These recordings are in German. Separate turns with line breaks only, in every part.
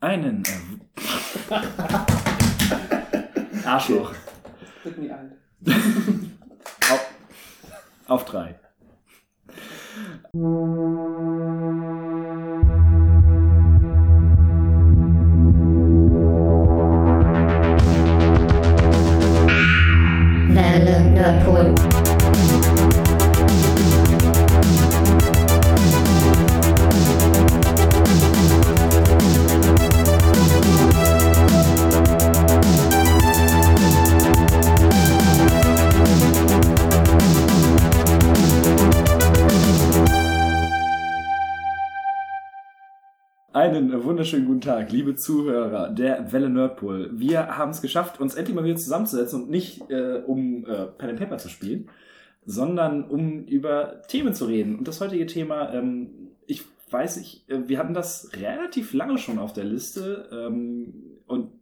Einen. Äh, Arschloch.
Wird nie alt.
Auf, auf drei. Wunderschönen guten Tag, liebe Zuhörer der Welle Nerdpool. Wir haben es geschafft, uns endlich mal wieder zusammenzusetzen und nicht äh, um äh, Pen and Paper zu spielen, sondern um über Themen zu reden. Und das heutige Thema, ähm, ich weiß nicht, äh, wir hatten das relativ lange schon auf der Liste ähm, und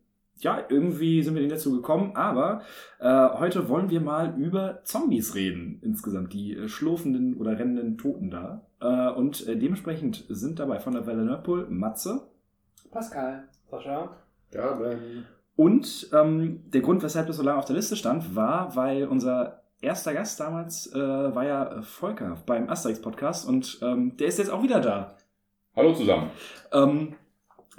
ja, irgendwie sind wir nicht dazu gekommen, aber äh, heute wollen wir mal über Zombies reden, insgesamt, die äh, schlurfenden oder rennenden Toten da. Äh, und äh, dementsprechend sind dabei von der Welle Nerdpool Matze
Pascal. Sascha.
Ja, Ben.
und ähm, der Grund, weshalb das so lange auf der Liste stand, war, weil unser erster Gast damals äh, war ja Volker beim Asterix-Podcast und ähm, der ist jetzt auch wieder da.
Hallo zusammen.
Ähm,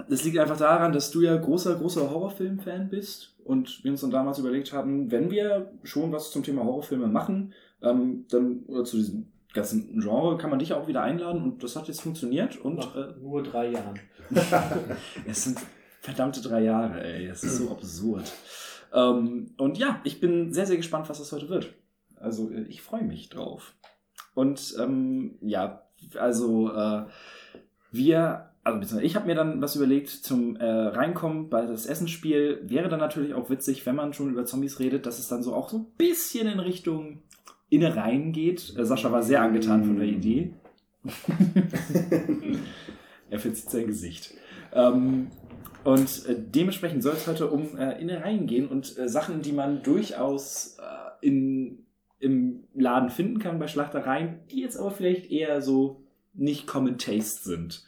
das liegt einfach daran, dass du ja großer, großer Horrorfilm-Fan bist und wir uns dann damals überlegt haben, wenn wir schon was zum Thema Horrorfilme machen, ähm, dann oder zu diesem ganzen Genre kann man dich auch wieder einladen und das hat jetzt funktioniert und
Nach
äh,
nur drei Jahren.
es sind verdammte drei Jahre, ey, es ist so absurd. Ähm, und ja, ich bin sehr, sehr gespannt, was das heute wird. Also äh, ich freue mich drauf. Und ähm, ja, also äh, wir, also ich habe mir dann was überlegt zum äh, Reinkommen bei das Essensspiel. Wäre dann natürlich auch witzig, wenn man schon über Zombies redet, dass es dann so auch so ein bisschen in Richtung Innereien geht. Äh, Sascha war sehr angetan von der Idee. er verzieht sein Gesicht. Ähm, und äh, dementsprechend soll es heute um äh, Innereien gehen und äh, Sachen, die man durchaus äh, in, im Laden finden kann bei Schlachtereien, die jetzt aber vielleicht eher so nicht Common Taste sind.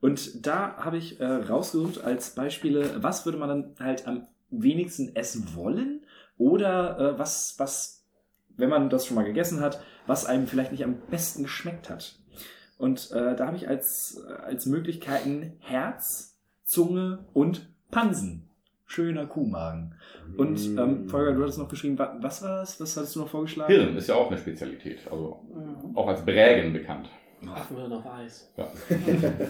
Und da habe ich äh, rausgesucht als Beispiele, was würde man dann halt am wenigsten essen wollen oder was, was, wenn man das schon mal gegessen hat, was einem vielleicht nicht am besten geschmeckt hat. Und äh, da habe ich als, als Möglichkeiten Herz, Zunge und Pansen. Schöner Kuhmagen. Und ähm, Volker, du hattest noch geschrieben, wa- was war das? Was hattest du noch vorgeschlagen?
Hirn ist ja auch eine Spezialität, also
Mhm.
auch als Brägen bekannt.
Affenhirn auf Eis.
Ja.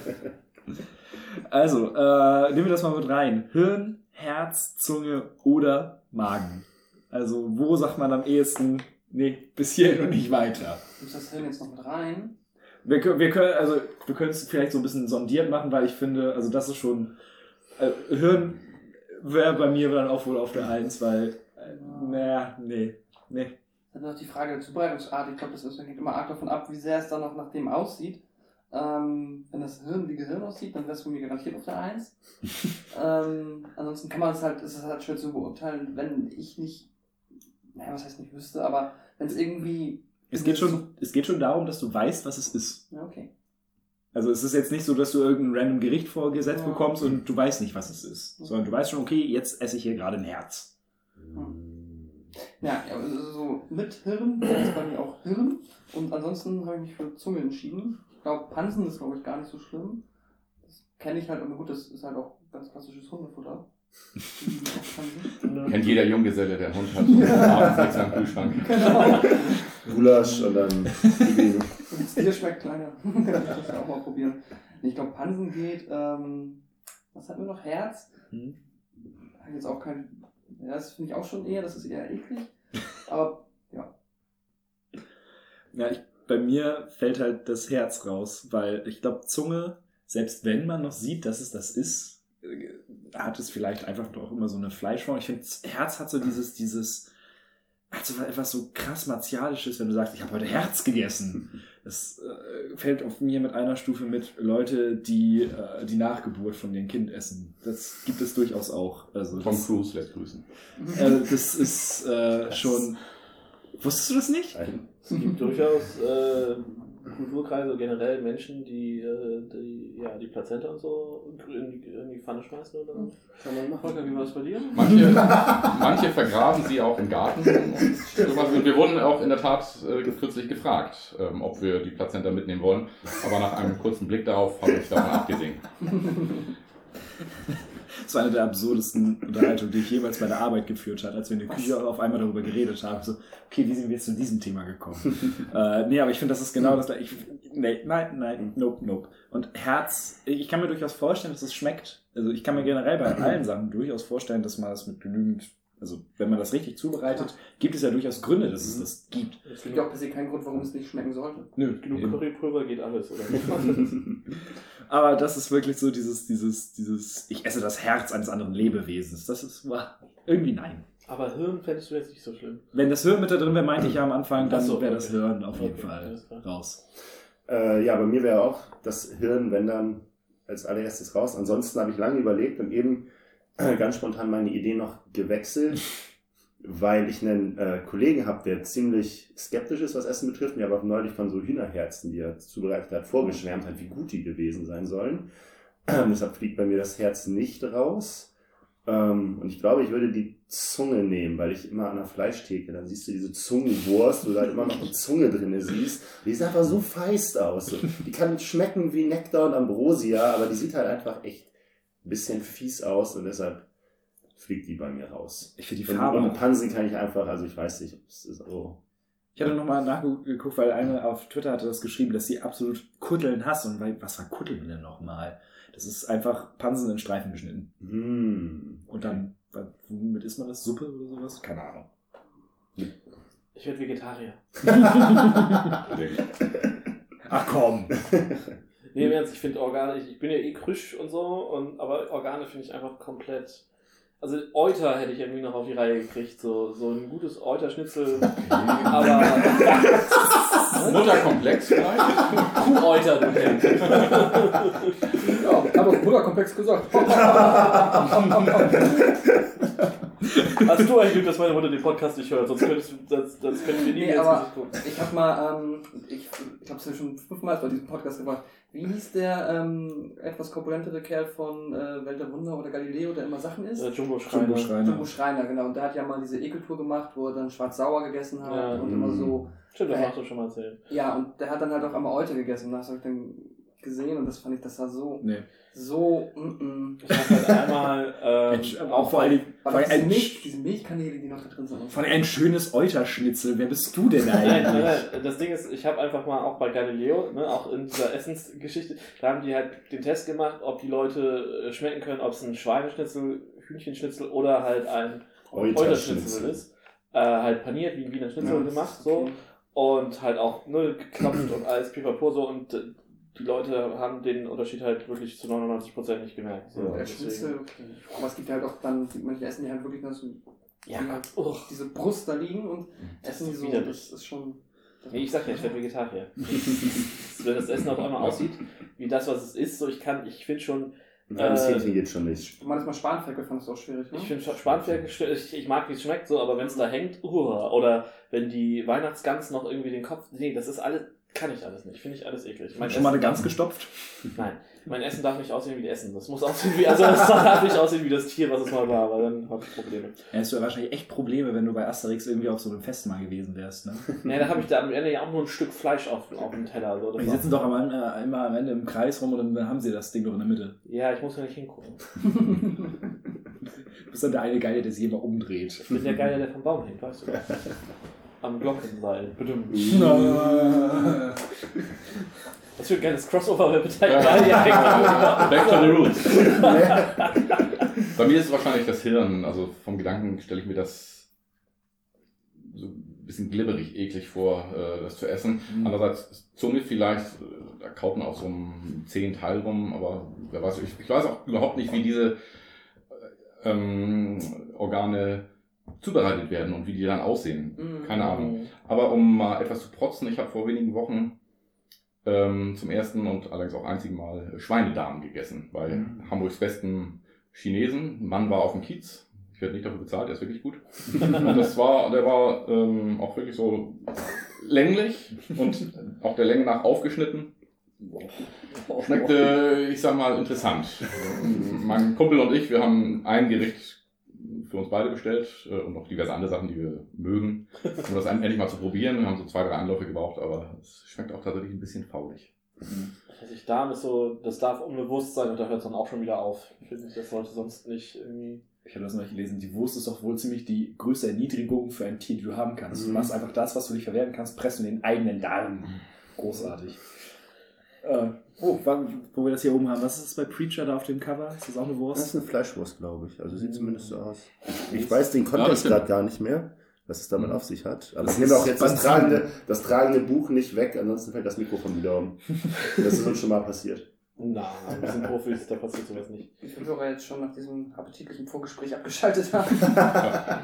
Also, äh, nehmen wir das mal mit rein. Hirn, Herz, Zunge oder Magen. Also, wo sagt man am ehesten, nee, bis hierhin und nicht weiter?
Muss das Hirn jetzt noch mit rein?
Wir, können- wir können, also, wir können es vielleicht so ein bisschen sondiert machen, weil ich finde, also, das ist schon, äh, Hirn wäre bei mir dann auch wohl auf der Eins, weil, äh, naja, nee, nee.
Dann noch die Frage der Zubereitungsart. Ich glaube, das ist, hängt immer arg davon ab, wie sehr es dann noch nach dem aussieht. Ähm, wenn das Hirn wie Gehirn aussieht, dann wäre es für mich garantiert auf der Eins. ähm, ansonsten kann man es halt, ist es halt schwer zu beurteilen, wenn ich nicht, naja, was heißt nicht wüsste, aber wenn es irgendwie.
Es geht schon, es geht schon darum, dass du weißt, was es ist.
Ja, okay.
Also es ist jetzt nicht so, dass du irgendein random Gericht vorgesetzt
Ja.
bekommst und du weißt nicht, was es ist. Sondern du weißt schon, okay, jetzt esse ich hier gerade ein Herz.
Ja, also so mit Hirn es bei mir auch Hirn. Und ansonsten habe ich mich für Zunge entschieden. Ich glaube, Pansen ist, glaube ich, gar nicht so schlimm. Das kenne ich halt, aber gut, das ist halt auch ganz klassisches Hundefutter.
Kennt jeder Junggeselle, der einen Hund hat. Abends nichts am Kühlschrank.
Genau.
Gulasch und dann
das Tier schmeckt kleiner. Kann ich das auch mal probieren. Ich glaube, Pansen geht. Ähm, was hatten wir noch? Herz.
Hm?
Ich jetzt auch kein. Ja, das finde ich auch schon eher, das ist eher eklig. Aber ja.
Ja, ich, bei mir fällt halt das Herz raus, weil ich glaube, Zunge, selbst wenn man noch sieht, dass es das ist, hat es vielleicht einfach doch immer so eine Fleischform. Ich finde, Herz hat so dieses, dieses, hat so etwas so krass Martialisches, wenn du sagst, ich habe heute Herz gegessen. Das äh, fällt auf mir mit einer Stufe mit Leute, die äh, die Nachgeburt von dem Kind essen. Das gibt es durchaus auch. Also
Tom
das,
Cruise lässt grüßen.
äh, das ist äh, schon. Wusstest du das nicht?
Nein.
Es gibt durchaus äh, Kulturkreise generell Menschen, die, äh, die, ja, die Plazenta und so in die, in die Pfanne schmeißen oder so?
Kann man machen.
Volker, wie war es bei dir?
Manche, manche vergraben sie auch im Garten. Und sowas. Und wir wurden auch in der Tat äh, kürzlich gefragt, ähm, ob wir die Plazenta mitnehmen wollen. Aber nach einem kurzen Blick darauf habe ich davon abgesehen.
Das war eine der absurdesten Unterhaltungen, die ich jemals bei der Arbeit geführt habe, als wir in der Küche auf einmal darüber geredet haben. So, okay, wie sind wir jetzt zu diesem Thema gekommen? äh, nee, aber ich finde, das ist genau das gleiche. Ich- Nee, nein, nein, nope, nope. Und Herz, ich kann mir durchaus vorstellen, dass es schmeckt. Also ich kann mir generell bei allen Sachen durchaus vorstellen, dass man das mit genügend, also wenn man das richtig zubereitet, gibt es ja durchaus Gründe, dass es das gibt.
Es
gibt ja auch se keinen Grund, warum es nicht schmecken sollte.
Nö,
genug. Currypulver geht alles, oder?
Aber das ist wirklich so dieses, dieses, dieses, ich esse das Herz eines anderen Lebewesens. Das ist irgendwie nein.
Aber Hirn fändest du jetzt nicht so schlimm.
Wenn das Hirn mit da drin wäre, meinte ich ja am Anfang, dann
so,
wäre das
okay.
Hirn auf jeden
Okay,
Fall raus.
Äh, ja, bei mir wäre auch das Hirn, wenn dann, als allererstes raus. Ansonsten habe ich lange überlegt und eben äh, ganz spontan meine Idee noch gewechselt, weil ich einen äh, Kollegen habe, der ziemlich skeptisch ist, was Essen betrifft, mir aber auch neulich von so Hühnerherzen, die er zubereitet hat, vorgeschwärmt hat, wie gut die gewesen sein sollen. Deshalb fliegt bei mir das Herz nicht raus. Ähm, und ich glaube, ich würde die Zunge nehmen, weil ich immer an der Fleischtheke, dann siehst du diese Zungenwurst, wo du da immer noch eine Zunge drin siehst. Die sieht einfach so feist aus. Die kann schmecken wie Nektar und Ambrosia, aber die sieht halt einfach echt ein bisschen fies aus und deshalb fliegt die bei mir raus.
Ich finde die
Und,
Farbe.
und Pansen kann ich einfach, also ich weiß nicht, ob es ist so.
Ich hatte nochmal nachgeguckt, weil eine auf Twitter hatte das geschrieben, dass sie absolut Kutteln hasst. Und weil, was war Kutteln denn nochmal? Das ist einfach Pansen in Streifen geschnitten.
Hm.
Und dann, womit isst man das? Suppe oder sowas? Keine Ahnung.
Ich werde Vegetarier.
Ach komm.
Nee, im Ernst, ich finde Organe, ich, ich bin ja eh krüsch und so, und, aber Organe finde ich einfach komplett. Also Euter hätte ich irgendwie noch auf die Reihe gekriegt, so, so ein gutes Euterschnitzel, aber
Mutterkomplex vielleicht?
Kuhäuter, du kennst.
Ja, hat doch Mutterkomplex gesagt.
Hast du eigentlich Glück, dass meine Mutter den Podcast nicht hört, sonst könntest du, das, das könnten wir nie
Nee, aber
gucken.
ich habe mal, ähm, ich, ich habe es ja schon fünfmal bei diesem Podcast gemacht. Wie hieß der ähm, etwas korpulentere Kerl von äh, Welt der Wunder oder Galileo, der immer Sachen isst?
Äh, Jumbo Schreiner.
Jumbo Schreiner.
Jumbo Schreiner, genau. Und der hat ja mal diese Ekeltour gemacht, wo er dann schwarz-sauer gegessen hat
Ja.
und immer so.
Stimmt, das
Äh.
hast du schon mal erzählt.
Ja, und der hat dann halt auch einmal Eute gegessen. Und das habe ich dann gesehen und das fand ich, das war so,
Nee.
so, mm, mm.
Ich habe halt einmal ähm,
Ein-
auch
vor allem,
Aber diese,
ein,
Milch, diese Milchkanäle, die noch da drin sind.
allem ein schönes Euterschnitzel. Wer bist du denn
Nein, nein,
eigentlich?
nein, das Ding ist, ich habe einfach mal auch bei Galileo, ne, auch in dieser Essensgeschichte, da haben die halt den Test gemacht, ob die Leute äh, schmecken können, ob es ein Schweineschnitzel, Hühnchenschnitzel oder halt ein Euterschnitzel ist. Äh, halt paniert, wie, wie ein Schnitzel
Ja,
gemacht, so.
Okay.
Und halt auch ne, geklopft und alles pipapo so und äh, die Leute haben den Unterschied halt wirklich zu 99% nicht gemerkt. So,
Der
deswegen-
Schnitzel, okay. Aber es gibt halt auch dann, manche essen die halt wirklich nur so,
Ja,
die
uch.
diese Brust da liegen und essen die so.
widerlich.
Das ist schon.
Nee, ich sag ja, ich werde Vegetarier. Wenn das Essen auf einmal aussieht, wie das, was es ist, so ich kann, ich finde schon,
Ein halbes
Äh,
Hähnchen geht schon nicht.
Du meinst mal Spanferkel, fandest du auch schwierig, ne?
Ich finde Spanferkel, ich, ich mag, wie es schmeckt, so, aber wenn es da hängt, uh, oder wenn die Weihnachtsgans noch irgendwie den Kopf, nee, das ist alles, kann ich alles nicht, finde ich alles eklig. Mein
Schon mal eine Gans gestopft?
Nein, mein Essen darf nicht aussehen wie Essen. Das muss aussehen wie, also das darf nicht aussehen wie das Tier, was es mal war, weil dann habe ich Probleme.
Ja, hättest du ja wahrscheinlich echt Probleme, wenn du bei Asterix irgendwie auf so einem Fest mal gewesen wärst. Ne?
Nee, da habe ich da am Ende ja auch nur ein Stück Fleisch auf, auf dem Teller. So. Das
Die sitzen doch am, äh, immer am Ende im Kreis rum und dann haben sie das Ding doch in der Mitte.
Ja, ich muss ja nicht hingucken.
Du bist dann der eine Geile, der sich immer umdreht.
Ich bin der Geile, der vom Baum hängt, weißt du. Am Glockenseil. Was für ein geiles Crossover bitte
Ja.
geil. Ja,
Back to the roots. Bei mir ist es wahrscheinlich das Hirn. Also vom Gedanken stelle ich mir das so ein bisschen glibberig, eklig vor, äh, das zu essen.
Mhm.
Andererseits Zunge vielleicht, da kaut man auf so einem zehn Teil rum, aber wer weiß, ich, ich weiß auch überhaupt nicht, wie diese äh, ähm, Organe zubereitet werden und wie die dann aussehen.
Mhm.
Keine Ahnung. Aber um mal etwas zu protzen, ich habe vor wenigen Wochen ähm, zum ersten und allerdings auch einzigen Mal Schweinedarm gegessen bei
Mhm.
Hamburgs besten Chinesen. Mann war auf dem Kiez. Ich werde nicht dafür bezahlt, der ist wirklich gut. Und das war, der war ähm, auch wirklich so länglich und auch der Länge nach aufgeschnitten. Schmeckte, ich sag mal, interessant. Mein Kumpel und ich, wir haben ein Gericht für uns beide bestellt äh, und noch diverse andere Sachen, die wir mögen, um das endlich mal zu probieren. Wir haben so zwei, drei Anläufe gebraucht, aber es schmeckt auch tatsächlich ein bisschen faulig.
Also ich Darm ist so, das darf unbewusst sein und da hört es dann auch schon wieder auf. Ich finde, das sollte sonst nicht irgendwie.
Ich habe das noch nicht gelesen. Die Wurst ist doch wohl ziemlich die größte Erniedrigung für ein Tier, die du haben kannst. Du
Mhm.
machst einfach das, was du nicht verwerten kannst, presst in den eigenen Darm. Großartig. Äh, oh, wo wir das hier oben haben, was ist das bei Preacher da auf dem Cover? Ist das auch eine
Das
Wurst?
ist eine Fleischwurst, glaube ich. Also sieht zumindest so aus. Ich, weiß den Kontext
das
gerade gar nicht mehr, was es damit
Mhm.
auf sich hat. Aber
Das
ich nehme auch jetzt das tragende, das tragende Buch nicht weg, ansonsten fällt das Mikrofon wieder um. Das ist uns schon mal passiert.
Na, wir sind Profis, da passiert sowas nicht.
Wie viele Hörer jetzt schon nach diesem appetitlichen Vorgespräch abgeschaltet haben.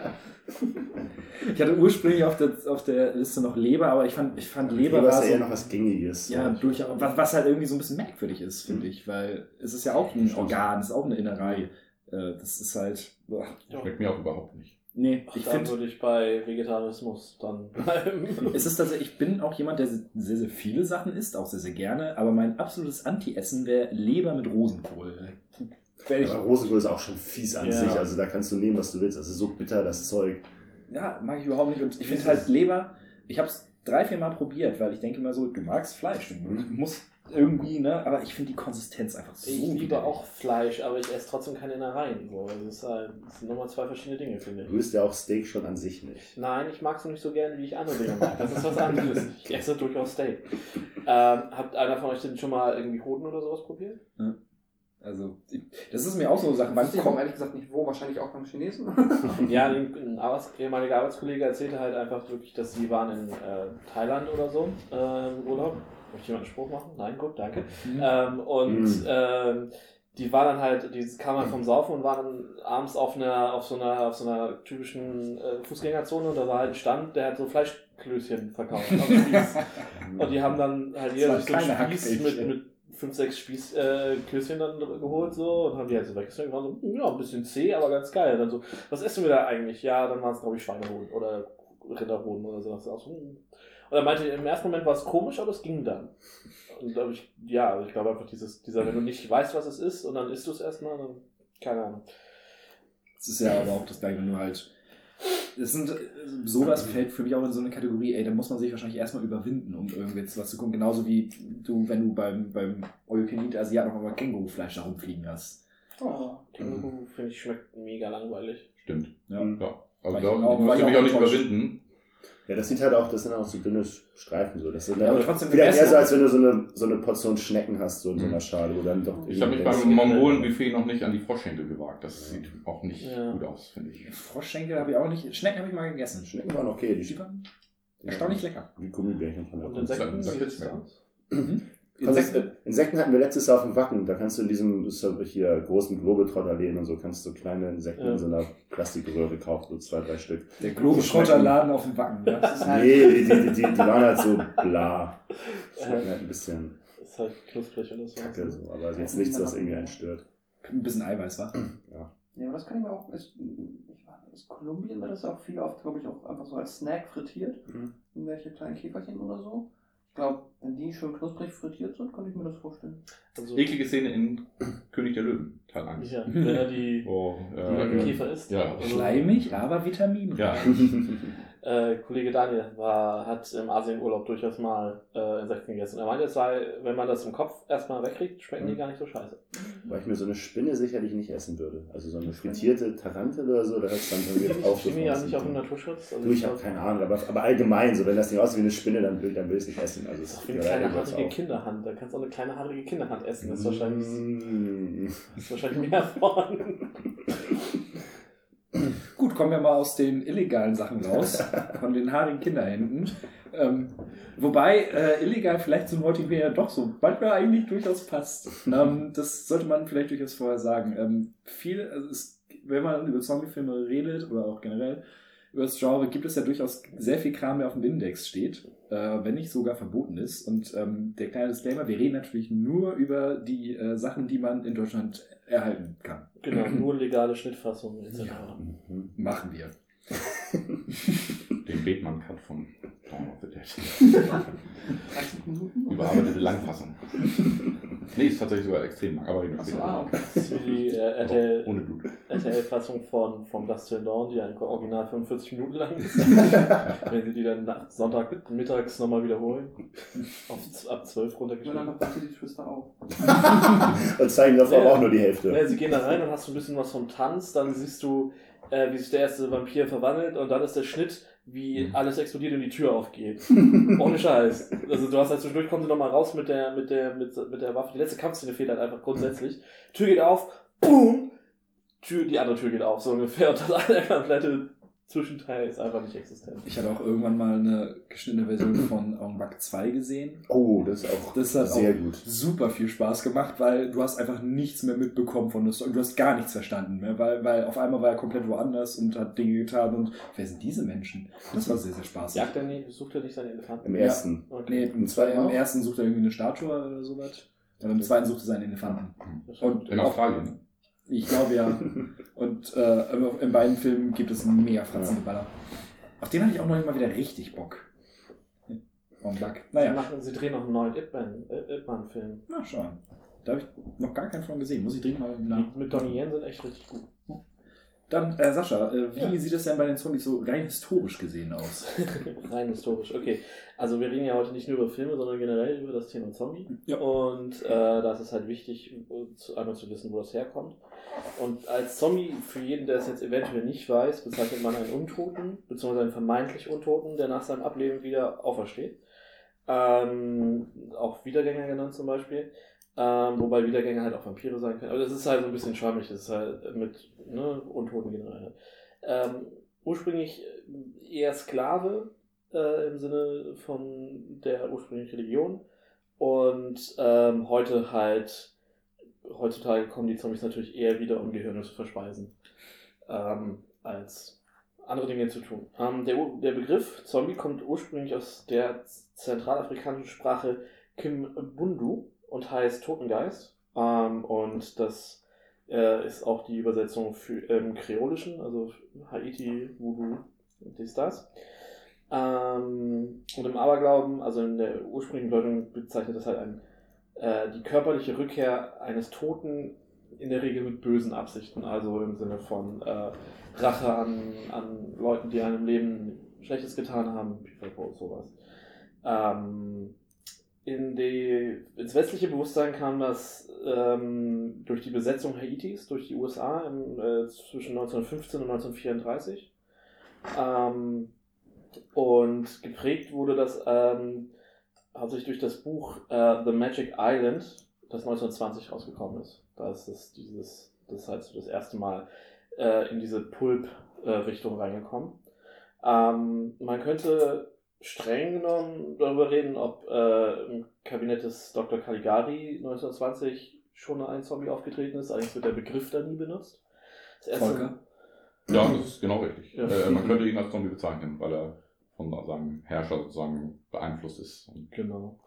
Ich hatte ursprünglich auf der, auf der Liste noch Leber, aber ich fand, ich fand Leber
Leber
war
ist ja
so,
eher noch was Gängiges.
ja, durchaus, was, was halt irgendwie so ein bisschen merkwürdig ist, finde ich, weil es ist ja auch ein. Organ, es ist auch eine Innerei. Äh, Das ist halt, boah.
Schmeckt mir auch überhaupt nicht.
Nee,
Ach,
ich
da
finde,
würde ich bei Vegetarismus dann bleiben.
Es ist tatsächlich, ich bin auch jemand, der sehr, sehr viele Sachen isst, auch sehr, sehr gerne, aber mein absolutes Anti-Essen wäre Leber mit Rosenkohl.
Aber Rosenkohl ist auch schon fies an
Ja.
sich. Also da kannst du nehmen, was du willst. Das ist so bitter, das Zeug.
ja, mag ich überhaupt nicht. Und ich finde halt Leber, ich habe es drei, vier Mal probiert, weil ich denke immer so, du magst Fleisch, du musst irgendwie, ne, aber ich finde die Konsistenz einfach so
Ich liebe
widerlich.
auch Fleisch, aber ich esse trotzdem keine Innereien. So. Das, ist halt, das sind nochmal zwei verschiedene Dinge, finde ich.
Du isst ja auch Steak schon an sich nicht.
Nein, ich mag es nicht so gerne, wie ich andere Dinge mag. Das ist was anderes. Ich esse durchaus Steak. Ähm, habt einer von euch denn schon mal irgendwie Hoden oder sowas probiert?
Also, das ist mir auch so eine Sache.
Weiß
kommt,
ehrlich gesagt nicht wo, wahrscheinlich auch beim Chinesen.
Ja, ein, Arbeits ehemaliger Arbeitskollege erzählte halt einfach wirklich, dass sie waren in äh, Thailand oder so äh, im Urlaub. Möchte ich jemand einen Spruch machen? Nein, gut, danke.
Mhm.
Ähm, und
Mhm.
ähm, die war dann halt, die kam halt vom Saufen und war dann abends auf einer, auf so einer, auf so einer typischen äh, Fußgängerzone und da war halt ein Stand, der hat so Fleischklößchen verkauft. Also Spieß. und die haben dann halt jeder
waren
sich so einen
kleine
Spieß mit, mit fünf, sechs Spießklößchen äh, Klößchen dann geholt so und haben die halt so weggeschnitten und waren so, ja, ein bisschen zäh, aber ganz geil. Und dann so, was essen wir da eigentlich? Ja, dann waren es glaube ich Schweinehoden oder Rinderhoden oder so. Das Und er meinte, im ersten Moment war es komisch, aber es ging dann. Und glaube ich, ja, also ich glaube einfach dieses, dieser, wenn du nicht weißt, was es ist und dann isst du es erstmal, dann, keine Ahnung.
Das ist ja aber auch das gleiche, wenn du halt. Das sind, sowas fällt für mich auch in so eine Kategorie, ey, da muss man sich wahrscheinlich erstmal überwinden, um irgendwie jetzt was zu gucken. Genauso wie du, wenn du beim, beim All-You-Can-Eat Asiat noch mal Kängurufleisch da rumfliegen hast.
Oh.
Känguru, finde ich, schmeckt mega langweilig.
Stimmt.
Ja.
Mhm.
Ja. Also
War ich
da
auch-
muss
war
ich
ich
mich
auch
nicht überwinden.
Ja, das sieht halt auch, das sind auch so dünne Streifen so. Das sind
Ja, aber trotzdem,
wieder eher so, als wenn du so eine, so eine Portion Schnecken hast, so in so einer
Mhm.
Schale, wo dann doch.
Ich habe mich beim Mongolen-Buffet noch nicht an die Froschschenkel gewagt. Das sieht auch nicht
Ja.
gut aus, finde ich.
Froschschenkel habe ich auch nicht. Schnecken habe ich mal gegessen.
Schnecken waren okay. Die,
Die waren erstaunlich lecker.
Die Gummibärchen von der.
Insekten,
Insekten
wie
schmecken.
aus?
Insekten.
Insekten hatten wir letztes Jahr auf dem Wacken. Da kannst du in diesem das ja hier großen Globetrotterläden und so kannst du kleine Insekten
Ja.
in so einer Plastikröhre kaufen, so zwei, drei Stück.
Der Globetrotterladen auf dem Wacken. Ja.
Das ist halt,
Nee, die, die, die, die waren halt so bla. Schmecken halt ein bisschen
Ist halt knusprig oder so.
kacke, so, aber jetzt nichts, was irgendwie einen stört.
Ein bisschen Eiweiß, wa?
ja, aber das kann ich mir auch. Ist, ich war, ist Kolumbien wird das auch viel oft, glaube ich, auch einfach so als Snack frittiert.
Mhm.
Irgendwelche kleinen Käferchen oder so. Ich glaube, wenn die schön knusprig frittiert sind, kann ich mir das vorstellen.
Also,
Eklige Szene in König der Löwen, Teil 1.
ja, wenn er die,
Oh,
die
äh,
Käfer isst.
ja.
Also,
Schleimig, aber Vitamin.
Ja.
Äh, Kollege Daniel war, hat im Asienurlaub durchaus mal äh, Insekten gegessen. Er meinte, es sei, wenn man das im Kopf erstmal wegkriegt, schmecken die
Mhm.
gar nicht so scheiße.
Weil ich mir so eine Spinne sicherlich nicht essen würde. Also so eine frittierte Tarantel oder so, da hört es dann irgendwie
Ich stimme ja nicht auf den
Du,
Naturschutz. Also
ich habe keine Ahnung, aber, aber allgemein, so wenn das nicht aussieht wie eine Spinne, dann will, dann will ich es nicht essen. Also
Das ist auch wie eine kleine haarige. Kinderhand. Da kannst du auch eine kleine haarige Kinderhand essen. Das ist wahrscheinlich,
Mm.
ist wahrscheinlich mehr von.
Kommen wir mal aus den illegalen Sachen raus, von den haarigen Kinderhänden. Ähm, wobei äh, illegal vielleicht zum heutigen ja doch so manchmal eigentlich durchaus passt. Ähm, das sollte man vielleicht durchaus vorher sagen. Ähm, viel, also es, wenn man über Zombiefilme redet oder auch generell über das Genre, gibt es ja durchaus sehr viel Kram, der auf dem Index steht, äh, wenn nicht sogar verboten ist. Und ähm, der kleine Disclaimer, wir reden natürlich nur über die äh, Sachen, die man in Deutschland erhalten kann.
Genau, nur legale Schnittfassungen etc.
Ja.
Mhm.
Machen wir.
Den Bethmann-Cut von Dawn of the Dead.
30 Minuten?
Überarbeitete Langfassung. nee, ist tatsächlich sogar extrem lang, aber
Achso,
später.
ah.
Das ist wie die äh,
Aber
RTL,
Ohne Blut.
RTL-Fassung von From Dust Till Dawn, die ein original 45 Minuten lang ist. Wenn sie die dann nach- Sonntag mittags nochmal wiederholen. Auf, ab 12
Und dann
runtergeschrieben.
noch bitte die Twister auf.
Und zeigen davon
Ja.
aber auch nur die Hälfte.
Ja, sie gehen da rein, dann hast du ein bisschen was vom Tanz, dann siehst du, äh, wie sich der erste Vampir verwandelt und dann ist der Schnitt, wie
Mhm.
alles explodiert und die Tür aufgeht. Ohne Scheiß. Also du hast halt zwischendurch kommt sie nochmal raus mit der, mit der, mit, mit der Waffe. Die letzte Kampfszene fehlt halt einfach grundsätzlich. Tür geht auf, boom, Tür, die andere Tür geht auf, so ungefähr. Und das eine komplette Zwischenteil ist einfach nicht existent.
Ich hatte auch irgendwann mal eine geschnittene Version von Bak 2 gesehen.
Oh, das ist auch
Das hat
sehr
auch
gut.
super viel Spaß gemacht, weil du hast einfach nichts mehr mitbekommen von der Story. Du hast gar nichts verstanden mehr, weil, weil auf einmal war er komplett woanders und hat Dinge getan und wer sind diese Menschen? Das war sehr, sehr spaßig.
Jagt er nicht, sucht er nicht seine Elefanten?
Im ersten.
Nee,
Okay.
im, zwei, im ersten sucht er irgendwie eine Statue oder sowas. Und im zweiten sucht er seinen Elefanten. Und
In
auch-
Australien.
Ich glaube ja. Und äh, in beiden Filmen gibt es mehr Fratzengeballer. Auf den hatte ich auch noch nicht mal wieder richtig Bock. Bak.
Sie,
Naja,
machen, sie drehen noch einen neuen Ip Man- äh, Ip Man-Film.
na schauen. Da habe ich noch gar keinen von gesehen. Muss ich dringend mal nach.
Mit Donnie Yen sind echt richtig gut.
Dann, äh, Sascha, äh, wie
Ja.
sieht es denn bei den Zombies so rein historisch gesehen aus?
Rein historisch, okay. Also wir reden ja heute nicht nur über Filme, sondern generell über das Thema Zombie.
Ja.
Und äh, da ist es halt wichtig, äh, zu- einmal zu wissen, wo das herkommt. Und als Zombie, für jeden, der es jetzt eventuell nicht weiß, bezeichnet man einen Untoten, beziehungsweise einen vermeintlich Untoten, der nach seinem Ableben wieder aufersteht. Ähm, auch Wiedergänger genannt zum Beispiel. Ähm, wobei Wiedergänger halt auch Vampire sein können. Aber das ist halt so ein bisschen schwammig, das ist halt mit ne, Untoten generell. Ähm, ursprünglich eher Sklave äh, im Sinne von der ursprünglichen Religion. Und ähm, heute halt, heutzutage kommen die Zombies natürlich eher wieder, um Gehirne zu verspeisen, ähm, als andere Dinge zu tun. Ähm, der, der Begriff Zombie kommt ursprünglich aus der zentralafrikanischen Sprache Kimbundu und heißt Totengeist. Ähm, und das äh, ist auch die Übersetzung für, im Kreolischen, also Haiti, Voodoo, dies, das. Ähm, und im Aberglauben, also in der ursprünglichen Bedeutung bezeichnet das halt ein, äh, die körperliche Rückkehr eines Toten in der Regel mit bösen Absichten, also im Sinne von äh, Rache an, an Leuten, die einem Leben Schlechtes getan haben, sowas. Ähm, in die, ins westliche Bewusstsein kam das ähm, durch die Besetzung Haitis durch die USA im, äh, zwischen 1915 und 1934. Ähm, und geprägt wurde das ähm, hauptsächlich durch das Buch äh, The Magic Island, das 1920 rausgekommen ist. Da ist es dieses, das ist halt so das erste Mal äh, in diese Pulp-Richtung reingekommen. Ähm, man könnte streng genommen darüber reden, ob äh, im Kabinett des Dr. Caligari 1920 schon ein Zombie aufgetreten ist. Allerdings wird der Begriff da nie benutzt. Das erste-
Volker?
Ja, das ist genau richtig.
Ja.
Äh, man könnte ihn als Zombie bezeichnen, weil er von seinem Herrscher sozusagen beeinflusst ist.
Genau.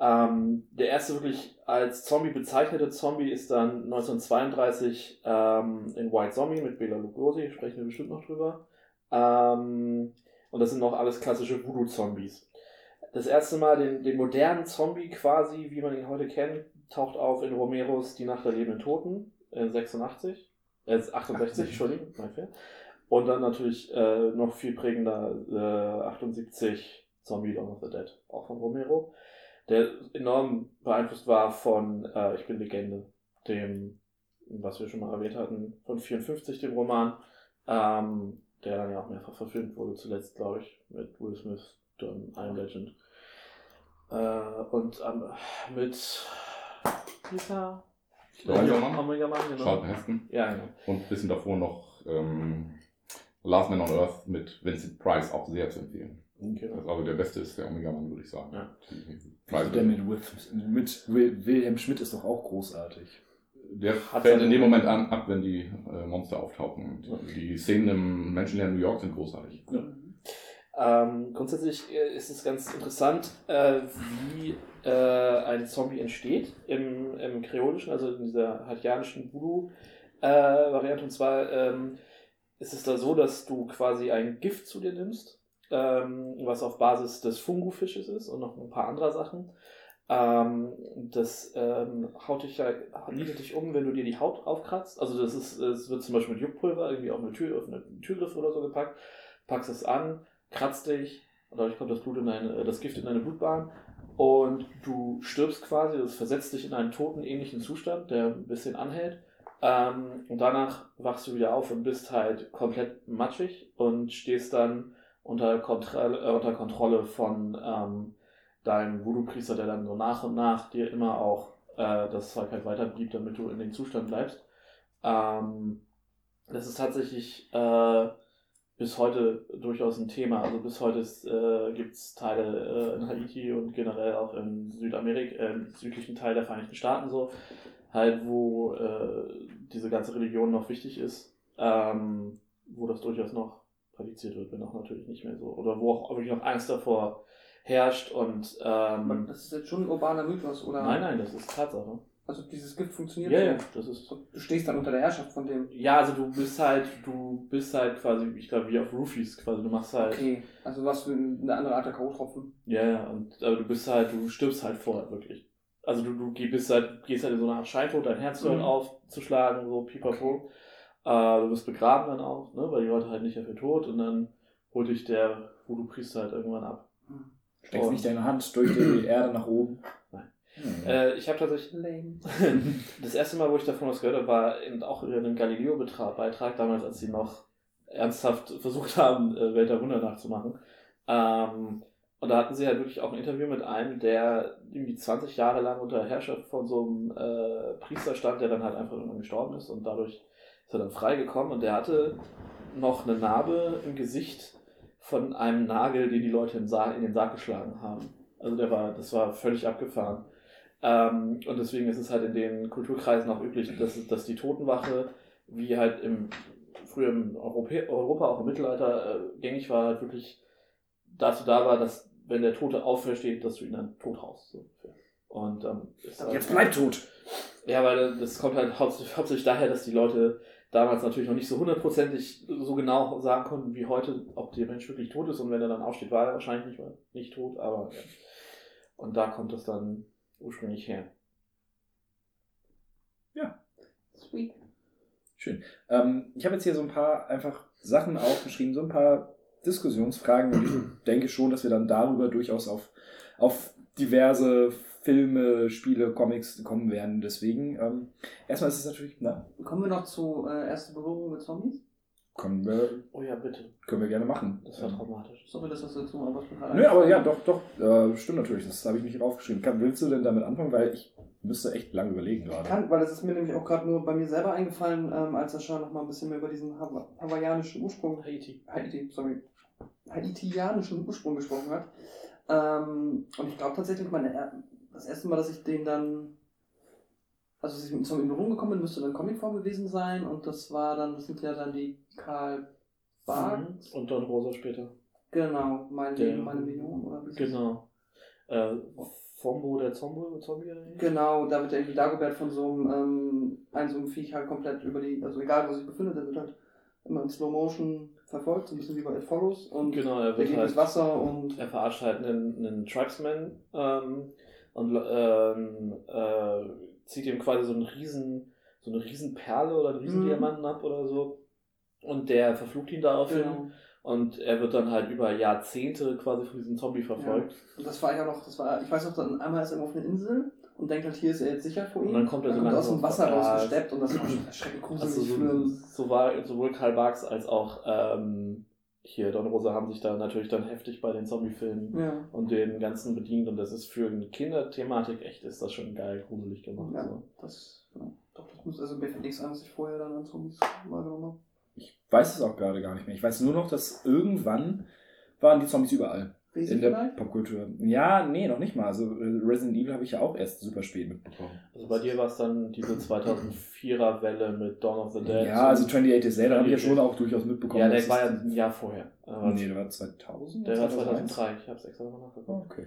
Ähm, der erste wirklich als Zombie bezeichnete Zombie ist dann 1932 ähm, in White Zombie mit Bela Lugosi, sprechen wir bestimmt noch drüber. Ähm, und das sind noch alles klassische Voodoo-Zombies. Das erste Mal den, den modernen Zombie quasi, wie man ihn heute kennt, taucht auf in Romeros Die Nacht der lebenden Toten, äh, 86, äh, 68, Entschuldigung, mein Fehler. Und dann natürlich äh, noch viel prägender äh, 78 Zombie Dawn of the Dead, auch von Romero, der enorm beeinflusst war von äh, Ich bin Legende, dem, was wir schon mal erwähnt hatten, von 54, dem Roman, ähm, der dann ja auch mehrfach verfilmt wurde, zuletzt, glaube ich, mit Will Smith, dann I Am Legend. Äh, und ähm, mit Peter
Omega Man?
Omega Man, genau.
Charlton Heston.
Ja, genau.
Und ein bisschen davor noch ähm, Last Man on Earth mit Vincent Price, auch sehr zu empfehlen.
genau.
Also der beste ist der Omega Man, würde ich sagen.
Ja.
Also der mit, mit Will, Wilhelm Schmidt ist doch auch großartig.
Der
Hat
fällt in dem Moment an, ab, wenn die äh, Monster auftauchen. Und Die Szenen im menschenleeren New York sind großartig.
Ähm, grundsätzlich äh, ist es ganz interessant, äh, wie äh, ein Zombie entsteht im, im Kreolischen, also in dieser haitianischen Voodoo-Variante. und zwar ähm, ist es da so, dass du quasi ein Gift zu dir nimmst, äh, ähm, was auf Basis des Fungu-Fisches ist und noch ein paar anderer Sachen. Ähm, das ähm, haut dich ja, nietet dich um, wenn du dir die Haut aufkratzt. Also das ist, es wird zum Beispiel mit Juckpulver irgendwie auf eine Tür, auf eine Türgriff oder so gepackt, packst es an, kratzt dich und dadurch kommt das Blut in deine, das Gift in deine Blutbahn und du stirbst quasi, das versetzt dich in einen totenähnlichen Zustand, der ein bisschen anhält. Ähm, und danach wachst du wieder auf und bist halt komplett matschig und stehst dann unter, Kontrolle, äh, unter Kontrolle von ähm, deinem Voodoo-Priester, der dann so nach und nach dir immer auch äh, das Zeug halt weitergibt, damit du in den Zustand bleibst. Ähm, das ist tatsächlich äh, bis heute durchaus ein Thema. Also bis heute äh, gibt es Teile äh, in Haiti und generell auch in Südamerika, äh, im südlichen Teil der Vereinigten Staaten so, halt wo äh, diese ganze Religion noch wichtig ist, ähm, wo das durchaus noch praktiziert wird, wenn auch natürlich nicht mehr so. Oder wo auch wirklich noch Angst davor herrscht und ähm,
Das ist jetzt schon ein urbaner Mythos, oder?
nein, nein, das ist Tatsache.
Also dieses Gift funktioniert
Ja,
so.
ja, das ist
Du stehst dann unter der Herrschaft von dem.
Ja, also du bist halt, du bist halt quasi, ich glaube, wie auf Roofies quasi. Du machst halt.
Okay, also was für eine andere Art der K.O.-Tropfen.
Ja, ja, und aber du bist halt, du stirbst halt vorher wirklich. Also du, du geh- bist halt, gehst halt in so eine Art Scheintod, dein Herz hört
Mhm.
auf zu schlagen, so pipapo. Äh, du bist begraben dann auch, ne, weil die Leute halt nicht dafür tot und dann holt dich der Voodoo-Priester halt irgendwann ab.
Steckst nicht deine Hand durch die Erde nach oben.
Nein.
Hm.
Äh, ich habe tatsächlich das erste Mal, wo ich davon was gehört habe, war in, auch in einem Galileo-Beitrag, damals, als sie noch ernsthaft versucht haben, äh, Welt der Wunder nachzumachen. Ähm, und da hatten sie halt wirklich auch ein Interview mit einem, der irgendwie 20 Jahre lang unter Herrschaft von so einem äh, Priester stand, der dann halt einfach irgendwann gestorben ist und dadurch ist er dann freigekommen und der hatte noch eine Narbe im Gesicht von einem Nagel, den die Leute im Sarg, in den Sarg geschlagen haben. Also der war, das war völlig abgefahren. Ähm, und deswegen ist es halt in den Kulturkreisen auch üblich, dass, dass die Totenwache, wie halt im früher im Europä Europa, auch im Mittelalter, äh, gängig war, halt wirklich dazu da war, dass wenn der Tote aufersteht, dass du ihn dann tot haust. So. ungefähr. Und ähm, ist halt-
Jetzt bleib tot.
ja, weil das kommt halt hauptsächlich, daher, dass die Leute damals natürlich noch nicht so hundertprozentig so genau sagen konnten wie heute, ob der Mensch wirklich tot ist. Und wenn er dann aufsteht, war er wahrscheinlich nicht, nicht tot, aber ja. Und da kommt das dann ursprünglich her.
Sweet.
Schön. Ähm, ich habe jetzt hier so ein paar einfach Sachen aufgeschrieben, so ein paar Diskussionsfragen und ich denke schon, dass wir dann darüber durchaus auf, auf diverse Filme, Spiele, Comics kommen werden. Deswegen, ähm, erstmal ist es natürlich, na,
Kommen wir noch zu äh, erste Berührung mit Zombies?
können wir,
Oh ja, bitte.
können wir gerne machen.
Das war
Ähm,
traumatisch.
Sorry, das hast du jetzt nur aber
Nö, aber ja, doch, doch, äh, stimmt natürlich, das habe ich nicht aufgeschrieben. Kann, willst du denn damit anfangen? Weil ich müsste echt lange überlegen gerade.
Kann, weil es ist mir nämlich auch gerade nur bei mir selber eingefallen, ähm, als Sascha noch mal ein bisschen mehr über diesen Hawa hawaiianischen Ursprung,
Haiti.
Haiti, sorry, haitianischen Ursprung gesprochen hat. Ähm, und ich glaube tatsächlich, meine, das erste Mal, dass ich den dann, also dass ich mit Zombie in Berührung gekommen bin, müsste dann Comicform gewesen sein. Und das war dann, das sind ja dann die Karl Barks.
Und Don Rosa später.
Genau, mein
Der-
Leben, meine Million, oder wie?
Genau. Äh, Fombo, der Zombo, Zombie oder nicht?
Genau, da wird der irgendwie Dagobert von so einem, ähm, einem so einem Viech halt komplett über die, also egal wo sich befindet, der wird halt immer in Slow Motion verfolgt, so ein bisschen wie bei It Follows und
Genau, er
der
wird
geht
halt
ins Wasser und
er verarscht halt einen, einen Tribesman ähm, und ähm, äh, zieht ihm quasi so einen riesen, so eine riesen Perle oder einen riesen
Mhm.
Diamanten ab oder so. Und der verflucht ihn daraufhin.
genau.
Und er wird dann halt über Jahrzehnte quasi von diesem Zombie verfolgt.
Und das war ja noch, das war, ich weiß noch, dann einmal ist er auf einer Insel und denkt halt, hier ist er jetzt sicher vor ihm.
Und dann kommt er so
aus
langsam
dem Wasser
ja,
rausgesteppt und das war schon erschreckend
Also
gruselig
so,
für einen-
so war sowohl Karl Barks als auch ähm, hier Don Rosa haben sich da natürlich dann heftig bei den Zombie-Filmen
Ja.
und den ganzen bedient und das ist für eine Kinderthematik echt ist das schon geil gruselig gemacht.
Ja,
So.
das, ja, doch, das muss, also mir fällt nichts an, was ich vorher dann an Zombies wahrgenommen habe.
Ich weiß es auch gerade gar nicht mehr. Ich weiß nur noch, dass irgendwann waren die Zombies überall.
Riesig
in der
vielleicht?
Popkultur. Ja, nee, noch nicht mal. Also äh, Resident Evil habe ich ja auch erst super spät mitbekommen.
Also bei dir war es dann diese 2004er Welle mit Dawn of the Dead.
Ja, also 28 Days Later habe ich ja schon auch durchaus mitbekommen.
ja, der war ja ein Jahr vorher. Aber
Nee, der war 2000?
der war
2001?
2003. Ich habe es extra nochmal nachgeguckt.
Oh, okay.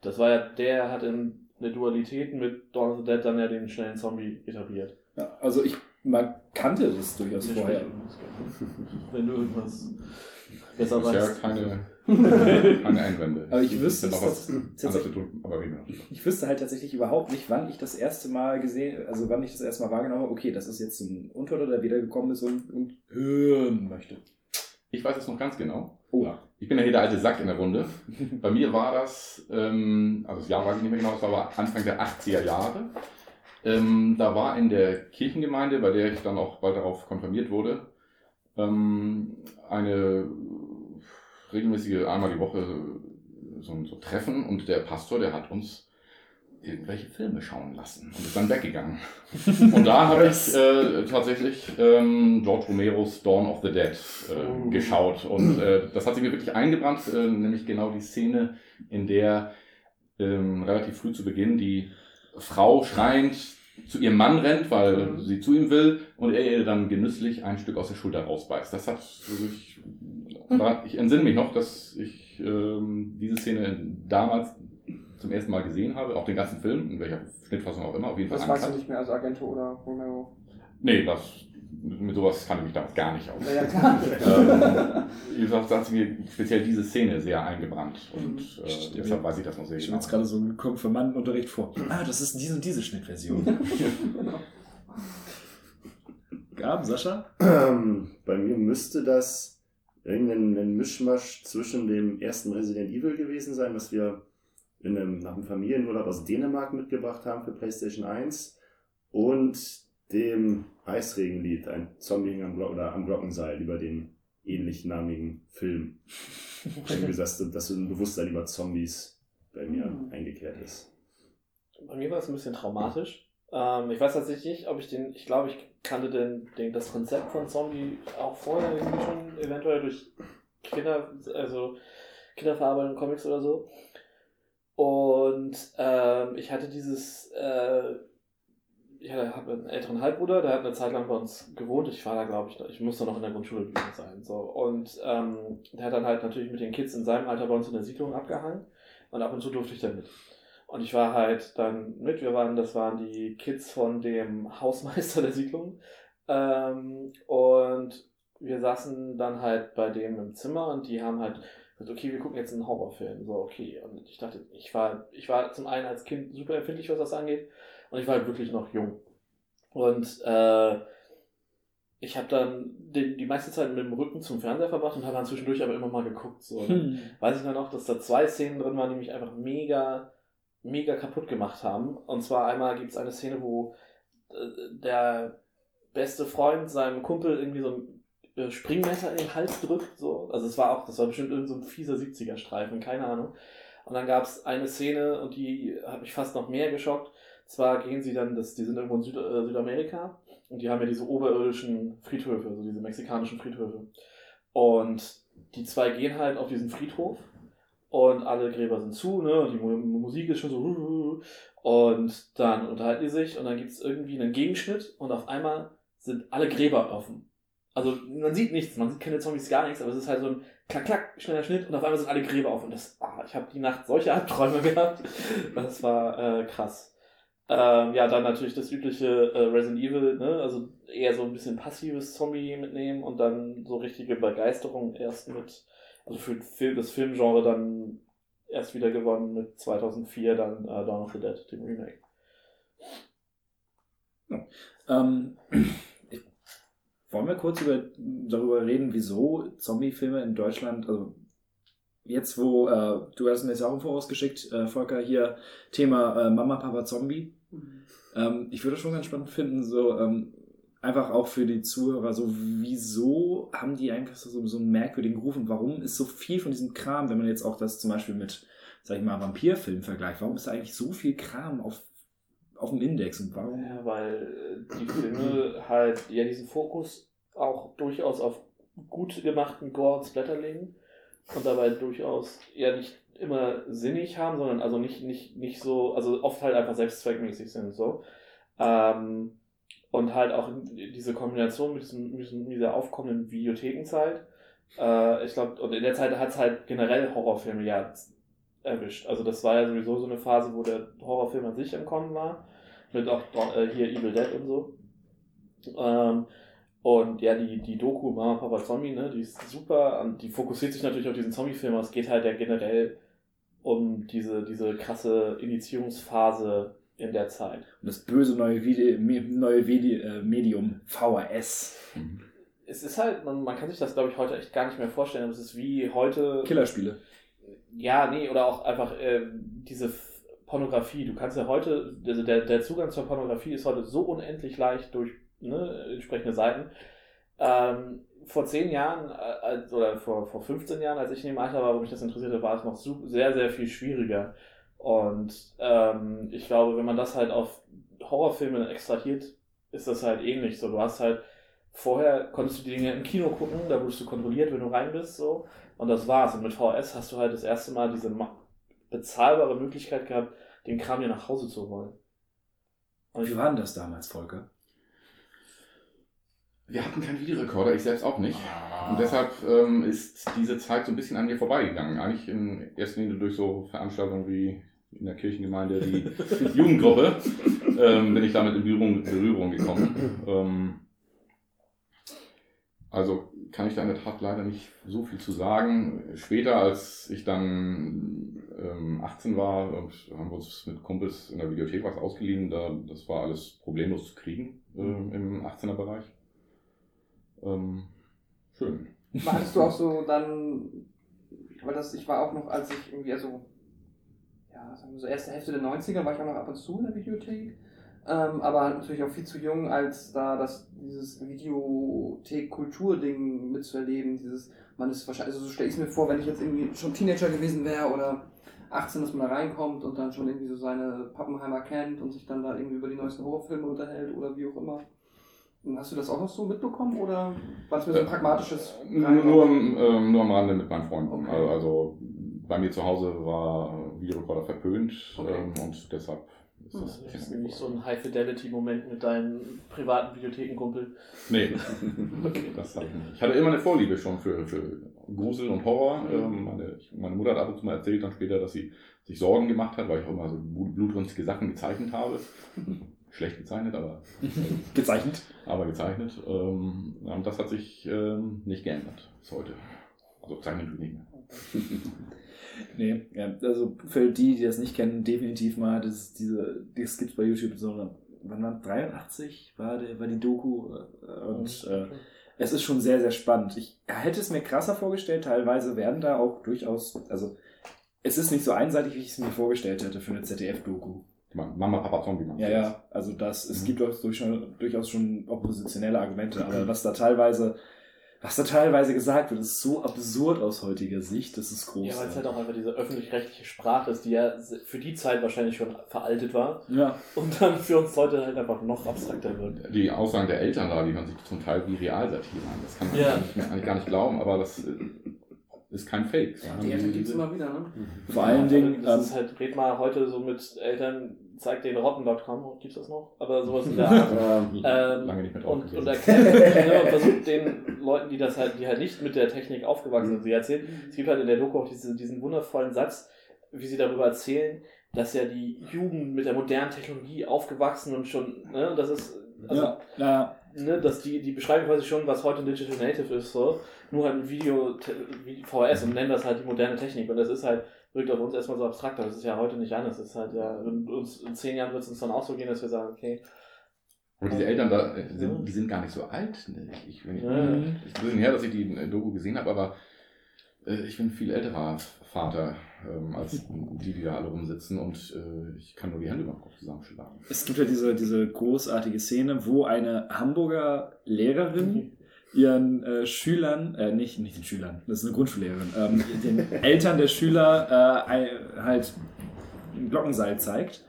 Das war ja, der hat in eine Dualität mit Dawn of the Dead dann ja den schnellen Zombie etabliert.
Ja, also ich man kannte das durchaus vorher.
Wenn du irgendwas. Besser
Bisher
weiß.
keine, keine Einwände.
Aber ich wüsste es
was
tatsächlich-
tun, aber.
Ich wüsste halt tatsächlich überhaupt nicht, wann ich das erste Mal gesehen, also wann ich das erste Mal wahrgenommen habe, okay, das ist jetzt ein Untoter, der wiedergekommen ist und, und hören möchte.
Ich weiß es noch ganz genau.
Oh ja.
Ich bin ja hier der alte Sack in der Runde. Bei mir war das, ähm, also das Jahr weiß ich nicht mehr genau, es war aber Anfang der 80er Jahre. Ähm, da war in der Kirchengemeinde, bei der ich dann auch bald darauf konfirmiert wurde, ähm, eine regelmäßige einmal die Woche so ein so Treffen und der Pastor, der hat uns irgendwelche Filme schauen lassen und ist dann weggegangen. Und da habe ich äh, tatsächlich ähm, George Romeros Dawn of the Dead äh, geschaut. Und äh, das hat sich mir wirklich eingebrannt, äh, nämlich genau die Szene, in der ähm, relativ früh zu Beginn die Frau schreiend zu ihrem Mann rennt, weil
Mhm.
sie zu ihm will und er ihr dann genüsslich ein Stück aus der Schulter rausbeißt. Das hat ich, da, ich entsinne mich noch, dass ich ähm, diese Szene damals zum ersten Mal gesehen habe, auch den ganzen Film, in welcher Schnittfassung auch immer, auf jeden Fall
Das weißt du nicht mehr, also Argento oder Romero.
Nee, das, mit sowas kann ich mich damals gar nicht aus.
Ja, ja, klar.
ähm, wie gesagt, da hat mir speziell diese Szene sehr eingebrannt und äh,
Stimmt.
deshalb weiß ich das noch sehr
Ich
genau.
stelle jetzt gerade so einen Konfirmandenunterricht vor. Ah, das ist diese und diese Schnittversion. Gaben, Sascha?
Ähm, Bei mir müsste das irgendein ein Mischmasch zwischen dem ersten Resident Evil gewesen sein, was wir in einem, nach einem Familienurlaub aus Dänemark mitgebracht haben für PlayStation 1 und dem Eisregenlied, ein Zombie am, oder am Glockenseil über den ähnlich namigen Film. Irgendwie, dass, dass so ein Bewusstsein über Zombies bei mir
Hm.
eingekehrt ist.
Bei mir war es ein bisschen traumatisch. Ähm, ich weiß tatsächlich nicht, ob ich den, ich glaube, ich kannte den, den, das Konzept von Zombie auch vorher irgendwie schon, eventuell durch Kinder, also Kinderverarbeitung, Comics oder so. Und ähm, ich hatte dieses, äh, ich habe einen älteren Halbbruder, der hat eine Zeit lang bei uns gewohnt. Ich war da, glaube ich, ich musste noch in der Grundschule sein. So. Und ähm, der hat dann halt natürlich mit den Kids in seinem Alter bei uns in der Siedlung abgehangen. Und ab und zu durfte ich da mit. Und ich war halt dann mit, wir waren, das waren die Kids von dem Hausmeister der Siedlung. Ähm, und wir saßen dann halt bei dem im Zimmer und die haben halt gesagt, okay, wir gucken jetzt einen Horrorfilm. So, okay. Und ich dachte, ich war, ich war zum einen als Kind super empfindlich, was das angeht. Und ich war halt wirklich noch jung. Und äh, ich habe dann den, die meiste Zeit mit dem Rücken zum Fernseher verbracht und habe dann zwischendurch aber immer mal geguckt. So, ne? weiß ich nur noch, dass da zwei Szenen drin waren, die mich einfach mega, mega kaputt gemacht haben. Und zwar einmal gibt es eine Szene, wo äh, der beste Freund seinem Kumpel irgendwie so ein äh, Springmesser in den Hals drückt. So. Also es war auch, das war bestimmt irgend so fieser 70er-Streifen, keine Ahnung. Und dann gab es eine Szene und die hat mich fast noch mehr geschockt. Zwar gehen sie dann, das, die sind irgendwo in Süd, äh, Südamerika und die haben ja diese oberirdischen Friedhöfe, also diese mexikanischen Friedhöfe. Und die zwei gehen halt auf diesen Friedhof und alle Gräber sind zu, ne? Und die Mu- Musik ist schon so. Und dann unterhalten die sich und dann gibt es irgendwie einen Gegenschnitt und auf einmal sind alle Gräber offen. Also man sieht nichts, man sieht keine Zombies, gar nichts, aber es ist halt so ein klack, klack, schneller Schnitt und auf einmal sind alle Gräber offen. Und das, ah, ich habe die Nacht solche Albträume gehabt. Das war äh, krass. Ähm, ja, dann natürlich das übliche äh, Resident Evil, ne? also eher so ein bisschen passives Zombie mitnehmen und dann so richtige Begeisterung erst mit, also für Film, das Filmgenre dann erst wieder gewonnen mit 2004 dann äh, Dawn of the Dead, dem Remake.
Ähm, ich, wollen wir kurz über, darüber reden, wieso Zombie-Filme in Deutschland, also jetzt wo, äh, du hast mir jetzt auch im Voraus geschickt, äh, Volker, hier Thema äh, Mama, Papa, Zombie. Ähm, ich würde das schon ganz spannend finden, so ähm, einfach auch für die Zuhörer, so wieso haben die einfach so, so einen merkwürdigen Ruf und warum ist so viel von diesem Kram, wenn man jetzt auch das zum Beispiel mit, sag ich mal, Vampirfilmen vergleicht, warum ist da eigentlich so viel Kram auf, auf dem Index und warum?
Ja, weil äh, die Filme halt ja diesen Fokus auch durchaus auf gut gemachten Gore und Splatter legen und dabei durchaus ja nicht immer sinnig haben, sondern also nicht, nicht, nicht so, also oft halt einfach selbstzweckmäßig sind so. Ähm, und halt auch diese Kombination mit, diesem, mit dieser aufkommenden Videothekenzeit. Äh, ich glaube, und in der Zeit hat es halt generell Horrorfilme ja erwischt. Also das war ja sowieso so eine Phase, wo der Horrorfilm an sich im Kommen war. Mit auch äh, hier Evil Dead und so. Ähm, Und ja, die, die Doku Mama Papa Zombie, ne, die ist super. Die fokussiert sich natürlich auf diesen Zombie-Film, aber es geht halt ja generell um diese, diese krasse Initiierungsphase in der Zeit.
Und das böse neue, Video, neue Vide äh, Medium VHS.
Es ist halt, man, man kann sich das, glaube ich, heute echt gar nicht mehr vorstellen. Es ist wie heute.
Killerspiele.
Ja, nee, oder auch einfach äh, diese Pornografie. Du kannst ja heute, also der, der Zugang zur Pornografie ist heute so unendlich leicht durch ne, entsprechende Seiten. Ähm, vor zehn Jahren äh, oder vor, vor 15 Jahren, als ich in dem Alter war, wo mich das interessierte, war es noch su- sehr, sehr viel schwieriger. Und ähm, ich glaube, wenn man das halt auf Horrorfilme extrahiert, ist das halt ähnlich. So, du hast halt vorher konntest du die Dinge im Kino gucken, da wurdest du kontrolliert, wenn du rein bist, so. Und das war's. Und mit VHS hast du halt das erste Mal diese bezahlbare Möglichkeit gehabt, den Kram dir nach Hause zu holen. Und
Wie war denn das damals, Volker?
Wir hatten keinen Videorekorder, ich selbst auch nicht. Und deshalb ähm, ist diese Zeit so ein bisschen an mir vorbeigegangen. Eigentlich in erster Linie durch so Veranstaltungen wie in der Kirchengemeinde die Jugendgruppe ähm, bin ich damit in Berührung, Berührung gekommen. Ähm, also kann ich da in der Tat leider nicht so viel zu sagen. Später, als ich dann ähm, 18 war, und haben wir uns mit Kumpels in der Videothek was ausgeliehen. Da, das war alles problemlos zu kriegen ähm, im 18er-Bereich. Ähm, schön.
Hattest du auch so dann, weil das, ich war auch noch, als ich irgendwie, also, ja, sagen wir so erste Hälfte der 90er war ich auch noch ab und zu in der Videothek. Ähm, aber natürlich auch viel zu jung, als da das, dieses Videothek-Kultur-Ding mitzuerleben. Dieses, man ist wahrscheinlich, also so stelle ich es mir vor, wenn ich jetzt irgendwie schon Teenager gewesen wäre oder 18, dass man da reinkommt und dann schon irgendwie so seine Pappenheimer kennt und sich dann da irgendwie über die neuesten Horrorfilme unterhält oder wie auch immer. Hast du das auch noch so mitbekommen oder war es mir so ein pragmatisches
Nur,
Rein-
nur, am- ähm, nur am Rande mit meinen Freunden.
Okay.
Also, also bei mir zu Hause war Videorekorder verpönt
Okay.
ähm, und deshalb ist das
das ist nicht so ein High-Fidelity-Moment mit deinen privaten Videothekenkumpel.
Nee, das habe ich nicht. Ich hatte immer eine Vorliebe schon für, für Grusel und Horror.
Mhm.
Ähm, meine, meine Mutter hat ab und zu mal erzählt, dann später, dass sie sich Sorgen gemacht hat, weil ich auch immer so blut- blutrünstige Sachen gezeichnet habe. Schlecht gezeichnet, aber,
Gezeichnet.
aber gezeichnet. Ähm, und das hat sich ähm, nicht geändert bis heute. Also zeichnen tut nicht mehr.
Nee, ja, also für die, die das nicht kennen, definitiv mal, das diese, das gibt's bei YouTube so eine, wann war 83 war, der, war die Doku äh, und äh, es ist schon sehr, sehr spannend. Ich hätte es mir krasser vorgestellt, teilweise werden da auch durchaus, also es ist nicht so einseitig, wie ich es mir vorgestellt hätte für eine ZDF-Doku.
Mama, Papa, Zombie.
Ja, ja, also das, es
Mhm.
gibt durchaus schon oppositionelle Argumente, aber was da teilweise, was da teilweise gesagt wird, ist so absurd aus heutiger Sicht, das ist groß.
Ja, weil es halt auch einfach diese öffentlich-rechtliche Sprache ist, die ja für die Zeit wahrscheinlich schon veraltet war
ja,
und dann für uns heute halt einfach noch abstrakter wird.
Die Aussagen der Eltern da, die hören sich zum Teil wie Realsatire an. Das kann man
Ja.
gar nicht mehr, eigentlich gar nicht glauben, aber das äh, ist kein Fake.
Die Eltern gibt es immer wieder, ne?
vor allen Dingen,
Das
ähm,
ist halt, red mal heute so mit Eltern, zeig den Rotten.com, gibt's das noch? Aber sowas in der Art.
Ähm,
Lange nicht mehr drauf
und, und erklärt ne, und versucht den Leuten, die das halt, die halt nicht mit der Technik aufgewachsen sind, sie erzählen, es gibt halt in der Doku auch diesen, diesen wundervollen Satz, wie sie darüber erzählen, dass ja die Jugend mit der modernen Technologie aufgewachsen und schon, ne, das ist, also,
ja, ja,
ne, dass die, die beschreiben quasi schon, was heute ein Digital Native ist, so, nur halt ein Video, VHS und nennen das halt die moderne Technik und das ist halt, wirkt auf uns erstmal so abstrakt, aber das ist ja heute nicht anders, das ist halt ja, in, uns, in zehn Jahren wird es uns dann auch so gehen, dass wir sagen, okay,
Aber diese Eltern da, äh, sind, die sind gar nicht so alt. Ne? Ich, ich, ich,
Ja.
ich, ist ein bisschen her, dass ich die äh, Doku gesehen habe, aber äh, ich bin viel älterer Vater ähm, als die, die da alle rumsitzen und äh, ich kann nur die Hände über den Kopf zusammenschlagen.
es gibt ja diese, diese großartige Szene, wo eine Hamburger Lehrerin ihren äh, Schülern, äh, nicht, nicht den Schülern, das ist eine Grundschullehrerin, ähm, den Eltern der Schüler äh, halt ein Glockenseil zeigt.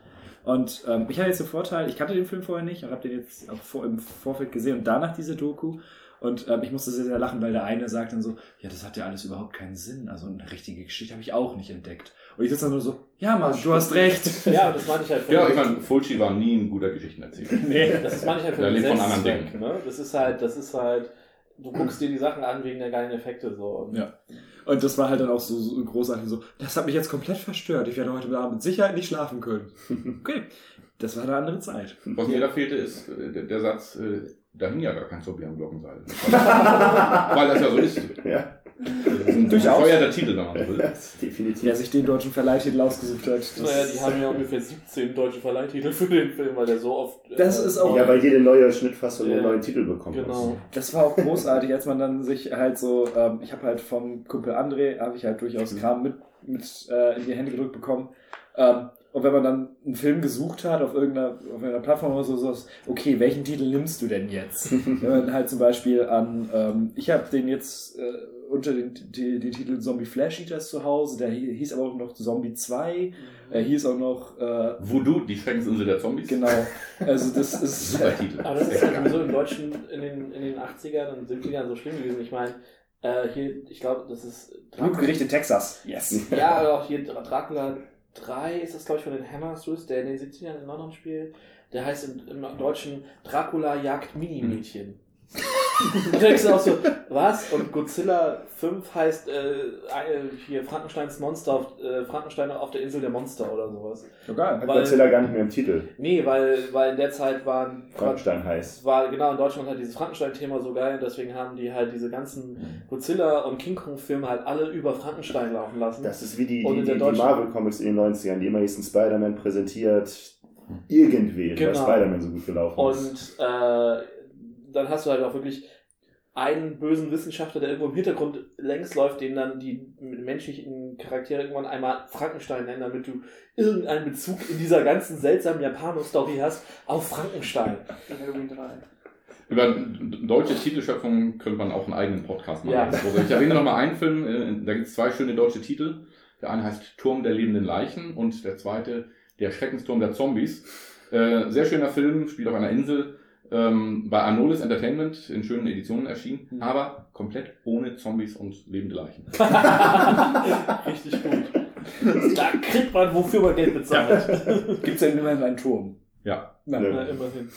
Und ähm, ich hatte jetzt den Vorteil, ich kannte den Film vorher nicht und habe den jetzt auch vor, im Vorfeld gesehen und danach diese Doku. Und ähm, ich musste sehr, sehr lachen, weil der eine sagt dann so, ja, das hat ja alles überhaupt keinen Sinn. Also eine richtige Geschichte habe ich auch nicht entdeckt. Und ich sitze dann nur so, ja Mann, du hast recht.
ja, das meine ich halt.
Ja, ich meine, Fulci war nie ein guter Geschichtenerzähler.
nee.
Das ist manchmal für
Der
den
lebt von anderen
Selbstzweck, ne? Das ist halt, das ist halt, du guckst dir die Sachen an wegen der geilen Effekte so. Und
Ja. Und das war halt dann auch so, so großartig so, das hat mich jetzt komplett verstört. Ich werde heute Abend mit Sicherheit nicht schlafen können. Okay, das war eine andere Zeit.
Was mir da fehlte, ist äh, der, der Satz, äh, da hing ja gar kein Zombie am Glockenseil. Weil das ja so ist.
Ja,
Durchaus.
bescheuerter Titel, wenn man will.
definitiv.
Der sich den deutschen Verleihtitel ausgesucht hat. Das,
Naja, die haben ja ungefähr 17 deutsche Verleihtitel für den Film, weil der so oft. äh,
Das ist auch-
Ja, weil jede neue Schnittfassung
Ja.
einen neuen Titel bekommt.
Genau.
Das war auch großartig, als man dann sich halt so, ähm, ich habe halt vom Kumpel André, habe ich halt durchaus Kram mit, mit äh, in die Hände gedrückt bekommen. Ähm, und wenn man dann einen Film gesucht hat auf irgendeiner, auf irgendeiner Plattform oder so, so ist, okay, welchen Titel nimmst du denn jetzt? wenn man halt zum Beispiel an, ähm, ich habe den jetzt äh, unter den, die, den Titel Zombie Flash Eaters zu Hause, der hi- hieß aber auch noch Zombie 2, er hieß auch noch, äh,
Voodoo, die Schreckensinsel der Zombies.
genau, also das ist,
Super Titel.
Aber das ist halt sowieso im Deutschen in den, in den 80ern und 70ern so schlimm gewesen. Ich meine, äh, hier, ich glaube, das ist.
Blutgericht in Texas, yes.
Ja, aber auch hier Dracula 3 ist das, glaube ich, von den Hammer Studios, der in den 70ern in London spielt. Der heißt im, im Deutschen Dracula jagt Mini-Mädchen. Und da denkst du auch so, was? Und Godzilla 5 heißt äh, hier Frankensteins Monster auf, äh, Frankenstein auf der Insel der Monster oder sowas.
Egal.
Hat
weil-
Godzilla gar nicht mehr im Titel.
Nee, weil, weil in der Zeit waren.
Frankenstein heißt.
war genau in Deutschland halt dieses Frankenstein-Thema so geil, deswegen haben die halt diese ganzen Godzilla und King Kong-Filme halt alle über Frankenstein laufen lassen.
Das ist wie die,
Und
die,
in
die, die Marvel-Comics in den 90ern, die immer hießen Spider-Man präsentiert irgendwen, weil
Genau.
Spider-Man so gut gelaufen ist.
Und äh, dann hast du halt auch wirklich einen bösen Wissenschaftler, der irgendwo im Hintergrund längs läuft, den dann die menschlichen Charaktere irgendwann einmal Frankenstein nennen, damit du irgendeinen Bezug in dieser ganzen seltsamen Japano-Story hast auf Frankenstein.
Halloween 3.
Über deutsche Titelschöpfungen könnte man auch einen eigenen Podcast machen.
Ja.
Also ich erwähne nochmal einen Film, äh, da gibt es zwei schöne deutsche Titel. Der eine heißt Turm der lebenden Leichen und der zweite Der Schreckensturm der Zombies. Äh, sehr schöner Film, spielt auf einer Insel. Ähm, bei Anolis Entertainment in schönen Editionen erschienen,
Mhm.
aber komplett ohne Zombies und lebende Leichen.
Richtig gut. Da kriegt man, wofür man Geld bezahlt.
Gibt es ja immerhin einen Turm.
Ja.
Na,
Ja.
Na, immerhin.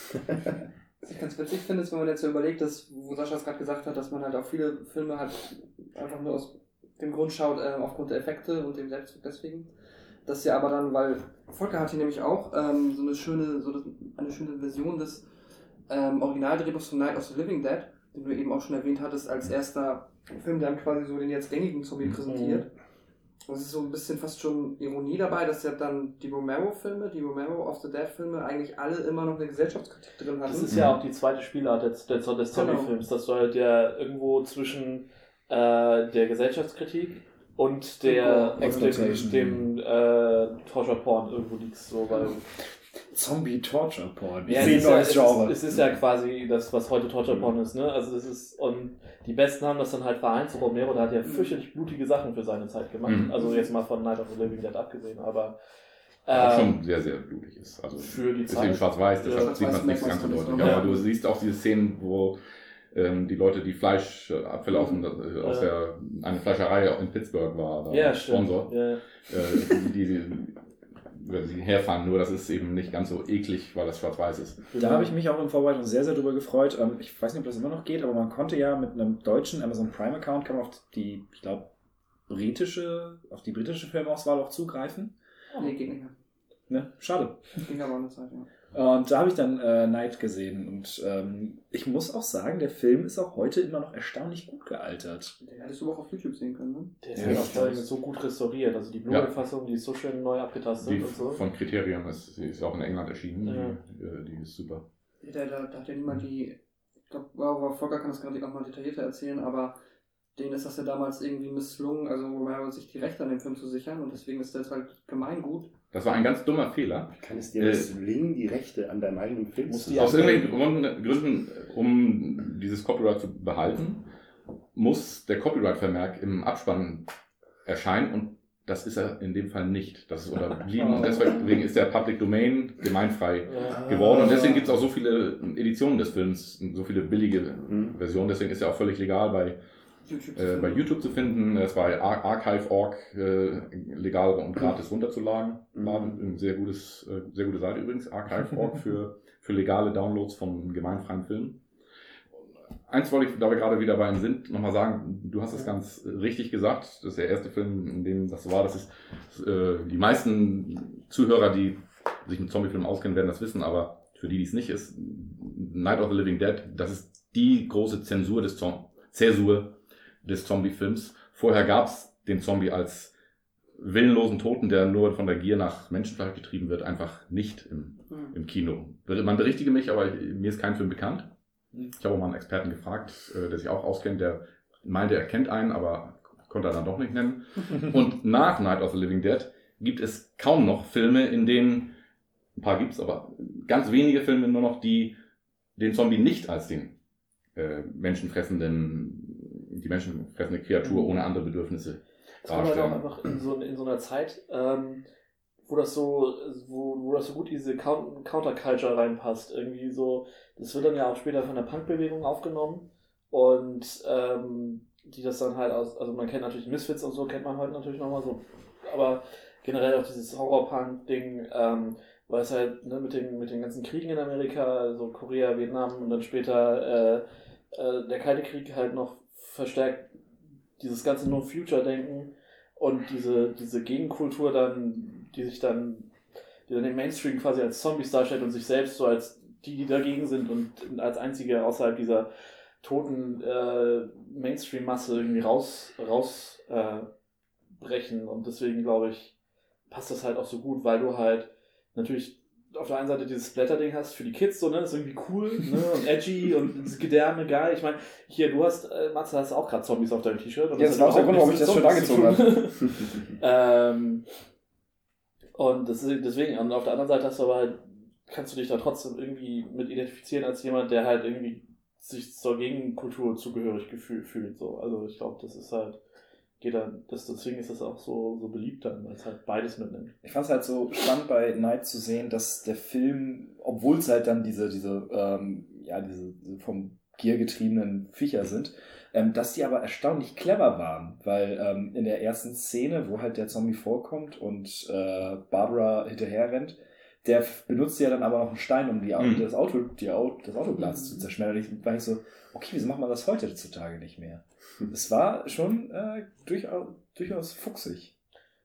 Was ich ganz witzig finde, ist, wenn man jetzt so überlegt, dass, wo Sascha es gerade gesagt hat, dass man halt auch viele Filme halt einfach nur aus dem Grund schaut, äh, aufgrund der Effekte und dem Selbstzug deswegen. Das ja aber dann, weil Volker hat hier nämlich auch ähm, so eine schöne, so eine schöne Version des ähm, Originaldrehbuchs von Night of the Living Dead, den du eben auch schon erwähnt hattest, als erster Film, der quasi so den jetzt gängigen Zombie
Mhm.
präsentiert. Und es ist so ein bisschen fast schon Ironie dabei, dass ja dann die Romero-Filme, die Romero of the Dead-Filme eigentlich alle immer noch eine Gesellschaftskritik drin hatten.
Das ist ja auch die zweite Spielart des, des, des Zombie-Films, dass du halt ja irgendwo zwischen äh, der Gesellschaftskritik und der und dem, dem äh, Torture-Porn irgendwo liegst. So, weil,
Zombie Torture Porn.
ja, es,
sehe
ist ja,
neues
es, ist, es ist ja quasi das, was heute Torture-Porn ist. Ne? Also das ist, und die Besten haben das dann halt vereint. So Romero, der hat ja fürchterlich blutige Sachen für seine Zeit gemacht.
Mhm.
Also jetzt mal von Night of the Living Dead abgesehen, aber
Was
äh,
schon sehr, sehr blutig ist. Also
für die
Deswegen
Zeit.
schwarz-weiß,
Ja,
deshalb sieht man es nicht
schwarz-weiß
ganz so deutlich. Aber du siehst auch diese Szenen, wo ähm, die Leute, die Fleischabfälle aus, dem- äh, aus
Ja.
der, eine Fleischerei in Pittsburgh war, da
ja.
Sponsor,
Ja.
äh, die, die, über die herfahren, nur das ist eben nicht ganz so eklig, weil das schwarz-weiß ist.
Da habe ich mich auch in Vorbereitung sehr, sehr drüber gefreut. Ähm, Ich weiß nicht, ob das immer noch geht, aber man konnte ja mit einem deutschen Amazon Prime Account kann man auf die, ich glaube, britische, auf die britische Filmauswahl auch zugreifen.
Nee, geht nicht mehr.
Ne? Schade.
Ging aber eine Zeit, ja.
Und da habe ich dann äh, Night gesehen. Und ähm, ich muss auch sagen, der Film ist auch heute immer noch erstaunlich gut gealtert.
Den hättest du auch auf YouTube sehen können, ne?
Der ist
Ja,
ja, auch so gut restauriert. Also die Blu-ray-Fassung, die ist so schön neu abgetastet
Die
und so.
von Kriterium ist, sie ist auch in England erschienen,
Ja.
die, äh, die ist super.
Da, da, da hat ja niemand die. Ich glaube, wow, Volker kann das gerade nochmal detaillierter erzählen, aber denen ist das ja damals irgendwie misslungen, also Romero sich die Rechte an dem Film zu sichern und deswegen ist das halt gemeingut.
Das war ein ganz dummer Fehler.
Kann es dir
Äh,
misslingen, die Rechte an deinem eigenen Film zu
Aus irgendwelchen Gründen, um dieses Copyright zu behalten, muss der Copyright-Vermerk im Abspann erscheinen und das ist er in dem Fall nicht. Das ist unterblieben und deswegen ist der Public Domain gemeinfrei
Ja.
geworden und deswegen gibt es auch so viele Editionen des Films, so viele billige
Mhm.
Versionen, deswegen ist er auch völlig legal bei,
YouTube.
äh, bei YouTube zu finden, er ist bei Ar Archive.org äh, legal und gratis runterzuladen.
Mhm.
Ein sehr, gutes, äh, sehr gute Seite übrigens, Archive.org für, für legale Downloads von gemeinfreien Filmen. Eins wollte ich, da wir gerade wieder bei ihm sind, nochmal sagen, du hast es ganz richtig gesagt, das ist der erste Film, in dem das so war, das ist, äh, die meisten Zuhörer, die sich mit Zombiefilmen auskennen, werden das wissen, aber für die, die es nicht ist, Night of the Living Dead, das ist die große Zensur des, Zom Zäsur des Zombie-Films. Vorher gab es den Zombie als willenlosen Toten, der nur von der Gier nach Menschenfleisch getrieben wird, einfach nicht im,
Hm.
im Kino. Man berichtige mich, aber mir ist kein Film bekannt.
Hm.
Ich habe auch mal einen Experten gefragt, äh, der sich auch auskennt, der meinte, er kennt einen, aber konnte er dann doch nicht nennen. Und nach Night of the Living Dead gibt es kaum noch Filme, in denen, ein paar gibt es, aber ganz wenige Filme nur noch, die den Zombie nicht als den äh, menschenfressenden, die menschenfressende Kreatur ohne andere Bedürfnisse
Das kommt halt auch
darstellen.
einfach in so, in so einer Zeit, ähm, wo das so, wo, wo das so gut diese Count- Counterculture reinpasst. Irgendwie so, das wird dann ja auch später von der Punkbewegung aufgenommen und ähm, die das dann halt aus, also man kennt natürlich Misfits und so, kennt man heute natürlich nochmal so, aber generell auch dieses Horror-Punk-Ding, ähm, weil es halt ne, mit, den, mit den ganzen Kriegen in Amerika, also Korea, Vietnam und dann später äh, äh, der Kalte Krieg halt noch verstärkt dieses ganze No-Future-Denken und diese, diese Gegenkultur dann, die sich dann, die dann den Mainstream quasi als Zombies darstellt und sich selbst so als die, die dagegen sind und als einzige außerhalb dieser toten äh, Mainstream-Masse irgendwie raus, raus äh. Und deswegen glaube ich, passt das halt auch so gut, weil du halt natürlich auf der einen Seite dieses Splatter-Ding hast für die Kids, so, ne, das ist irgendwie cool, ne, und edgy und das Gedärme geil. Ich meine, hier, du hast, äh, Matze, hast auch gerade Zombies auf deinem T-Shirt.
Ja, das war auch der Grund, warum ich das
Zombies
angezogen
tun. ähm, und das, ist- deswegen, und auf der anderen Seite hast du aber halt, kannst du dich da trotzdem irgendwie mit identifizieren als jemand, der halt irgendwie sich zur Gegenkultur zugehörig gefühl, fühlt. So. Also ich glaube, das ist halt, geht dann, das, deswegen ist das auch so, so beliebt dann, weil es halt beides mitnimmt.
Ich fand es halt so spannend bei Night zu sehen, dass der Film, obwohl es halt dann diese, diese, ähm, ja, diese vom Gier getriebenen Viecher sind, ähm, dass die aber erstaunlich clever waren, weil ähm, in der ersten Szene, wo halt der Zombie vorkommt und äh, Barbara hinterher rennt, der benutzt ja dann aber noch einen Stein, um die,
Mhm.
das, Auto, die das Autoglas
Mhm.
zu zerschmettern. Und ich war ich so, okay, wieso macht man das heutzutage nicht mehr? Es war schon äh, durchaus, durchaus fuchsig.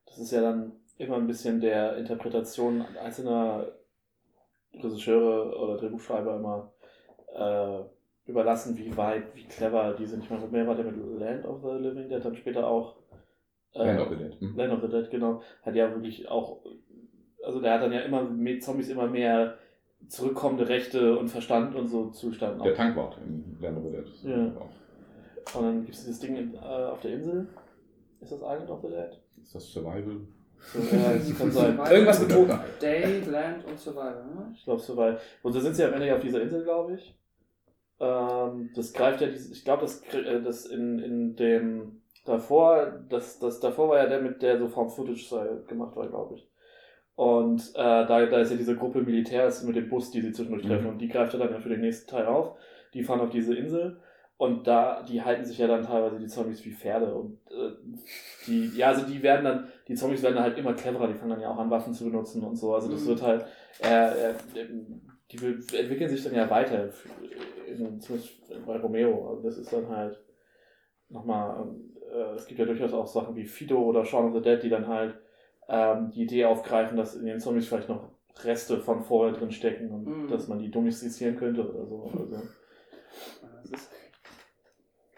Das ist ja dann immer ein bisschen der Interpretation einzelner Regisseure oder Drehbuchschreiber immer äh, überlassen, wie weit, wie clever die sind. Ich meine, mehr war der mit Land of the Living Dead, dann später auch äh,
Land of the Dead. hm.
Land of the Dead, genau, hat ja wirklich auch, also der hat dann ja immer mit Zombies immer mehr zurückkommende Rechte und Verstand und so Zustand.
Der Tankwart in Land of the Dead.
Ja.
Auch.
Und dann gibt es dieses Ding in, äh, auf der Insel. Ist das Island of the Dead?
Ist das Survival?
So, ja, das kann sein.
Irgendwas mit Toten.
Day, Land und Survival, ne?
Ich glaube, so weit. Und da sind sie am Ende ja auf dieser Insel, glaube ich. Ähm, das greift ja dieses, ich glaube, das, äh, das in, in dem davor, das, das davor war ja der mit der so Found Footage gemacht war, glaube ich. Und äh, da, da ist ja diese Gruppe Militärs mit dem Bus, die sie zwischendurch treffen.
Mhm.
Und die greift er dann ja für den nächsten Teil auf. Die fahren auf diese Insel. Und da, die halten sich ja dann teilweise die Zombies wie Pferde. Und äh, die, ja, also die werden dann, die Zombies werden dann halt immer cleverer, die fangen dann ja auch an, Waffen zu benutzen und so. Also das
Mhm.
wird halt, äh, äh, die entwickeln sich dann ja weiter, in, zumindest bei Romeo. Also das ist dann halt nochmal, äh, es gibt ja durchaus auch Sachen wie Fido oder Shaun of the Dead, die dann halt ähm, die Idee aufgreifen, dass in den Zombies vielleicht noch Reste von vorher drin stecken und
Mhm.
dass man die domestizieren könnte oder so. Also,
Das ist,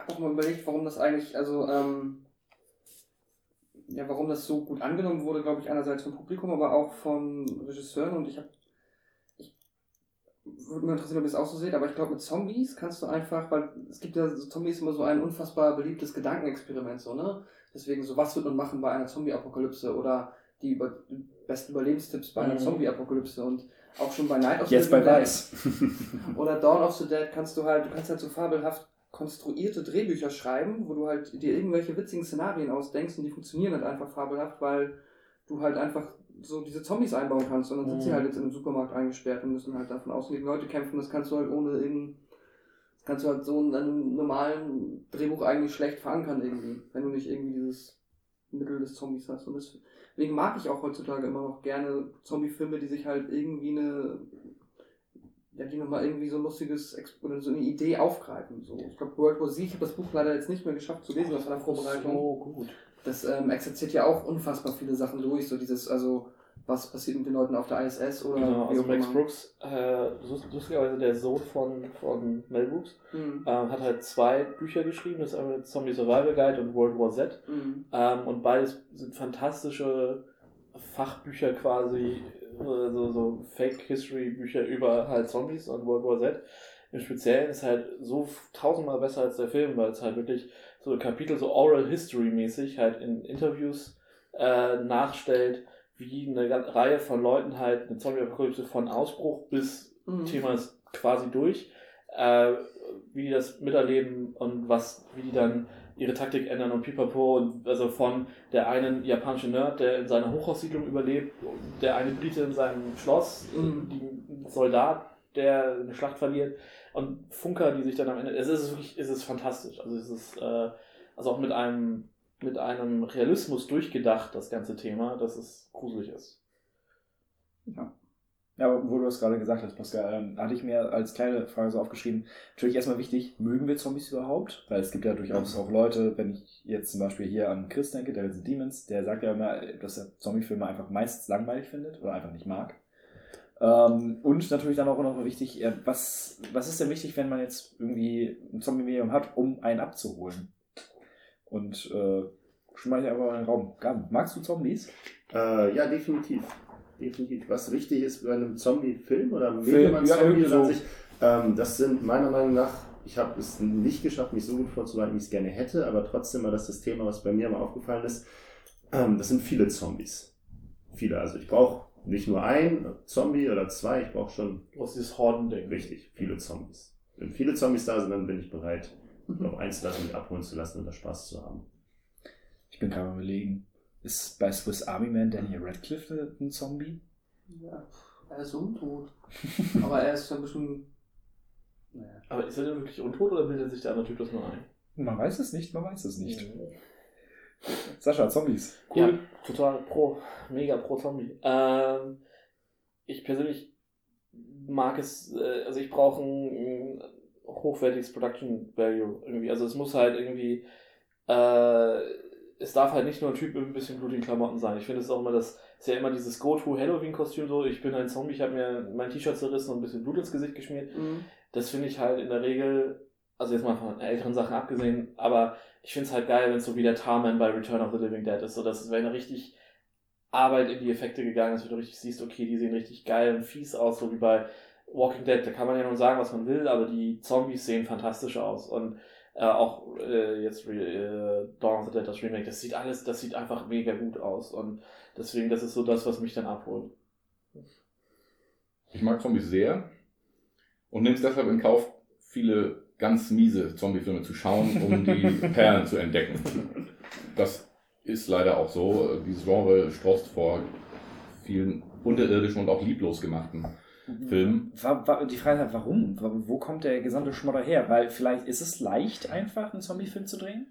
auch mal überlegt, warum das eigentlich, also, ähm, ja, warum das so gut angenommen wurde, glaube ich, einerseits vom Publikum, aber auch von Regisseuren und ich habe, ich würde mich interessieren, ob ihr es auch so seht, aber ich glaube, mit Zombies kannst du einfach, weil es gibt ja so Zombies immer so ein unfassbar beliebtes Gedankenexperiment, so, ne? Deswegen so, was wird man machen bei einer Zombie-Apokalypse oder die über, besten Überlebenstipps bei einer
Mhm.
Zombie-Apokalypse und auch schon bei Night of the
Jetzt bei
Dead.
Weiß.
Oder Dawn of the Dead kannst du halt, du kannst halt so fabelhaft konstruierte Drehbücher schreiben, wo du halt dir irgendwelche witzigen Szenarien ausdenkst und die funktionieren halt einfach fabelhaft, weil du halt einfach so diese Zombies einbauen kannst und dann sind sie
Mhm.
halt jetzt in einem Supermarkt eingesperrt und müssen halt davon außen gegen Leute kämpfen. Das kannst du halt ohne irgendein, das kannst du halt so in einem normalen Drehbuch eigentlich schlecht verankern irgendwie, wenn du nicht irgendwie dieses Mittel des Zombies hast. Und deswegen mag ich auch heutzutage immer noch gerne Zombie-Filme, die sich halt irgendwie eine ja, die nochmal irgendwie so ein lustiges oder so eine Idee aufgreifen. So. Ich glaube, World War Z, ich habe das Buch leider jetzt nicht mehr geschafft zu lesen aus einer Vorbereitung.
so gut.
Das ähm, exerziert ja auch unfassbar viele Sachen durch. So dieses, also
was passiert mit den Leuten auf der ISS oder
Genau, also Max. Brooks, äh, lust- lustigerweise der Sohn von, von Mel Brooks,
Mhm.
ähm, hat halt zwei Bücher geschrieben, das ist einmal Zombie Survival Guide und World War Z.
Mhm.
Ähm, und beides sind fantastische Fachbücher quasi, so, so Fake-History-Bücher über halt Zombies und World War Z. Im Speziellen ist halt so tausendmal besser als der Film, weil es halt wirklich so Kapitel so Oral History-mäßig halt in Interviews äh, nachstellt, wie eine ganze Reihe von Leuten halt eine Zombie-Apokalypse von Ausbruch bis
Mhm.
Thema ist quasi durch, äh, wie die das miterleben und was, wie die dann ihre Taktik ändern und pipapo und also von der einen japanischen Nerd, der in seiner Hochhaussiedlung überlebt, der eine Brite in seinem Schloss,
Mhm.
die Soldat, der eine Schlacht verliert und Funker, die sich dann am Ende, es ist wirklich, es ist fantastisch, also es ist äh, also auch mit einem mit einem Realismus durchgedacht, das ganze Thema, dass es gruselig ist.
Ja, aber wo du das gerade gesagt hast, Pascal, ähm, hatte ich mir als kleine Frage so aufgeschrieben. Natürlich erstmal wichtig, mögen wir Zombies überhaupt? Weil es gibt ja durchaus auch Leute, wenn ich jetzt zum Beispiel hier an Chris denke, der ist Demons, der sagt ja immer, dass er Zombiefilme einfach meist langweilig findet oder einfach nicht mag. Ähm, und natürlich dann auch noch wichtig, äh, was, was ist denn wichtig, wenn man jetzt irgendwie ein Zombie-Medium hat, um einen abzuholen? Und äh, schmeiß ich einfach mal in den Raum. Gaben, magst du Zombies?
Äh, ja, definitiv. Definitiv. Was wichtig ist bei einem Zombie-Film oder einem
Film,
Medium als
ja, so.
sich, ähm, das sind meiner Meinung nach, ich habe es nicht geschafft, mich so gut vorzubereiten, wie ich es gerne hätte, aber trotzdem war das das Thema, was bei mir mal aufgefallen ist. Ähm, das sind viele Zombies. Viele. Also ich brauche nicht nur ein Zombie oder zwei, ich brauche schon
Du hast dieses Horden-Ding.
richtig viele Zombies. Wenn viele Zombies da sind, dann bin ich bereit,
Mhm.
noch einzulassen, mich abholen zu lassen und da Spaß zu haben.
Ich bin gerade überlegen. Ist bei Swiss Army Man Daniel Radcliffe ein Zombie?
Ja, er ist untot. Aber er ist dann bestimmt. Naja.
Aber ist er denn wirklich untot oder bildet sich der andere Typ das nur ein?
Man weiß es nicht, man weiß es nicht. Sascha, Zombies.
Ja, total pro, mega pro Zombie. Ähm, ich persönlich mag es, äh, also ich brauche ein, ein hochwertiges Production Value irgendwie. Also es muss halt irgendwie, äh, es darf halt nicht nur ein Typ mit ein bisschen blutigen Klamotten sein. Ich finde es auch immer das, ist ja immer dieses Go-To-Halloween-Kostüm so, ich bin ein Zombie, ich habe mir mein T-Shirt zerrissen und ein bisschen Blut ins Gesicht geschmiert.
Mhm.
Das finde ich halt in der Regel, also jetzt mal von älteren Sachen abgesehen, aber ich finde es halt geil, wenn es so wie der Tarman bei Return of the Living Dead ist, so dass es wenn richtig Arbeit in die Effekte gegangen ist, wo du richtig siehst, okay, die sehen richtig geil und fies aus, so wie bei Walking Dead, da kann man ja nun sagen, was man will, aber die Zombies sehen fantastisch aus und äh, auch äh, jetzt äh, Dawn of the Dead, das Remake, das sieht alles, das sieht einfach mega gut aus und deswegen, das ist so das, was mich dann abholt.
Ich mag Zombies sehr und nehme es deshalb in Kauf, viele ganz miese Zombie-Filme zu schauen, um die Perlen zu entdecken. Das ist leider auch so. Dieses Genre strotzt vor vielen unterirdischen und auch lieblos gemachten
Wa- wa- Die Frage ist halt, warum? Wa- Wo kommt der gesamte Schmodder her? Weil vielleicht ist es leicht, einfach einen Zombie-Film zu drehen?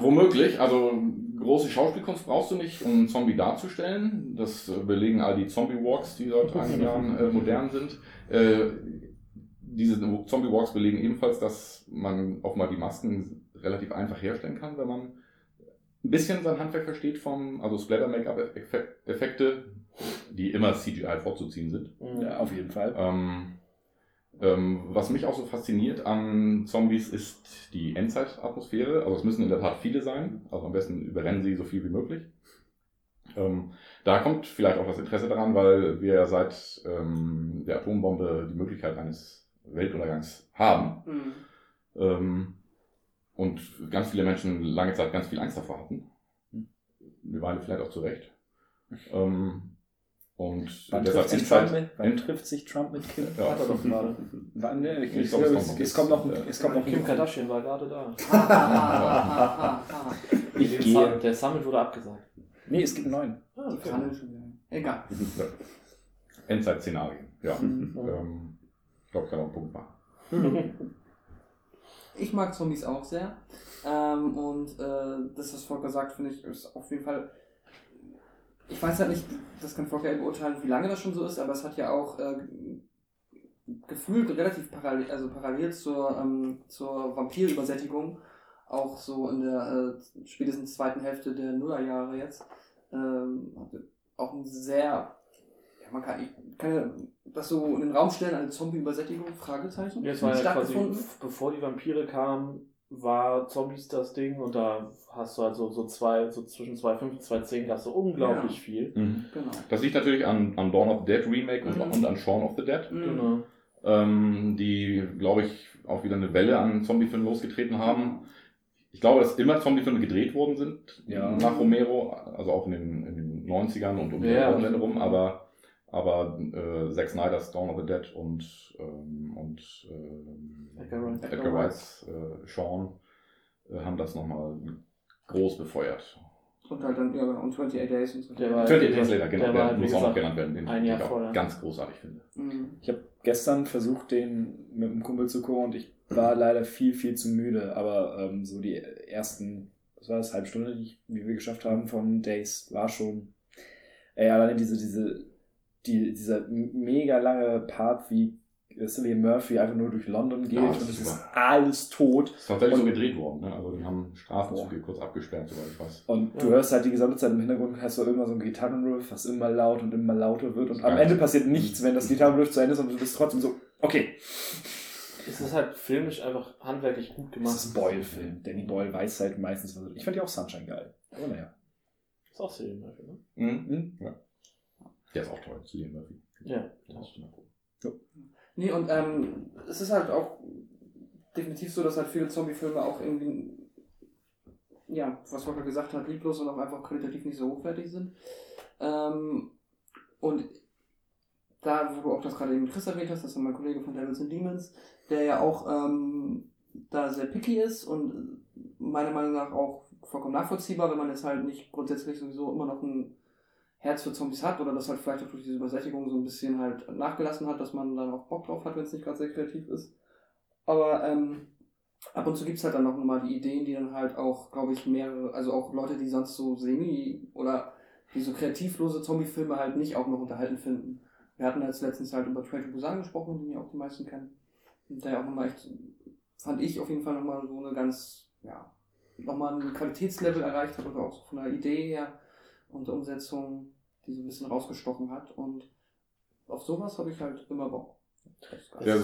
Womöglich, also große Schauspielkunst brauchst du nicht, um einen Zombie darzustellen. Das äh, belegen all die Zombie-Walks, die seit einigen Jahren äh, modern sind. Äh, diese Zombie-Walks belegen ebenfalls, dass man offenbar die Masken relativ einfach herstellen kann, wenn man ein bisschen sein Handwerk versteht vom, also Splatter-Make-up-Effekte, die immer CGI vorzuziehen sind.
Mhm.
Ja, auf jeden Fall.
Ähm, ähm, was mich auch so fasziniert an Zombies ist die Endzeitatmosphäre. Also es müssen in der Tat viele sein. Also am besten überrennen sie so viel wie möglich. Ähm, da kommt vielleicht auch das Interesse daran, weil wir ja seit ähm, der Atombombe die Möglichkeit eines Weltuntergangs haben.
Mhm.
Ähm, und ganz viele Menschen lange Zeit ganz viel Angst davor hatten. Eine Weile vielleicht auch zu Recht. Ähm, und
Wann trifft, sich Trump mit, wann trifft sich Trump mit Kim?
ja,
Hat er doch gerade.
Wann, ne, ich,
Ich glaub,
glaube,
es
es,
kommt noch.
es kommt noch, ein- es kommt noch
Kim Kardashian war gerade da.
Ha.
Ich
Der
gehe.
Summit- Der Summit wurde abgesagt.
Nee, es gibt einen neuen.
Ah,
Die kann ich schon wieder. Egal.
Endzeit-Szenarien, ja.
Mhm.
Ähm, ich glaube, kann auch ein Punkt machen.
Ich mag Zombies auch sehr. Ähm, und äh, das, was Volker sagt, finde ich, ist auf jeden Fall. Ich weiß halt nicht, das kann Volker ja beurteilen, wie lange das schon so ist, aber es hat ja auch äh, gefühlt relativ parallel, also parallel zur, ähm, zur Vampirübersättigung, auch so in der äh, spätestens zweiten Hälfte der Nullerjahre jetzt, ähm,
auch ein sehr, ja, man kann, kann ja das so in den Raum stellen, eine Zombie-Übersättigung, Fragezeichen,
Jetzt war ja quasi, bevor die Vampire kamen, war Zombies das Ding und da hast du halt so, so zwei, so zwischen 2.5 und 2.10 gab es so unglaublich
Ja.
viel.
Mhm.
Genau.
Das liegt natürlich an, an Dawn of the Dead Remake und,
Mhm.
und an Shaun of the Dead,
Mhm.
Genau.
ähm, die, glaube ich, auch wieder eine Welle an Zombiefilmen losgetreten haben. Ich glaube, dass immer Zombiefilme gedreht worden sind
Ja.
nach Romero, also auch in den, in den 90ern und um die
Ja.
Wochenende rum, aber, aber äh, Zack Snyder's Dawn of the Dead und, ähm, und ähm,
Edgar Wright.
Edgar Wrights äh, Shaun äh, haben das nochmal groß befeuert.
Und halt dann, ja, genau, und 28 Days und so.
Der war-
28 Days Later, genau,
der
der,
war halt, wie
muss auch noch genannt werden, den
ein Jahr
ich auch ganz großartig finde.
Mhm.
Ich habe gestern versucht, den mit einem Kumpel zu gucken und ich war leider viel, viel zu müde. Aber ähm, so die ersten, was war das, halbe Stunde, die, ich- die wir geschafft haben von Days, war schon. Ey, alleine diese, diese, die, dieser mega lange Part, wie Cillian Murphy einfach nur durch London geht
Ja,
und es
ist
alles tot.
Das ist tatsächlich so
Und-
gedreht worden, ne? Also die haben Straßenzüge kurz abgesperrt, soweit ich weiß.
Und du
Ja.
hörst halt die gesamte Zeit im Hintergrund, hast du irgendwann so ein Gitarrenriff, was immer laut und immer lauter wird. Und am. Ende passiert nichts, wenn das Gitarrenriff zu Ende ist und du bist trotzdem so, okay.
Es ist halt filmisch einfach handwerklich gut gemacht.
Das ist ein Boyle-Film. Danny Boyle weiß halt meistens, was er Ich fand ja auch Sunshine geil. Aber naja.
Ist auch Cillian Murphy, ne?
Mhm.
Hm?
Ja. Der ist auch toll, Cillian Murphy.
Ja.
Das ist schon cool.
Nee, und ähm, es ist halt auch definitiv so, dass halt viele Zombie-Filme auch irgendwie, ja, was Volker gesagt hat, lieblos und auch einfach qualitativ nicht so hochwertig sind. Ähm, und da, wo du auch das gerade eben Chris erwähnt hast, das ist mein Kollege von Devils and Demons, der ja auch ähm, da sehr picky ist und meiner Meinung nach auch vollkommen nachvollziehbar, wenn man jetzt halt nicht grundsätzlich sowieso immer noch ein Herz für Zombies hat oder das halt vielleicht auch durch diese Übersättigung so ein bisschen halt nachgelassen hat, dass man dann auch Bock drauf hat, wenn es nicht gerade sehr kreativ ist. Aber ähm, ab und zu gibt es halt dann noch mal die Ideen, die dann halt auch, glaube ich, mehrere, also auch Leute, die sonst so semi- oder die so kreativlose Zombie-Filme halt nicht auch noch unterhalten finden. Wir hatten jetzt letztens halt über to Busan gesprochen, den ja auch die meisten kennen. Und der auch nochmal echt, fand ich auf jeden Fall nochmal so eine ganz, ja, nochmal ein Qualitätslevel erreicht hat oder auch so von der Idee her und Umsetzung, die so ein bisschen rausgestochen hat. Und auf sowas habe ich halt immer Bock.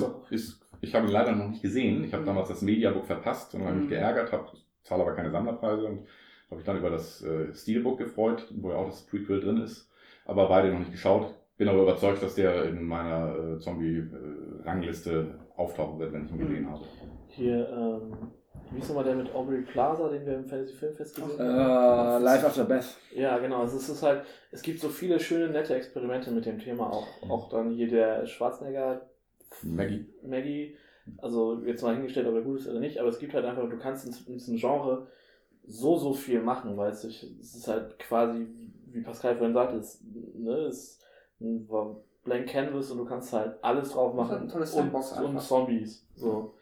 Doch-
ist, ich habe ihn leider noch nicht gesehen. Ich habe
Mhm.
damals das Mediabook verpasst und habe mich
Mhm.
geärgert, habe zahle aber keine Sammlerpreise und habe mich dann über das äh, Steelbook gefreut, wo ja auch das Prequel drin ist. Aber beide noch nicht geschaut. Bin aber überzeugt, dass der in meiner äh, Zombie-Rangliste auftauchen wird, wenn ich ihn gesehen
Mhm.
habe.
Hier, ähm, wie ist nochmal der mit Aubrey Plaza, den wir im Fantasy Filmfest gesehen
Äh,
haben?
Life After Beth.
Ja, genau. Es ist halt, es gibt so viele schöne, nette Experimente mit dem Thema. Auch, auch dann hier der Schwarzenegger
Maggie.
Maggie, also jetzt mal hingestellt, ob er gut ist oder nicht, aber es gibt halt einfach, du kannst in, in diesem Genre so, so viel machen, weil es, es ist halt quasi, wie Pascal vorhin sagte, es, ne, es ist ein Blank Canvas und du kannst halt alles drauf
Das ist
machen.
ein tolles
und, und. Zombies. So.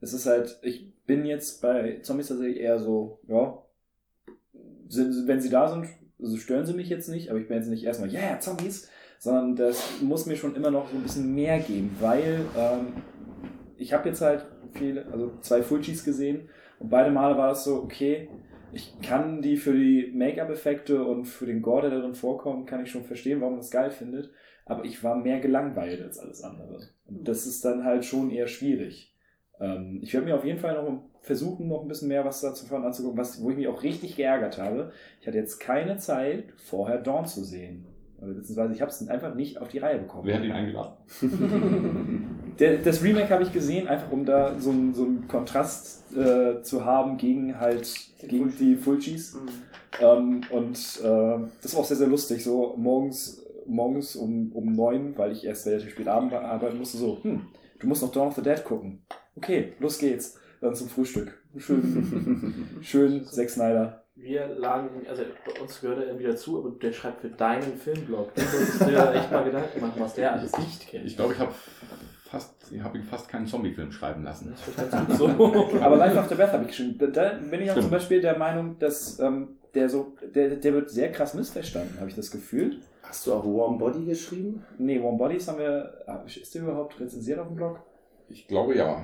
Es ist halt, ich bin jetzt bei Zombies tatsächlich eher so, ja, sind, wenn sie da sind, also stören sie mich jetzt nicht, aber ich bin jetzt nicht erstmal, ja, yeah, Zombies, sondern das muss mir schon immer noch so ein bisschen mehr geben, weil ähm, ich habe jetzt halt viele, also zwei Fulcis gesehen und beide Male war es so, okay, ich kann die für die Make-up-Effekte und für den Gore, der darin vorkommt, kann ich schon verstehen, warum man das geil findet, aber ich war mehr gelangweilt als alles andere. Und das ist dann halt schon eher schwierig. Ähm, ich werde mir auf jeden Fall noch versuchen, noch ein bisschen mehr was dazu von anzugucken, was, wo ich mich auch richtig geärgert habe. Ich hatte jetzt keine Zeit, vorher Dawn zu sehen. Oder beziehungsweise ich habe es einfach nicht auf die Reihe bekommen.
Wer hat ihn eingeladen?
Das Remake habe ich gesehen, einfach um da so, einen- so einen Kontrast äh, zu haben gegen halt
Die
gegen die Fulcis.
Mhm.
Ähm, und äh, das war auch sehr, sehr lustig. So morgens, morgens um, um neun, weil ich erst relativ spät Abend arbeiten musste, so, hm, du musst noch Dawn of the Dead gucken. Okay, los geht's. Dann zum Frühstück. Schön, schön Zack Snyder.
Wir lagen, also bei uns gehört er irgendwie dazu, aber der schreibt für deinen Filmblog. Du solltest dir da echt mal Gedanken machen, was der alles nicht kennt.
Ich glaube, ich habe fast, ich habe ihn fast keinen Zombie-Film schreiben lassen.
Das wird ganz gut so.
Aber Life After Beth habe ich geschrieben. Da, da bin ich auch
Stimmt.
zum Beispiel der Meinung, dass ähm, der so, der, der wird sehr krass missverstanden, habe ich das Gefühl.
Hast du auch Warm Body geschrieben?
Nee, Warm Bodies haben wir, ah, ist der überhaupt rezensiert auf dem Blog?
Ich glaube ja.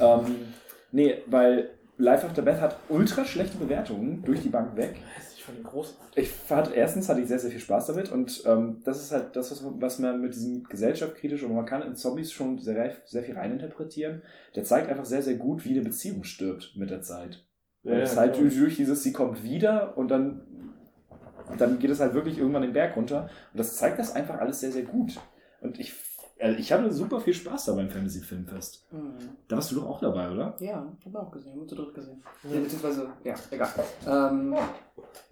Ähm, nee, weil Life After Beth hat ultra schlechte Bewertungen durch die Bank weg.
Ich fand ihn großartig.
Ich fand, erstens hatte ich sehr, sehr viel Spaß damit und ähm, das ist halt das, was, was man mit diesem gesellschaftskritisch und man kann in Zombies schon sehr, sehr viel reininterpretieren. Der zeigt einfach sehr, sehr gut, wie eine Beziehung stirbt mit der Zeit.
Ja,
Und
ja,
es ist halt
klar.
durch, durch dieses, sie kommt wieder und dann, dann geht es halt wirklich irgendwann den Berg runter. Und das zeigt das einfach alles sehr, sehr gut. Und ich, also ich hatte super viel Spaß da beim Fantasy Filmfest.
Mhm.
Da warst du doch auch dabei, oder?
Ja, hab auch gesehen, haben wir zu dritt gesehen. Ja, beziehungsweise, ja, egal. Ähm,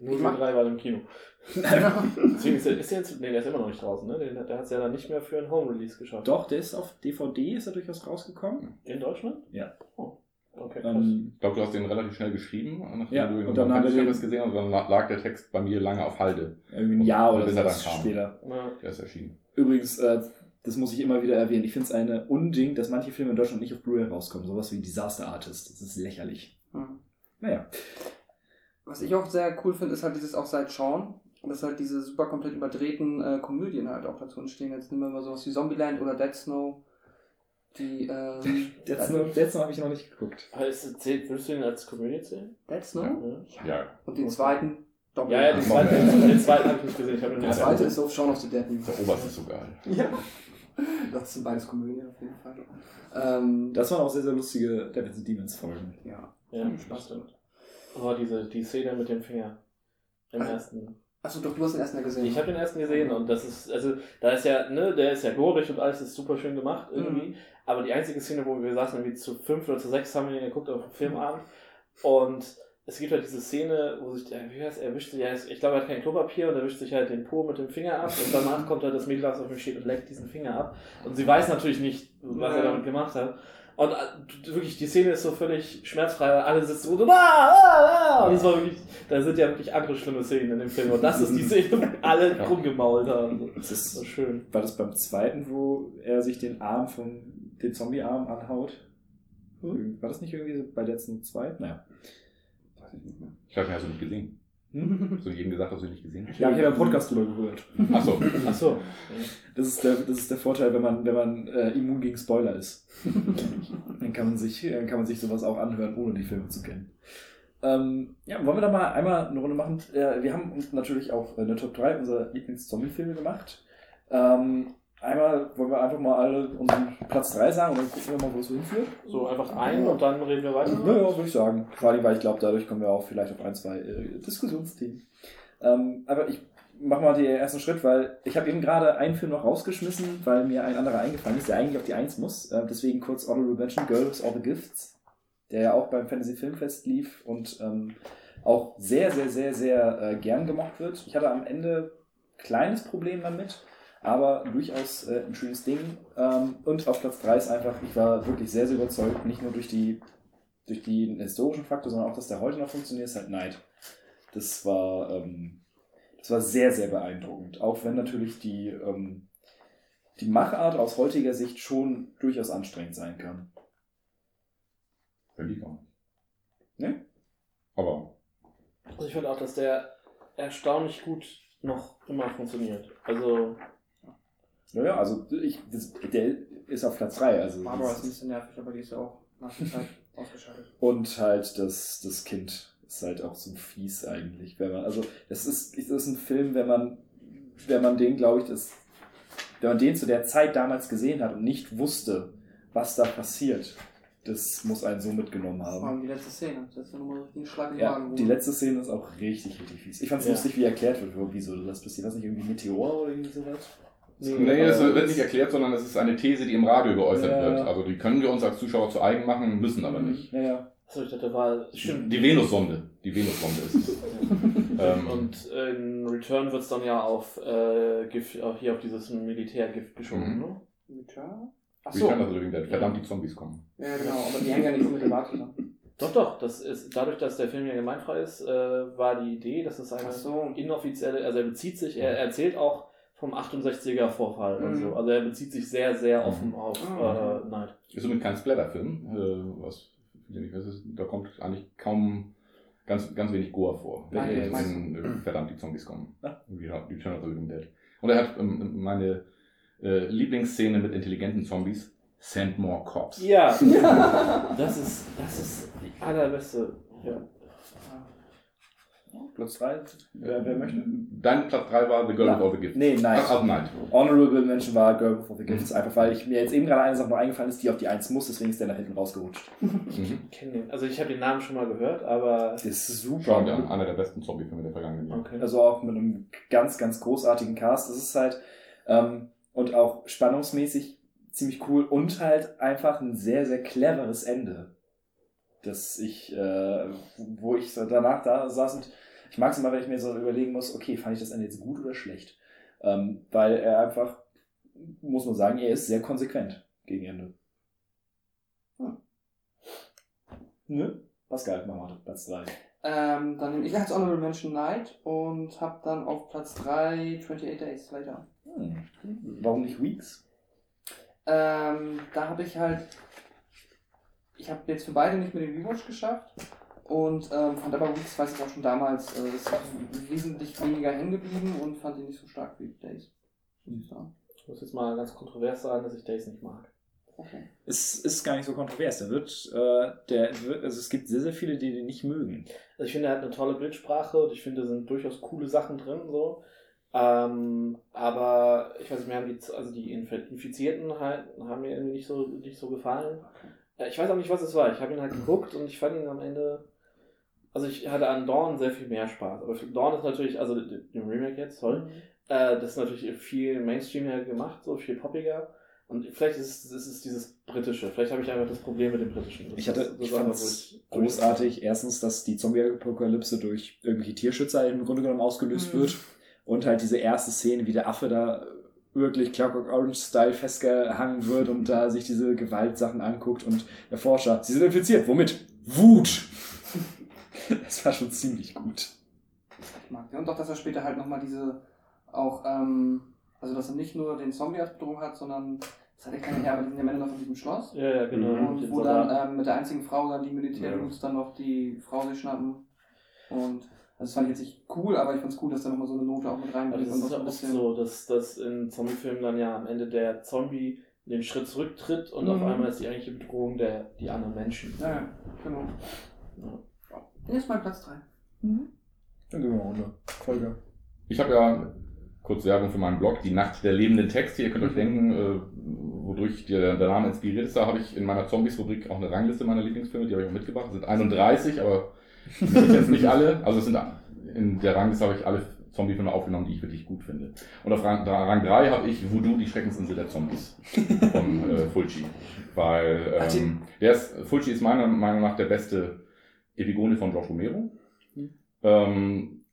Nur
Ich mag-
drei waren im Kino. Deswegen ist der, ist der jetzt, nee, der ist immer noch nicht draußen, ne? Der, der hat es ja dann nicht mehr für ein Home-Release geschafft.
Doch, der ist auf DVD, ist er durchaus rausgekommen.
In Deutschland?
Ja.
Oh. Okay.
Ähm,
Ich glaube, du hast den relativ schnell geschrieben, nachdem
Ja,
du ihn
und dann wir
Fernsehfilm
den-
gesehen und dann lag der Text bei mir lange auf Halde.
irgendwie ein Jahr oder so
er
später.
Ja.
Der ist erschienen.
Übrigens, äh, das muss ich immer wieder erwähnen. Ich finde es eine Unding, dass manche Filme in Deutschland nicht auf Blu-ray rauskommen. Sowas wie Disaster Artist. Das ist lächerlich.
hm.
Naja.
Was ich auch sehr cool finde, ist halt dieses auch seit Sean, dass halt diese super komplett überdrehten äh, Komödien halt auch dazu entstehen. Jetzt nehmen wir mal sowas wie Zombieland oder Dead Snow. Die, ähm,
Dead Snow, Dead Snow habe ich noch nicht geguckt.
Zählt, würdest du ihn als Komödie zählen?
Dead Snow?
Ja.
Ja,
Und den zweiten doppelt.
Ja, ja, den zweiten, den zweiten habe ich nicht gesehen. Ich habe ihn
Der zweite ist auf Shaun of the Dead.
der Oberst ist so geil.
Ja. Das sind beides Komödien auf jeden Fall. Ähm,
Das waren auch sehr, sehr lustige Devils and Demons Folgen.
ja.
Ja, Spaß damit. Oh, diese, die Szene mit dem Finger. Im
Ah.
ersten.
Achso, doch, du hast den ersten ja gesehen.
Ich habe den ersten gesehen und das ist, also, da ist ja, ne, der ist ja gorig und alles ist super schön gemacht irgendwie.
Mhm.
Aber die einzige Szene, wo wir saßen, irgendwie zu fünf oder zu sechs haben wir den geguckt auf dem Filmabend. Und es gibt halt diese Szene, wo sich der, wie heißt er, erwischt sich, ja, ich glaube, er hat kein Klopapier und er wischt sich halt den Po mit dem Finger ab und danach kommt halt das Mädel, das auf ihm steht und leckt diesen Finger ab. Und sie weiß natürlich nicht, was er damit gemacht hat. Und äh, wirklich, die Szene ist so völlig schmerzfrei, weil alle sitzen so, ah, ah, ah. Und es war wirklich, da sind ja wirklich andere schlimme Szenen in dem Film. Und das ist die Szene, wo alle
Ja.
rumgemault haben.
Das
Das
ist,
ist schön.
war das beim zweiten, wo er sich den Arm von den Zombie-Arm anhaut? War das nicht irgendwie so bei letzten zwei? Naja.
Weiß ich nicht mehr.
Ich glaube, den hast du nicht gesehen. Hast du jedem gesagt, dass du ihn nicht gesehen hast?
Ja, ich habe einen Podcast drüber gehört.
Achso.
Ach so.
Das ist der, das ist der Vorteil, wenn man, wenn man äh, immun gegen Spoiler ist. dann, kann man sich, dann kann man sich sowas auch anhören, ohne die Filme zu kennen. Ähm, ja, wollen wir da mal einmal eine Runde machen? Äh, wir haben uns natürlich auch eine Top 3 unserer Lieblings-Zombie-Filme gemacht. Ähm, einmal wollen wir einfach mal alle unseren Platz 3 sagen und dann gucken wir mal, wo es hinführt.
So einfach ein und dann reden wir weiter.
Naja, würde ich sagen. Vor allem, weil ich glaube, dadurch kommen wir auch vielleicht auf ein, zwei äh, Diskussionsthemen. Ähm, aber ich mache mal den ersten Schritt, weil ich habe eben gerade einen Film noch rausgeschmissen, weil mir ein anderer eingefallen ist, der eigentlich auf die Eins muss. Äh, deswegen kurz Honorable Mention, Girl with All the Gifts, der ja auch beim Fantasy Filmfest lief und ähm, auch sehr, sehr, sehr, sehr äh, gern gemocht wird. Ich hatte am Ende kleines Problem damit, aber durchaus äh, ein schönes Ding. Ähm, und auf Platz 3 ist einfach, ich war wirklich sehr, sehr überzeugt, nicht nur durch die durch den historischen Faktor, sondern auch, dass der heute noch funktioniert, ist halt Neid. Das war, ähm, das war sehr, sehr beeindruckend. Auch wenn natürlich die, ähm, die Machart aus heutiger Sicht schon durchaus anstrengend sein kann.
Finde ich auch.
Ne?
Aber
Also ich finde auch, dass der erstaunlich gut noch immer funktioniert. Also,
Naja, also ich, das, der ist auf Platz 3. Also
Barbara ist ein bisschen nervig, aber die ist ja auch nach der Zeit ausgeschaltet.
Und halt das, das Kind ist halt auch so fies eigentlich. Wenn man, also das ist, das ist ein Film, wenn man, wenn man den, glaube ich, das, wenn man den zu der Zeit damals gesehen hat und nicht wusste, was da passiert, das muss einen so mitgenommen
Vor
haben.
allem die letzte Szene. Das ist ja nochmal richtig ein Schlag im
Ja,
Magen.
die letzte Szene ist auch richtig, richtig fies. Ich fand es
Ja.
lustig, wie erklärt wird, wieso das passiert. Was nicht irgendwie Meteor oder irgendwie sowas?
Nee, es wird nicht erklärt, sondern es ist eine These, die im Radio geäußert
Ja.
wird. Also die können wir uns als Zuschauer zu eigen machen, müssen aber nicht.
Ja, ja.
achso, ich dachte, war. Stimmt.
Die Venussonde. Die Venussonde ist es. ähm,
Und in Return wird es dann ja auf äh, Gift, auch hier auf dieses Militärgift geschoben,
Mhm.
ne?
Return? Achso.
kann das übrigens denn? Verdammt, die Zombies kommen.
Ja, genau, aber die hängen ja nicht unmittelbar zusammen.
Doch, doch. Das ist, dadurch, dass der Film ja gemeinfrei ist, äh, war die Idee, dass es eine
Achso.
inoffizielle, also er bezieht sich, er erzählt auch vom 68er Vorfall und
Mhm.
so. Also er bezieht sich sehr, sehr offen
Mhm.
auf
Ah,
äh, Neid.
Ist somit kein Splatter-Film, äh, was nicht wissen. Da kommt eigentlich kaum ganz, ganz wenig Gore vor.
Nein,
Wenn
ich
jetzt
weiß.
in, äh, verdammt die Zombies kommen.
Ah.
Wie Return of the Living Dead. Und er hat ähm, meine äh, Lieblingsszene mit intelligenten Zombies, Send More Cops.
Ja, das ist, das ist die allerbeste. Ja.
Platz 3, wer, wer möchte?
Dein Platz 3 war The Girl
Na,
All the Gifts.
nee, nein.
Ach, nein.
Honorable Mention war Girl Before the Gifts, einfach weil ich mir jetzt eben gerade eine Sache noch eingefallen ist, die auf die 1 muss, deswegen ist der nach hinten rausgerutscht.
Mhm.
Ich kenn den. Also ich habe den Namen schon mal gehört, aber.
Das ist super.
Schau dir an, einer der besten Zombie-Filme der vergangenen Jahre.
Okay.
Also auch mit einem ganz, ganz großartigen Cast. Das ist halt, ähm, und auch spannungsmäßig ziemlich cool und halt einfach ein sehr, sehr cleveres Ende. Das ich, äh, wo ich so danach da saß und ich mag es immer, wenn ich mir so überlegen muss, okay, fand ich das Ende jetzt gut oder schlecht? Ähm, weil er einfach, muss man sagen, er ist sehr konsequent gegen Ende. Hm. Ne? Pascal, mach mal Platz 3.
Ähm, dann nehme ich als Honorable Mention Night und habe dann auf Platz 3 28 Days Later.
Hm. Warum nicht Weeks?
Ähm, da habe ich halt. Ich habe jetzt für beide nicht mehr den Rewatch geschafft. Und ähm, fand aber Weeks, weiß ich auch schon damals, äh, ist wesentlich weniger hängen geblieben und fand ihn nicht so stark wie Days. Muss ich
muss jetzt mal ganz kontrovers sagen, dass ich Days nicht mag.
Okay.
Es ist gar nicht so kontrovers. Der wird, äh, der wird, also es gibt sehr, sehr viele, die den nicht mögen.
Also ich finde, er hat eine tolle Bildsprache und ich finde, da sind durchaus coole Sachen drin. So. Ähm, aber ich weiß nicht, mir haben die, also die Inf- Infizierten halt, haben mir irgendwie nicht so, nicht so gefallen. Ich weiß auch nicht, was es war. Ich habe ihn halt geguckt und ich fand ihn am Ende. Also ich hatte an Dawn sehr viel mehr Spaß. Aber Dawn ist natürlich, also dem Remake jetzt, toll. Äh, das ist natürlich viel Mainstreamiger gemacht, so viel poppiger. Und vielleicht ist es, ist es dieses Britische. Vielleicht habe ich einfach das Problem mit dem Britischen. Das
Ich hatte,
ist- das
ich
ist
fand es großartig. Erstens, dass die Zombie-Apokalypse durch irgendwelche Tierschützer im Grunde genommen ausgelöst
Mhm.
wird. Und halt diese erste Szene, wie der Affe da wirklich Clockwork Orange-Style festgehangen wird und da sich diese Gewaltsachen anguckt und der Forscher, sie sind infiziert. Womit? Wut! Das war schon ziemlich gut.
Ich mag den. Und auch, dass er später halt nochmal diese auch, ähm, also dass er nicht nur den Zombie als Bedrohung hat, sondern das hat ja keine her, aber die sind ja am Ende noch in diesem Schloss.
Ja, ja, genau.
Und
den
wo
Soldaten.
dann ähm, mit der einzigen Frau dann die Militärdudes dann noch die Frau sich schnappen. Und das fand ich jetzt nicht cool, aber ich fand's cool, dass da nochmal so eine Note auch mit reinbringt.
das
und
ist
auch
ja oft so, dass, dass in Zombie-Filmen dann ja am Ende der Zombie den Schritt zurücktritt und
Mhm.
auf einmal ist die eigentliche Bedrohung der, die anderen Menschen.
Ja, ja, genau.
Ja.
Hier ist mein Platz 3.
Dann gehen wir mal runter. Folge.
Ich habe ja kurz Werbung für meinen Blog, die Nacht der lebenden Texte. Ihr könnt euch denken, äh, wodurch der, der Name inspiriert ist. Da habe ich in meiner Zombies-Rubrik auch eine Rangliste meiner Lieblingsfilme, die habe ich auch mitgebracht. Es sind 31, aber ich jetzt nicht alle. Also es sind in der Rangliste habe ich alle Zombie-Filme aufgenommen, die ich wirklich gut finde. Und auf Rang, Rang 3 habe ich Voodoo, die Schreckensinsel der Zombies von äh, Fulci. Weil ähm, der ist, Fulci ist meiner Meinung nach der beste Epigone von George Romero. Ähm,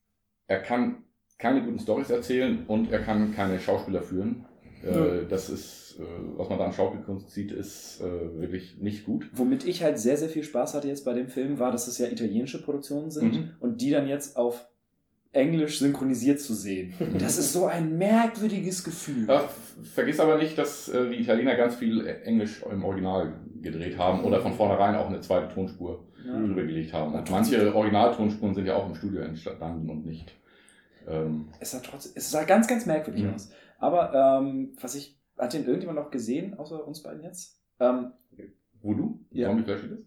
er kann keine guten Stories erzählen und er kann keine Schauspieler führen. Äh, das ist, äh, was man da an Schauspielkunst sieht, ist äh, wirklich nicht gut.
Womit ich halt sehr, sehr viel Spaß hatte jetzt bei dem Film, war, dass es ja italienische Produktionen sind
Mhm.
und die dann jetzt auf Englisch synchronisiert zu sehen. Das ist so ein merkwürdiges Gefühl.
Ja, f- vergiss aber nicht, dass äh, die Italiener ganz viel Englisch im Original gedreht haben oder von vornherein auch eine zweite Tonspur
Ja.
drüber gelegt haben. Und manche Originaltonspuren sind ja auch im Studio entstanden und nicht. Ähm,
Es sah trotzdem, es sah ganz, ganz merkwürdig
Mhm.
aus. Aber ähm, was ich, hat den irgendjemand noch gesehen, außer uns beiden jetzt? Ähm,
Voodoo?
Ja.
Zombie Flash ist?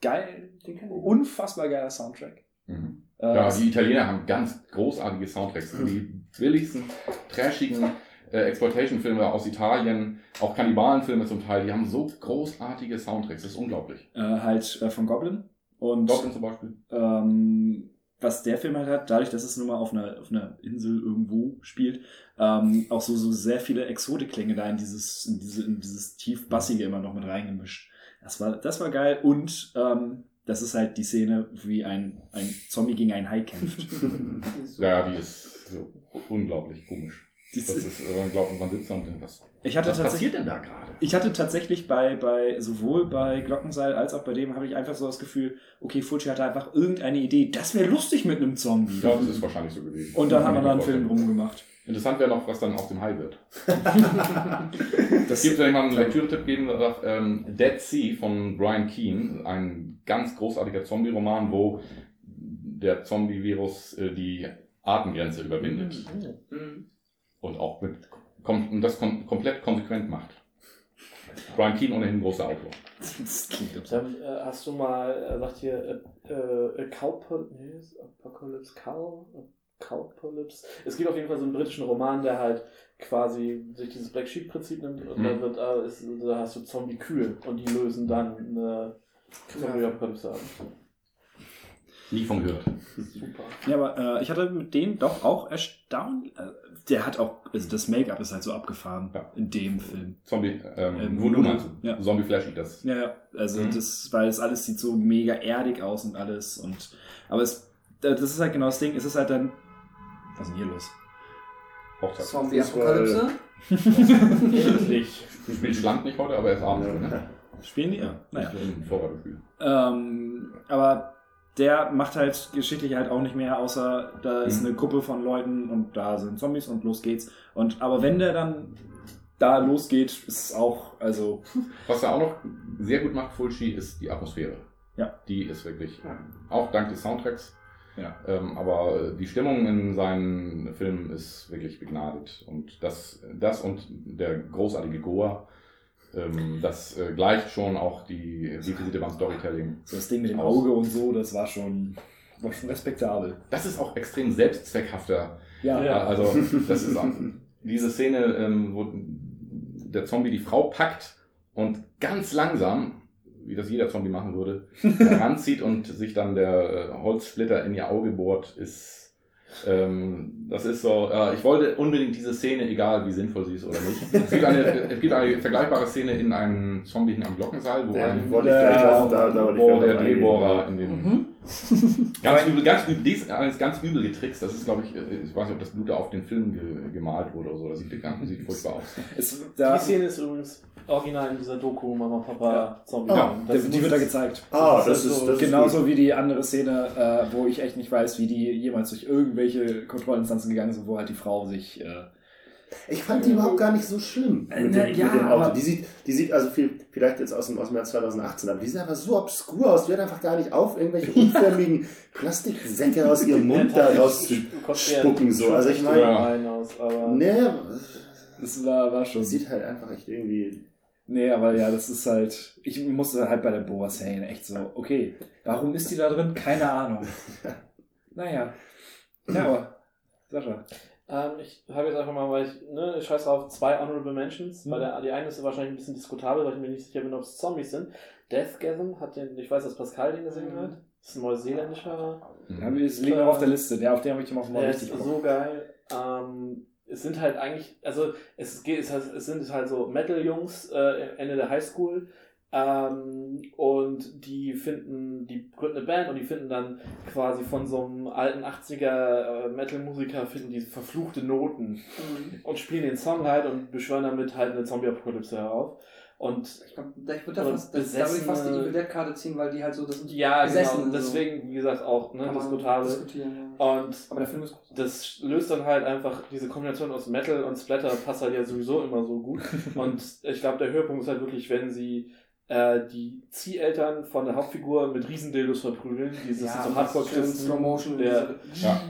geil,
Den kenn ich.
unfassbar geiler Soundtrack.
Mhm.
Äh,
Ja, die Italiener haben ganz großartige Soundtracks. Die billigsten, trashigen äh, Exploitation-Filme aus Italien, auch Kannibalenfilme zum Teil, die haben so großartige Soundtracks. Das ist unglaublich.
äh, halt äh, von Goblin. Und
Goblin zum Beispiel.
ähm, was der Film halt hat, dadurch, dass es nun mal auf einer, auf einer Insel irgendwo spielt, ähm, auch so, so sehr viele Exotikklänge da in dieses, in diese, in dieses tiefbassige immer noch mit reingemischt. Das war, das war geil und ähm, das ist halt die Szene, wie ein, ein Zombie gegen einen Hai kämpft.
Ja, die ist so unglaublich komisch.
Das ist-
äh, unglaublich. Man sitzt da und denkt, was,
ich hatte
was
tatsächlich,
passiert denn da gerade?
ich hatte tatsächlich bei, bei, sowohl bei Glockenseil als auch bei dem habe ich einfach so das Gefühl, okay, Fulci hatte einfach irgendeine Idee, das wäre lustig mit einem Zombie.
Ja, das ist wahrscheinlich so gewesen.
Und dann haben wir da einen Film
vorstellen.
rumgemacht.
Interessant wäre noch, was dann aus dem Hai wird.
Das
Es gibt, wenn ich mal einen Lektüretipp geben darf, ähm, Dead Sea von Brian Keane, ein ganz großartiger Zombie-Roman, wo der Zombie-Virus äh, die Artengrenze überwindet
Mhm.
und auch mit kom und das kom komplett konsequent macht. Brian Keane ohnehin ein großer Autor.
Dann äh, hast du mal, äh, sagt hier, äh, äh, Cowpol nee, Apocalypse Cow? Cowpolypse? Es gibt auf jeden Fall so einen britischen Roman, der halt quasi sich dieses Black Sheep Prinzip nimmt und
Mhm.
da, wird, äh, ist, da hast du Zombie-Kühe und die lösen dann eine Zombie-Apokalypse ab.
Nie von gehört.
Super.
Ja, aber äh, ich hatte mit dem doch auch erstaunt. Äh, der hat auch, also das Make-up ist halt so abgefahren
Ja.
in dem Film.
Zombie, ähm,
Ähm,
wo du meinst,
ja.
Zombie Flash das.
Ja, ja. Also
Mhm.
das, weil das alles sieht so mega erdig aus und alles. Und aber es, das ist halt genau das Ding. Es ist halt dann. Was ist denn hier los?
Zombie-Apokalypse.
Endlich.
Du spielst Land nicht heute, aber er ist abends. Ne?
Spielen die? Ja. Naja.
Vorbereitungsspiel.
Ähm, aber der macht halt geschichtlich halt auch nicht mehr, außer da ist
Mhm.
eine Gruppe von Leuten und da sind Zombies und los geht's. Und aber wenn der dann da losgeht, ist es auch, also
Was er auch noch sehr gut macht, Fulci, ist die Atmosphäre.
Ja.
Die ist wirklich, auch dank des Soundtracks.
Ja.
Ähm, aber die Stimmung in seinen Filmen ist wirklich begnadet. Und das, das und der großartige Goa, ähm, das äh, gleicht schon auch die Defizite beim Storytelling.
so das Ding mit dem
Aus.
Auge und so, das war schon, war schon respektabel.
Das ist auch extrem selbstzweckhafter
Ja,
Ja.
Also, das ist auch diese Szene, ähm, wo der Zombie die Frau packt und ganz langsam, wie das jeder Zombie machen würde, heranzieht und sich dann der äh, Holzsplitter in ihr Auge bohrt, ist. Ähm, das ist so, äh, ich wollte unbedingt diese Szene, egal wie sinnvoll sie ist oder nicht. Es gibt eine, es gibt eine vergleichbare Szene in einem Zombie am Glockenseil, wo, ein,
da, da
wo der. Drehbohrer in den
Mhm.
Ganz übel, ganz übel, dies alles ganz übel getrickst. Das ist, glaube ich, äh, ich weiß nicht, ob das Blut da auf den Film ge gemalt wurde oder so. Das sieht, ganz, sieht furchtbar aus.
es, da,
Die Szene ist übrigens original in dieser Doku Mama Papa Zombie.
Ah,
der,
das
die wird da gezeigt.
Ah, das
ist
ist,
so
das ist
Genauso wie die andere Szene, äh, wo ich echt nicht weiß, wie die jemals durch irgendwelche Kontrollinstanzen gegangen sind, wo halt die Frau sich. Äh.
Ich fand die überhaupt gar nicht so schlimm
Äh,
mit, dem,
ja,
mit dem Auto.
aber-
Die sieht, die sieht also viel, vielleicht jetzt aus dem, aus dem Jahr 2018, aber die sieht einfach so obskur aus. Die hört einfach gar nicht auf, irgendwelche unförmigen Plastiksäcke aus ihrem Mund da rauszuspucken. So. Also ich meine,
Ja.
Ne,
das war, war schon.
das sieht halt einfach echt irgendwie.
Nee, aber ja, das ist halt. Ich musste halt bei der Boa Sane echt so, okay, warum ist die da drin? Keine Ahnung. naja. Ja, aber. Sascha.
Ähm, ich habe jetzt einfach mal, weil ich, ne, ich scheiß drauf, zwei Honorable Mentions,
Mhm.
weil der, die eine ist wahrscheinlich ein bisschen diskutabel, weil ich mir nicht sicher bin, ob es Zombies sind. Deathgasm hat den, ich weiß, dass Pascal den gesehen
Mhm.
hat. Das ist ein neuseeländischer.
Ja, wir liegen noch auf der Liste. Ja, auf den habe ich immer mal
Der ist
Bock.
so geil. Ähm, es sind halt eigentlich, also es geht, es, sind halt so Metal-Jungs äh, Ende der Highschool. Ähm, und die finden, die gründen eine Band und die finden dann quasi von so einem alten 80er äh, Metal-Musiker finden die verfluchte Noten
Mhm.
und spielen den Song halt und beschwören damit halt eine Zombie-Apokalypse herauf. Und
Ich glaube, ich würde da fast, das, da würde ich fast die Evil Dead-Karte ziehen, weil die halt so das
ja,
Besessen
genau,
so.
deswegen, wie gesagt, auch ne, diskutabel.
diskutieren. Ja.
Und
Aber der Film ist groß.
das löst dann halt einfach diese Kombination aus Metal und Splatter passt halt ja sowieso immer so gut. Und ich glaube, der Höhepunkt ist halt wirklich, wenn sie äh, die Zieheltern von der Hauptfigur mit Riesendildos verprügeln. Dieses sind so Hardcore-Christen.
Slow Motion.
Der,
Ja.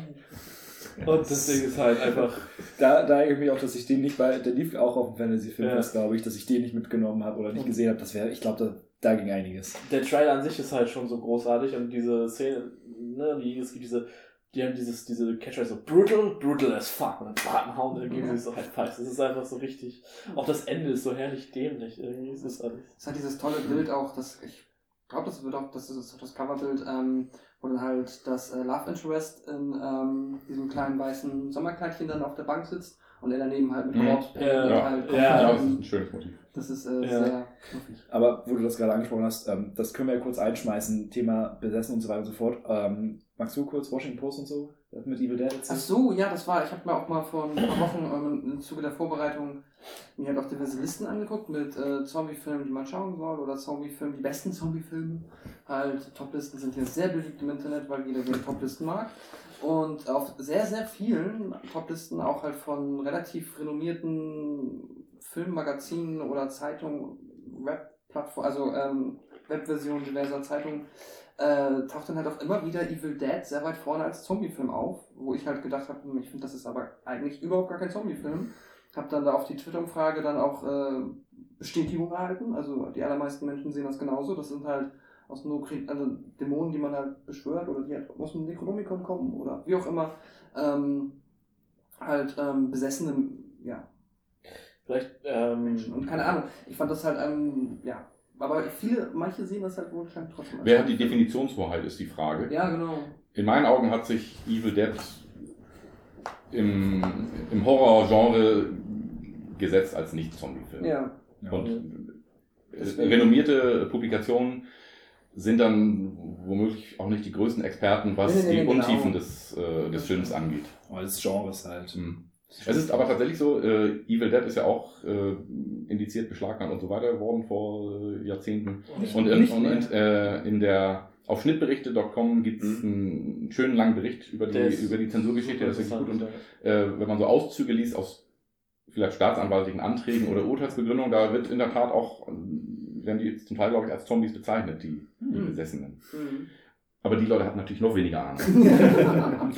und das Ding ist halt einfach.
Da, da ärgere ich mich auch, dass ich den nicht bei, der lief auch auf dem Fantasy-Film,
Ja.
glaube ich, dass ich den nicht mitgenommen habe oder nicht gesehen habe. Das wäre, ich glaube, da, da ging einiges.
Der Trailer an sich ist halt schon so großartig und diese Szene, ne, die, es gibt diese. Die haben dieses, diese Catchphrase so brutal, brutal as fuck. Und dann bam, hauen dann geben sie so halt falsch. Das ist einfach so richtig. Auch das Ende ist so herrlich dämlich. Irgendwie ist es alles.
Es hat dieses tolle Bild auch, das ich glaube, das wird auch, das ist das Coverbild, ähm, wo dann halt das äh, Love Interest in ähm, diesem kleinen weißen Sommerkleidchen dann auf der Bank sitzt und er daneben halt mit
Mhm.
Corpse Paint
Ja,
und
ja,
halt
ja,
Ja, das ist ein schönes Motiv.
das ist äh,
Ja.
sehr knuffig.
Aber wo du das gerade angesprochen hast, ähm, das können wir ja kurz einschmeißen, Thema besessen und so weiter und so fort. Ähm, magst du kurz Washington Post und so mit Evil Dead
Ach
erzählt?
so, ja, das war, ich habe mir auch mal vor ein paar Wochen ähm, im Zuge der Vorbereitung mir halt auch diverse Listen angeguckt mit äh, Zombie-Filmen, die man schauen soll oder Zombie-Filmen, die besten Zombie-Filme. Halt, Toplisten sind hier sehr beliebt im Internet, weil jeder gerne Toplisten mag. Und auf sehr, sehr vielen Toplisten, auch halt von relativ renommierten Filmmagazinen oder Zeitungen, Webplattformen, also ähm, Webversionen diverser Zeitungen, äh, taucht dann halt auch immer wieder Evil Dead sehr weit vorne als Zombie-Film auf, wo ich halt gedacht habe, ich finde, das ist aber eigentlich überhaupt gar kein Zombie-Film. Hab dann da auf die Twitter-Umfrage dann auch äh,
Bestätigung erhalten. Also die allermeisten Menschen sehen das genauso. Das sind halt aus Nokri also Dämonen, die man halt beschwört oder die halt aus dem Necronomicon kommen oder wie auch immer. Ähm, halt ähm, besessene ja,
Vielleicht, ähm,
Menschen. Und keine Ahnung, ich fand das halt, ähm, ja. Aber viele, manche sehen das halt wohl scheinbar trotzdem.
Wer hat die
Film.
Definitionshoheit, ist die Frage.
Ja, genau.
In meinen Augen hat sich Evil Dead im, im Horror-Genre gesetzt als Nicht-Zombie-Film.
Ja.
Und
Deswegen-
renommierte Publikationen sind dann womöglich auch nicht die größten Experten, was
Nee, nee, nee,
die
genau.
Untiefen des, äh, des Films angeht.
Des Genres halt.
Hm. Es ist aber tatsächlich so, äh, Evil Dead ist ja auch äh, indiziert, beschlagnahmt und so weiter worden vor äh, Jahrzehnten.
Nicht-
Und in,
nicht
und äh, in der auf schnittberichte.com gibt es einen schönen langen Bericht über die, über die Zensurgeschichte, das ist gut. Und äh, wenn man so Auszüge liest aus vielleicht staatsanwaltlichen Anträgen oder Urteilsbegründungen, da wird in der Tat auch, werden die zum Teil, glaube ich, als Zombies bezeichnet, die, die
Mhm.
Besessenen.
Mhm.
Aber die Leute hatten natürlich noch weniger Ahnung.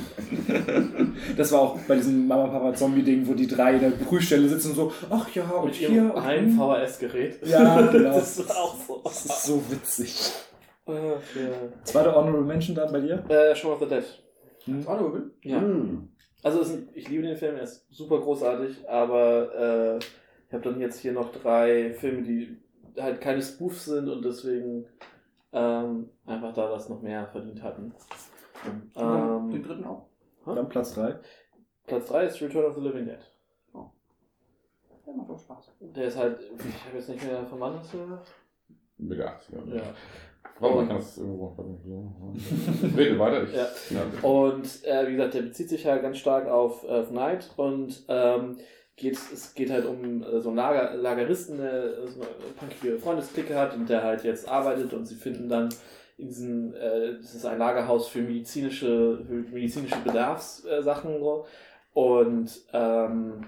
Das war auch bei diesem Mama-Papa-Zombie-Ding, wo die drei in der Prüfstelle sitzen und so, ach ja, und
Mit
hier. und
einen
hm.
VHS-Gerät.
Ja, genau.
Das ist auch so.
Das ist so witzig.
Ach, ja.
Zweite Honorable Mention dann bei dir?
Äh, Shaun of the Dead.
War Honorable?
Ja.
Hm.
Also ist, ich liebe den Film, er ist super großartig, aber äh, ich habe dann jetzt hier noch drei Filme, die halt keine Spoofs sind und deswegen ähm, einfach da das noch mehr verdient hatten.
Ja,
Ähm,
Den dritten auch.
Dann Platz 3.
Platz 3 ist Return of the Living Dead.
Der macht auch Spaß.
Der ist halt, ich habe jetzt nicht mehr von wann hast du gesagt?
Mitte 80, ja.
Ja.
Warte mal, ich kann das irgendwo. Rede weiter. Ich,
Ja.
ja.
Und äh, wie gesagt, der bezieht sich halt ganz stark auf, auf Night und ähm, geht, es geht halt um äh, so einen Lager, Lageristen, der so eine punkige Freundesklicke hat und der halt jetzt arbeitet und sie finden dann in diesem, äh, das ist ein Lagerhaus für medizinische, für medizinische Bedarfssachen so. und ähm,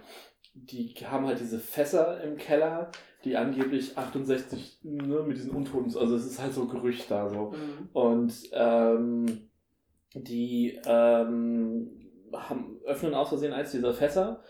die haben halt diese Fässer im Keller, die angeblich 68 ne, mit diesen Untoten, also es ist halt so Gerücht da so. Und ähm, die ähm, haben, öffnen aus Versehen eins dieser Fässer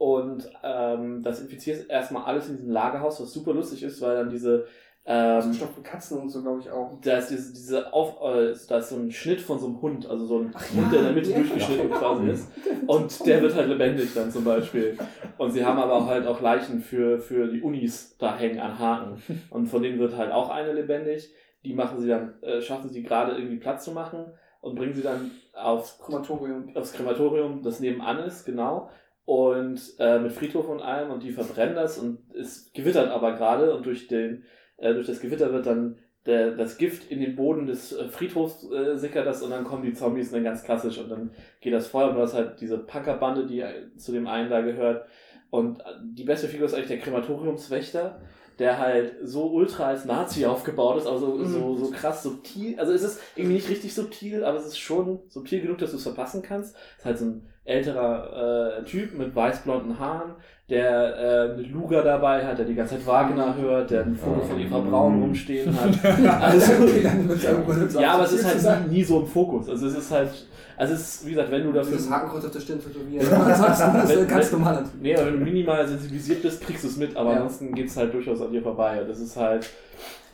und ähm, das infiziert erstmal alles in diesem Lagerhaus, was super lustig ist, weil dann diese ähm,
Ausgestopfte Katzen und so, glaube ich, auch.
da ist diese, diese Auf, äh, da ist so ein Schnitt von so einem Hund, also so ein
Ach
Hund,
ja,
der in der Mitte
ja.
durchgeschnitten quasi ist. Und der wird halt lebendig dann zum Beispiel. Und sie haben aber auch halt auch Leichen für, für die Unis da hängen an Haken. Und von denen wird halt auch eine lebendig. Die machen sie dann, äh, schaffen sie gerade irgendwie Platz zu machen und bringen sie dann aufs,
Krematorium.
aufs Krematorium, das nebenan ist, genau. Und äh, mit Friedhof und allem und die verbrennen das und es gewittert aber gerade und durch den äh, durch das Gewitter wird dann der, das Gift in den Boden des äh, Friedhofs äh, sickert das und dann kommen die Zombies dann ganz klassisch und dann geht das Feuer und du hast halt diese Punkerbande, die äh, zu dem einen da gehört. Und äh, die beste Figur ist eigentlich der Krematoriumswächter, der halt so ultra als Nazi aufgebaut ist, also
Mhm.
so, so krass subtil. Also es ist irgendwie nicht richtig subtil, aber es ist schon subtil genug, dass du es verpassen kannst. ist halt so ein älterer äh, Typ mit weißblonden Haaren, der äh, eine Luger dabei hat, der die ganze Zeit Wagner hört, der ein Foto von Eva Braun rumstehen hat. Also, ja, aber es ist halt nie, nie so im Fokus. Also es ist halt, also es ist, wie gesagt, wenn du dafür...
Das Hakenkreuz auf der Stirn tätowiert. Ansonsten ist
Wenn-
ganz normal.
Nee, aber wenn du minimal sensibilisiert bist, kriegst du es mit, aber
Ja.
ansonsten geht es halt durchaus an dir vorbei. Und das ist halt...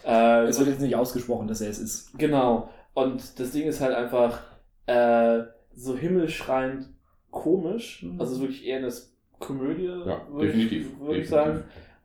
Äh,
Es wird jetzt nicht ausgesprochen, dass er es ist.
Genau. Und das Ding ist halt einfach äh, so himmelschreiend komisch.
Mhm.
Also es ist wirklich eher eine Komödie,
Ja,
würde
definitiv.
ich, würde ich sagen.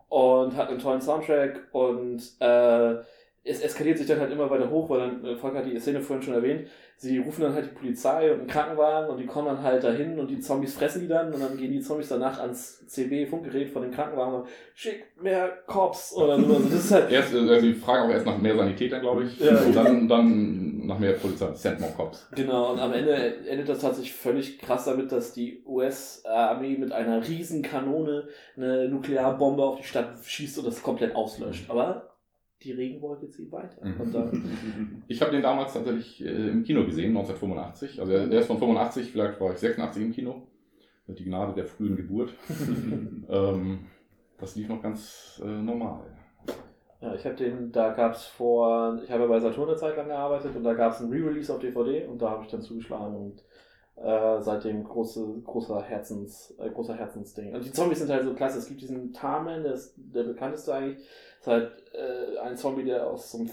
Und hat einen tollen Soundtrack und äh, es eskaliert sich dann halt immer weiter hoch, weil dann, äh, Volker hat die Szene vorhin schon erwähnt, sie rufen dann halt die Polizei und einen Krankenwagen und die kommen dann halt dahin und die Zombies fressen die dann und dann gehen die Zombies danach ans CB-Funkgerät von dem Krankenwagen und schick mehr Cops oder so. Also das ist halt
Erst, äh, also die fragen auch erst nach mehr Sanitätern, glaube ich.
Ja.
Und dann, dann nach mehr Polizei. Send more cops.
Genau, und am Ende endet das tatsächlich völlig krass damit, dass die US-Armee mit einer riesen Kanone eine Nuklearbombe auf die Stadt schießt und das komplett auslöscht. Aber die Regenwolke zieht weiter.
Mhm. Ich habe den damals tatsächlich äh, im Kino gesehen, 1985. Also er, er ist von 85, vielleicht war ich 86 im Kino. Die Gnade der frühen Geburt. ähm, das lief noch ganz äh, normal.
Ja, ich habe den, da gab es vor, ich habe ja bei Saturn eine Zeit lang gearbeitet und da gab es einen Re-Release auf DVD und da habe ich dann zugeschlagen und Äh, seitdem große, großer Herzens, äh, großer Herzensding. Und die Zombies sind halt so klasse. Es gibt diesen Tarman, der ist der bekannteste eigentlich. ist halt äh, ein Zombie, der aus so einem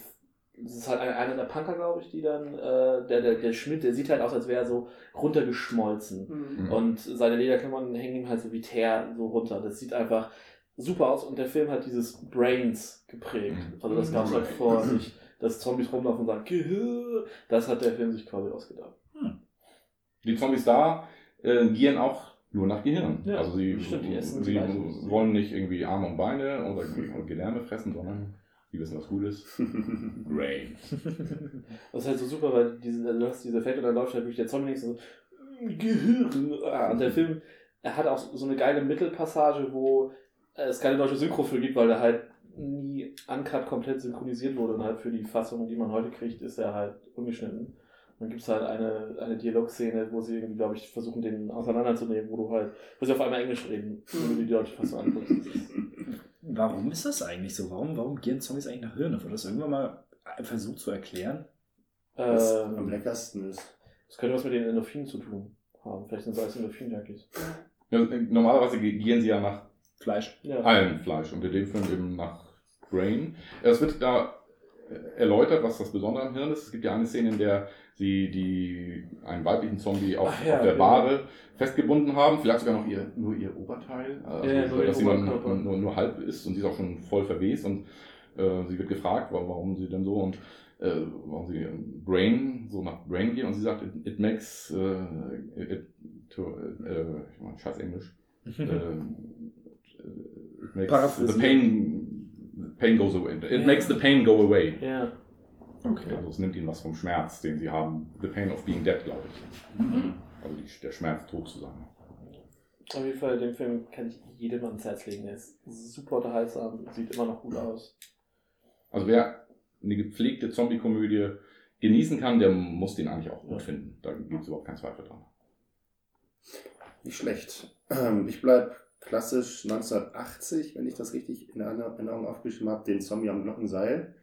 das ist halt einer der Punker, glaube ich, die dann, äh, der, der, der Schmidt, der sieht halt aus, als wäre er so runtergeschmolzen.
Mhm.
Mhm.
Und seine Lederklamotten hängen ihm halt so wie Teer so runter. Das sieht einfach super aus und der Film hat dieses Brains geprägt.
Mhm.
Also das gab es halt vorher nicht, dass Zombies rumlaufen und sagen, Gehirn. Das hat der Film sich quasi ausgedacht.
Die Zombies da äh, gieren auch nur nach Gehirn.
Ja,
also sie,
stimmt, die essen
sie wollen nicht irgendwie Arme und Beine oder, Gedärme fressen, sondern die wissen, was gut ist. Brain.
Das ist halt so super, weil diese, du hast diese Effekte und dann läuft halt wirklich der Zombie links und so, Gehirn. Ah, Und der Film, er hat auch so eine geile Mittelpassage, wo es keine deutsche Synchro für gibt, weil er halt nie uncut komplett synchronisiert wurde und halt für die Fassung, die man heute kriegt, ist er halt ungeschnitten. Dann gibt es halt eine, eine Dialogszene, wo sie irgendwie, glaube ich, versuchen, den auseinanderzunehmen, wo du halt, wo sie auf einmal Englisch reden, wenn du die deutsche Fassung anguckst.
Warum ist das eigentlich so? Warum, warum gieren Zombies eigentlich nach Hirn? Wurde das irgendwann mal versucht zu erklären?
Was am
Ähm,
leckersten ist.
das könnte was mit den Endorphinen zu tun haben. Vielleicht sind es alles Endorphin-Junkies.
Ja, normalerweise ge- gieren sie ja nach
Fleisch.
Ja.
allem Fleisch und in dem Film eben nach Brain. Es wird da äh, erläutert, was das Besondere am Hirn ist. Es gibt ja eine Szene, in der sie die, einen weiblichen Zombie auf,
ja,
auf der
genau.
Bade festgebunden haben, vielleicht sogar noch ihr, nur ihr Oberteil, also,
Ja, ja, nur
dass sie nur, nur, nur halb ist und sie ist auch schon voll verwest und äh, sie wird gefragt, warum, warum sie denn so und äh, warum sie Brain, so nach Brain gehen und sie sagt, it, it makes, äh, it, to, äh, ich meine, scheiß Englisch, äh, it makes the pain, pain goes away. It
Ja.
makes the pain go away.
Ja.
Okay.
Also es nimmt ihnen was vom Schmerz, den sie haben. The pain of being dead, glaube ich. Also die, der Schmerz, tot zu sein.
Auf jeden Fall, den Film kann ich jedem ans Herz legen. Er ist super unterhaltsam, sieht immer noch gut aus.
Also wer eine gepflegte Zombie-Komödie genießen kann, der muss den eigentlich auch gut finden. Da gibt es überhaupt keinen Zweifel dran.
Nicht schlecht. Ähm, Ich bleibe klassisch 1980, wenn ich das richtig in Erinnerung aufgeschrieben habe, den Zombie am Glockenseil.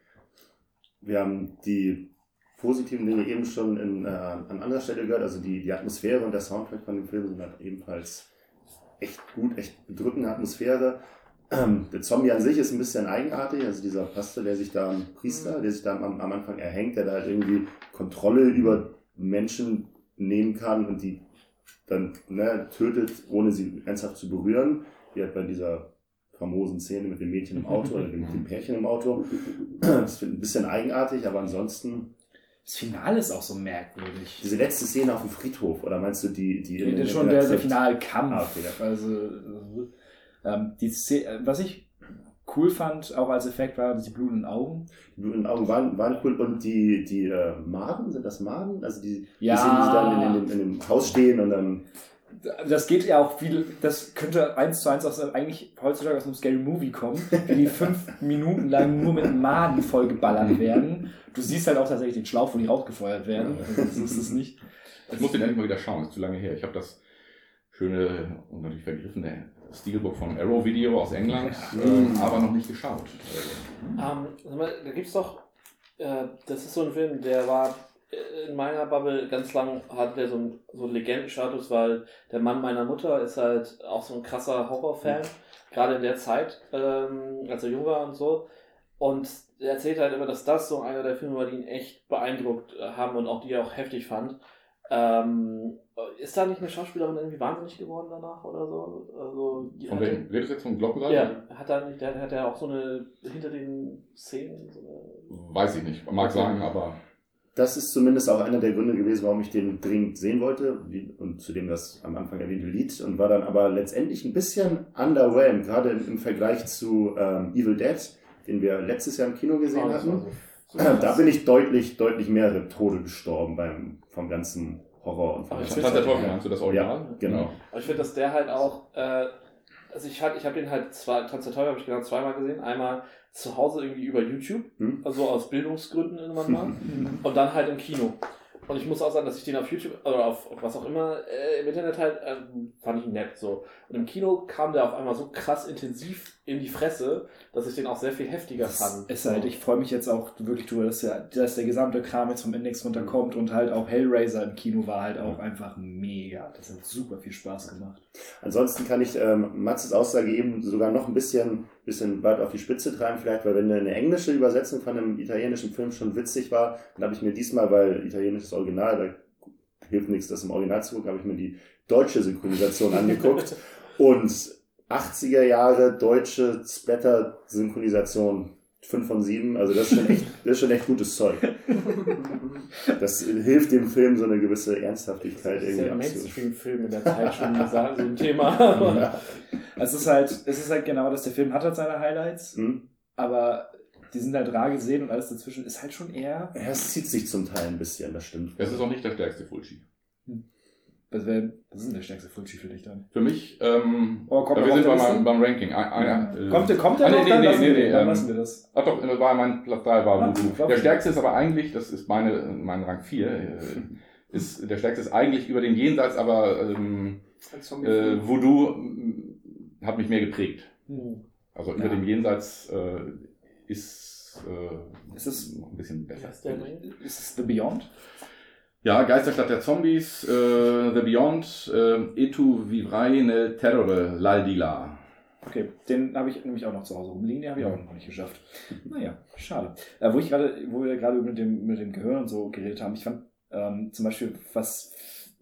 Wir haben die positiven Dinge eben schon in, äh, an anderer Stelle gehört. Also die, die Atmosphäre und der Soundtrack von dem Film sind halt ebenfalls echt gut, echt bedrückende Atmosphäre. Ähm, der Zombie an sich ist ein bisschen eigenartig. Also dieser Pastor, der sich da, am Priester, der sich da am, am Anfang erhängt, der da halt irgendwie Kontrolle über Menschen nehmen kann und die dann ne, tötet, ohne sie ernsthaft zu berühren. Wie halt bei dieser famosen Szene mit dem Mädchen im Auto oder mit dem Pärchen im Auto. Das finde ich ein bisschen eigenartig, aber ansonsten
Das Finale ist auch so merkwürdig.
diese letzte Szene auf dem Friedhof, oder meinst du die, die
das ist schon der, der finale Kampf. Also, äh, ähm, die Szene, was ich cool fand, auch als Effekt, war die blutenden Augen.
Die blutenden Augen waren, waren cool und die, die äh, Maden, sind das Maden? Also die,
Ja.
die, Szene, die dann in, in, dem, in dem Haus stehen und dann
Das geht ja auch viel, das könnte eins zu eins aus einem, eigentlich heutzutage aus einem Scary Movie kommen, wie die fünf Minuten lang nur mit Maden vollgeballert werden. Du siehst halt auch tatsächlich den Schlauch, wo die rausgefeuert werden. Also, so ist es nicht.
Ich muss den endlich mal wieder schauen, ist zu lange her. Ich habe das schöne und natürlich vergriffene Steelbook von Arrow Video aus England, ähm, aber noch nicht geschaut.
Ähm, da gibt's doch, äh, das ist so ein Film, der war äh, in meiner Bubble ganz lang, hatte der so einen, so einen Legendenstatus, weil der Mann meiner Mutter ist halt auch so ein krasser Horrorfan, gerade in der Zeit, ähm, als er jung war und so. Und er erzählt halt immer, dass das so einer der Filme war, die ihn echt beeindruckt äh, haben und auch die er auch heftig fand. Ähm, ist da nicht eine Schauspielerin irgendwie wahnsinnig geworden danach oder so? Also, die
Von wem? Redest du jetzt vom Glockenseil?
ja, hat er nicht, der hat ja auch so eine hinter den Szenen so eine.
Weiß ich nicht. Mag sein, aber
Das ist zumindest auch einer der Gründe gewesen, warum ich den dringend sehen wollte wie- und zudem das am Anfang erwähnte Lied und war dann aber letztendlich ein bisschen underwhelmed, gerade im, Vergleich zu ähm, Evil Dead, den wir letztes Jahr im Kino gesehen
Oh,
hatten.
so- so
da bin ich deutlich, deutlich mehrere Tode gestorben beim, vom ganzen Horror und vom
Aber ich
Tanz der Teufel, meinst du das Original?
Ja, genau.
Aber ich finde, dass der halt auch, äh, also ich, ich habe den halt zwei, Tanz der Teufel habe ich genau zweimal gesehen. Einmal zu Hause irgendwie über YouTube,
Hm?
also aus Bildungsgründen irgendwann mal. und dann halt im Kino. Und ich muss auch sagen, dass ich den auf YouTube oder auf, was auch immer äh, im Internet halt, ähm, fand ich nett so. Und im Kino kam der auf einmal so krass intensiv in die Fresse, dass ich den auch sehr viel heftiger fand.
Ist halt, ich freue mich jetzt auch wirklich drüber, dass der, dass der gesamte Kram jetzt vom Index runterkommt und halt auch Hellraiser im Kino war halt auch einfach mega. Das hat super viel Spaß gemacht.
Ansonsten kann ich ähm, Matzes Aussage eben sogar noch ein bisschen, bisschen weit auf die Spitze treiben, vielleicht, weil wenn eine englische Übersetzung von einem italienischen Film schon witzig war, dann habe ich mir diesmal, weil italienisches Original, da hilft nichts, das im Original zu gucken, habe ich mir die deutsche Synchronisation angeguckt und 80er Jahre deutsche Splatter-Synchronisation 5 von 7, also das ist schon echt, das ist schon echt gutes Zeug. Das hilft dem Film so eine gewisse Ernsthaftigkeit
Das ist ja
irgendwie abzu.
Mainstream-Film in der Zeit schon so ein Thema.
Ja.
Es ist halt, es ist halt genau das, der Film hat halt seine Highlights,
Hm?
aber die sind halt rar gesehen und alles dazwischen ist halt schon eher.
Ja, es zieht sich zum Teil ein bisschen, das stimmt.
Es ist auch nicht der stärkste Fulci.
Was, wär, was ist der stärkste Fulci für dich dann?
Für mich, ähm,
Oh,
wir sind
der
beim, Ranking. Ein, ein, äh,
Kommt, der- kommt der
ah, nee,
noch?
nee,
dann
nee,
lassen,
nee,
wir,
nee,
dann
ähm,
lassen wir das.
Ach doch, das war mein Platz 3 war Voodoo. Der stärkste ist aber eigentlich, das ist meine, mein Rang 4, äh, ist, der stärkste ist eigentlich über den Jenseits, aber ähm, äh, Voodoo ähm, hat mich mehr geprägt.
Hm.
Also über
Ja.
dem Jenseits äh, ist, äh,
Ist es-
noch ein bisschen besser.
Ist es The Beyond?
Ja, Geisterstadt der Zombies, äh, The Beyond, äh, E tu vivrai nel terrore, l'aldila.
Okay, den habe ich nämlich auch noch zu Hause rumliegen, den habe ich auch noch nicht geschafft. Naja, schade. Äh, wo ich gerade, wo wir gerade mit dem, mit dem Gehirn und so geredet haben, ich fand ähm, zum Beispiel was,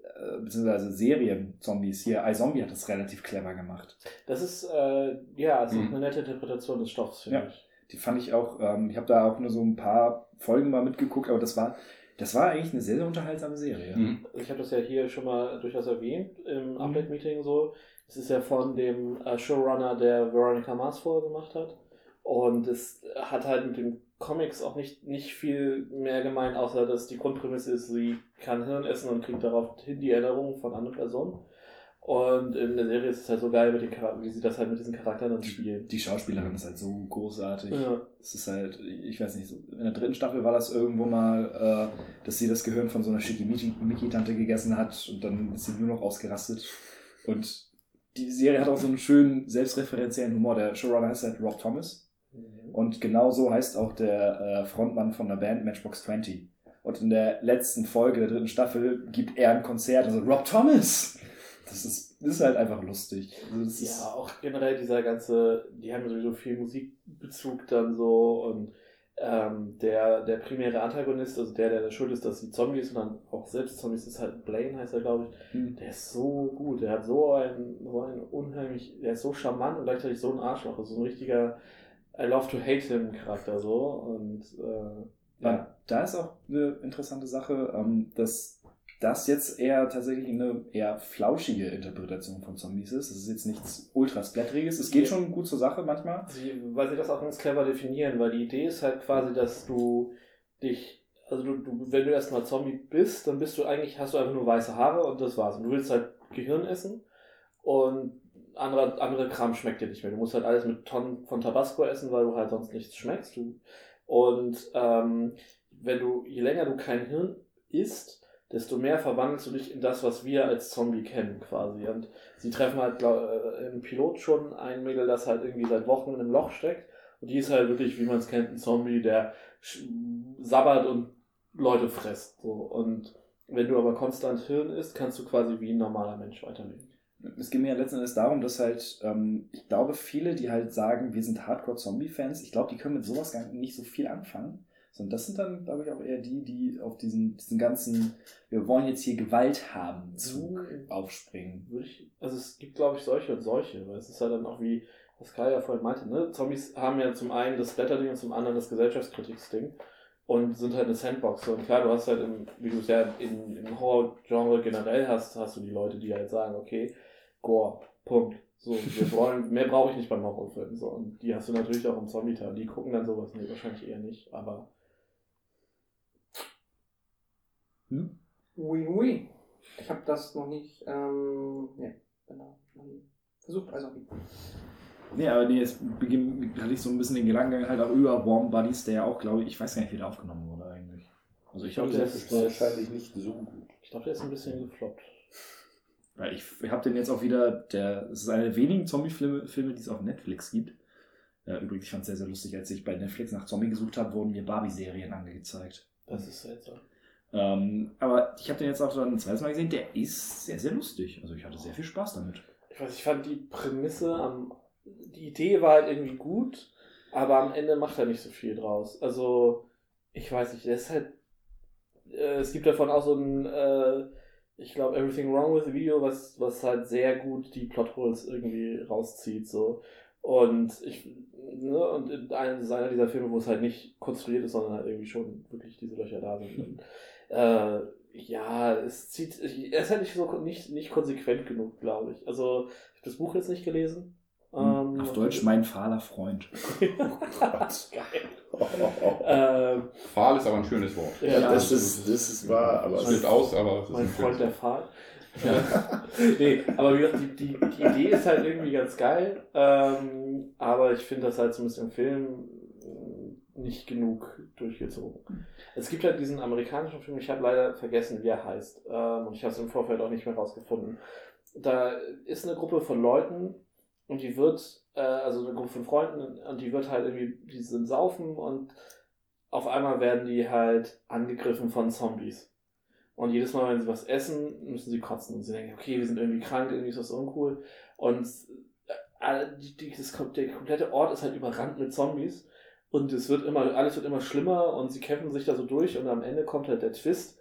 äh, beziehungsweise Serien-Zombies hier, iZombie hat das relativ clever gemacht.
Das ist, äh, ja, es ist
Hm.
eine nette Interpretation des Stoffs, finde
Ja.
ich.
Die fand ich auch, ähm, ich habe da auch nur so ein paar Folgen mal mitgeguckt, aber das war, das war eigentlich eine sehr, sehr unterhaltsame Serie.
Mhm.
Ich habe das ja hier schon mal durchaus erwähnt im
Mhm.
Update-Meeting so. Es ist ja von dem äh, Showrunner, der Veronica Mars vorher gemacht hat. Und es hat halt mit den Comics auch nicht, nicht viel mehr gemeint, außer dass die Grundprämisse ist, sie kann Hirn essen und kriegt daraufhin die Erinnerungen von anderen Personen. Und in der Serie ist es halt so geil, mit den Char wie sie das halt mit diesen Charakteren dann spielen.
Die Schauspielerin ist halt so großartig.
Ja.
Es ist halt, ich weiß nicht, so in der dritten Staffel war das irgendwo mal, äh, dass sie das Gehirn von so einer Schickimicki-Tante gegessen hat und dann ist sie nur noch ausgerastet. Und die Serie hat auch so einen schönen, selbstreferenziellen Humor. Der Showrunner heißt halt Rob Thomas. Und genau so heißt auch der äh, Frontmann von der Band Matchbox 20. Und in der letzten Folge der dritten Staffel gibt er ein Konzert, also Rob Thomas! Das ist, ist halt einfach lustig. Also
Ja, auch generell dieser ganze, die haben sowieso viel Musikbezug dann so und ähm, der, der primäre Antagonist, also der, der schuld ist, dass die Zombies und dann auch selbst Zombies ist halt Blaine, heißt er, glaube ich,
Hm.
der ist so gut, der hat so ein, so ein unheimlich, der ist so charmant und gleichzeitig so ein Arschloch, also so ein richtiger I love to hate him Charakter so und äh,
Ja.
ja.
Da ist auch eine interessante Sache, ähm, dass das jetzt eher tatsächlich eine eher flauschige Interpretation von Zombies ist. Es ist jetzt nichts ultra splatteriges. Es geht schon gut zur Sache manchmal.
Sie, weil sie das auch ganz clever definieren, weil die Idee ist halt quasi, dass du dich, also du, du wenn du erstmal Zombie bist, dann bist du eigentlich, hast du einfach nur weiße Haare und das war's. Und du willst halt Gehirn essen und andere, andere Kram schmeckt dir nicht mehr. Du musst halt alles mit Tonnen von Tabasco essen, weil du halt sonst nichts schmeckst. Du, und ähm, wenn du, je länger du kein Hirn isst, desto mehr verwandelst du dich in das, was wir als Zombie kennen, quasi. Und sie treffen halt glaub, äh, im Pilot schon ein Mädel, das halt irgendwie seit Wochen in einem Loch steckt. Und die ist halt wirklich, wie man es kennt, ein Zombie, der sabbert und Leute frisst. So. Und wenn du aber konstant Hirn isst, kannst du quasi wie ein normaler Mensch weiterleben.
Es geht mir ja letzten Endes darum, dass halt, ähm, ich glaube, viele, die halt sagen, wir sind Hardcore-Zombie-Fans, ich glaube, die können mit sowas gar nicht so viel anfangen. Sondern das sind dann, glaube ich, auch eher die, die auf diesen, diesen ganzen, wir wollen jetzt hier Gewalt haben, Zug aufspringen.
Würde ich, also es gibt, glaube ich, solche und solche, weil es ist ja dann auch wie, was Kai ja vorhin meinte, ne? Zombies haben ja zum einen das Blätterding und zum anderen das Gesellschaftskritiksding und sind halt eine Sandbox. Und klar, du hast halt, im, wie du es ja in, im Horror-Genre generell hast, hast du die Leute, die halt sagen, okay, Gore, Punkt. So, wir wollen, mehr brauche ich nicht beim Horrorfilm. So, und die hast du natürlich auch im Zombie-Teil. Die gucken dann sowas, nee, wahrscheinlich eher nicht, aber
Hm?
Oui, oui. Ich habe das noch nicht, ähm, nee, genau, noch nie versucht, also
Nee, aber nee, beginn, hatte ich so ein bisschen den Gedankengang halt auch über Warm Buddies, der ja auch, glaube ich, ich weiß gar nicht, wie der aufgenommen wurde eigentlich. Also ich
glaub,
habe
der ist-
wahrscheinlich nicht so gut.
Ich glaube, der ist ein bisschen gefloppt.
Ja, Ich, ich habe den jetzt auch wieder, der, es ist einer der wenigen Zombie-Filme, Filme, die es auf Netflix gibt. Äh, übrigens, ich fand es sehr, sehr lustig, als ich bei Netflix nach Zombie gesucht habe, wurden mir Barbie-Serien angezeigt.
Das ist seltsam.
Ähm, aber ich habe den jetzt auch dann ein zweites Mal gesehen, der ist sehr, sehr lustig. Also ich hatte sehr viel Spaß damit.
Ich weiß, ich fand die Prämisse am. Die Idee war halt irgendwie gut, aber am Ende macht er nicht so viel draus. Also, ich weiß nicht, der ist halt. Äh, es gibt davon auch so ein. Äh, ich glaube, Everything Wrong with the Video, was, was halt sehr gut die Plotholes irgendwie rauszieht. so Und ich. Ne, und in einem seiner dieser Filme, wo es halt nicht konstruiert ist, sondern halt irgendwie schon wirklich diese Löcher da sind. Äh, ja, es zieht, er ist halt nicht so nicht, nicht konsequent genug, glaube ich. Also, ich habe das Buch jetzt nicht gelesen. Ähm,
Auf Deutsch mein fahler Freund.
Gott.
Geil.
Oh, oh, oh.
Ähm,
Fahl ist aber ein schönes Wort.
ja,
Ja, das ist, das ist wahr, aber
Es sieht aus, aber es ist
mein
ein
Freund der Pfahl. Ja. nee, aber wie gesagt, die, die, die Idee ist halt irgendwie ganz geil. Ähm, aber ich finde das halt so ein bisschen im Film nicht genug durchgezogen. Es gibt halt diesen amerikanischen Film, ich habe leider vergessen, wie er heißt. Ähm, und ich habe es im Vorfeld auch nicht mehr rausgefunden. Da ist eine Gruppe von Leuten und die wird, äh, also eine Gruppe von Freunden und die wird halt irgendwie, die sind saufen und auf einmal werden die halt angegriffen von Zombies. Und jedes Mal, wenn sie was essen, müssen sie kotzen. Und sie denken, okay, wir sind irgendwie krank, irgendwie ist das uncool. Und äh, die, die, das, der komplette Ort ist halt überrannt mit Zombies. Und es wird immer, alles wird immer schlimmer und sie kämpfen sich da so durch und am Ende kommt halt der Twist.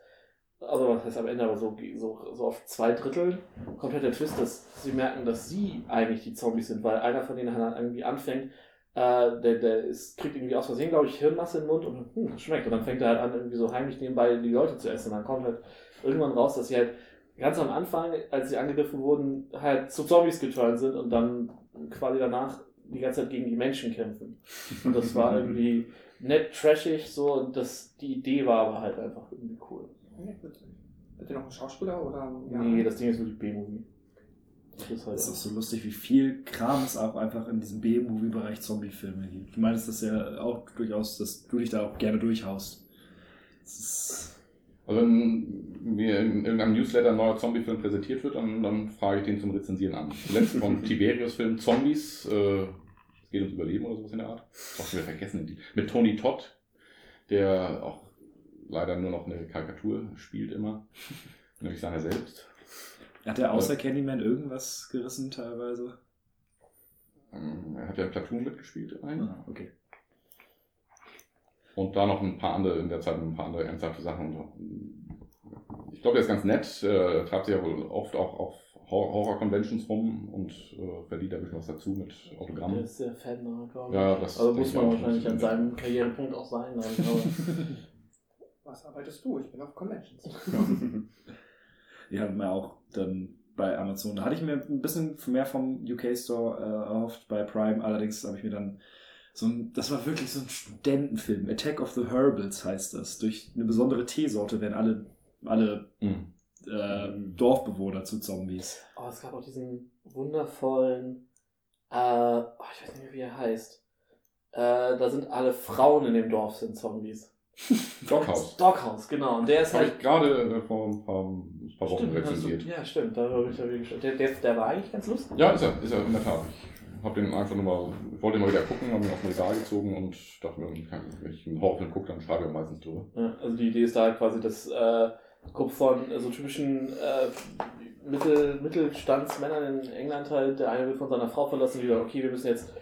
Also was heißt am Ende, aber so, so, so auf zwei Drittel kommt halt der Twist, dass sie merken, dass sie eigentlich die Zombies sind, weil einer von denen halt irgendwie anfängt, äh, der, der ist, kriegt irgendwie aus Versehen, glaube ich, Hirnmasse den Mund und hm, das schmeckt. Und dann fängt er halt an, irgendwie so heimlich nebenbei die Leute zu essen. Und dann kommt halt irgendwann raus, dass sie halt ganz am Anfang, als sie angegriffen wurden, halt zu Zombies geturnt sind und dann quasi danach die ganze Zeit gegen die Menschen kämpfen. Und das war irgendwie nett trashig so und das, die Idee war aber halt einfach irgendwie cool.
Wird ihr noch ein Schauspieler oder?
Nee, das Ding ist wirklich B-Movie. Das ist halt
Es ist auch so lustig, wie viel Kram es auch einfach in diesem B-Movie-Bereich Zombie-Filme gibt. Du meinst das ja auch durchaus, dass du dich da auch gerne durchhaust. Das ist,
Also wenn mir in irgendeinem Newsletter ein neuer Zombie-Film präsentiert wird, dann, dann frage ich den zum Rezensieren an. Zuletzt vom Tiberius-Film Zombies, äh, geht ums Überleben oder sowas in der Art. Doch schon wieder vergessen. die- Mit Tony Todd, der auch leider nur noch eine Karikatur spielt immer. Nämlich seiner selbst.
hat er außer Candyman irgendwas gerissen teilweise?
Ähm, Er hat ja Platoon mitgespielt immerhin.
Ah, okay.
Und da noch ein paar andere, in der Zeit ein paar andere ernsthafte Sachen. Ich glaube, der ist ganz nett. äh, Er treibt sich ja wohl oft auch auf Horror-Conventions rum und äh, verdient da ein bisschen was dazu mit
Der
Autogrammen.
ist sehr Fan, glaube ich.
Ja, das
Also muss man wahrscheinlich an seinem Karrierepunkt auch sein. aber-
Was arbeitest du? Ich bin auf Conventions.
Die hatten wir auch dann bei Amazon. Da hatte ich mir ein bisschen mehr vom UK Store äh, erhofft bei Prime. Allerdings habe ich mir dann so ein, das war wirklich so ein Studentenfilm. Attack of the Herbals heißt das. Durch eine besondere Teesorte werden alle, alle
Mhm.
Äh, Dorfbewohner zu Zombies.
Oh, es gab auch diesen wundervollen, äh, oh, ich weiß nicht mehr, wie er heißt. Äh, da sind alle Frauen in dem Dorf sind Zombies.
Doghouse.
Doghouse, genau. Und der ist
Habe
halt.
ich gerade äh, vor ein paar, ein paar Wochen
also,
rezensiert.
ja, stimmt, da habe ich ja wirklich der, der, der war eigentlich ganz lustig.
Ja, ist er, ist er in der Tat. Ich habe den einfach nur mal, ich wollte ihn mal wieder gucken, habe ihn auf den Regal gezogen und dachte mir, wenn ich einen Horrorfilm gucke, dann schreibe ich auch meistens drüber.
Ja, also die Idee ist da halt quasi, dass äh, Gruppe von so typischen äh, Mittel, Mittelstandsmännern in England halt, der eine wird von seiner Frau verlassen, die sagt, okay, wir müssen jetzt,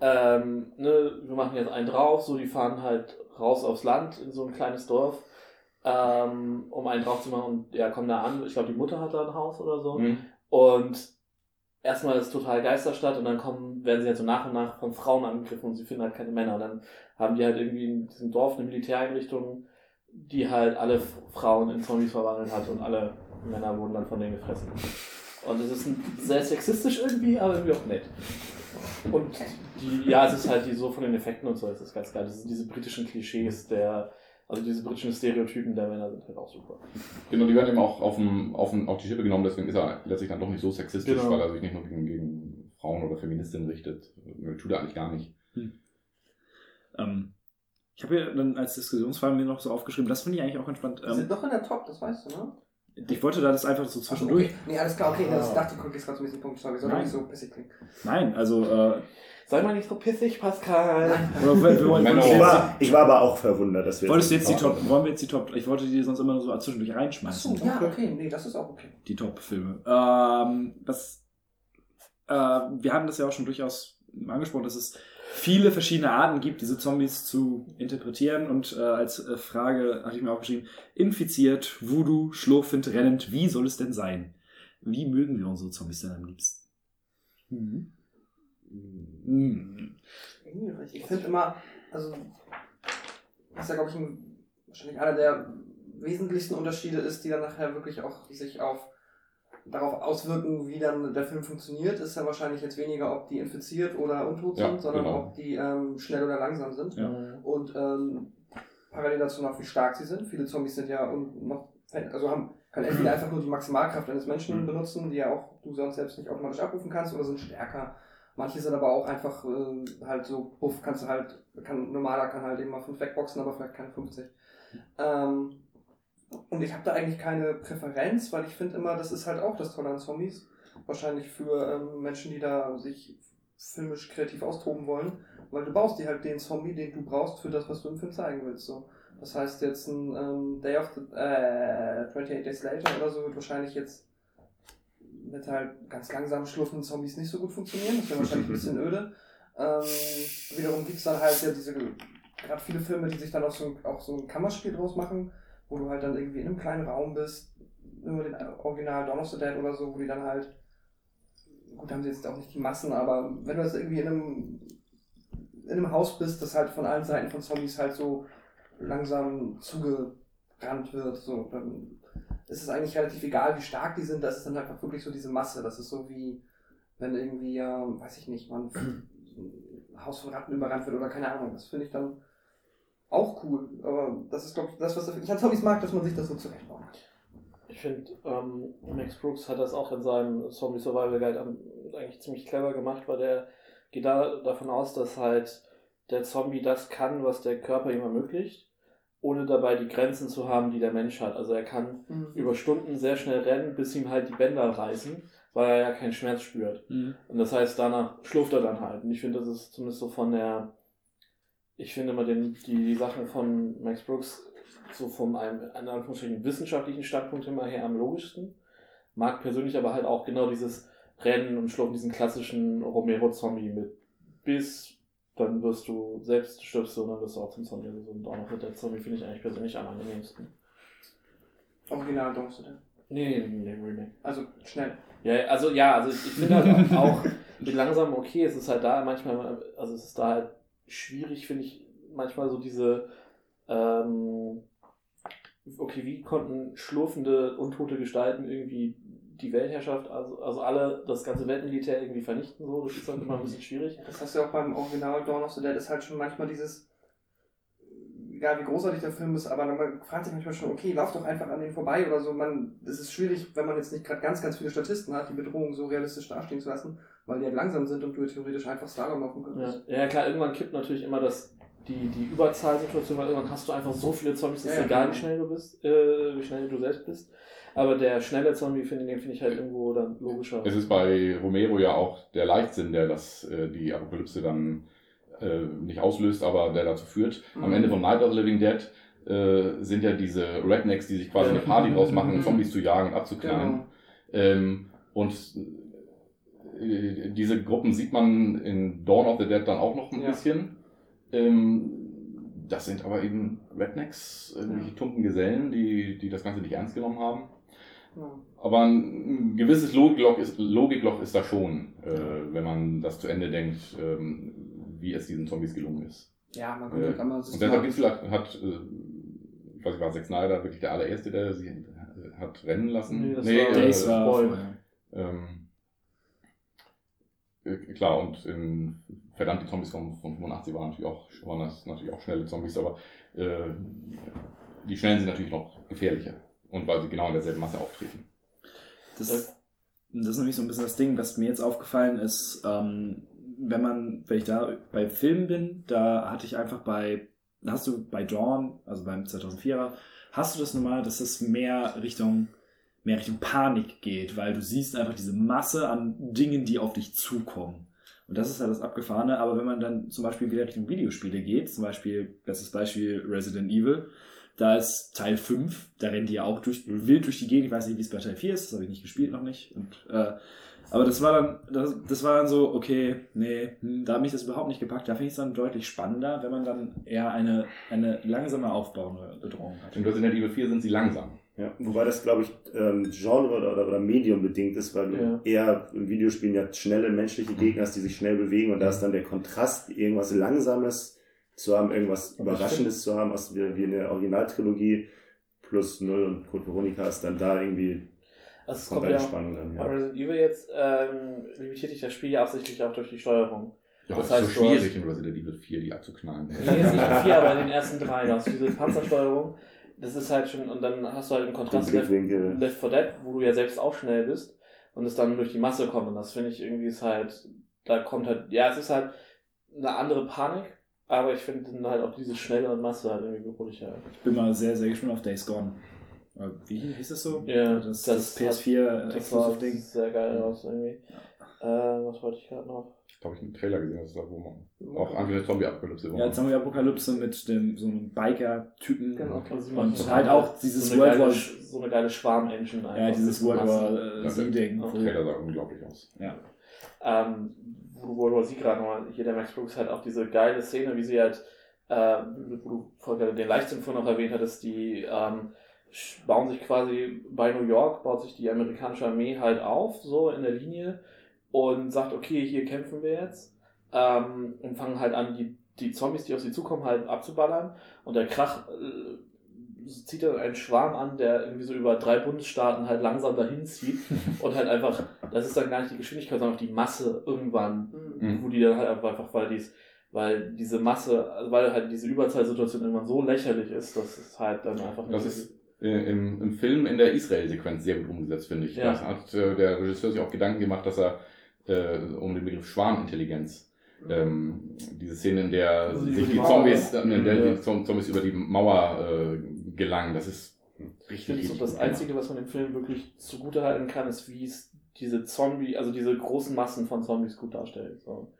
ähm, ne, wir machen jetzt einen drauf, so die fahren halt raus aufs Land in so ein kleines Dorf, ähm, um einen drauf zu machen. Und ja, kommen da an, ich glaube die Mutter hat da ein Haus oder so.
Mhm.
und erstmal ist total Geisterstadt und dann kommen, werden sie halt so nach und nach von Frauen angegriffen und sie finden halt keine Männer. Und dann haben die halt irgendwie in diesem Dorf eine Militäreinrichtung, die halt alle Frauen in Zombies verwandelt hat und alle Männer wurden dann von denen gefressen. Und es ist ein, sehr sexistisch irgendwie, aber irgendwie auch nett. Und die, ja, es ist halt die so von den Effekten und so, es ist ganz geil. Das sind diese britischen Klischees der, also diese britischen Stereotypen der Männer sind halt auch super.
Genau, die werden eben auch auf, dem, auf, dem, auf die Schippe genommen, deswegen ist er letztlich dann doch nicht so sexistisch,
Genau.
weil er sich nicht nur gegen, gegen Frauen oder Feministinnen richtet. Tut er eigentlich gar nicht.
Ähm, Ich habe hier dann als Diskussionsfrage mir noch so aufgeschrieben, das finde ich eigentlich auch ganz spannend.
Die sind
Ähm,
doch in der Top, das weißt du, ne?
ich wollte da das einfach so zwischendurch.
Okay. Nee, alles klar, okay. Das, ich dachte, du guckst gerade so ein bisschen Punkt. Sorry, soll nicht so pissig klingen.
Nein, also äh,
Sei mal nicht so pissig, Pascal.
oder wir, wir wollen,
Ich
jetzt,
war, ich war aber auch verwundert, dass wir
wolltest du jetzt die Top, wollen wir jetzt die Top, ich wollte die sonst immer nur so zwischendurch
Achso,
reinschmeißen.
ja, okay. Nee, das ist auch okay.
die Top-Filme. Ähm, äh, wir haben das ja auch schon durchaus angesprochen, dass es viele verschiedene Arten gibt, diese Zombies zu interpretieren. Und äh, als äh, Frage hatte ich mir aufgeschrieben, infiziert, Voodoo, schlurfend, rennend, wie soll es denn sein? Wie mögen wir unsere Zombies denn am liebsten? Mhm. Mhm.
Ich finde immer, also, was ja, glaube ich, ein, wahrscheinlich einer der wesentlichsten Unterschiede ist, die dann nachher wirklich auch sich auf darauf auswirken, wie dann der Film funktioniert, ist ja wahrscheinlich jetzt weniger, ob die infiziert oder untot
Ja,
sind, sondern
genau.
ob die ähm, schnell oder langsam sind.
Ja.
Und ähm, parallel dazu noch, wie stark sie sind. Viele Zombies sind ja und noch, also haben können entweder einfach nur die Maximalkraft eines Menschen
Mhm.
benutzen, die ja auch du sonst selbst nicht automatisch abrufen kannst, oder sind stärker. Manche sind aber auch einfach äh, halt so, buff, kannst du halt, kann, normaler kann halt eben mal 5 wegboxen, aber vielleicht keine 50. Ähm, und ich habe da eigentlich keine Präferenz, weil ich finde immer, das ist halt auch das Tolle an Zombies. Wahrscheinlich für ähm, Menschen, die da sich filmisch kreativ austoben wollen, weil du baust dir halt den Zombie, den du brauchst für das, was du im Film zeigen willst. So. Das heißt jetzt ein ähm, Day of the äh, 28 Days Later oder so wird wahrscheinlich jetzt mit halt ganz langsam schlurfenden Zombies nicht so gut funktionieren. Das wäre wahrscheinlich ein bisschen öde. Ähm, wiederum gibt es dann halt ja diese, gerade viele Filme, die sich dann auch so, auch so ein Kammerspiel draus machen, wo du halt dann irgendwie in einem kleinen Raum bist, nur den Original Dawn of the Dead oder so, wo die dann halt, gut, haben sie jetzt auch nicht die Massen, aber wenn du jetzt irgendwie in einem, in einem Haus bist, das halt von allen Seiten von Zombies halt so langsam zugerannt wird, so, dann ist es eigentlich relativ egal, wie stark die sind, das ist dann einfach wirklich so diese Masse, das ist so wie, wenn irgendwie, ähm, weiß ich nicht, man ein Haus von Ratten überrannt wird oder keine Ahnung, das finde ich dann auch cool, aber das ist, glaube ich, das, was ich an Zombies mag, dass man sich das so zurechtbaut.
Ich finde, ähm, Max Brooks hat das auch in seinem Zombie Survival Guide eigentlich ziemlich clever gemacht, weil der geht da davon aus, dass halt der Zombie das kann, was der Körper ihm ermöglicht, ohne dabei die Grenzen zu haben, die der Mensch hat. Also er kann über Stunden sehr schnell rennen, bis ihm halt die Bänder reißen, weil er ja keinen Schmerz spürt.
Mhm.
Und das heißt, danach schlurft er dann halt. Und ich finde, das ist zumindest so von der, ich finde immer den, die, Sachen von Max Brooks so von einem, in Anführungsstrichen, wissenschaftlichen Standpunkt immer her am logischsten. Mag persönlich aber halt auch genau dieses Rennen und Schlurfen, diesen klassischen Romero-Zombie mit bis dann wirst du selbst stirbst du und dann wirst du auch zum Zombie. So ein Dawn of the Dead Zombie finde ich eigentlich persönlich am angenehmsten.
Original Dawn Dead.
Nee, nee, nee, Remake.
Also schnell.
Ja, also ja, also ich, ich finde halt auch mit langsam okay, es ist halt da manchmal, also es ist da halt schwierig, finde ich, manchmal so diese, ähm, okay, wie konnten schlurfende, untote Gestalten irgendwie die Weltherrschaft, also, also alle, das ganze Weltmilitär irgendwie vernichten, so, das ist halt immer ein bisschen schwierig.
Das hast du ja auch beim Original Dawn of the Dead, ist halt schon manchmal dieses, egal wie großartig der Film ist, aber man fragt sich manchmal schon, okay, lauf doch einfach an den vorbei oder so. Man, es ist schwierig, wenn man jetzt nicht gerade ganz, ganz viele Statisten hat, die Bedrohung so realistisch dastehen zu lassen, weil die halt langsam sind und du theoretisch einfach Slalom laufen
Ja,
könntest.
ja klar, irgendwann kippt natürlich immer das, die, die Überzahlsituation, weil irgendwann hast du einfach so viele Zombies, es ist
Ja, ja,
egal,
genau.
wie schnell du bist, äh, wie schnell du selbst bist. Aber der schnelle Zombie, finde den finde ich halt irgendwo dann logischer.
Es ist bei Romero ja auch der Leichtsinn, der das, äh, die Apokalypse dann äh, nicht auslöst, aber der dazu führt. Am
Mhm.
Ende von Night of the Living Dead äh, sind ja diese Rednecks, die sich quasi
Ja.
eine Party draus machen,
Mhm.
Zombies zu jagen und abzuknallen.
Genau.
Ähm, und äh, diese Gruppen sieht man in Dawn of the Dead dann auch noch ein
Ja.
bisschen. Ähm, das sind aber eben Rednecks, irgendwelche tumpen Gesellen, die, die das Ganze nicht ernst genommen haben.
Ja.
Aber ein gewisses Logikloch ist, Logikloch ist da schon, äh, wenn man das zu Ende denkt, ähm, wie es diesen Zombies gelungen ist.
Ja, man
Äh,
könnte halt einmal
Und deshalb vielleicht, hat, äh, ich weiß nicht, war Zack Snyder wirklich der allererste, der sie äh, hat rennen lassen?
Nee, das
Nee,
war-
äh,
Days war
ähm, äh, klar, und in verdammt die Zombies von, von 85 waren natürlich auch, waren das natürlich auch schnelle Zombies, aber äh, die schnellen sind natürlich noch gefährlicher. Und weil sie genau in derselben Masse auftreten.
Das, das ist nämlich so ein bisschen das Ding, was mir jetzt aufgefallen ist, ähm, wenn man, wenn ich da bei Filmen bin, da hatte ich einfach bei hast du bei Dawn, also beim 2004er, hast du das normal, dass es mehr Richtung mehr Richtung Panik geht, weil du siehst einfach diese Masse an Dingen, die auf dich zukommen. Und das ist halt das Abgefahrene. Aber wenn man dann zum Beispiel wieder Richtung Videospiele geht, zum Beispiel, bestes Beispiel Resident Evil, da ist Teil 5, da rennen die ja auch durch, wild durch die Gegend. Ich weiß nicht, wie es bei Teil 4 ist, das habe ich nicht gespielt noch nicht. Und, äh, aber das war dann, das, das war dann so, okay, nee, hm, da hat mich das überhaupt nicht gepackt. Da finde ich es dann deutlich spannender, wenn man dann eher eine, eine langsame aufbauende Bedrohung hat.
In Resident Evil 4 sind sie langsam.
Ja, wobei das, glaube ich, ähm, Genre oder, oder, oder Medium bedingt ist, weil du
Ja.
eher in Videospielen ja schnelle menschliche Gegner hast, die sich schnell bewegen und da ist dann der Kontrast, irgendwas Langsames zu haben, irgendwas
Aber
Überraschendes zu haben, was wie, wie in der Originaltrilogie plus Null und Code Veronica ist dann da irgendwie
Also es
kommt
kommt ja
Spannung ja.
Resident Evil jetzt ähm, limitiert dich das Spiel ja absichtlich auch durch die Steuerung.
Ja,
Das
es ist
heißt,
so
du
schwierig in Resident Evil 4 die abzuknallen.
Nee, jetzt nicht in vier, aber in den ersten drei. Da hast du diese Panzersteuerung. Das ist halt schon, und dann hast du halt im
Den
Kontrast Left. Left 4 Dead, wo du ja selbst auch schnell bist und es dann durch die Masse kommt. Und das finde ich irgendwie ist halt, da kommt halt, ja, es ist halt eine andere Panik, aber ich finde dann halt auch diese schnelle Masse halt irgendwie bedrohlicher.
Ich bin mal sehr, sehr gespannt auf Days Gone. Äh, Wie hieß das so?
Ja,
das,
das
das, PS4
Das war
Exclusive Ding.
sehr geil aus irgendwie. Äh, was wollte ich gerade noch?
Ich glaube, ich einen Trailer gesehen, das ist da, wo man auch eine Zombie-Apokalypse
Ja, Zombie-Apokalypse mit dem, so einem Biker-Typen.
Genau.
Sie
Und
machen
halt auch dieses
so eine
World
geile,
War,
so eine geile Schwarm-Engine
ja, dieses World War äh, Z-Ding.
Ja.
wo-
Der Trailer sah unglaublich aus.
Ja.
ähm, wo du World War Z gerade nochmal, hier der Max Brooks hat auch diese geile Szene, wie sie halt, äh, wo du vorher den Leichtsinn vorhin noch erwähnt hattest, die ähm, bauen sich quasi bei New York, baut sich die amerikanische Armee halt auf, so in der Linie und sagt, okay, hier kämpfen wir jetzt ähm, und fangen halt an, die, die Zombies, die auf sie zukommen, halt abzuballern und der Krach äh, zieht dann einen Schwarm an, der irgendwie so über drei Bundesstaaten halt langsam dahin zieht und halt einfach, das ist dann gar nicht die Geschwindigkeit, sondern auch die Masse irgendwann,
Mhm.
wo die dann halt einfach, weil dies, weil diese Masse, also weil halt diese Überzahlsituation irgendwann so lächerlich ist, dass es halt dann einfach
Das
nicht-
ist äh, im, im Film in der Israel-Sequenz sehr gut umgesetzt, finde ich.
Ja.
Da hat äh, der Regisseur sich auch Gedanken gemacht, dass er äh, um den Begriff Schwarmintelligenz ähm, diese Szene, in der
Also
sich
die
die Zombies,
ja.
in der die Zom- Zombies über die Mauer äh, gelangen, das ist
Ich
richtig,
finde, so das Einzige, was man dem Film wirklich zugute halten kann, ist, wie es diese Zombie, also diese großen Massen von Zombies gut darstellt. So.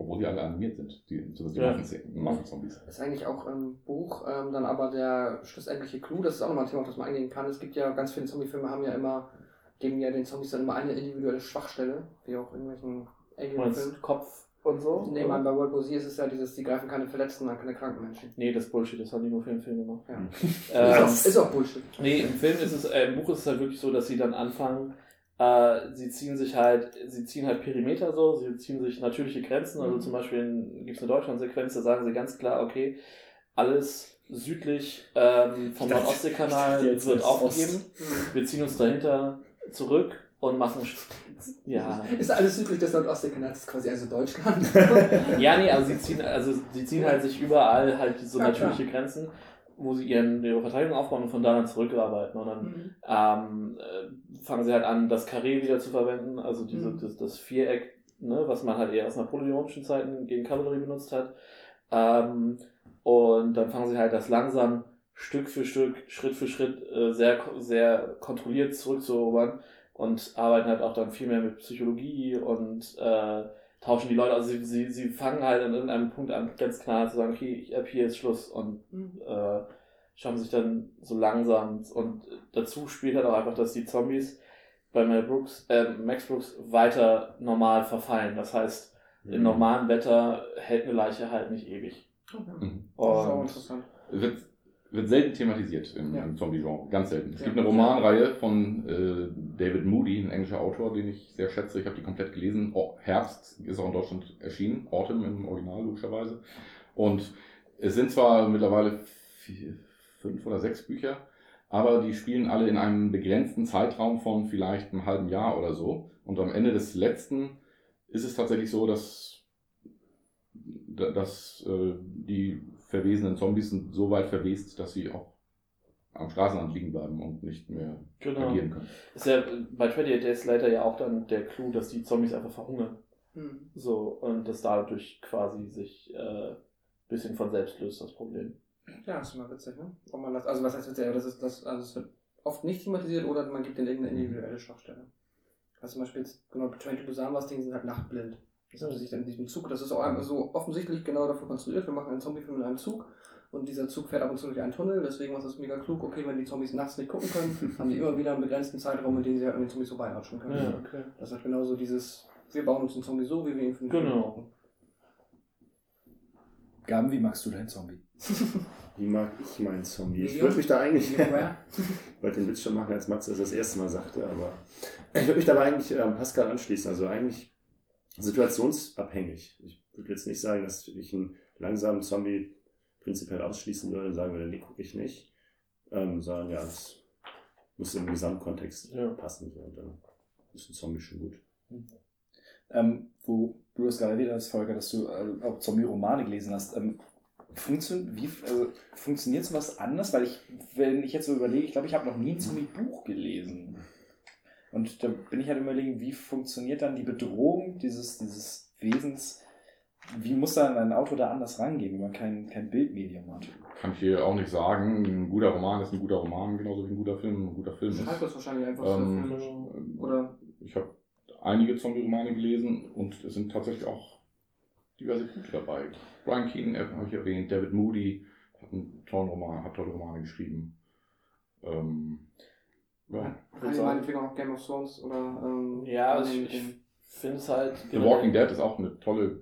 Obwohl die alle animiert sind, die, die
Ja.
Massen- Massen-Zombies.
Das ist eigentlich auch ein Buch, ähm, dann aber der schlussendliche Clou, das ist auch nochmal ein Thema, auf das man eingehen kann. Es gibt ja ganz viele Zombie-Filme, haben ja immer, geben ja den Zombies dann immer eine individuelle Schwachstelle, wie auch in irgendwelchen Alien-Filmen.
Kopf und so?
Nee, man, bei World War Z ist es ja dieses, die greifen keine Verletzten an, keine kranken Menschen.
Nee, das ist Bullshit, das haben die nur für den Film gemacht.
Ja.
Ähm,
ist, auch, ist auch Bullshit.
Nee, im Film ist es, äh, im Buch ist es halt wirklich so, dass sie dann anfangen, äh, sie ziehen sich halt, sie ziehen halt Perimeter so, sie ziehen sich natürliche Grenzen, also
Mhm.
zum Beispiel gibt es eine Deutschland-Sequenz, da sagen sie ganz klar, okay, alles südlich ähm, vom Nordostseekanal wird aufgegeben, wir ziehen uns dahinter zurück und machen, ja,
Ist alles südlich des Nordostseekanals, ist quasi also Deutschland.
ja, nee, also sie ziehen, also sie ziehen halt sich überall halt so
Ja,
natürliche Grenzen, wo sie ihren, ihre Verteidigung aufbauen und von da dann zurückarbeiten. Und dann
Mhm.
ähm, äh, fangen sie halt an, das Karree wieder zu verwenden, also diese,
Mhm.
das, das Viereck, ne, was man halt eher aus napoleonischen Zeiten gegen Kavallerie benutzt hat. Ähm, und dann fangen sie halt das langsam Stück für Stück, Schritt für Schritt äh, sehr, sehr kontrolliert zurückzuerobern und arbeiten halt auch dann viel mehr mit Psychologie und äh, tauschen die Leute, also sie, sie, sie fangen halt an irgendeinem Punkt an, ganz klar zu sagen, okay, ich, ab hier ist Schluss und
Mhm.
äh, schaffen sich dann so langsam und dazu spielt halt auch einfach, dass die Zombies bei Mel Brooks, äh, Max Brooks weiter normal verfallen. Das heißt,
Mhm.
im normalen Wetter hält eine Leiche halt nicht ewig.
Mhm.
Das ist auch
Und
interessant.
Wird, selten thematisiert im,
Ja.
im Zombie-Genre, ganz selten. Es
Ja.
gibt eine Romanreihe von äh, David Moody, ein englischer Autor, den ich sehr schätze. Ich habe die komplett gelesen. Oh, Herbst ist auch in Deutschland erschienen, Autumn im Original logischerweise. Und es sind zwar mittlerweile vier, fünf oder sechs Bücher, aber die spielen alle in einem begrenzten Zeitraum von vielleicht einem halben Jahr oder so. Und am Ende des letzten ist es tatsächlich so, dass, dass äh, die verwesenen Zombies sind so weit verwest, dass sie auch am Straßenrand liegen bleiben und nicht mehr
genau.
agieren können.
Ist ja bei 28 Days Later ja auch dann der Clou, dass die Zombies einfach verhungern.
Mhm.
So, und dass dadurch quasi sich äh, bisschen von selbst löst, das Problem.
Ja, das ist immer witzig, ne? Ob man das, also was heißt witzig? Aber Das ist, das, also es wird oft nicht thematisiert oder man gibt denen irgendeine individuelle Schwachstelle. Also zum Beispiel jetzt, genau, Train to Busan was Ding sind halt nachtblind. Das hat sich dann in diesem Zug, das ist auch einfach so offensichtlich genau dafür konstruiert. Wir machen einen Zombiefilm in einem Zug und dieser Zug fährt ab und zu durch einen Tunnel, deswegen ist es mega klug, okay, wenn die Zombies nachts nicht gucken können, haben die immer wieder einen begrenzten Zeitraum, in dem sie halt an den Zombies vorbeiratschen können.
Ja, okay.
Das hat genauso dieses, wir bauen uns einen Zombie so, wie wir ihn für den Film
Genau.
brauchen.
Gaben, wie magst du deinen Zombie?
Wie mag ich meinen Zombie? Ich würde mich da eigentlich, ich wollte den Witz schon machen, als Matze das das erste Mal sagte, aber ich würde mich dabei eigentlich ähm, Pascal anschließen. Also eigentlich situationsabhängig. Ich würde jetzt nicht sagen, dass ich einen langsamen Zombie prinzipiell ausschließen würde und sagen würde, nee, gucke ich nicht. Ähm, sondern ja, es muss im Gesamtkontext
Ja.
passen. Und dann ist ein Zombie schon gut.
Ähm, wo du das gerade wieder hast, Volker, dass du äh, auch Zombie-Romane gelesen hast. Ähm, funktion wie, also, funktioniert sowas anders? Weil ich, wenn ich jetzt so überlege, ich glaube, ich habe noch nie ein Zombie-Buch gelesen. Und da bin ich halt überlegen, wie funktioniert dann die Bedrohung dieses, dieses Wesens? Wie muss dann ein Autor da anders rangehen, wenn man kein, kein Bildmedium hat?
Kann ich dir auch nicht sagen. Ein guter Roman ist ein guter Roman, genauso wie ein guter Film ein guter Film
Schreibt
ist.
das wahrscheinlich einfach so
Ähm,
filmisch. Oder
Ich habe einige Zombie-Romane gelesen und es sind tatsächlich auch diverse gute dabei. Brian Keane äh, habe ich erwähnt, David Moody hat einen tollen Roman, hat tolle Romane geschrieben. Ähm, ja.
ich meinetwegen auch Game of Thrones oder ähm,
Ja, also ich, ich finde es halt.
The Walking Dead ist auch eine tolle,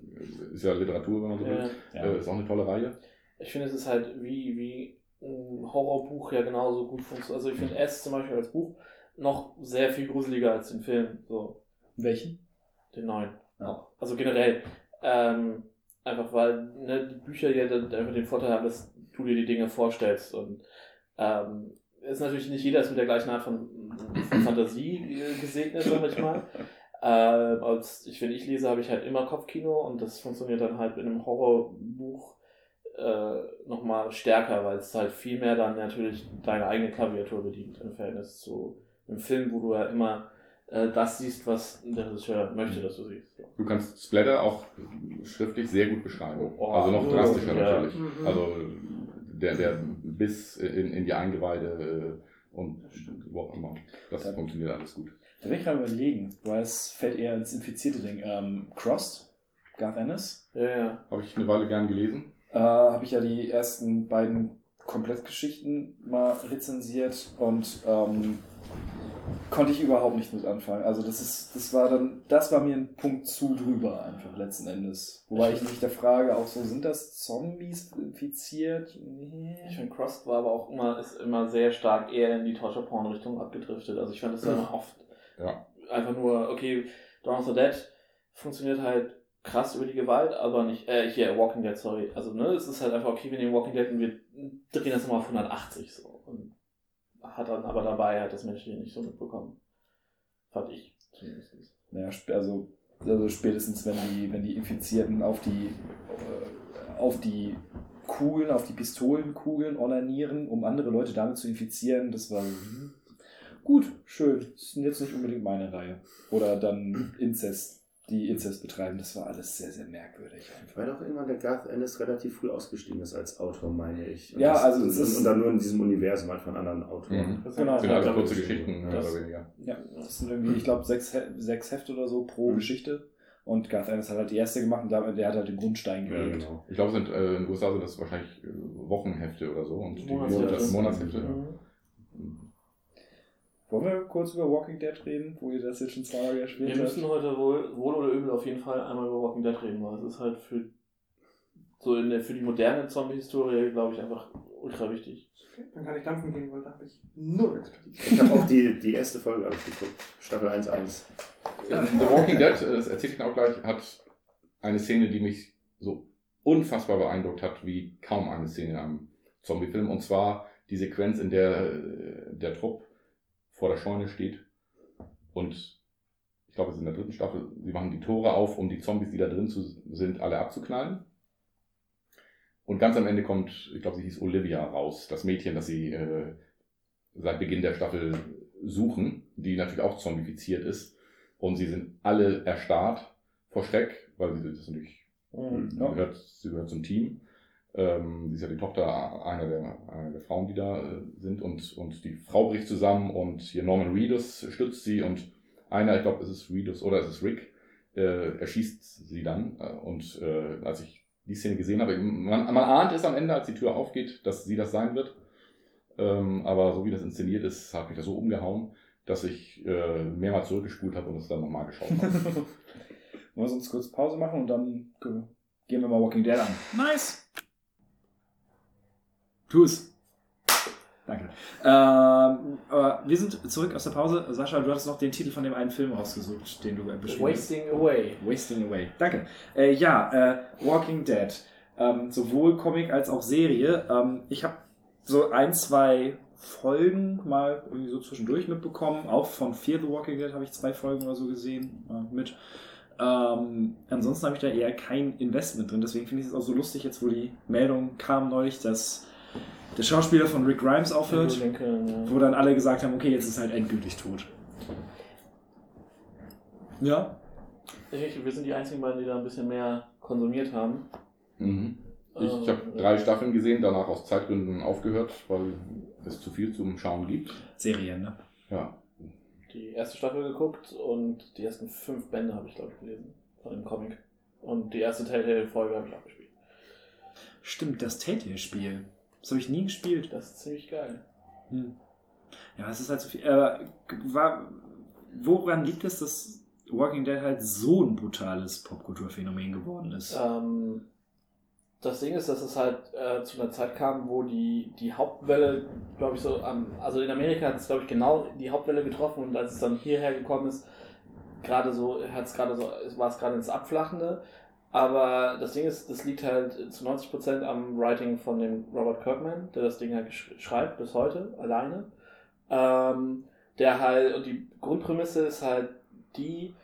ist ja Literatur, wenn man so will.
Ja.
Ja.
Äh, ist auch eine tolle Reihe.
Ich finde, es ist halt wie, wie ein Horrorbuch ja genauso gut funktioniert. Also ich finde S zum Beispiel als Buch noch sehr viel gruseliger als den Film. So,
Welchen?
den neuen.
Ja.
Also generell. Ähm, einfach weil ne, die Bücher ja dann einfach den Vorteil haben, dass du dir die Dinge vorstellst. Und ähm, ist natürlich nicht jeder ist mit der gleichen Art von, von Fantasie äh, gesegnet, sag ich mal. Ähm, als ich, wenn ich lese, habe ich halt immer Kopfkino und das funktioniert dann halt in einem Horrorbuch äh, nochmal stärker, weil es halt viel mehr dann natürlich deine eigene Klaviatur bedient im Verhältnis zu einem Film, wo du ja immer äh, das siehst, was der Regisseur möchte, dass du siehst.
Du kannst Splatter auch schriftlich sehr gut beschreiben.
Oh,
also noch drastischer
ja.
natürlich.
Mhm.
Also der, der Biss in, in die Eingeweide äh, und wo auch immer. Das
Ja.
funktioniert alles gut.
Da bin ich gerade überlegen, weil es fällt eher ins infizierte Ding. Ähm, Crossed, Garth Ennis.
Ja, ja.
Habe ich eine Weile gern gelesen.
Äh, habe ich ja die ersten beiden Komplettgeschichten mal rezensiert und ähm, konnte ich überhaupt nicht mit anfangen. Also das ist, das war dann, das war mir ein Punkt zu drüber einfach letzten Endes. Wobei ich mich da frage, auch so, sind das Zombies infiziert? Nee.
Ich finde, Crossed war aber auch immer, ist immer sehr stark eher in die Torture-Porn-Richtung abgedriftet. Also ich fand das dann oft
Ja.
einfach nur, okay, Dawn of the Dead funktioniert halt krass über die Gewalt, aber nicht, äh, hier, Walking Dead, sorry. Also, ne, es ist halt einfach, okay, wir nehmen Walking Dead und wir drehen das nochmal auf 180 so. Hat dann aber dabei halt das Menschliche nicht so mitbekommen. Fand ich zumindest.
Naja, also, also spätestens wenn die, wenn die Infizierten auf die, äh, auf die Kugeln, auf die Pistolenkugeln onanieren, um andere Leute damit zu infizieren, das war gut, schön. Das ist jetzt nicht unbedingt meine Reihe. Oder dann Inzest, die Inzest betreiben, das war alles sehr, sehr merkwürdig einfach.
Weil doch irgendwann der Garth Ennis relativ früh ausgestiegen ist als Autor, meine ich. Und
Ja,
das,
also
und,
es ist-
und dann nur in diesem Universum halt von anderen Autoren.
Mhm.
Das
Genau.
Sind also
ja,
kurze Geschichten, mehr oder weniger.
Ja, das sind irgendwie, ich glaube, sechs, sechs Hefte oder so pro
Mhm.
Geschichte. Und Garth Ennis hat halt die erste gemacht und damit- der hat halt den Grundstein
Ja,
gelegt.
genau.
Ich glaube, es sind äh, in den USA sind das wahrscheinlich äh, Wochenhefte oder so. Und die
Monatshefte.
Monats- Monatshefte.
Mhm.
Wollen wir kurz über Walking Dead reden, wo ihr das jetzt schon zweimal
Wir
gespielt habt?
müssen heute wohl, wohl oder übel auf jeden Fall einmal über Walking Dead reden, weil es ist halt für so in der, für die moderne Zombie-Historie, glaube ich, einfach ultra wichtig.
Okay, dann kann ich dampfen gehen, weil da habe ich null Expertise.
Ich habe auch die, die erste Folge ich geguckt. Staffel 1.1.
The Walking Dead, äh, das erzähle ich Ihnen auch gleich, hat eine Szene, die mich so unfassbar beeindruckt hat, wie kaum eine Szene in einem Zombie-Film. Und zwar die Sequenz, in der äh, der Trupp vor der Scheune steht und ich glaube, es ist in der dritten Staffel, sie machen die Tore auf, um die Zombies, die da drin zu, sind, alle abzuknallen. Und ganz am Ende kommt, ich glaube, sie hieß Olivia raus, das Mädchen, das sie äh, seit Beginn der Staffel suchen, die natürlich auch zombifiziert ist. Und sie sind alle erstarrt vor Schreck, weil sie das natürlich,
Mhm.
gehört, sie gehört zum Team. Ähm, sie ist ja die Tochter einer der, einer der Frauen, die da äh, sind und, und die Frau bricht zusammen und hier Norman Reedus stützt sie und einer, ich glaube, es ist Reedus oder es ist Rick, äh, erschießt sie dann. Äh, und äh, als ich die Szene gesehen habe, man, man ahnt es am Ende, als die Tür aufgeht, dass sie das sein wird. Ähm, aber so wie das inszeniert ist, hat mich das so umgehauen, dass ich äh, mehrmals zurückgespult habe und es dann nochmal geschaut habe.
Wollen wir uns kurz Pause machen und dann gehen wir mal Walking Dead an. Nice! Tu es. Danke. Ähm, äh, wir sind zurück aus der Pause. Sascha, du hattest noch den Titel von dem einen Film rausgesucht, den du beschrieben hast.
Wasting Away.
Wasting Away. Danke. Äh, ja, äh, Walking Dead. Ähm, sowohl Comic als auch Serie. Ähm, ich habe so ein, zwei Folgen mal irgendwie so zwischendurch mitbekommen. Auch von Fear the Walking Dead habe ich zwei Folgen oder so gesehen äh, mit. Ähm, ansonsten habe ich da eher kein Investment drin. Deswegen finde ich es auch so lustig, jetzt wo die Meldung kam neulich, dass der Schauspieler von Rick Grimes aufhört,
Lincoln, ja.
wo dann alle gesagt haben, okay, jetzt ist er halt endgültig tot. Ja,
Ich, wir sind die einzigen beiden, die da ein bisschen mehr konsumiert haben.
Mhm. Ich, ich habe
Ähm,
drei Staffeln gesehen, danach aus Zeitgründen aufgehört, weil es zu viel zum Schauen gibt.
Serien, ne?
Ja.
die erste Staffel geguckt und die ersten fünf Bände habe ich, glaube ich, gelesen von dem Comic. Und die erste Telltale-Folge habe ich auch gespielt.
Stimmt, das Telltale-Spiel. Das habe ich nie gespielt.
Das ist ziemlich geil.
Hm. Ja, es ist halt so viel. Aber war, woran liegt es, dass Walking Dead halt so ein brutales Popkulturphänomen geworden ist?
Ähm, das Ding ist, dass es halt äh, zu einer Zeit kam, wo die, die Hauptwelle, glaube ich, so am, also in Amerika hat es, glaube ich, genau die Hauptwelle getroffen und als es dann hierher gekommen ist, gerade so, hat es gerade so, war es gerade ins Abflachende. Aber das Ding ist, das liegt halt zu 90% am Writing von dem Robert Kirkman, der das Ding halt schreibt bis heute, alleine. Ähm, der halt, und die Grundprämisse ist halt die,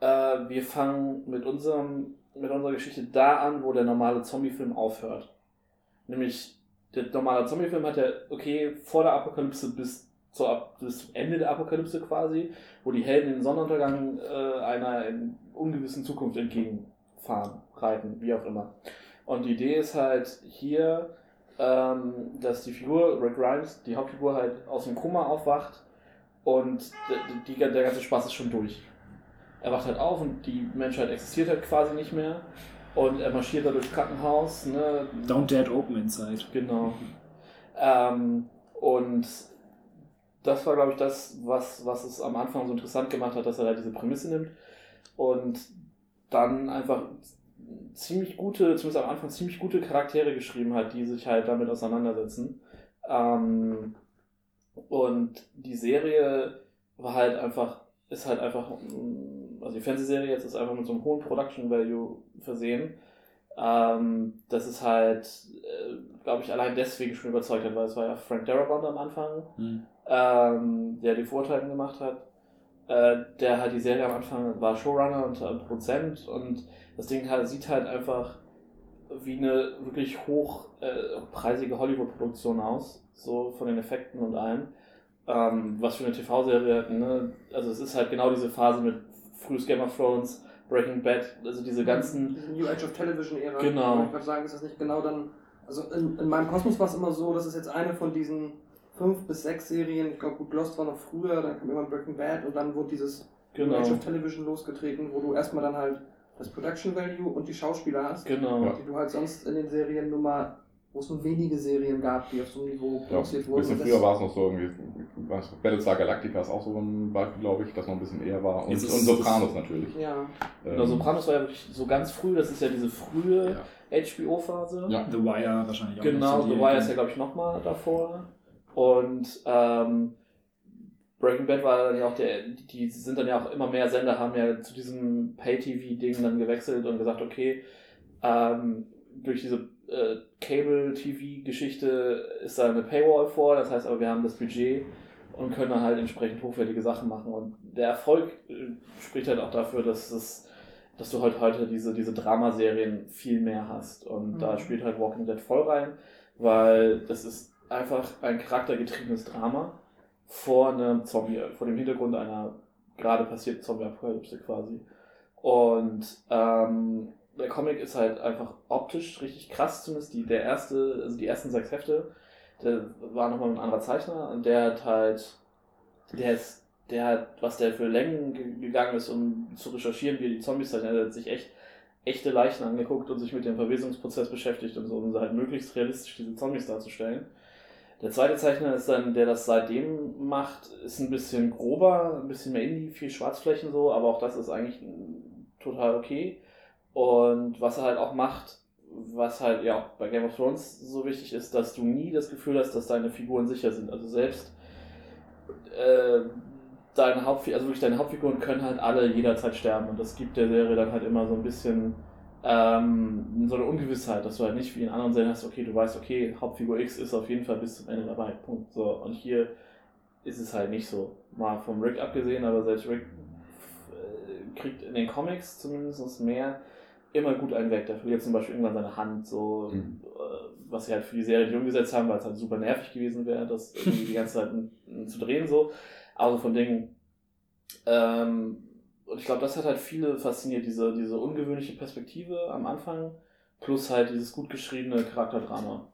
äh, wir fangen mit unserem mit unserer Geschichte da an, wo der normale Zombie-Film aufhört. Nämlich, der normale Zombie-Film hat ja, okay, vor der Apokalypse bis, zur, bis zum Ende der Apokalypse quasi, wo die Helden den Sonnenuntergang äh, einer in ungewissen Zukunft entgegenfahren, reiten, wie auch immer. Und die Idee ist halt hier, ähm, dass die Figur, Rick Grimes, die Hauptfigur halt aus dem Koma aufwacht und die, die, der ganze Spaß ist schon durch. Er wacht halt auf und die Menschheit existiert halt quasi nicht mehr. Und er marschiert da durchs Krankenhaus. Ne?
Don't Dead Open Inside.
Genau. Ähm, und das war, glaube ich, das, was, was es am Anfang so interessant gemacht hat, dass er da diese Prämisse nimmt und dann einfach ziemlich gute, zumindest am Anfang ziemlich gute Charaktere geschrieben hat, die sich halt damit auseinandersetzen. Ähm, und die Serie war halt einfach, ist halt einfach, mm, also die Fernsehserie jetzt ist einfach mit so einem hohen Production Value versehen. Ähm, das ist halt, äh, glaube ich, allein deswegen schon überzeugt hat, weil es war ja Frank Darabont am Anfang,
Hm.
ähm, der die Vorurteile gemacht hat. Äh, der halt die Serie am Anfang war Showrunner und äh, Produzent und das Ding halt, sieht halt einfach wie eine wirklich hochpreisige Hollywood-Produktion aus, so von den Effekten und allem. Ähm, was für eine TV-Serie, ne? also es ist halt genau diese Phase mit frühes Game of Thrones, Breaking Bad, also diese ganzen
Diese New Age of Television Ära.
Genau.
Ich gerade sagen, ist das nicht genau dann. Also in, in meinem Kosmos war es immer so, dass es jetzt eine von diesen fünf bis sechs Serien, ich glaube, gut, Lost war noch früher, dann kam immer Breaking Bad und dann wurde dieses
Genau.
Age of Television losgetreten, wo du erstmal dann halt das Production Value und die Schauspieler hast,
Genau.
Ja.
die du halt sonst in den Serien nur mal, wo es nur wenige Serien gab, die auf so einem Niveau
Ja,
produziert
ein
wurden.
bisschen
Und
früher war es noch so irgendwie, was, Battlestar Galactica ist auch so ein Beispiel, glaube ich, das noch ein bisschen eher war. Und, und
ist-
Sopranos natürlich.
Ja,
Ähm,
Genau, Sopranos war ja wirklich so ganz früh, das ist ja diese frühe
Ja.
HBO-Phase.
Ja.
The Wire wahrscheinlich auch.
Genau, The Wire ist ja, glaube ich, nochmal davor. Und ähm, Breaking Bad war dann ja auch der, die sind dann ja auch immer mehr Sender, haben ja zu diesem Pay-TV-Ding dann gewechselt und gesagt, okay, ähm, durch diese äh, Cable-TV-Geschichte ist da eine Paywall vor, das heißt aber, wir haben das Budget und können dann halt entsprechend hochwertige Sachen machen. Und der Erfolg äh, spricht halt auch dafür, dass es dass du halt heute diese, diese Dramaserien viel mehr hast. Und
Mhm.
da spielt halt Walking Dead voll rein, weil das ist einfach ein charaktergetriebenes Drama vor einem Zombie, vor dem Hintergrund einer gerade passierten Zombie-Apokalypse quasi. Und ähm, der Comic ist halt einfach optisch richtig krass, zumindest die, der erste, also die ersten sechs Hefte, der war nochmal ein anderer Zeichner und der hat halt, der ist, der hat, was der für Längen ge- gegangen ist, um zu recherchieren, wie er die Zombies zeichnet, der hat sich echt echte Leichen angeguckt und sich mit dem Verwesungsprozess beschäftigt und so, um halt möglichst realistisch diese Zombies darzustellen. Der zweite Zeichner ist dann, der das seitdem macht, ist ein bisschen grober, ein bisschen mehr Indie, viel Schwarzflächen so, aber auch das ist eigentlich total okay. Und was er halt auch macht, was halt ja auch bei Game of Thrones so wichtig ist, dass du nie das Gefühl hast, dass deine Figuren sicher sind. Also selbst äh, deine Hauptfiguren, also wirklich deine Hauptfiguren können halt alle jederzeit sterben und das gibt der Serie dann halt immer so ein bisschen ähm, so eine Ungewissheit, dass du halt nicht wie in anderen Serien hast, okay, du weißt, okay, Hauptfigur X ist auf jeden Fall bis zum Ende dabei, Punkt. So, und hier ist es halt nicht so. Mal vom Rick abgesehen, aber selbst Rick äh, kriegt in den Comics zumindest mehr immer gut einen weg. Der verliert zum Beispiel irgendwann seine Hand, so,
Mhm.
äh, was sie halt für die Serie nicht umgesetzt haben, weil es halt super nervig gewesen wäre, das irgendwie die ganze Zeit zu drehen, so. Also von Dingen. Ähm, und ich glaube, das hat halt viele fasziniert, diese, diese ungewöhnliche Perspektive am Anfang, plus halt dieses gut geschriebene Charakterdrama.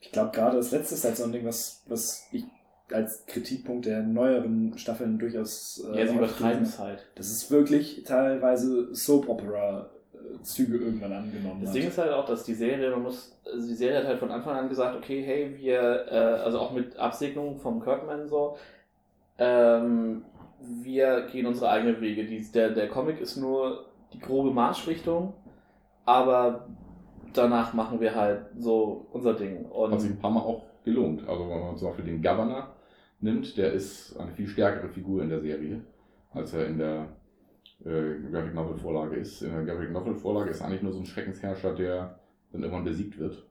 Ich glaube, gerade das letzte ist halt so ein Ding, was, was ich als Kritikpunkt der neueren Staffeln durchaus. äh,
ja, sie übertreiben es halt.
Das ist wirklich teilweise Soap-Opera-Züge irgendwann angenommen
Das
hat.
Ding ist halt auch, dass die Serie, man muss, also die Serie hat halt von Anfang an gesagt, okay, hey, wir, äh, also auch mit Absegnung vom Kirkman so, ähm, wir gehen unsere eigenen Wege. Die, der, der Comic ist nur die grobe Marschrichtung, aber danach machen wir halt so unser Ding. Und
Hat sich ein paar Mal auch gelohnt. Also wenn man zum Beispiel den Governor nimmt, der ist eine viel stärkere Figur in der Serie, als er in der äh, Graphic Novel Vorlage ist. In der Graphic Novel Vorlage ist eigentlich nur so ein Schreckensherrscher, der dann irgendwann besiegt wird.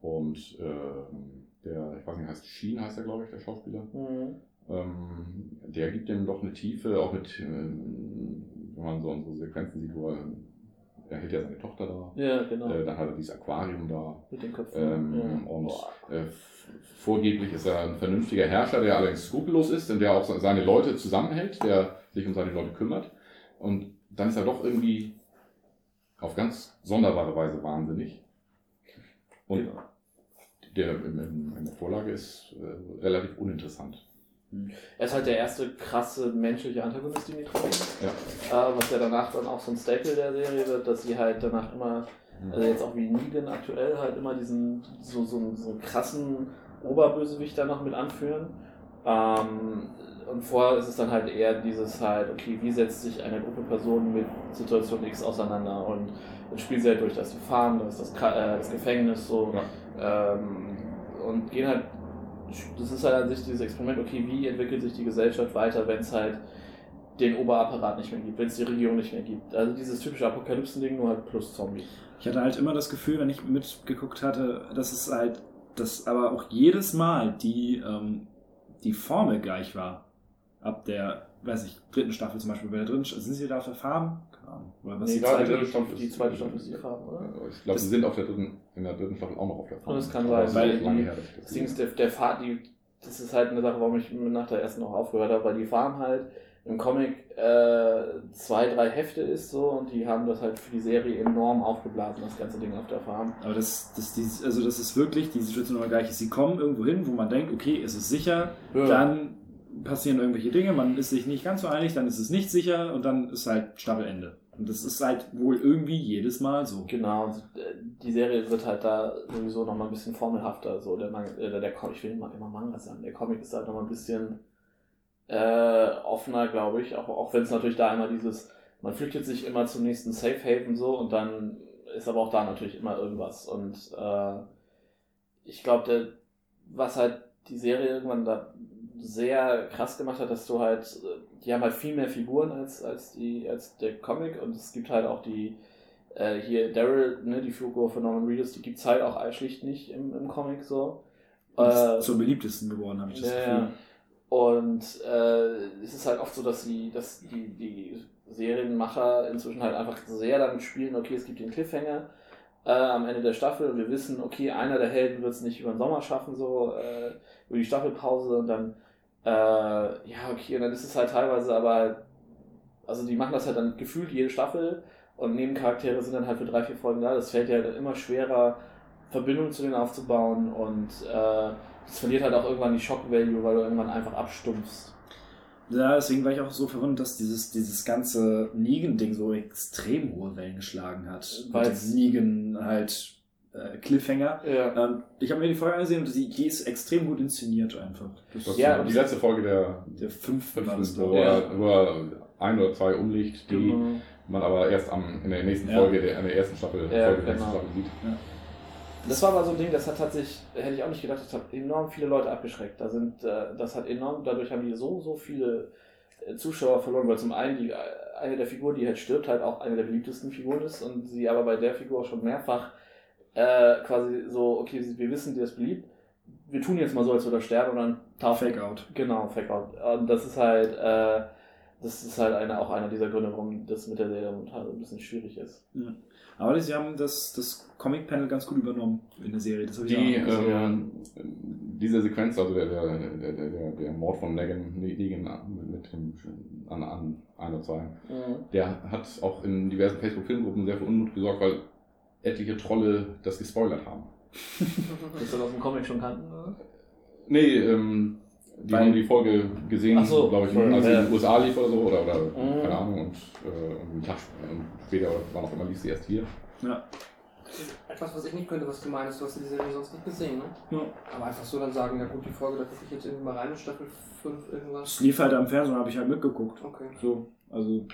Und ähm, der, ich weiß nicht, heißt Sheen heißt er, glaube ich, der Schauspieler.
Mhm.
Ähm, der gibt dem doch eine Tiefe, auch mit, ähm, wenn man so unsere Sequenzen sieht, wo er, er hält ja seine Tochter da.
Ja, genau.
Äh, dann hat er dieses Aquarium da.
Mit den Köpfen.
Ähm,
ja.
und äh, vorgeblich ist er ein vernünftiger Herrscher, der allerdings skrupellos ist und der auch se- seine Leute zusammenhält, der sich um seine Leute kümmert. Und dann ist er doch irgendwie auf ganz sonderbare Weise wahnsinnig. Und
Genau.
der in, in, in der Vorlage ist äh, relativ uninteressant.
Er ist halt der erste krasse menschliche Antagonist, den die treffen.
Ja.
Äh, was ja danach dann auch so ein Staple der Serie wird, dass sie halt danach immer, also jetzt auch wie Negan aktuell, halt immer diesen so, so, so einen krassen Oberbösewicht da noch mit anführen. Ähm, und vorher ist es dann halt eher dieses halt, okay, wie setzt sich eine Gruppe Personen mit Situation X auseinander und dann spielen sie halt durch, da ist die Farm, da ist das, Ka äh, das Gefängnis so ähm, und gehen halt, das ist halt an sich dieses Experiment, okay, wie entwickelt sich die Gesellschaft weiter, wenn es halt den Oberapparat nicht mehr gibt, wenn es die Regierung nicht mehr gibt. Also dieses typische Apokalypsen-Ding, nur halt plus Zombie.
Ich hatte halt immer das Gefühl, wenn ich mitgeguckt hatte, dass es halt, dass aber auch jedes Mal die, ähm, die Formel gleich war. Ab der, weiß ich, dritten Staffel zum Beispiel bei der dritten, sind sie da auf der Farm? Ahnung. Oder
Nee,
die
ich glaube,
zweite?
die Staffel- die zweite Staffel ist die Farm, oder?
Ich glaube, sie sind auf der dritten, in der dritten Staffel auch noch auf der Farm.
Das kann sein,
es ist
weil
lange
die-
her, das
Ding ist, der, der Farm, die, das ist halt eine Sache, warum ich nach der ersten noch aufgehört habe, weil die Farm halt im Comic äh, zwei, drei Hefte ist so und die haben das halt für die Serie enorm aufgeblasen, das ganze Ding auf der Farm.
Aber das, das, die, also das ist wirklich, die Situation immer gleich ist. Sie kommen irgendwo hin, wo man denkt, okay, es ist sicher,
Ja.
dann passieren irgendwelche Dinge, man ist sich nicht ganz so einig, dann ist es nicht sicher und dann ist halt Staffelende. Und das ist halt wohl irgendwie jedes Mal so.
Genau, äh, die Serie wird halt da sowieso nochmal ein bisschen formelhafter. So der, Man äh, der ich will immer, immer Manga sagen, der Comic ist halt nochmal ein bisschen äh, offener, glaube ich. Auch, auch wenn es natürlich da immer dieses, man flüchtet sich immer zum nächsten Safe Haven so und dann ist aber auch da natürlich immer irgendwas. Und äh, ich glaube, was halt die Serie irgendwann da sehr krass gemacht hat, dass du halt, äh, die haben halt viel mehr Figuren als, als, die, als der Comic und es gibt halt auch die, äh, hier Daryl, ne, die Figur von Norman Reedus, die gibt's halt auch schlicht nicht im, im Comic so. Äh,
zur beliebtesten geworden, habe ich das Gefühl.
ja. Und äh, es ist halt oft so, dass die, dass die, die Serienmacher inzwischen halt einfach sehr damit spielen, okay, es gibt den Cliffhanger äh, am Ende der Staffel und wir wissen, okay, einer der Helden wird es nicht über den Sommer schaffen, so äh, über die Staffelpause und dann, äh, ja, okay, und dann ist es halt teilweise aber, also die machen das halt dann gefühlt jede Staffel, Und Nebencharaktere sind dann halt für drei, vier Folgen da. Das fällt ja dann immer schwerer, Verbindungen zu denen aufzubauen und äh, es verliert halt auch irgendwann die Shock-Value, weil du irgendwann einfach abstumpfst.
Ja, deswegen war ich auch so verwundert, dass dieses, dieses ganze Negan-Ding so extrem hohe Wellen geschlagen hat.
Weil-
Weil Negan halt äh, Cliffhanger.
Ja.
Ähm, ich habe mir die Folge angesehen und die, die ist extrem gut inszeniert einfach. Das
Ja,
war die letzte Folge der
der fünfte war das,
fünften, wo.
Ja.
er, wo er ein oder zwei umlegt, die
Genau.
man aber erst am, in der nächsten
Ja.
Folge, der, in der ersten Staffel,
Ja,
Folge der nächsten
genau.
Staffel sieht.
Das war aber so ein Ding, das hat tatsächlich, hätte ich auch nicht gedacht, das hat enorm viele Leute abgeschreckt. Da sind, äh, das hat enorm, dadurch haben die so, so viele äh, Zuschauer verloren, weil zum einen die, äh, eine der Figuren, die halt stirbt, halt auch eine der beliebtesten Figuren ist und sie aber bei der Figur auch schon mehrfach äh, quasi so, okay, wir wissen, die ist beliebt, wir tun jetzt mal so, als würde er sterben und dann taucht
Fake out.
Genau, Fake Out. Und das ist halt, äh, das ist halt eine, auch einer dieser Gründe, warum das mit der Serie momentan ein bisschen schwierig ist.
Aber sie haben das, das Comic-Panel ganz gut übernommen in der Serie. Das habe ich
Die,
auch
ähm, diese Sequenz, also der, der, der, der, der Mord von Negan, Negan mit dem an, an ein oder zwei, der hat auch in diversen Facebook-Filmgruppen sehr für Unmut gesorgt, weil etliche Trolle das gespoilert haben.
Dass wir das aus dem Comic schon kannten, oder?
Nee, ähm, die
Weil-
haben die Folge gesehen,
so,
glaube ich, als sie
ja.
in den USA lief oder so, oder, oder
Mhm.
keine Ahnung, und äh, einen Tag später, oder wann auch immer, lief sie erst hier.
Ja.
Etwas, was ich nicht könnte, was du meinst, du hast die Serie sonst nicht gesehen, ne?
Ja.
Aber einfach so dann sagen, ja gut, die Folge, da gucke ich jetzt irgendwie mal rein in Staffel 5
Es
irgendwas.
lief halt am Fernsehen, habe ich halt mitgeguckt.
Okay.
So, also,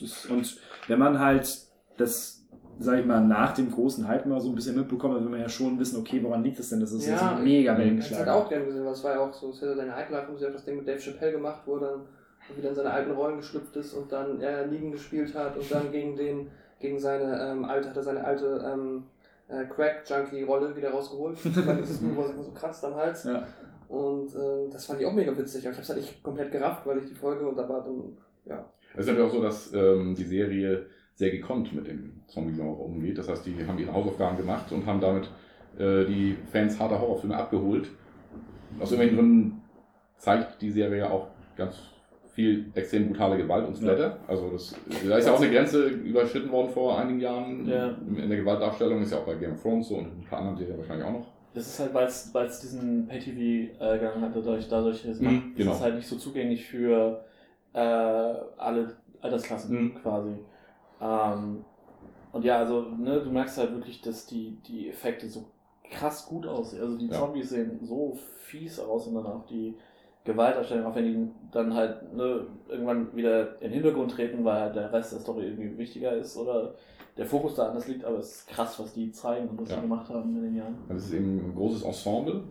ist, und wenn man halt das, sag ich mal, nach dem großen Hype mal so ein bisschen mitbekommt, dann will man ja schon wissen, okay, woran liegt es denn, dass es
Ja,
jetzt so mega Wellen
Ich hätte
geschlagen
halt auch gerne gesehen, weil es war ja auch so, es hätte deine Nightlife und sie hat das Ding mit Dave Chappelle gemacht, wo er dann wieder in seine alten Rollen geschlüpft ist und dann er Ligen gespielt hat und dann gegen den, gegen seine ähm, alte, hat er seine alte ähm, äh, Crack-Junkie-Rolle wieder rausgeholt. Weil wo er sich so kratzt am Hals.
Ja.
Und äh, das fand ich auch mega witzig. Aber ich habe es halt nicht komplett gerafft, weil ich die Folge und da war dann, ja.
Es ist natürlich auch so, dass ähm, die Serie sehr gekonnt mit dem Zombie-Genre umgeht. Das heißt, die haben ihre Hausaufgaben gemacht und haben damit äh, die Fans harter Horrorfilme abgeholt. Aus irgendwelchen Gründen zeigt die Serie ja auch ganz viel extrem brutale Gewalt und Splatter. Also das, da ist ja auch eine Grenze überschritten worden vor einigen Jahren
Ja.
in der Gewaltdarstellung. Ist ja auch bei Game of Thrones so und ein paar anderen Serien wahrscheinlich auch noch.
Das ist halt, weil es diesen Pay-TV-Gang hat, dadurch, dadurch ist,
Mhm,
ist
genau.
es halt nicht so zugänglich für äh, alle Altersklassen
Mhm.
quasi. Ähm, und ja, also, ne, du merkst halt wirklich, dass die, die Effekte so krass gut aussehen. Also die
Ja.
Zombies sehen so fies aus und dann auch die Gewaltdarstellung, auch wenn die dann halt ne, irgendwann wieder in den Hintergrund treten, weil halt der Rest der Story irgendwie wichtiger ist oder der Fokus da anders liegt, aber es ist krass, was die zeigen und was
Ja.
die gemacht haben in den Jahren.
Das ist eben ein großes Ensemble.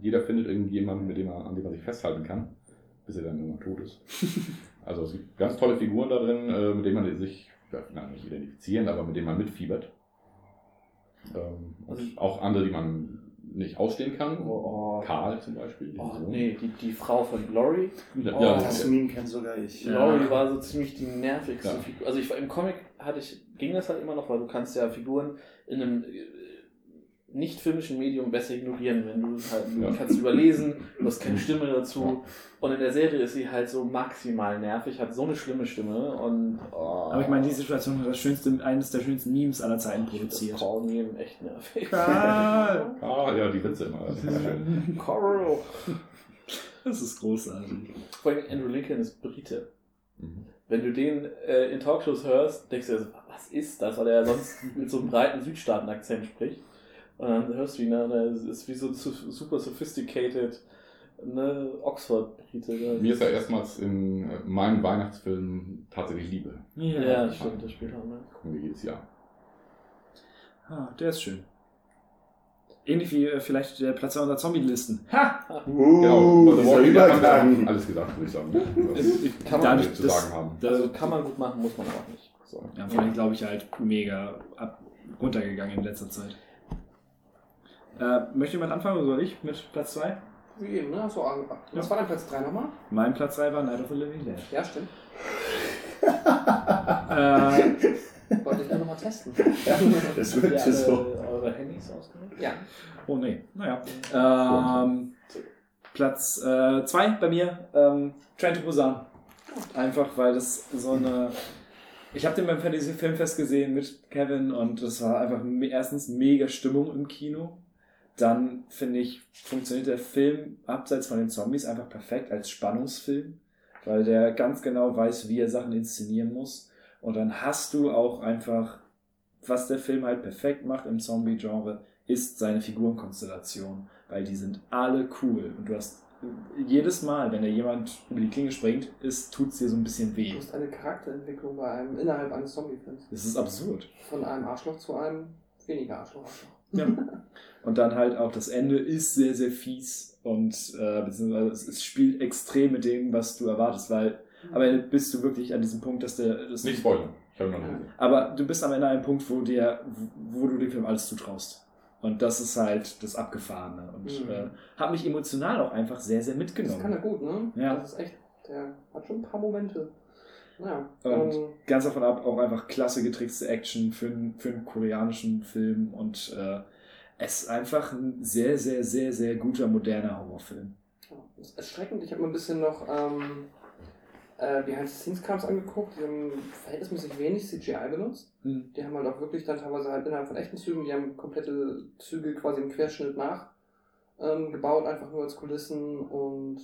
Jeder findet irgendjemanden, mit dem er, an dem er sich festhalten kann, bis er dann irgendwann tot ist. Also es gibt ganz tolle Figuren da drin, äh, mit denen man sich, ja, na, nicht identifizieren, aber mit denen man mitfiebert. Ähm,
Also-
und auch andere, die man nicht ausstehen kann.
Oh,
Karl zum Beispiel.
Oh,
Sohn.
nee, die, die Frau von Glory.
Ja,
Oh,
ja,
Das Meme kennt sogar ich.
Ja.
Glory war so ziemlich die nervigste
Ja.
Figur. Also ich im Comic hatte ich, ging das halt immer noch, weil du kannst ja Figuren in einem nicht filmischen Medium besser ignorieren, wenn du halt, du
Ja.
kannst überlesen, du hast keine Stimme dazu. Und in der Serie ist sie halt so maximal nervig, hat so eine schlimme Stimme und oh,
Aber ich meine, die Situation hat das schönste, eines der schönsten Memes aller Zeiten produziert.
Das Call Me echt nervig.
Karl!
ah, ja, die Witze immer.
Coral.
Das ist großartig.
Vor allem Andrew Lincoln ist Brite.
Mhm.
Wenn du den äh, in Talkshows hörst, denkst du dir so, was ist das? Weil er ja sonst mit so einem breiten Südstaaten-Akzent spricht. Und dann hörst du ihn, ne, er ist wie so super sophisticated ne, Oxford-Brite.
Mir ist ja erstmals in äh, meinem Weihnachtsfilm tatsächlich Liebe.
Ja, das stimmt, das spielt auch, ne?
Gucken wir jedes Jahr.
Ah, der ist schön. Ähnlich wie äh, vielleicht der Platz unserer Zombie-Listen. Ha!
Uh,
Genau, wir
Übergang.
alles gesagt, würde ich sagen. Was
Kann man,
Dadurch-
zu
das-
sagen haben.
also
Das,
kann man gut machen, muss man aber auch nicht.
So.
ja, vor allem glaube ich halt mega ab, runtergegangen in letzter Zeit. Äh, möchte jemand anfangen oder soll ich mit Platz 2?
Wie eben, ne? So, was war dein Platz 3 nochmal?
Mein Platz 3 war Night of the Living Dead.
Ja, stimmt.
Äh,
Wollte ich nur nochmal testen.
Das
Habt ihr
wird
alle
so.
eure Handys ausgemacht?
Ja.
oh nee, naja. Ähm, Platz 2 bei mir, ähm, Train to Busan. Einfach weil das so eine Ich habe den beim Fantasy Filmfest gesehen mit Kevin und das war einfach erstens mega Stimmung im Kino. Dann finde ich, funktioniert der Film abseits von den Zombies einfach perfekt als Spannungsfilm, weil der ganz genau weiß, wie er Sachen inszenieren muss. Und dann hast du auch einfach, was der Film halt perfekt macht im Zombie-Genre, ist seine Figurenkonstellation, weil die sind alle cool. Und du hast jedes Mal, wenn da jemand über die Klinge springt, ist, tut's dir so ein bisschen weh.
Du hast eine Charakterentwicklung bei einem innerhalb eines Zombie-Films.
Das ist absurd.
Von einem Arschloch zu einem weniger Arschloch.
Ja. Und dann halt auch das Ende ist sehr, sehr fies und äh, beziehungsweise es, es spielt extrem mit dem, was du erwartest, weil am Ende bist du wirklich an diesem Punkt, dass der. Das
Nicht spoilern. Ich habe noch nicht
aber du bist am Ende an einem Punkt, wo dir, wo du dem Film alles zutraust. Und das ist halt das Abgefahrene. Und
Mhm.
äh, hat mich emotional auch einfach sehr, sehr
Das kann er
mitgenommen.
gut, ne?
Ja.
Das ist echt, der hat schon ein paar Momente. Naja.
Und
ähm,
ganz davon ab, auch einfach klasse getrickste Action für, einen- für einen koreanischen Film. Und äh, es ist einfach ein sehr, sehr, sehr, sehr guter, moderner Horrorfilm.
Ja, das ist erschreckend. Ich habe mir ein bisschen noch ähm, äh, Behind-the-Scenes-Krams angeguckt. Die haben verhältnismäßig wenig CGI benutzt.
Hm.
Die haben halt auch wirklich dann teilweise halt innerhalb von echten Zügen, die haben komplette Züge quasi im Querschnitt nach ähm, gebaut, einfach nur als Kulissen und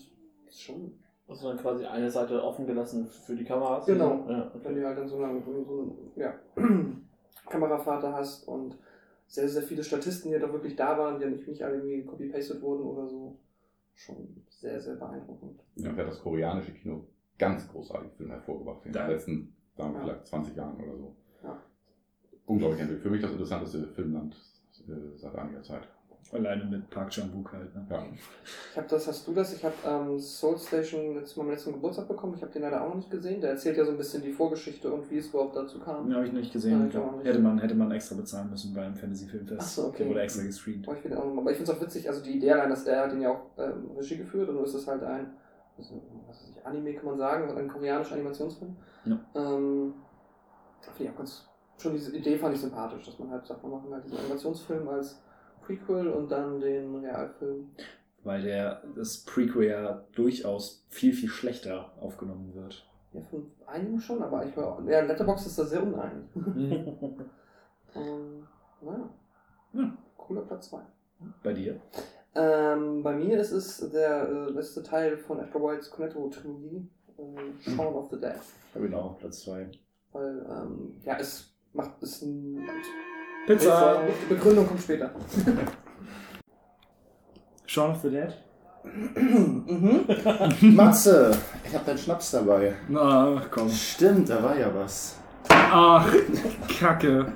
das ist schon.
Also dann quasi eine Seite offen gelassen für die Kameras.
Genau.
Ja,
Wenn
okay.
du halt dann so einen, so einen ja, Kameravater hast und sehr, sehr viele Statisten, die auch wirklich da waren, die ja nicht, nicht alle irgendwie copy-pasted wurden oder so. Schon sehr, sehr beeindruckend.
Ja, hat das koreanische Kino ganz großartige Filme hervorgebracht in
Ja.
den letzten, sagen wir
Ja.
vielleicht 20 Jahren oder so.
Ja.
Unglaublich entwickelt. Für mich das interessanteste Filmland äh, seit einiger Zeit.
Alleine mit Park Chan-wook halt. Ne?
Ja.
Ich habe das, hast du das? Ich habe ähm, Soul Station letztes Mal am letzten Geburtstag bekommen. Ich habe den leider auch noch nicht gesehen. Der erzählt ja so ein bisschen die Vorgeschichte und wie es überhaupt dazu kam.
Den habe ich nicht
Ja,
gesehen.
ich auch nicht.
hätte, man, hätte man extra bezahlen müssen beim Fantasy Filmfest.
So, okay.
Der wurde extra gestreamt.
Aber ich finde auch, aber ich finde es auch witzig, also die Idee allein, dass er hat den ja auch ähm, Regie geführt und nur ist es halt ein, also, was weiß ich, Anime kann man sagen, ein koreanischer Animationsfilm.
Ja.
Ähm, finde ich auch ganz, schon diese Idee fand ich sympathisch, dass man halt sagt, wir machen halt diesen Animationsfilm als Prequel und dann den Realfilm.
Weil der, das Prequel ja durchaus viel, viel schlechter aufgenommen wird.
Ja, von einigen schon, aber ich höre, ja, Letterboxd ist da sehr uneinig. ähm, naja.
Ja.
Cooler Platz 2.
Bei dir?
Ähm, bei mir ist es der äh, letzte Teil von Edgar Whites Cornetto-Trilogie, äh, Shaun of the Dead.
Auch, Platz 2.
Weil, ähm, ja, es macht, ist ein.
Pizza!
Die Begründung kommt später.
Shaun of the Dead?
mhm.
Matze, ich habe deinen Schnaps dabei.
Na, komm.
Stimmt, da war ja was.
Ach, Kacke.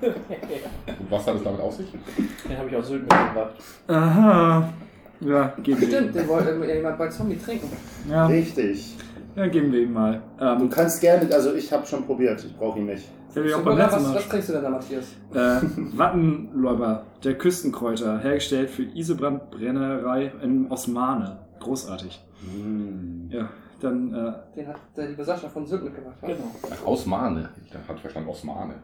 Was hat es damit auf sich?
Den habe ich aus Sylt mitgebracht.
Aha. Ja, geben wir
Stimmt, den wollte jemand bei Zombie trinken.
Ja,
Richtig.
ja, geben wir ihm mal.
Du
Ähm,
kannst gerne, also ich habe schon probiert, ich brauche ihn nicht.
Auch
Super,
beim letzten
was,
Mal.
was trinkst du denn da, Matthias?
Äh, Wattenläuber, der Küstenkräuter, hergestellt für Isebrand Brennerei in Osmane. Großartig.
Mm.
Ja, dann, äh,
Den hat der liebe Sascha von Sylt mitgebracht. wa?
Genau.
Ach, Osmane. Ich hatte verstanden Osmane.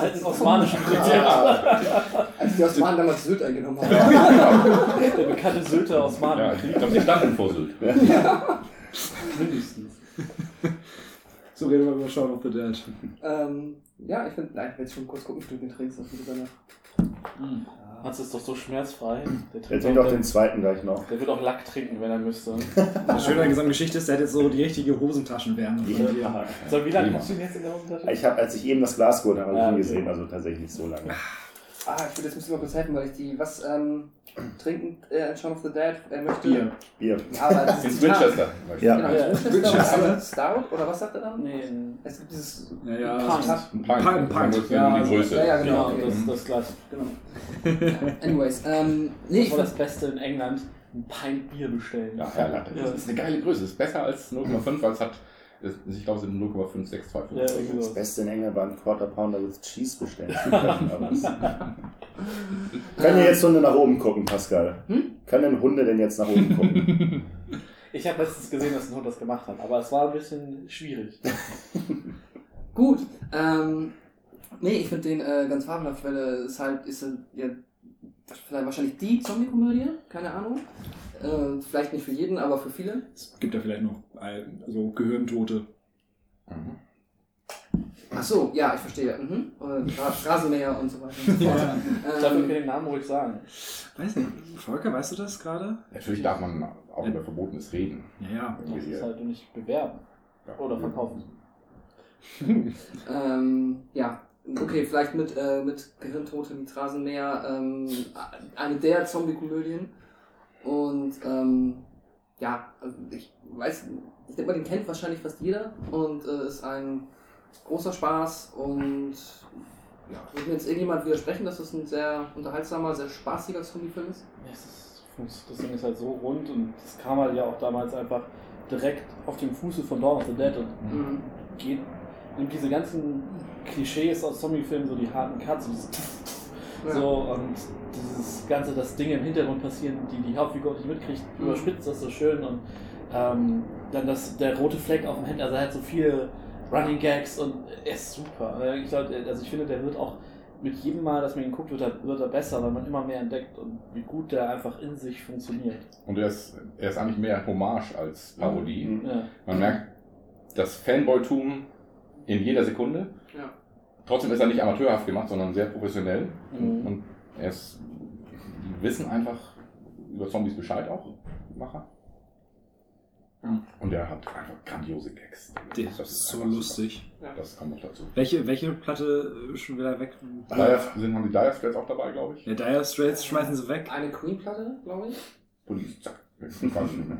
Alten osmanischen Rezept.
Als die Osmanen damals Sylt eingenommen haben.
Der bekannte Sylter Osmanen.
Ja, ich glaube, die standen vor Sylt.
Mindestens.
So reden wir über Shaun of the Dead.
ähm, ja, ich finde, nein, jetzt schon kurz gucken, wie du den trinkst. Das ist eine
Hans ist doch so schmerzfrei. Der, trinkt auch-
auch den zweiten gleich noch.
der wird auch Lack trinken, wenn er müsste.
Das Schöne an der gesamten Geschichte ist, der hat jetzt so die richtige Hosentaschenwärme dir.
So, wie lange hast du ihn jetzt in der Hosentasche?
Ich habe, als ich eben das Glas geholt habe, habe ich
Ah,
ihn
okay.
gesehen, also tatsächlich nicht so lange.
Ah, ich will jetzt müssen wir kurz helfen, weil ich die, was, ähm, trinken äh, in Shaun of the Dead, er möchte...
Bier.
Bier.
Ja, aber das ist.
Winchester.
Ja.
Genau,
Ja.
das Winchester, oder Stout, oder was sagt er dann?
Nee,
Es gibt dieses...
Ja, ja.
Pint.
Ein Pint.
Pint, Pint.
Das ist
Ja,
die Größe.
Ja, ja, genau.
Genau, das, das gleiche.
Genau. Anyways, ähm, nee,
Das
ich
war das Beste in England. Ein Pint Bier bestellen.
Ja,
Ja.
Das ist eine geile Größe. Das ist besser als 0,5, weil es hat, ich glaube, es sind 0,562.
Ja,
Das
genau.
Beste in England war ein Quarter Pounder with Cheese bestellen. Aber das- Können ja jetzt Hunde nach oben gucken, Pascal?
Hm?
Können Hunde denn jetzt nach oben gucken?
Ich habe letztens gesehen, dass ein Hund das gemacht hat, aber es war ein bisschen schwierig.
gut, ähm, nee, ich finde den äh, ganz fabelhaft, weil ist halt, ist er, ja, vielleicht wahrscheinlich die Zombie-Komödie, keine Ahnung. Äh, vielleicht nicht für jeden, aber für viele.
Es gibt ja vielleicht noch ein- so Gehirntote
Mhm.
Ach so, ja, ich verstehe. Mhm. Äh, Ra- Rasenmäher und so weiter und so fort.
Ja.
Ich darf mir
Ähm,
den Namen ruhig sagen.
Weiß nicht, Volker, weißt du das gerade?
Natürlich darf man auch über Verbotenes reden.
Ja, ja.
Das ist halt nicht bewerben oder verkaufen.
ähm, ja, okay, vielleicht mit, äh, mit Gehirntote mit Rasenmäher ähm, eine der Zombie-Komödien. Und ähm, ja, also ich weiß, ich denke mal, den kennt wahrscheinlich fast jeder und äh, ist ein großer Spaß und ja, wird mir jetzt irgendjemand widersprechen, dass es ein sehr unterhaltsamer, sehr spaßiger Zombie-Film ist?
Ja, es ist, das Ding ist halt so rund und das kam halt ja auch damals einfach direkt auf dem Fuße von Dawn of the Dead und
Mhm.
geht, nimmt diese ganzen Klischees aus Zombie-Filmen, so die harten Cuts, so, dieses
Ja.
so und dieses ganze, das Dinge im Hintergrund passieren, die die Hauptfigur nicht mitkriegt,
Mhm.
überspitzt das so schön und ähm, dann das, der rote Fleck auf dem Hemd, also er hat so viele Running Gags und er ist super. Ich glaub, also ich finde, der wird auch mit jedem Mal, dass man ihn guckt, wird er, wird er besser, weil man immer mehr entdeckt und wie gut der einfach in sich funktioniert.
Und er ist, er ist eigentlich mehr Hommage als Parodie.
Mhm.
Ja.
Man merkt das Fanboytum in jeder Sekunde. Trotzdem ist er nicht amateurhaft gemacht, sondern sehr professionell.
Mhm.
Und er ist, die wissen einfach über Zombies Bescheid auch, die Macher.
Mhm.
Und er hat einfach grandiose Gags.
Der
Das
ist so lustig.
super. Das kommt noch dazu.
Welche, welche Platte schon wieder weg?
Dire, sind, haben die Dire Straits auch dabei, glaube ich?
Ja, Dire Straits schmeißen sie weg.
Eine Queen-Platte, glaube ich.
Police, zack. Ich weiß nicht mehr.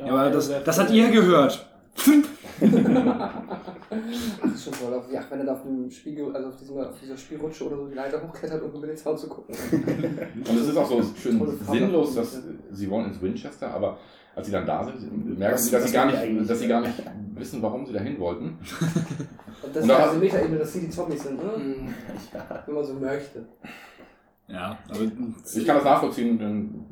Ja, aber das, das hat ihr gehört.
Ach, ist schon toll. Auf, ja, wenn er da auf dem Spiegel, also auf, diesem, auf dieser Spielrutsche oder so die Leiter hochklettert, um über den Zaun zu gucken.
Und es ist auch so schön sinnlos, dass sie wollen ins Winchester, aber als sie dann da sind, merken sie, dass sie, gar nicht, dass sie gar nicht wissen, warum sie dahin wollten.
Und das ist
da-
diese Metaebene, dass sie die Zombies sind, ne?
Ja.
Wenn man so möchte.
Ja, aber
Ich kann das nachvollziehen, denn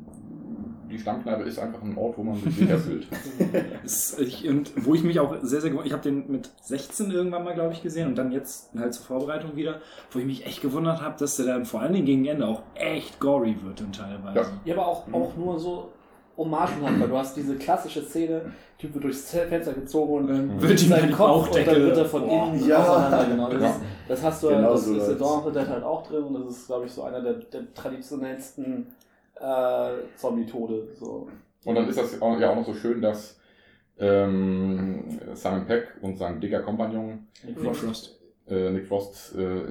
die Stammkneipe ist einfach ein Ort, wo man sich sicher fühlt.
Es, ich, und wo ich mich auch sehr, sehr gewundert, ich habe den mit 16 irgendwann mal, glaube ich, gesehen und dann jetzt halt zur Vorbereitung wieder, wo ich mich echt gewundert habe, dass der dann vor allen Dingen gegen Ende auch echt gory wird dann teilweise.
Ja.
Ja, aber auch, auch nur so Hommagen hat, weil du hast diese klassische Szene, Typ wird durchs Fenster gezogen und
dann
Mhm.
wird ihm
sein
die
Kopf und dann wird er von
Boah.
innen
Ja.
auseinandergenommen. Das, das hast du,
Genau
das
so
ist Dead halt auch drin und das ist, glaube ich, so einer der, der traditionellsten äh, Zombie-Tode. So.
Und dann ist das auch, ja auch noch so schön, dass ähm, Simon Peck und sein dicker Kompagnon
Nick
Nick
Frost.
Frost.
äh, Nick Frost äh,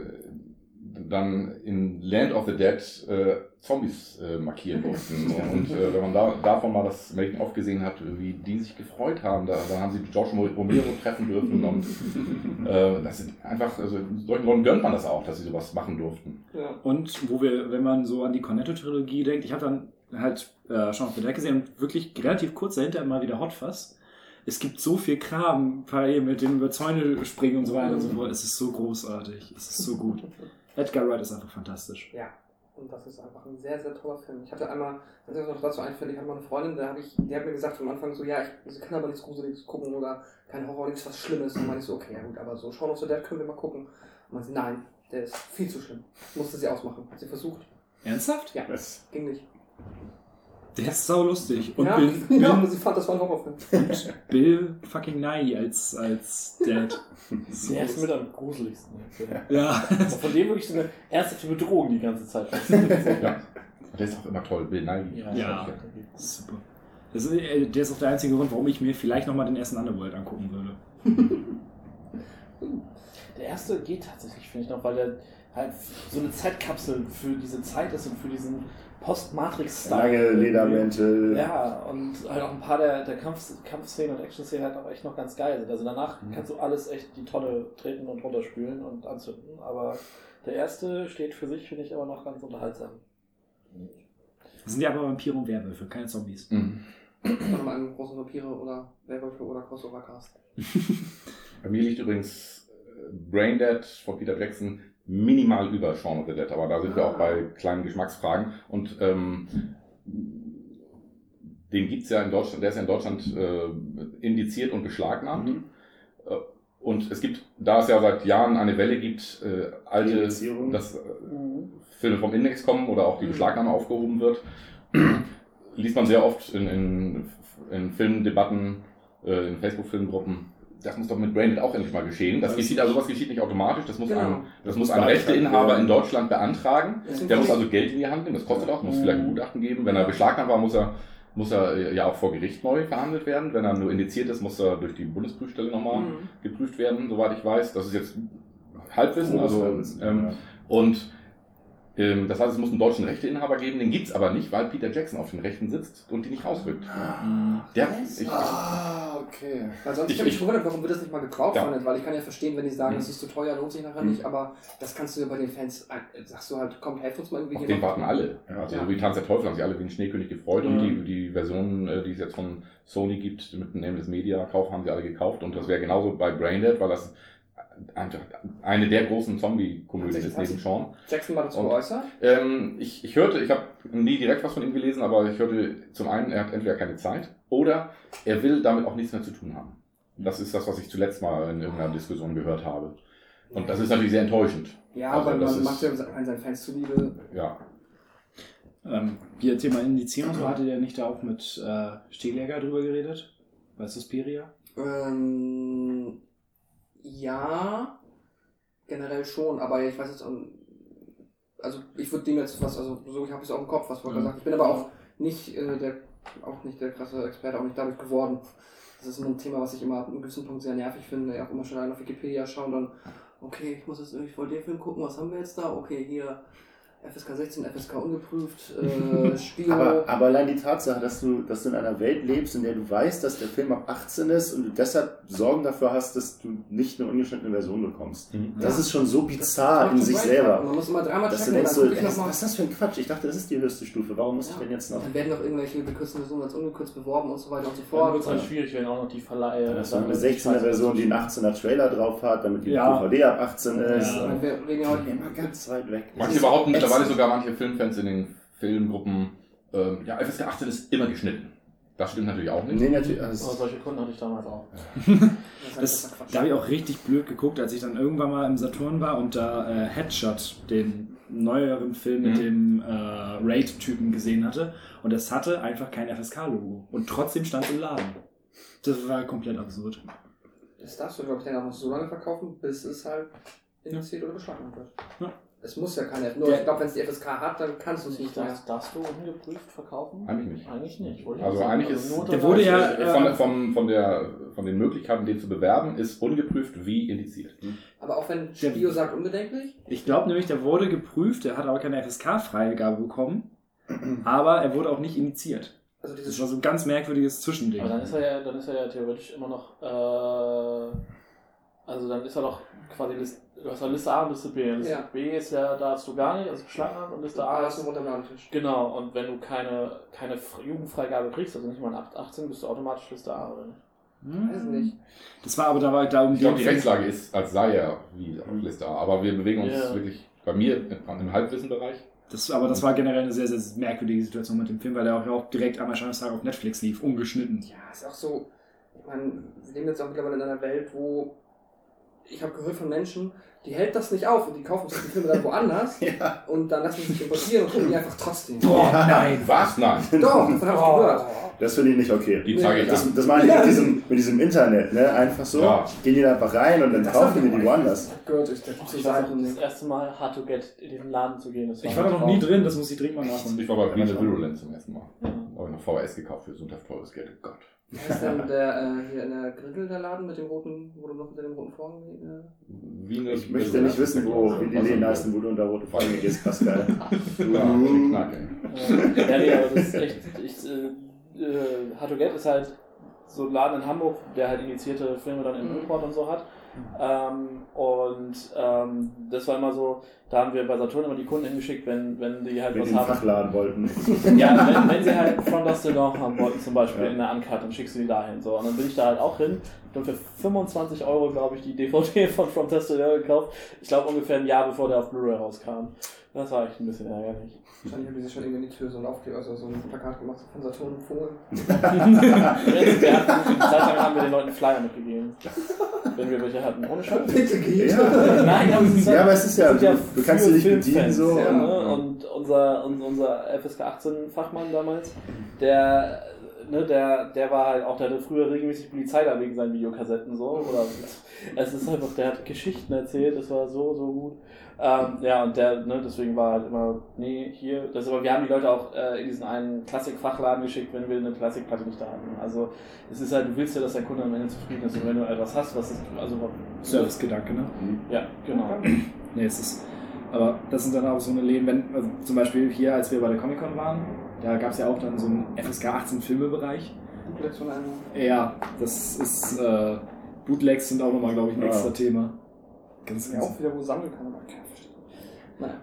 dann in Land of the Dead äh, Zombies äh, markieren durften. Und äh, wenn man da, davon mal das Making of gesehen hat, wie die sich gefreut haben, da, da haben sie George Romero treffen dürfen und äh, das sind einfach, also solchen Leuten gönnt man das auch, dass sie sowas machen durften.
Ja.
Und wo wir, wenn man so an die Cornetto-Trilogie denkt, ich habe dann halt äh, Shaun of the Dead gesehen und wirklich relativ kurz dahinter immer wieder Hot Fuzz. Es gibt so viel Kram parallel mit dem über Zäune springen und so weiter und so fort. Es ist so großartig. Es ist so gut. Edgar Wright ist einfach fantastisch.
Ja. Und das ist einfach ein sehr, sehr toller Film. Ich hatte einmal, wenn ich noch dazu einfällt, ich hatte mal eine Freundin, da hab ich, die hat mir gesagt am Anfang so, ja, ich, sie kann aber nichts Gruseliges gucken oder kein Horror, nichts was Schlimmes. Und meinte ich so, okay, ja gut, aber so Shaun of the Dead können wir mal gucken. Und meinte sie, nein, der ist viel zu schlimm. Musste sie ausmachen. Hat sie versucht.
Ernsthaft?
Ja,
Das,
ging nicht.
Der ist sau lustig. Und
ja,
Bill, Bill,
ja, sie fand, das war ein Horrorfilm.
und Bill fucking Nye als, als Dad. So
Der ist mit am gruseligsten.
ja.
Also von dem wirklich so eine ernsthafte Bedrohung die ganze Zeit.
Ja. Der ist auch immer toll, Bill Nye.
Ja. Super. Das ist, äh, der ist auch der einzige Grund, warum ich mir vielleicht nochmal den ersten Underworld angucken würde.
Der erste geht tatsächlich, finde ich noch, weil der halt so eine Zeitkapsel für diese Zeit ist und für diesen Post-Matrix-Style.
lange Ledermäntel.
Ja, und halt auch ein paar der, der Kampf, Kampfszenen und Action-Szenen halt auch echt noch ganz geil sind. Also danach
Mhm.
kannst du alles echt die Tonne treten und runterspülen und anzünden. Aber der erste steht für sich, finde ich, aber noch ganz unterhaltsam.
Das sind ja aber Vampire und Werwölfe, keine Zombies.
Mhm.
Oder mal einen großen Vampire oder Werwölfe oder Crossover-Cast.
Bei mir liegt übrigens äh, Braindead von Peter Jackson minimal über Shaun of the Dead, aber da sind wir auch bei kleinen Geschmacksfragen. Und ähm, den gibt's ja in Deutschland, der ist ja in Deutschland äh, indiziert und beschlagnahmt. Äh, Und es gibt, da es ja seit Jahren eine Welle gibt, äh, alte, dass äh, Filme vom Index kommen oder auch die Beschlagnahme aufgehoben wird, liest man sehr oft in, in, in Filmdebatten, äh, in Facebook-Filmgruppen, das muss doch mit Branded auch endlich mal geschehen. Das geschieht, also sowas geschieht nicht automatisch. Das muss
Genau.
ein, das muss ein Rechteinhaber in Deutschland beantragen. Der muss also Geld in die Hand nehmen, das kostet auch, muss
Mhm.
vielleicht ein Gutachten geben. Wenn er beschlagnahmt war, muss er, muss er äh, ja auch vor Gericht neu verhandelt werden. Wenn er nur indiziert ist, muss er durch die Bundesprüfstelle nochmal
Mhm.
geprüft werden, soweit ich weiß. Das ist jetzt Halbwissen. Also, ähm, und das heißt, es muss einen deutschen Rechteinhaber geben, den gibt's aber nicht, weil Peter Jackson auf den Rechten sitzt und die nicht rausrückt. Der, ich, ich,
Ah, okay.
Weil sonst
Ich-
ich, habe mich
ich-
gewundert, warum wird das nicht mal gecrowdfundet, weil ich kann ja verstehen, wenn die sagen,
Mhm.
das ist zu teuer, lohnt sich nachher
Mhm.
nicht, aber das kannst du ja bei den Fans, äh, sagst du halt, komm, helf uns mal irgendwie
auf
hier
den warten alle. Also
Ja.
so wie Tanz der Teufel haben sich alle wie ein Schneekönig gefreut und
Mhm.
die, die Version, äh, die es jetzt von Sony gibt, mit dem Nameless Media Kauf, haben sie alle gekauft und das wäre genauso bei Braindead, weil das einfach eine der großen Zombie-Komödien ist neben Sean.
Jackson mal dazu
Und-
geäußert.
Ähm, ich, ich hörte, ich habe nie direkt was von ihm gelesen, aber ich hörte zum einen, er hat entweder keine Zeit oder er will damit auch nichts mehr zu tun haben. Das ist das, was ich zuletzt mal in irgendeiner Diskussion gehört habe. Und das ist natürlich sehr enttäuschend.
Ja,
Also
aber
das
man
ist-
macht ja an seinen Fans zuliebe.
Ja.
Ähm, hier Thema Indizierung, so hatte der nicht da auch mit äh, Stehläger drüber geredet? Bei Suspiria?
Ähm, ja, generell schon, aber ich weiß jetzt, also ich würde dem jetzt was, also so, ich habe es auch im Kopf, was Volker
Mhm.
sagt. Ich bin aber auch nicht äh, der, auch nicht der krasse Experte, auch nicht dadurch geworden. Das ist ein Thema, was ich immer ab einem gewissen Punkt sehr nervig finde. Ja, auch immer schon allein auf Wikipedia schauen und dann, okay, ich muss jetzt irgendwie vor den Film gucken, was haben wir jetzt da? Okay, hier FSK 16, FSK ungeprüft, äh, Spio.
Aber, aber allein die Tatsache, dass du, dass du in einer Welt lebst, in der du weißt, dass der Film ab 18 ist und du deshalb Sorgen dafür hast, dass du nicht eine ungeschnittene Version bekommst.
Mhm.
Das ist schon so
Das
bizarr in sich selber.
Man muss immer dreimal
Dass du
checken,
denkst,
und
so,
dann ich
was,
noch mal.
was ist das für ein Quatsch? Ich dachte, das ist die höchste Stufe. Warum muss ich denn jetzt noch?
Dann werden noch irgendwelche gekürzten Versionen als ungekürzt beworben und so weiter und so
Dann
fort.
wird es halt schwierig, wenn auch noch die Verleihe.
Dann hast du
dann
eine
mit
16er Version, die einen 18er Trailer drauf hat, damit die
Ja.
DVD ab 18 ist.
Ja.
Und wir reden ja heute
Immer ganz weit weg.
Manche
Das ist
behaupten mittlerweile sogar manche Filmfans in den Filmgruppen, ähm, ja, FSK 18 ist immer geschnitten. Das stimmt natürlich auch nicht.
Nee, natürlich.
Aber
Also,
solche Kunden hatte ich damals auch.
Das, da habe ich auch richtig blöd geguckt, als ich dann irgendwann mal im Saturn war und da äh, Headshot, den neueren Film mit
Mhm.
dem äh, Raid-Typen gesehen hatte. Und es hatte einfach kein FSK-Logo. Und trotzdem stand es im Laden. Das war komplett absurd.
Das darfst du, glaube ich, dann auch noch so lange verkaufen, bis es halt indiziert oder beschlagnahmt wird.
Ja.
Es muss ja keine Nur ich glaube, wenn es die FSK hat, dann kannst du es nicht.
Darfst, darfst du ungeprüft verkaufen?
Eigentlich nicht.
Eigentlich nicht. wollte ich
Also eigentlich ist
nur
Der wurde ja-
Äh, von, von, von, der, von den Möglichkeiten, den zu bewerben, ist ungeprüft wie indiziert.
Aber auch wenn Spio sagt unbedenklich,
Ich glaube nämlich, der wurde geprüft, der hat aber keine FSK-Freigabe bekommen. Aber er wurde auch nicht initiiert.
also
Das
dieses
war so ein ganz merkwürdiges Zwischending.
Aber dann ist er ja, dann ist er ja theoretisch immer noch, äh, also dann ist er doch quasi du hast ja Liste A und Liste B. Liste
Ja.
B ist ja, darfst du gar nicht, also beschlagnahmt und Liste A
alles
ist
nur runter am Tisch.
Genau, und wenn du keine, keine Jugendfreigabe kriegst, also nicht mal ab 18, bist du automatisch Liste A, oder nicht?
Weiß nicht.
Das war aber da war da um
Ich glaube, die Rechtslage ist, als sei er wie auf Liste A. Aber wir bewegen uns
Ja.
wirklich bei mir im Halbwissenbereich.
Das, aber das war generell eine sehr, sehr merkwürdige Situation mit dem Film, weil der auch, auch direkt am Erscheinungstag auf Netflix lief, ungeschnitten.
Ja, ist auch so. Ich meine, wir leben jetzt auch mittlerweile in einer Welt, wo ich habe gehört von Menschen, die hält das nicht auf und die kaufen sich die Filme dann woanders
Ja.
und dann lassen sie sich importieren und gucken die einfach trotzdem.
Boah, nein.
Was? Nein.
Doch, das habe ich gehört.
Das finde ich nicht okay.
Die zeige ich
Das, das meine ich mit diesem, mit diesem Internet, ne? Einfach so,
Ja.
gehen die da einfach rein und dann
Das
kaufen die
ich
die woanders.
gehört, ich der zu Seiten
das
nicht.
erste Mal Hard to Get in diesen Laden zu gehen. Das
Ich war da noch nie drin, das muss ich dringend mal nachholen.
Ich war bei
Ja, schon.
Virulent zum ersten Mal.
Ja.
Habe ich noch VHS gekauft für sündhaft teures Geld. Oh Gott.
Wie heißt denn der äh, hier in der Grindel der Laden mit dem roten, wo du noch unter dem roten Vorhang äh,
Ich möchte nicht wissen, wo, wie die Läden heißen, wo du unter rote Vorhänge gehst, Pascal.
Ja,
Mhm.
knack, ey.
ja, nee, aber das ist echt. Ich, äh, äh, Hard to Get ist halt so ein Laden in Hamburg, der halt initiierte Filme dann im
Mhm.
Import und so hat. Ähm, und ähm, das war immer so, da haben wir bei Saturn immer die Kunden hingeschickt, wenn, wenn die halt
Wenn
was
die
haben.
Fachladen wollten.
Ja, wenn, wenn sie halt Dust to Dawn haben wollten, zum Beispiel
Ja.
in der Uncut, dann schickst du die dahin. So. Und dann bin ich da halt auch hin und für 25 Euro, glaube ich, die DVD von From Dawn gekauft. Ich glaube ungefähr ein Jahr bevor der auf Blu-ray rauskam. Das war echt ein bisschen ärgerlich.
Wahrscheinlich haben die sich schon irgendwie in die Tür so ein Aufkleber, also so ein Plakat gemacht von Saturn und Vogel.
Wir hatten, Zeit lang haben wir den Leuten Flyer mitgegeben. Wenn wir welche hatten. Ohne Scheiß.
Bitte geht!
Ja.
Nein, aber es ist
Ja, aber es ist ja,
sind
du, du kannst sie nicht bedienen so.
Ja,
und-
ne? Und unser, un- unser FSK 18 Fachmann damals, der ne, der, der war halt auch, der hatte früher regelmäßig Polizei da wegen seinen Videokassetten so. Oder es ist einfach, der hat Geschichten erzählt, das war so, so gut. Ähm, ja, und der, ne, deswegen war halt immer, nee, hier, das aber wir haben die Leute auch äh, in diesen einen Klassikfachladen geschickt, wenn wir eine Klassikplatte nicht da hatten. Also es ist halt, du willst ja, dass der Kunde am Ende zufrieden ist und wenn du etwas hast, was ist, also
Servicegedanke, ne?
ja, genau.
Nee, es ist. Aber das sind dann auch so eine Läden, wenn, also zum Beispiel hier, als wir bei der Comic-Con waren, da gab es ja auch dann so einen FSK 18 Filmebereich.
Bootlegs von einem.
Ja, das ist, äh, Bootlegs sind auch nochmal, glaube ich, ein
Ja.
extra Thema. Ganz,
Ja,
ganz
auch wieder wo sammeln kann, aber Verstehe. Naja.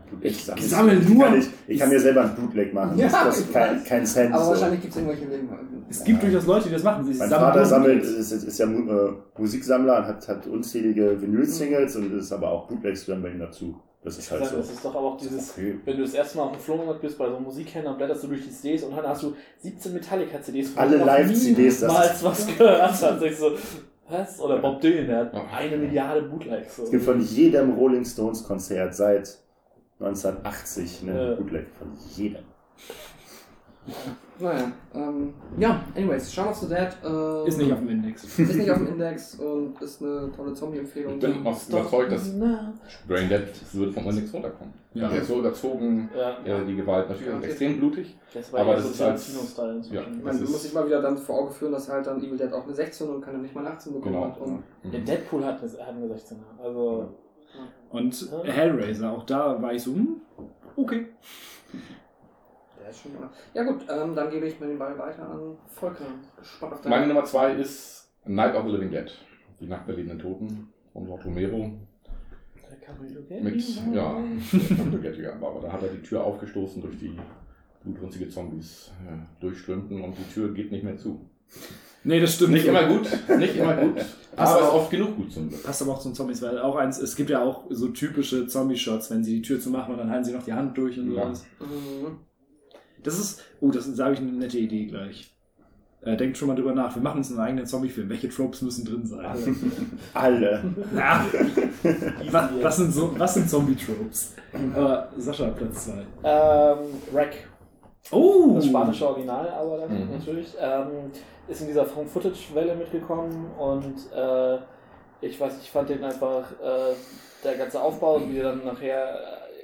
Ich sammle,
nur-
Kann ich, ich kann mir selber ein Bootleg machen.
Ja,
das
ich
kein, kein Cent.
Aber
so.
wahrscheinlich gibt es irgendwelche Läden.
Es gibt durchaus Leute, die das machen. Sie
Mein Vater sammelt,
Bootlegs.
ist, ist ja äh, Musiksammler und hat, hat unzählige Vinyl-Singles und ist aber auch Bootlegs dann bei ihm dazu. Das ist halt
Das
so.
ist doch aber auch dieses,
Okay.
wenn du das erste Mal auf dem Flohmarkt bist, bei so einem Musikhändler, blätterst du durch die CDs und dann hast du 17 Metallica-CDs. von
Alle Live-CDs, das-
niemals was gehört ich so, was? Oder Bob Dylan, der hat eine Milliarde Bootlegs. So.
Es gibt von jedem Rolling Stones Konzert seit 1980 einen
Ja.
Bootleg. Von jedem.
Naja, ähm, ja, anyways, Shaun of the Dead äh,
Ist nicht auf dem Index.
ist nicht auf dem Index und ist eine tolle Zombie-Empfehlung.
Ich bin noch überzeugt, dass Brain Dead wird von nichts runterkommen.
Ja.
Ja. Der ist so überzogen,
Ja,
äh, die Gewalt. Natürlich es extrem blutig.
das war
aber
ja
das
so
ist als-
Kino-Style
ja.
inzwischen.
Ich meine,
Das
du
ist-
musst dich mal wieder dann vor Augen führen, dass halt dann Evil Dead auch eine 16 und kann dann nicht mal eine 18 bekommen
Genau.
hat. Und
Der Deadpool hat eine, hat eine 16er. Also,
Und Hellraiser, auch da war ich so, hm, okay.
der ist schon immer. Ja gut, ähm, dann gebe ich mir den Ball weiter an Volker. Gespannt auf deine
Meine Nummer zwei ist Night of the Living Dead. Die Nacht der lebenden Toten von George Romero.
der
Mit, ja, Gettiger, aber da hat er die Tür aufgestoßen, durch die blutrünstige Zombies äh, durchströmten und die Tür geht nicht mehr zu.
Nee, das stimmt.
Nicht immer gut, nicht immer gut,
Passt
aber oft genug gut zum Glück.
Passt aber auch zum Zombies, weil auch eins, es gibt ja auch so typische Zombie-Shots, wenn sie die Tür zumachen und dann halten sie noch die Hand durch und
Ja.
sowas.
Mhm.
Das ist, oh, das ist, sage ich, eine nette Idee gleich. Äh, denkt schon mal drüber nach. Wir machen uns einen eigenen Zombie-Film. Welche Tropes müssen drin sein?
Alle.
Na, was, was sind, so, was sind Zombie-Tropes? Aber Sascha, Platz 2.
Ähm, Wreck.
Oh!
Das spanische Original, aber dann
Mhm.
natürlich. Ähm, ist in dieser Found-Footage-Welle mitgekommen und äh, ich weiß, ich fand den einfach, äh, der ganze Aufbau, wie der dann nachher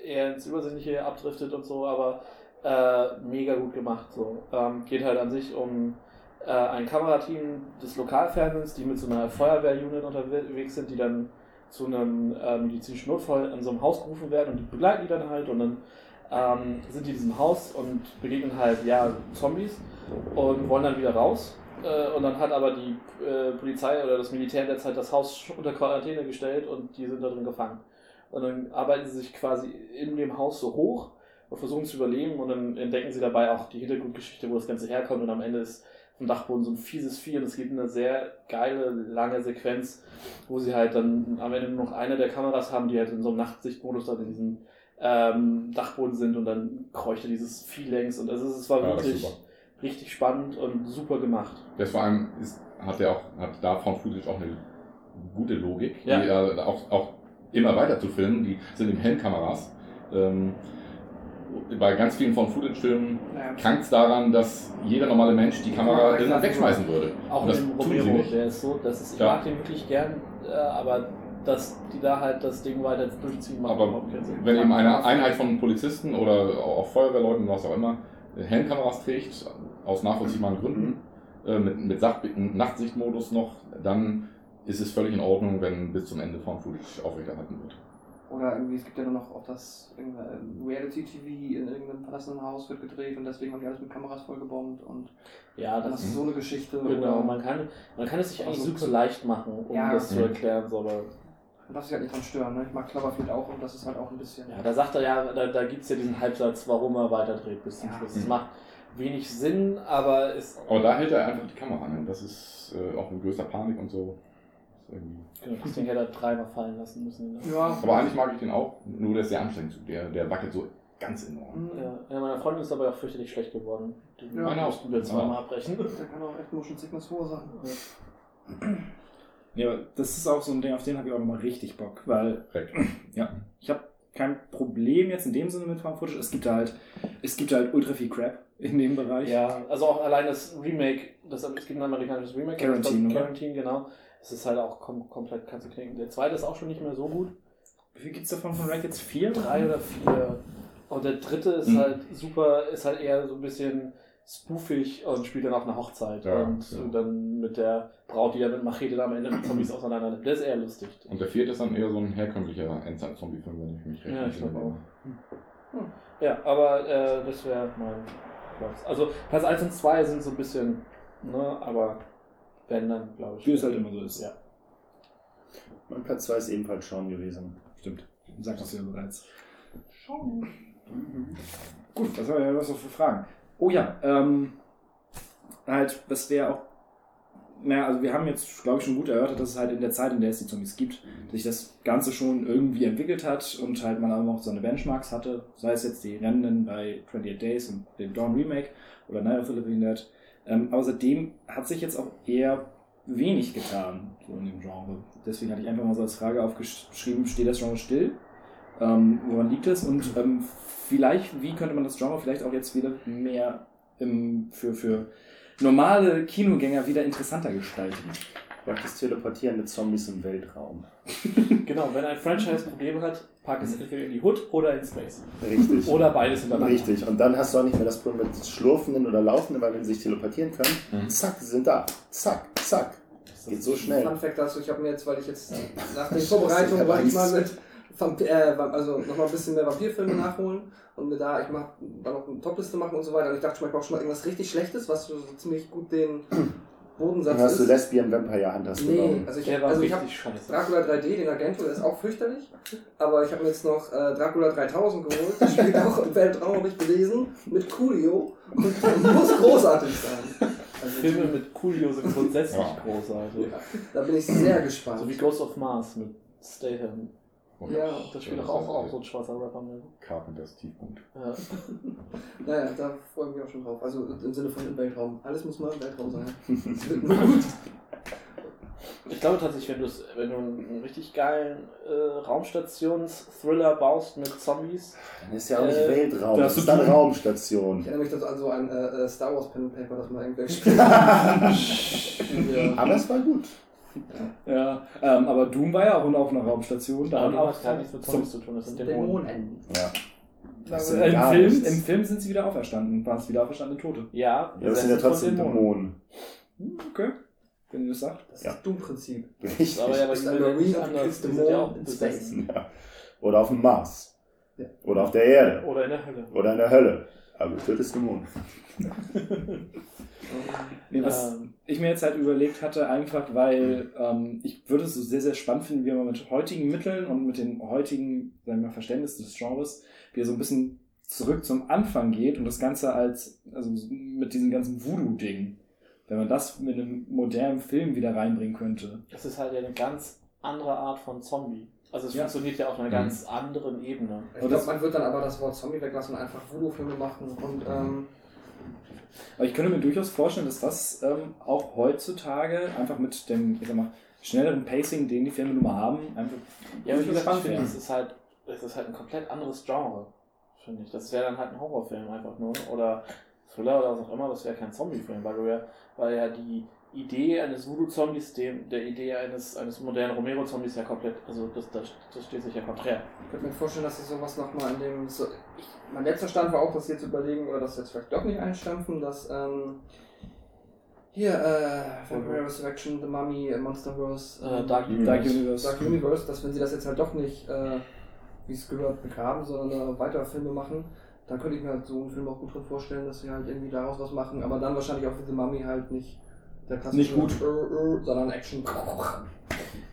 eher ins Übersinnliche abdriftet und so, aber äh, mega gut gemacht. So. Ähm, geht halt an sich um äh, ein Kamerateam des Lokalfernsehens, die mit so einer Feuerwehrunit unterwegs sind, die dann zu einem äh, medizinischen Notfall in so einem Haus gerufen werden und die begleiten die dann halt und dann ähm, sind die in diesem Haus und begegnen halt ja Zombies und wollen dann wieder raus. Äh, und dann hat aber die äh, Polizei oder das Militär derzeit das Haus unter Quarantäne gestellt und die sind da drin gefangen. Und dann arbeiten sie sich quasi in dem Haus so hoch und versuchen zu überleben und dann entdecken sie dabei auch die Hintergrundgeschichte, wo das Ganze herkommt und am Ende ist vom Dachboden so ein fieses Vieh und es gibt eine sehr geile, lange Sequenz, wo sie halt dann am Ende nur noch eine der Kameras haben, die halt in so einem Nachtsichtmodus dann in diesem ähm, Dachboden sind und dann kreuchte dieses Vieh längs und also es war
Ja,
wirklich richtig spannend und super gemacht.
Das vor allem ist, hat er auch, hat da Found Footage auch eine gute Logik,
Ja.
die äh, auch, auch immer weiter zu filmen. Die sind in Helmkameras. Ähm, bei ganz vielen Found Footage Filmen
Naja.
krankt es daran, dass jeder normale Mensch die Kamera
Ja,
wegschmeißen würde.
Auch
Und das
Romero,
nicht.
der ist so, das ist, ich
Ja.
mag den wirklich gern, äh, aber dass die da halt das Ding weiter durchziehen, macht
Aber wenn eben eine Einheit von Polizisten oder auch Feuerwehrleuten, was auch immer, Helmkameras trägt, aus nachvollziehbaren Gründen, äh, mit, mit Sach Nachtsichtmodus noch, dann ist es völlig in Ordnung, wenn bis zum Ende Found Footage aufrechterhalten wird.
Oder irgendwie, es gibt ja nur noch auch das Reality-TV in irgendeinem verlassenen Haus wird gedreht und deswegen haben die alles mit Kameras vollgebombt und
Ja,
dann
das
hast du so eine Geschichte.
Genau,
oder-
man kann, man kann es sich eigentlich
Also-
super leicht machen, um
Ja.
das zu
Mhm.
erklären, so, aber
Darfst dich halt nicht dran stören. Ne? Ich mag Cloverfield auch und das ist halt auch ein bisschen.
ja, da sagt er ja, da, da gibt es ja diesen Halbsatz, warum er weiterdreht bis zum
Ja.
Schluss. Es
Mhm.
macht wenig Sinn, aber es
Aber da hält er einfach die Kamera an. Das ist äh, auch in größter Panik und so. Ist irgendwie-
genau, das Ding hätte er dreimal fallen lassen müssen. Ne?
Ja.
Aber eigentlich mag ich den auch, nur der ist sehr anstrengend. Der, der wackelt so ganz enorm.
Mhm.
Ja, ja, meiner Freundin ist aber auch fürchterlich schlecht geworden. Die
Ja.
Meine auch.
wir zweimal abbrechen.
Der kann auch echt Motion Sickness verursachen.
Ja, aber das ist auch so ein Ding, auf den habe ich auch nochmal richtig Bock, weil
Recht.
ich habe kein Problem jetzt in dem Sinne mit Found Footage. Es gibt halt, es gibt halt ultra viel Crap in dem Bereich.
Ja, also auch allein das Remake, das, es gibt ein amerikanisches Remake,
Quarantine?
Quarantine, genau. Es ist halt auch kom komplett kannst du knicken. Der zweite ist auch schon nicht mehr so gut.
Wie viel gibt's davon von Rack jetzt? Vier?
Drei oder vier. Und der dritte ist
Mhm.
halt super, ist halt eher so ein bisschen spoofig und spielt dann auf einer Hochzeit.
Ja,
und
ja.
dann mit der Braut, die ja mit Machete dann am Ende mit Zombies auseinander nimmt. Der ist eher lustig.
Und der vierte ist dann eher so ein herkömmlicher Endzeit-Zombie-Film, wenn ich mich recht
Ja, ich glaube
entsinne.
Ja, aber äh, das wäre mein Platz. Also Platz 1 und 2 sind so ein bisschen, ne, aber wenn dann, glaube ich.
Wie es halt immer so ist.
Ja.
Mein Platz 2 ist ebenfalls Sean gewesen.
Stimmt. Sag das ja bereits. Gut, was haben wir was noch für Fragen? Oh ja, ähm, halt, das wäre auch, naja, also wir haben jetzt, glaube ich, schon gut erörtert, dass es halt in der Zeit, in der es die Zombies gibt, sich das Ganze schon irgendwie entwickelt hat und halt man auch noch so eine Benchmarks hatte, sei es jetzt die Rennen bei 28 Days und dem Dawn Remake oder Night of the Living Dead. Ähm, aber seitdem hat sich jetzt auch eher wenig getan, so in dem Genre. Deswegen hatte ich einfach mal so als Frage aufgeschrieben, steht das Genre still? Ähm, woran liegt es? Und ähm, vielleicht, wie könnte man das Genre vielleicht auch jetzt wieder mehr im, für, für normale Kinogänger wieder interessanter gestalten?
Praktisch teleportierende Zombies im Weltraum.
Genau, wenn ein Franchise Probleme hat, pack es entweder in die Hood oder in Space.
Richtig.
Oder beides hintereinander.
Richtig. Und dann hast du auch nicht mehr das Problem mit Schlurfenden oder Laufenden, weil wenn sie sich teleportieren können,
Mhm.
zack, sie sind da. Zack, zack. Geht so schnell.
Fun Fact dazu, ich habe mir jetzt, weil ich jetzt nach Vorbereitungen
hab
wollte ich mal mit Vamp äh, also nochmal ein bisschen mehr Vampirfilme nachholen und mir da, ich mach dann noch eine Topliste machen und so weiter. Und ich dachte schon mal, ich brauche schon mal irgendwas richtig Schlechtes, was so ziemlich gut den Bodensatz
Dann hast du
ist.
Lesbian Vampire Hunters
Nee,
genommen.
also ich, also ich habe
richtig scheiße.
Dracula 3D, den Argento, der ist auch fürchterlich. Aber ich habe mir jetzt noch äh, Dracula 3000 geholt. Das spielt auch im Weltraum, habe ich gelesen. Mit Coolio. Und der muss großartig sein. Also,
Filme mit Coolio sind grundsätzlich
Ja.
großartig.
Da bin ich sehr gespannt.
So wie Ghost of Mars mit Statham.
Ja,
Das spielt doch auch, auch so ein schwarzer Rapper mit.
Carpenters Tiefpunkt.
Ja.
Naja, da freue ich mich auch schon drauf. Also im Sinne von im Weltraum. Alles muss mal im Weltraum sein. Das wird gut.
Ich glaube tatsächlich, wenn, wenn du einen richtig geilen äh, Raumstations-Thriller baust mit Zombies,
Dann ist ja auch nicht
Äh,
Weltraum,
das
ist dann. Raumstation.
Ich erinnere mich dazu an so ein äh, äh, Star Wars Pen and Paper, das mal irgendwer gespielt hat. ja.
Aber es war gut.
Ja, ähm, aber Doom war ja auch auf einer Raumstation. Da haben
hat
auch
auch gar nichts mit Zombies zu tun, das sind Dämonen.
Dämonen.
Ja. Das sind
im, Film. Im Film sind sie wieder auferstanden, waren es wieder auferstandene Tote.
Ja,
Ja, das sind ja trotzdem Dämonen.
Hm, Okay, wenn ihr das sagt.
Das
Ja.
ist Doom-Prinzip.
Richtig.
Aber ja,
ein
ihnen
Marine
anders. Die sind ja auch
Dämonen in
besessen.
Ja. Oder auf dem Mars.
Ja.
Oder auf der Erde.
Oder in der Hölle.
Oder in der Hölle. Aber du tötest Dämonen.
Nee, was
Ähm.
ich mir jetzt halt überlegt hatte, einfach weil ähm, ich würde es so sehr, sehr spannend finden, wie man mit heutigen Mitteln und mit dem heutigen sagen wir, Verständnis des Genres wieder so ein bisschen zurück zum Anfang geht und das Ganze als, also mit diesem ganzen Voodoo-Ding, wenn man das mit einem modernen Film wieder reinbringen könnte.
Das ist halt ja eine ganz andere Art von Zombie. Also es
Ja.
funktioniert ja auf einer
Mhm.
ganz anderen Ebene.
Ich glaube,
das-
man wird dann aber das Wort Zombie weglassen und einfach Voodoo-Filme machen. Und ähm,
Aber ich könnte mir durchaus vorstellen, dass das ähm, auch heutzutage einfach mit dem, ich sag mal, schnelleren Pacing, den die Filme nun mal haben, einfach
Ja, aber ich finde,
wäre.
es ist halt, es ist halt ein komplett anderes Genre, finde ich. Das wäre dann halt ein Horrorfilm einfach nur. Oder Thriller oder was auch immer, das wäre kein Zombie-Film, weil du ja, weil ja die Idee eines Voodoo-Zombies dem der Idee eines, eines modernen Romero-Zombies ja komplett, also das, das, das steht sich ja konträr.
ich könnte mir vorstellen, dass es sowas nochmal in dem. So, ich, mein letzter Stand war auch, das hier zu überlegen, oder das jetzt vielleicht doch nicht einstampfen, dass. Ähm, hier, äh, Vampire Resurrection, The Mummy, äh, Monsterverse,
Äh,
ähm,
Dark
Dark
Universe.
Universe.
Dark Universe, dass wenn sie das jetzt halt doch nicht, äh, wie es gehört, begraben, sondern äh, weitere Filme machen, dann könnte ich mir halt so einen Film auch gut drin vorstellen, dass sie halt irgendwie daraus was machen, aber dann wahrscheinlich auch wie The Mummy halt nicht
Nicht gut.
äh, äh, sondern Action.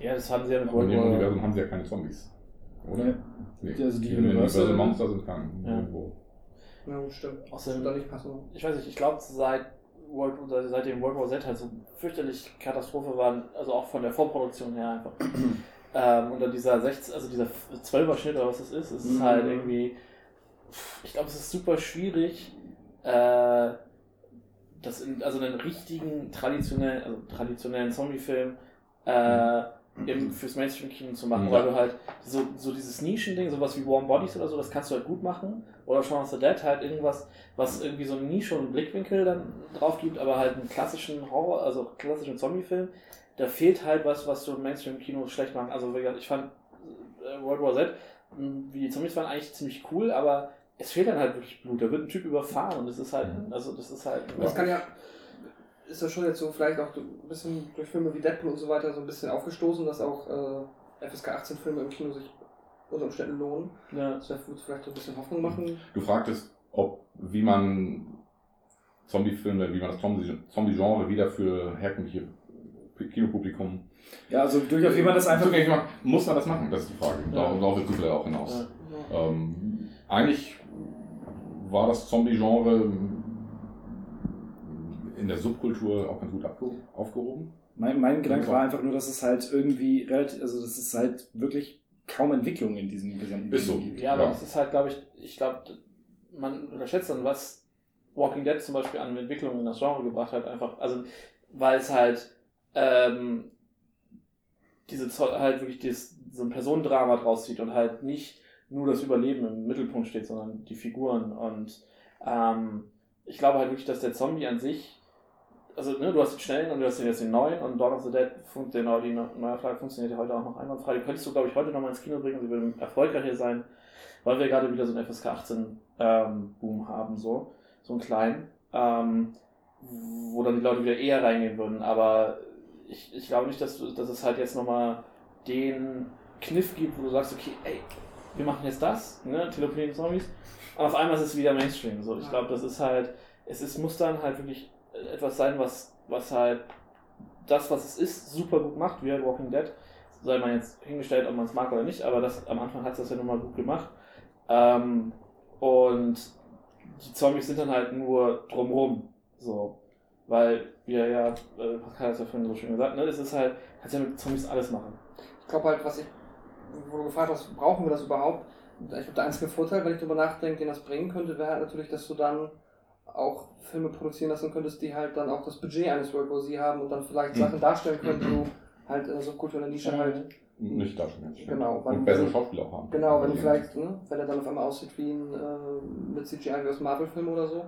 Ja, das haben sie ja mit
Aber in dem
World War
Universum haben sie ja keine Zombies. Oder?
Nee.
Nee.
Also die Universal-
Universal Monster sind keine.
Ja.
Irgendwo.
Ja, stimmt.
Außerdem-
da nicht passen.
ich weiß nicht, ich glaube, seit World, oder seitdem World War Z halt so fürchterlich Katastrophe waren, also auch von der Vorproduktion her einfach. ähm, und dann dieser 16, also dieser 12er Schnitt oder was das ist, es ist
Mhm.
halt irgendwie, ich glaube, es ist super schwierig, äh, das in, also einen richtigen traditionellen, also traditionellen Zombie-Film äh, im, fürs Mainstream-Kino zu machen,
Ja.
weil du halt so, so dieses Nischen-Ding, sowas wie Warm Bodies oder so, das kannst du halt gut machen. Oder Shaun of the Dead, halt irgendwas, was irgendwie so eine Nische und einen Blickwinkel dann drauf gibt, aber halt einen klassischen Horror, also klassischen Zombie-Film, da fehlt halt was, was du im Mainstream-Kino schlecht machen. Also wie gesagt, ich fand äh, World War Z, wie die Zombies waren, eigentlich ziemlich cool, aber es fehlt dann halt wirklich Blut. Da wird ein Typ überfahren und das ist halt,
Mhm.
also das ist halt.
Das kann ja, ist ja schon jetzt so vielleicht auch ein bisschen durch Filme wie Deadpool und so weiter so ein bisschen aufgestoßen, dass auch äh, FSK 18 Filme im Kino sich unter Umständen lohnen.
ja.
Das wird vielleicht so ein bisschen Hoffnung machen.
Du fragtest, ob, wie man Zombie-Filme, wie man das Zombie- Zombie-Genre wieder für herkömmliche Kinopublikum
Ja, also durchaus, wie man das einfach.
macht. Muss man das machen? Das ist die Frage.
Ja.
Darauf willst du auch hinaus.
Ja.
Ähm, eigentlich war das Zombie-Genre in der Subkultur auch ganz gut aufgehoben.
Mein, mein Gedanke war einfach nur, dass es halt irgendwie relativ, also dass es halt wirklich kaum Entwicklung in diesem gesamten
Ist so.
Ding.
Ja, aber
Ja.
das ist halt, glaube ich, ich glaube, man unterschätzt dann, was Walking Dead zum Beispiel an Entwicklung in das Genre gebracht hat, einfach, also, weil es halt, ähm, diese, halt wirklich dieses, so ein Personendrama draus zieht und halt nicht nur das Überleben im Mittelpunkt steht, sondern die Figuren und, ähm, ich glaube halt wirklich, dass der Zombie an sich, also ne, du hast den schnellen und du hast jetzt den neuen und Dawn of the Dead, der neue, die Neuauflage funktioniert ja heute auch noch einwandfrei. Die könntest du, glaube ich, heute nochmal ins Kino bringen, sie würden erfolgreicher sein, weil wir gerade wieder so einen FSK 18 ähm, Boom haben, so, so einen kleinen, ähm, wo dann die Leute wieder eher reingehen würden. Aber ich, ich glaube nicht, dass, dass es halt jetzt nochmal den Kniff gibt, wo du sagst, okay, ey, wir machen jetzt das, ne, Teleportieren Zombies, und auf einmal ist es wieder Mainstream. So, ich glaube, das ist halt, es ist, muss dann halt wirklich etwas sein, was, was halt das, was es ist, super gut macht, wie halt Walking Dead. Sei man jetzt hingestellt, ob man es mag oder nicht, aber das, am Anfang hat es das ja nun mal gut gemacht. Ähm, und die Zombies sind dann halt nur drumrum. So. Weil wir ja, äh, Pascal hat es ja vorhin so schön gesagt, ne, es ist halt, kannst ja mit Zombies alles machen.
Ich glaube halt, was ich, wo du gefragt hast, brauchen wir das überhaupt? Ich glaube, der einzige Vorteil, wenn ich darüber nachdenke, den das bringen könnte, wäre halt natürlich, dass du dann auch Filme produzieren lassen könntest, die halt dann auch das Budget eines World War Z haben und dann vielleicht
Mhm.
Sachen darstellen können, die du halt in der Subkultur in der Nische halt.
Nicht darstellen.
Genau, weil-
Und bessere Schauspieler auch haben.
Genau, wenn du vielleicht, ne, wenn er dann auf einmal aussieht wie ein äh, mit CGI wie aus Marvel-Film oder so,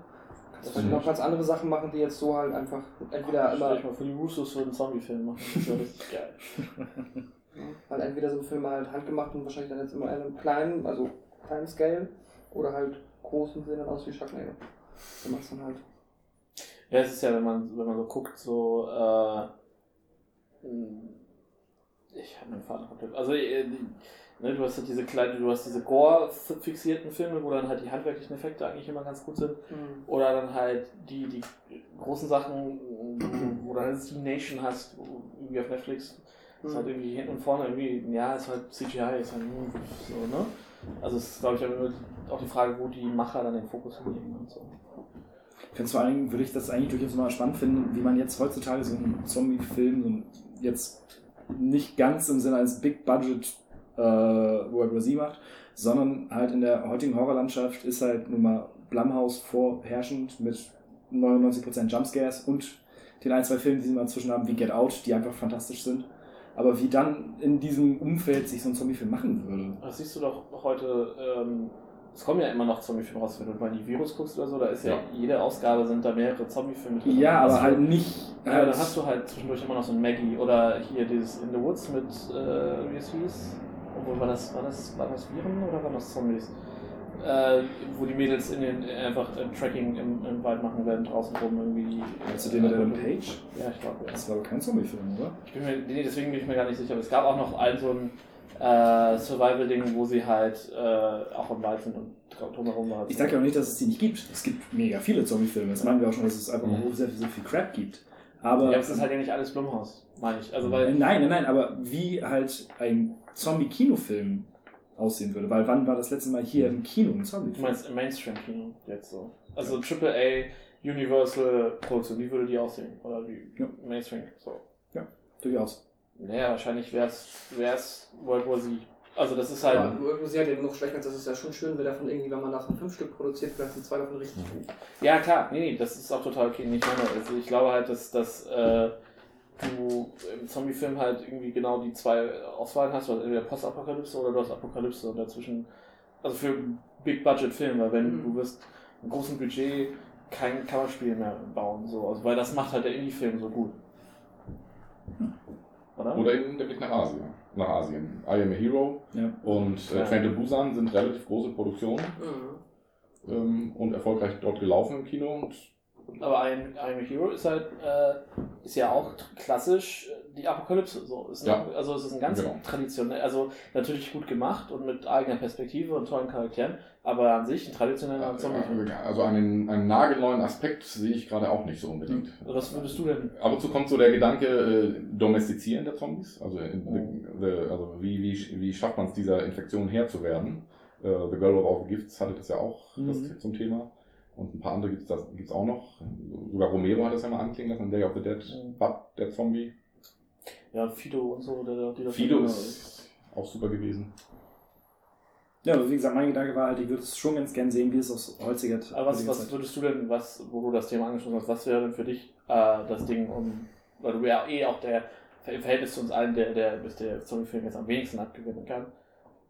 kannst du vielleicht noch ganz andere Sachen machen, die jetzt so halt einfach entweder
Stell
immer
dich mal für die Russos würden Zombie-Film machen. Das wäre richtig geil.
Weil entweder sind Filme halt handgemacht und wahrscheinlich dann jetzt immer in einem kleinen, also kleinen Scale, oder halt groß und sehen dann aus wie Sharknado. So macht's dann halt.
Ja, es ist ja, wenn man, wenn man so guckt, so, äh, mh, ich habe meinen Vater komplett, also, äh, ne, du hast halt diese kleinen, du hast diese Gore-fixierten Filme, wo dann halt die handwerklichen Effekte eigentlich immer ganz gut sind. Oder dann halt die, die großen Sachen, wo du halt die Nation hast, irgendwie auf Netflix, ist halt irgendwie hinten und vorne irgendwie, ja, ist halt CGI, ist halt hm, so, ne? Also es ist, glaube ich, auch die Frage, wo die Macher dann den Fokus hinlegen und so.
Ich finde vor allen Dingen, würde ich das eigentlich durchaus mal spannend finden, wie man jetzt heutzutage so einen Zombie-Film, so einen, jetzt nicht ganz im Sinne eines Big Budget äh, World War Z macht, sondern halt in der heutigen Horrorlandschaft ist halt nun mal Blumhouse vorherrschend mit 99% Jumpscares und den ein, zwei Filmen, die sie mal zwischen haben, wie Get Out, die einfach fantastisch sind. Aber wie dann in diesem Umfeld sich so ein Zombie-Film machen würde.
Das siehst du doch heute, ähm, es kommen ja immer noch Zombie-Filme raus, wenn du mal in die Virus guckst oder so, da ist ja,
Ja.
jede Ausgabe sind da mehrere Zombie-Filme drin.
Ja, aber halt nicht.
Ja, dann hast du halt zwischendurch immer noch so ein Maggie oder hier dieses In the Woods mit, äh, wie es hieß. Obwohl, war das, war das, war das Viren oder waren das Zombies? Äh, wo die Mädels in den, einfach äh, Tracking im, im Wald machen werden, draußen rum irgendwie.
Meinst du den mit Ellen Page?
Ja, ich glaube, ja.
Das war aber kein Zombie-Film, oder?
Ich bin mir, nee, deswegen bin ich mir gar nicht sicher. Aber es gab auch noch ein so ein äh, Survival-Ding, wo sie halt äh, auch im Wald sind und drumherum war.
Ich sage ja auch nicht, dass es die nicht gibt. Es gibt mega viele Zombie-Filme. Das meinen wir auch schon, dass es einfach
Mhm.
sehr, sehr viel Crap gibt. Aber.
Ja, es ist halt ja nicht alles Blumhaus, meine ich. Also,
Äh,
weil.
nein, nein, nein, aber wie halt ein Zombie-Kinofilm aussehen würde. Weil wann war das letzte Mal hier im Kino ein
Du
Zombie-Film?
meinst im Mainstream-Kino jetzt so. Also AAA, Universal-Produktion, wie würde die aussehen? Oder wie
Ja.
Mainstream, so.
Durchaus.
Naja, wahrscheinlich wäre es World War Z. Also das ist halt.
Aber World War Z hat ja genug Schwächen, das ist ja schon schön, wenn davon irgendwie, wenn man davon fünf Stück produziert, vielleicht sind zwei davon richtig gut.
Ja, klar, nee, nee, das ist auch total okay. Ich meine, also ich glaube halt, dass, dass äh, du im Zombie-Film halt irgendwie genau die zwei Auswahlen hast, du hast entweder Postapokalypse oder du hast Apokalypse und dazwischen, also für Big-Budget-Film, weil wenn
Mhm.
du wirst mit großem Budget kein Kammerspiel mehr bauen, so, also, weil das macht halt der Indie-Film so gut. Oder?
Oder eben der Blick nach Asien. Nach Asien. I Am a Hero
Ja.
und äh,
Ja.
Train to Busan sind relativ große Produktionen
Mhm.
ähm, und erfolgreich dort gelaufen im Kino. Und
Aber I Am, I Am a Hero ist halt, äh, ist ja auch klassisch äh, die Apokalypse. So. Ist
Ja.
ein, also es ist ein ganz
Genau.
traditionell, also natürlich gut gemacht und mit eigener Perspektive und tollen Charakteren, aber an sich ein traditioneller Zombie-Film.
also einen, einen nagelneuen Aspekt sehe ich gerade auch nicht so unbedingt.
Also was würdest du denn?
Ab und zu kommt so der Gedanke, äh, Domestizieren der Zombies. Also, in, the, also wie, wie, wie schafft man es, dieser Infektion Herr zu werden? Äh, the Girl with All the Gifts hatte das ja auch
Mhm.
das zum Thema. Und ein paar andere gibt es gibt's auch noch. Sogar Romero hat das ja mal anklingen lassen, Day of the Dead,
Mhm.
Bud, der Zombie.
Ja, Fido und so, der, die das
Fido ist auch super gewesen.
Ja, aber wie gesagt, mein Gedanke war halt, ich würde es schon ganz gern sehen, wie es aus heutiger
Aber was, was würdest du denn, was, wo du das Thema angesprochen hast, was wäre denn für dich äh, das Ding, um, weil du ja eh auch der, im Verhältnis zu uns allen, der, der, bis der Zombie-Film jetzt am wenigsten abgewinnen kann,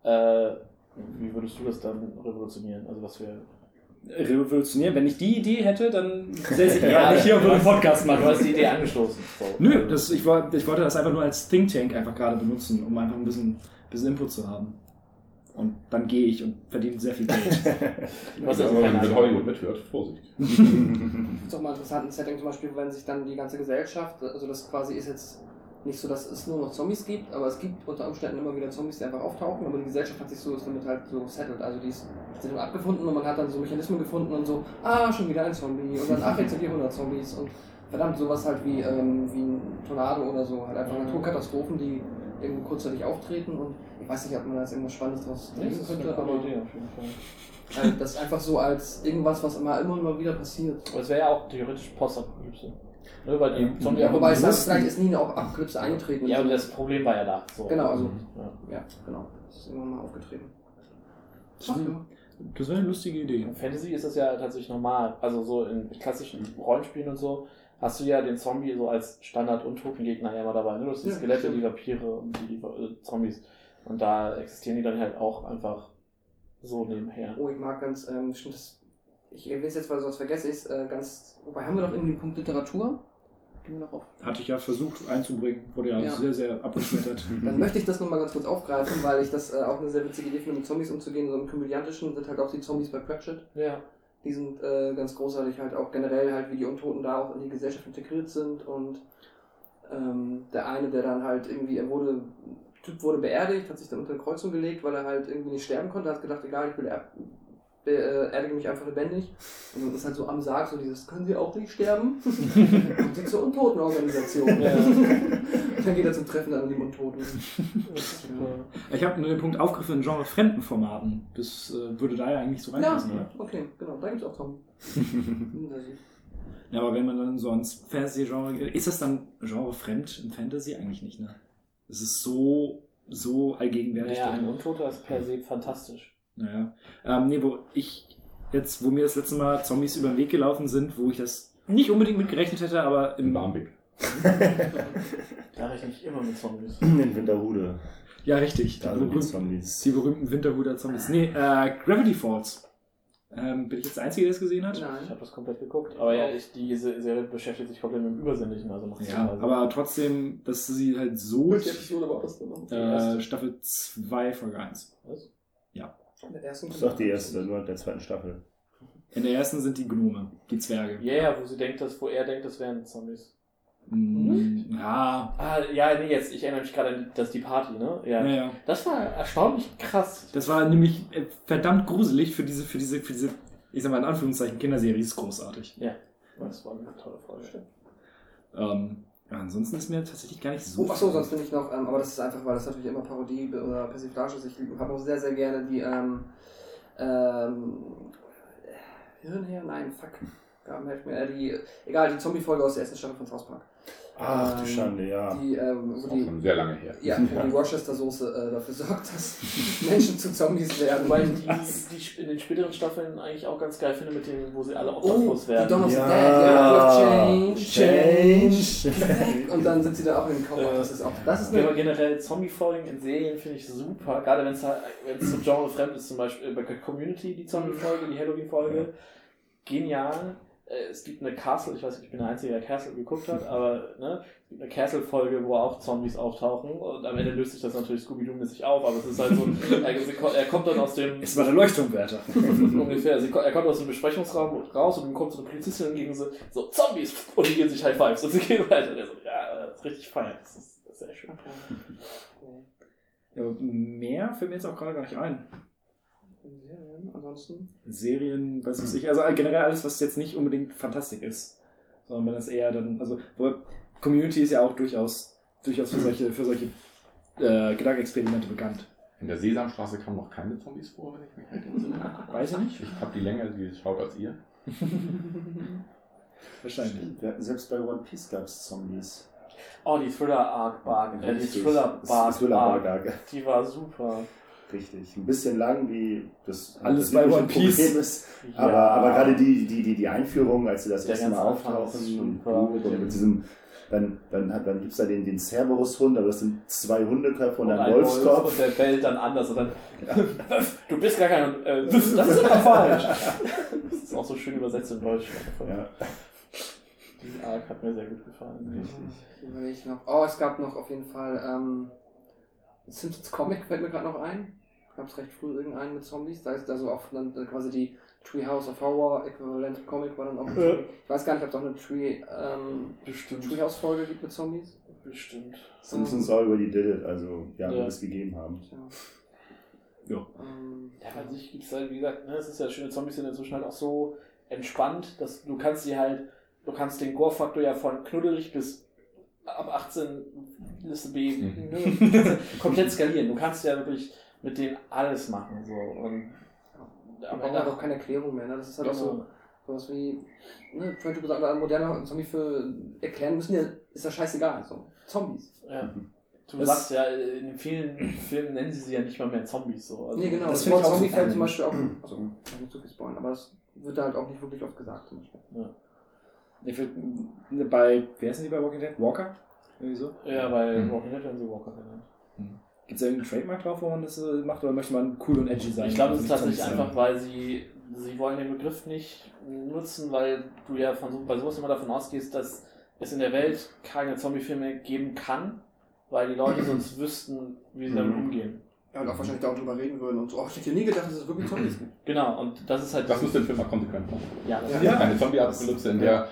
äh, wie würdest du das dann revolutionieren? Also was wäre...
revolutionieren. Wenn ich die Idee hätte, dann säße ich
Ja,
nicht hier und
du
würde einen Podcast machen.
Du hast die Idee angestoßen.
Nö, das, ich, wollte, ich wollte das einfach nur als Think Tank einfach gerade benutzen, um einfach ein bisschen, bisschen Input zu haben. Und dann gehe ich und verdiene sehr viel Geld.
Du hast also
wenn
Ahnung.
Hollywood mithört, Vorsicht.
Ich finde es auch mal interessant, ein Setting zum Beispiel, wenn sich dann die ganze Gesellschaft, also das quasi ist jetzt nicht so, dass es nur noch Zombies gibt, aber es gibt unter Umständen immer wieder Zombies, die einfach auftauchen, aber die Gesellschaft hat sich so damit halt so settled, also die ist, sind abgefunden und man hat dann so Mechanismen gefunden und so, ah, schon wieder ein Zombie und dann, ach, jetzt sind hier 100 Zombies und verdammt, sowas halt wie, ähm, wie ein Tornado oder so, halt einfach Naturkatastrophen, die irgendwo kurzzeitig auftreten und ich weiß nicht, ob man da jetzt irgendwas Spannendes draus
Nee, ist eine
könnte, aber
Idee auf jeden Fall.
halt, das einfach so als irgendwas, was immer, immer und immer wieder passiert.
Aber es wäre ja auch theoretisch Postapokalypse. Ne, weil die Zombie
Ja, wobei vielleicht ist nie eine Apokalypse eingetreten.
Ja, aber das Problem war ja da. So.
Genau, also.
Ja.
Ja, genau. Das ist irgendwann mal aufgetreten.
Das das wäre eine lustige Idee.
In Fantasy ist das ja tatsächlich normal. Also so in klassischen Rollenspielen und so hast du ja den Zombie so als Standard-Untotengegner ja immer dabei. Ne? Du hast die
Ja,
Skelette,
stimmt.
die Vampire und die äh, Zombies. Und da existieren die dann halt auch einfach so nebenher.
Oh, ich mag ganz, ähm, stimmt das. Ich weiß jetzt, weil sonst vergesse ich es, äh, ganz. Wobei haben wir doch irgendwie einen Punkt Literatur? Gehen wir noch auf.
Hatte ich ja versucht einzubringen, wurde ja,
Ja.
sehr, sehr abgeschmettert.
Dann möchte ich das nochmal ganz kurz aufgreifen, weil ich das äh, auch eine sehr witzige Idee finde, mit Zombies umzugehen. So im Komödiantischen sind halt auch die Zombies bei Pratchett.
Ja.
Die sind äh, ganz großartig halt auch generell halt, wie die Untoten da auch in die Gesellschaft integriert sind und ähm, der eine, der dann halt irgendwie, er wurde, Typ wurde beerdigt, hat sich dann unter eine Kreuzung gelegt, weil er halt irgendwie nicht sterben konnte, hat gedacht, egal, ich beer be äh, erdige mich einfach lebendig. Und dann ist halt so am Sarg so dieses, können Sie auch nicht sterben? Kommt Sie zur Untotenorganisation.
Ja.
dann geht er zum Treffen dann an die Untoten.
Ich habe nur den Punkt aufgegriffen in Genre fremden Formaten. Das äh, würde da ja eigentlich so
Ja,
reinpassen, oder?
okay, genau, da gibt es auch da sieht-
Ja, aber wenn man dann so ans Fantasy-Genre geht, ist das dann Genre fremd im Fantasy? Eigentlich nicht, ne? Es ist so, so allgegenwärtig.
Naja, ein. Untoter ist per se fantastisch.
Naja. Ähm, nee, wo ich jetzt, wo mir das letzte Mal Zombies über den Weg gelaufen sind, wo ich das nicht unbedingt mit gerechnet hätte, aber
In
im
Barmbek.
Da rechne ich immer mit Zombies.
In Winterhude.
Ja, richtig.
Da
die,
sind die
berühmten,
Zombies.
die berühmten Winterhuder Zombies. Nee, äh, Gravity Falls. Ähm, bin ich jetzt der Einzige, der es gesehen hat?
Ich
Nein.
habe das komplett geguckt. Aber ja, ich, die Se- Serie beschäftigt sich komplett mit dem Übersinnlichen. Also macht
Ja, aber trotzdem, dass sie halt so
Welche Episode war das denn
äh, Staffel 2, Folge 1.
Was?
In der ersten
Das ist doch die erste, nur der zweiten Staffel.
In der ersten sind die Gnome, die Zwerge.
Ja, yeah, wo sie denkt, dass, wo er denkt, das wären Zombies.
Mm, ja,
Ah, ja, nee, jetzt, ich erinnere mich gerade an das die Party, ne? Ja.
naja.
Das war erstaunlich krass.
Das war nämlich äh, verdammt gruselig für diese, für diese, für diese, ich sag mal in Anführungszeichen, Kinderserie. Ist großartig.
Das war eine tolle Folge.
Ähm, ja, ansonsten ist mir tatsächlich gar nicht so.
Oh, achso, sonst finde ich noch, ähm, aber das ist einfach, weil das natürlich immer Parodie oder Persiflage ist. Ich habe auch sehr, sehr gerne die, ähm, ähm, Hirnherr, nein, fuck. Gaben helfen mir. Äh, die, egal, die Zombie-Folge aus der ersten Staffel von South Park.
Ach du
Ähm,
Schande, ja.
Die, ähm,
Das
wo
ist
die,
schon sehr lange her.
ja, wo die Worcester-Soße äh, dafür sorgt, dass Menschen zu Zombies werden.
Wobei ich die, die in den späteren Staffeln eigentlich auch ganz geil finde, mit denen, wo sie alle
Oh,
obdachlos
die
werden.
Dawn of
Ja.
Dead, ja, Change, Change.
Change.
Und dann sind sie da auch in den Koma. Das ist auch, das ist
Aber
eine,
generell Zombie-Folgen in Serien finde ich super, gerade wenn es halt, so Genre fremd ist, zum Beispiel bei Community, die Zombie-Folge, die Halloween-Folge, genial. Äh, Es gibt eine Castle, ich weiß nicht, ich bin der Einzige, der Castle geguckt hat, aber ne, es gibt eine Castle-Folge, wo auch Zombies auftauchen und am Ende löst sich das natürlich Scooby-Doo-mäßig auf, aber es ist halt so, er, sie er kommt dann aus dem,
Es war der Leuchtturmwärter.
ungefähr, sie, er kommt aus dem Besprechungsraum raus und dann kommt so eine Polizistin entgegen so, so Zombies und die gehen sich High Fives und sie gehen weiter. Und er so, ja, das ist richtig feiern, das ist, das ist sehr schön.
Ja, mehr fällt mir jetzt auch gerade gar nicht ein.
Serien, ansonsten.
Serien, was weiß ich, also generell alles, was jetzt nicht unbedingt Fantastik ist, sondern wenn es eher dann, also wo- Community ist ja auch durchaus, durchaus für solche, für solche äh, Gedankenexperimente bekannt.
In der Sesamstraße kamen noch keine Zombies vor, wenn ich mich recht entsinne.
Weiß ich nicht?
Ich habe die länger geschaut als ihr.
Wahrscheinlich.
Hatten selbst bei One Piece gab es Zombies.
Oh, die Thriller-Arc-Bark, äh, die. Thriller-Bark,
Das Thriller-Bark.
die war super.
Richtig. Ein bisschen lang, wie das
Alles bei One Piece.
Problem ist. Aber, aber gerade die, die, die, die Einführung, als sie das erste Mal auftauchen und, und mit diesem, dann, dann, hat- dann gibt es da den, den Cerberus-Hund, aber das sind zwei Hundeköpfe und, ein
Wolf
Wolfskopf.
Und der bellt dann anders und dann, du bist gar kein, äh, das ist aber falsch. Das ist auch so schön übersetzt in Deutsch.
Ja,
Die Arc hat mir sehr gut gefallen.
Ich überlege ich noch. Oh, es gab noch auf jeden Fall ähm, Simpsons Comic, fällt mir gerade noch ein. Gab es recht früh irgendeinen mit Zombies. Da ist also auch dann quasi die Treehouse of Horror Äquivalent Comic war dann auch.
Ja.
Ich weiß gar nicht, ob es auch eine Tree, ähm,
Bestimmt.
Treehouse-Folge gibt mit Zombies.
Bestimmt.
Simpsons already did it, also ja,
Ja.
es gegeben haben.
Tja.
Ja.
Ähm,
Ja, an sich gibt es halt, wie gesagt, ne, es ist ja schöne Zombies sind inzwischen halt auch so entspannt, dass du kannst sie halt, du kannst den Gore-Faktor ja von knuddelig bis ab 18 Liste B
Mhm.
ne, komplett skalieren. Du kannst ja wirklich mit denen alles machen. So. Und
da
am
braucht
Ende
man auch keine Erklärung mehr. Ne? Das ist halt auch so.
Genau.
Sowas wie, ne, vorhin du gesagt, ein moderner Zombie für erklären müssen, ja, ist ja scheißegal. So. Zombies.
Ja. Du
Das-
sagst ja, in vielen Filmen nennen sie sie ja nicht mal mehr Zombies. So. Also,
Nee, genau.
das
Das, Wort Zombie fällt zum. Beispiel auch, also, ich nicht zu viel spoilern, aber das wird da halt auch nicht wirklich oft gesagt zum Beispiel.
Ich würd, bei, wer ist denn die bei Walking Dead? Walker? Irgendwie so?
Ja, bei
Mhm.
Walking Dead werden sie Walker genannt.
Gibt es da irgendeinen Trademark drauf, wo man das äh, macht, oder möchte man cool und edgy sein?
Ich glaube, es
Also
ist
nicht
tatsächlich einfach, weil sie, sie wollen den Begriff nicht nutzen, weil du ja von so, bei sowas immer davon ausgehst, dass es in der Welt keine Zombie-Filme geben kann, weil die Leute sonst wüssten, wie sie damit
Mhm.
umgehen.
Ja, und auch wahrscheinlich darüber reden würden und so, oh, ich hätte nie gedacht, dass es wirklich Zombies gibt.
Genau, und das ist halt.
Das muss den Film mal konsequent machen.
ja, das
Ja.
Eine Zombie-Apokalypse, in der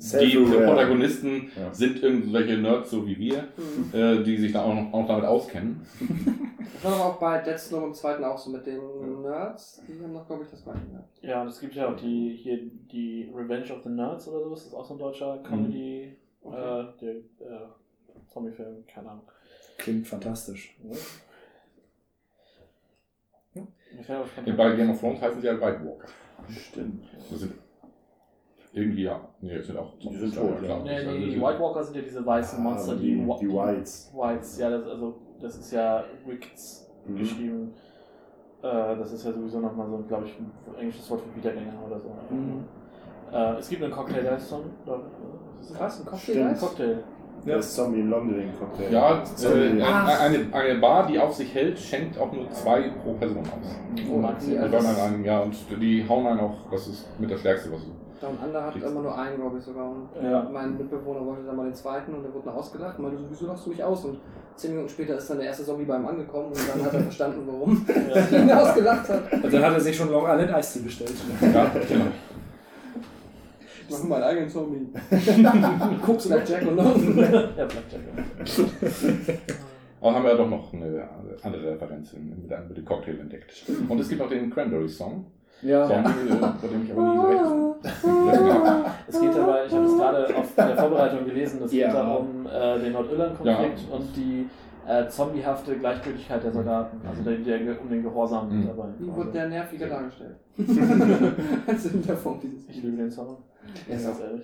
die. Protagonisten
Ja.
sind irgendwelche Nerds, so wie wir,
Mhm.
äh, die sich da auch noch, auch damit auskennen.
Das war aber auch bei Dead Snow im zweiten auch so mit den Nerds. Die haben noch, glaube ich, das gleiche gehabt.
Ja, und es gibt ja auch die hier die Revenge of the Nerds oder sowas, das ist auch so ein deutscher Comedy,
Okay.
äh, der äh, Zombie-Film, keine Ahnung.
Klingt fantastisch.
Ne? Kein-
Bei Game of Thrones heißen sie ja White Walker.
Stimmt.
Das sind irgendwie, ja, nee, sind auch
Die sind tot, ja.
Nee, nee, die White Walker sind ja diese weißen Monster,
Ah,
die,
die, die Whites.
Whites, ja, das, also, das ist ja Wickets
Mhm.
geschrieben. Äh, das ist ja sowieso nochmal so, glaube ich, ein englisches Wort für Wiedergänger oder so.
Mhm.
Äh, es gibt einen Cocktail, der ist so ein. oder- was ist das?
Was? Ein Cocktail?
Ein? Cocktail.
Ja. Das Zombie in Longdrink Cocktail.
Ja, äh,
Ach.
eine, eine Bar, die auf sich hält, schenkt auch nur zwei pro Person aus.
Oh, Max,
die-
ja,
Die,
das-
donnern einen, ja, und die hauen einen auch, das ist mit das Stärkste, was du.
Down Under hat immer nur einen, glaube ich sogar. Und
Ja.
mein Mitbewohner wollte dann mal den zweiten und der wurde noch ausgelacht und meinte, so, wieso lachst du mich aus? Und zehn Minuten später ist dann der erste Zombie bei ihm angekommen und dann hat er verstanden, warum er ihn ausgelacht hat.
Und dann hat er sich schon Long Island Ice Tea bestellt.
Ja, genau.
Ich mache meinen eigenen Zombie. Guckst du nach Jack und London?
ja, Blackjack. ja.
Aber haben wir ja doch noch eine andere Referenz in- mit einem Cocktail entdeckt. Und es gibt auch den Cranberry Song,
Ja.
Song äh, bei dem ich aber nie so recht vergessen habe.
Es geht dabei, ich habe es gerade auf der Vorbereitung gelesen, es
Ja.
geht darum äh, den Nordirland-Konflikt und die äh, zombiehafte Gleichgültigkeit der Soldaten, also der, der um den Gehorsam
Mhm.
dabei.
Wie wurde der nerviger dargestellt? also in der Form dieses
Ich liebe den Song.
Ja, ist
ganz ehrlich.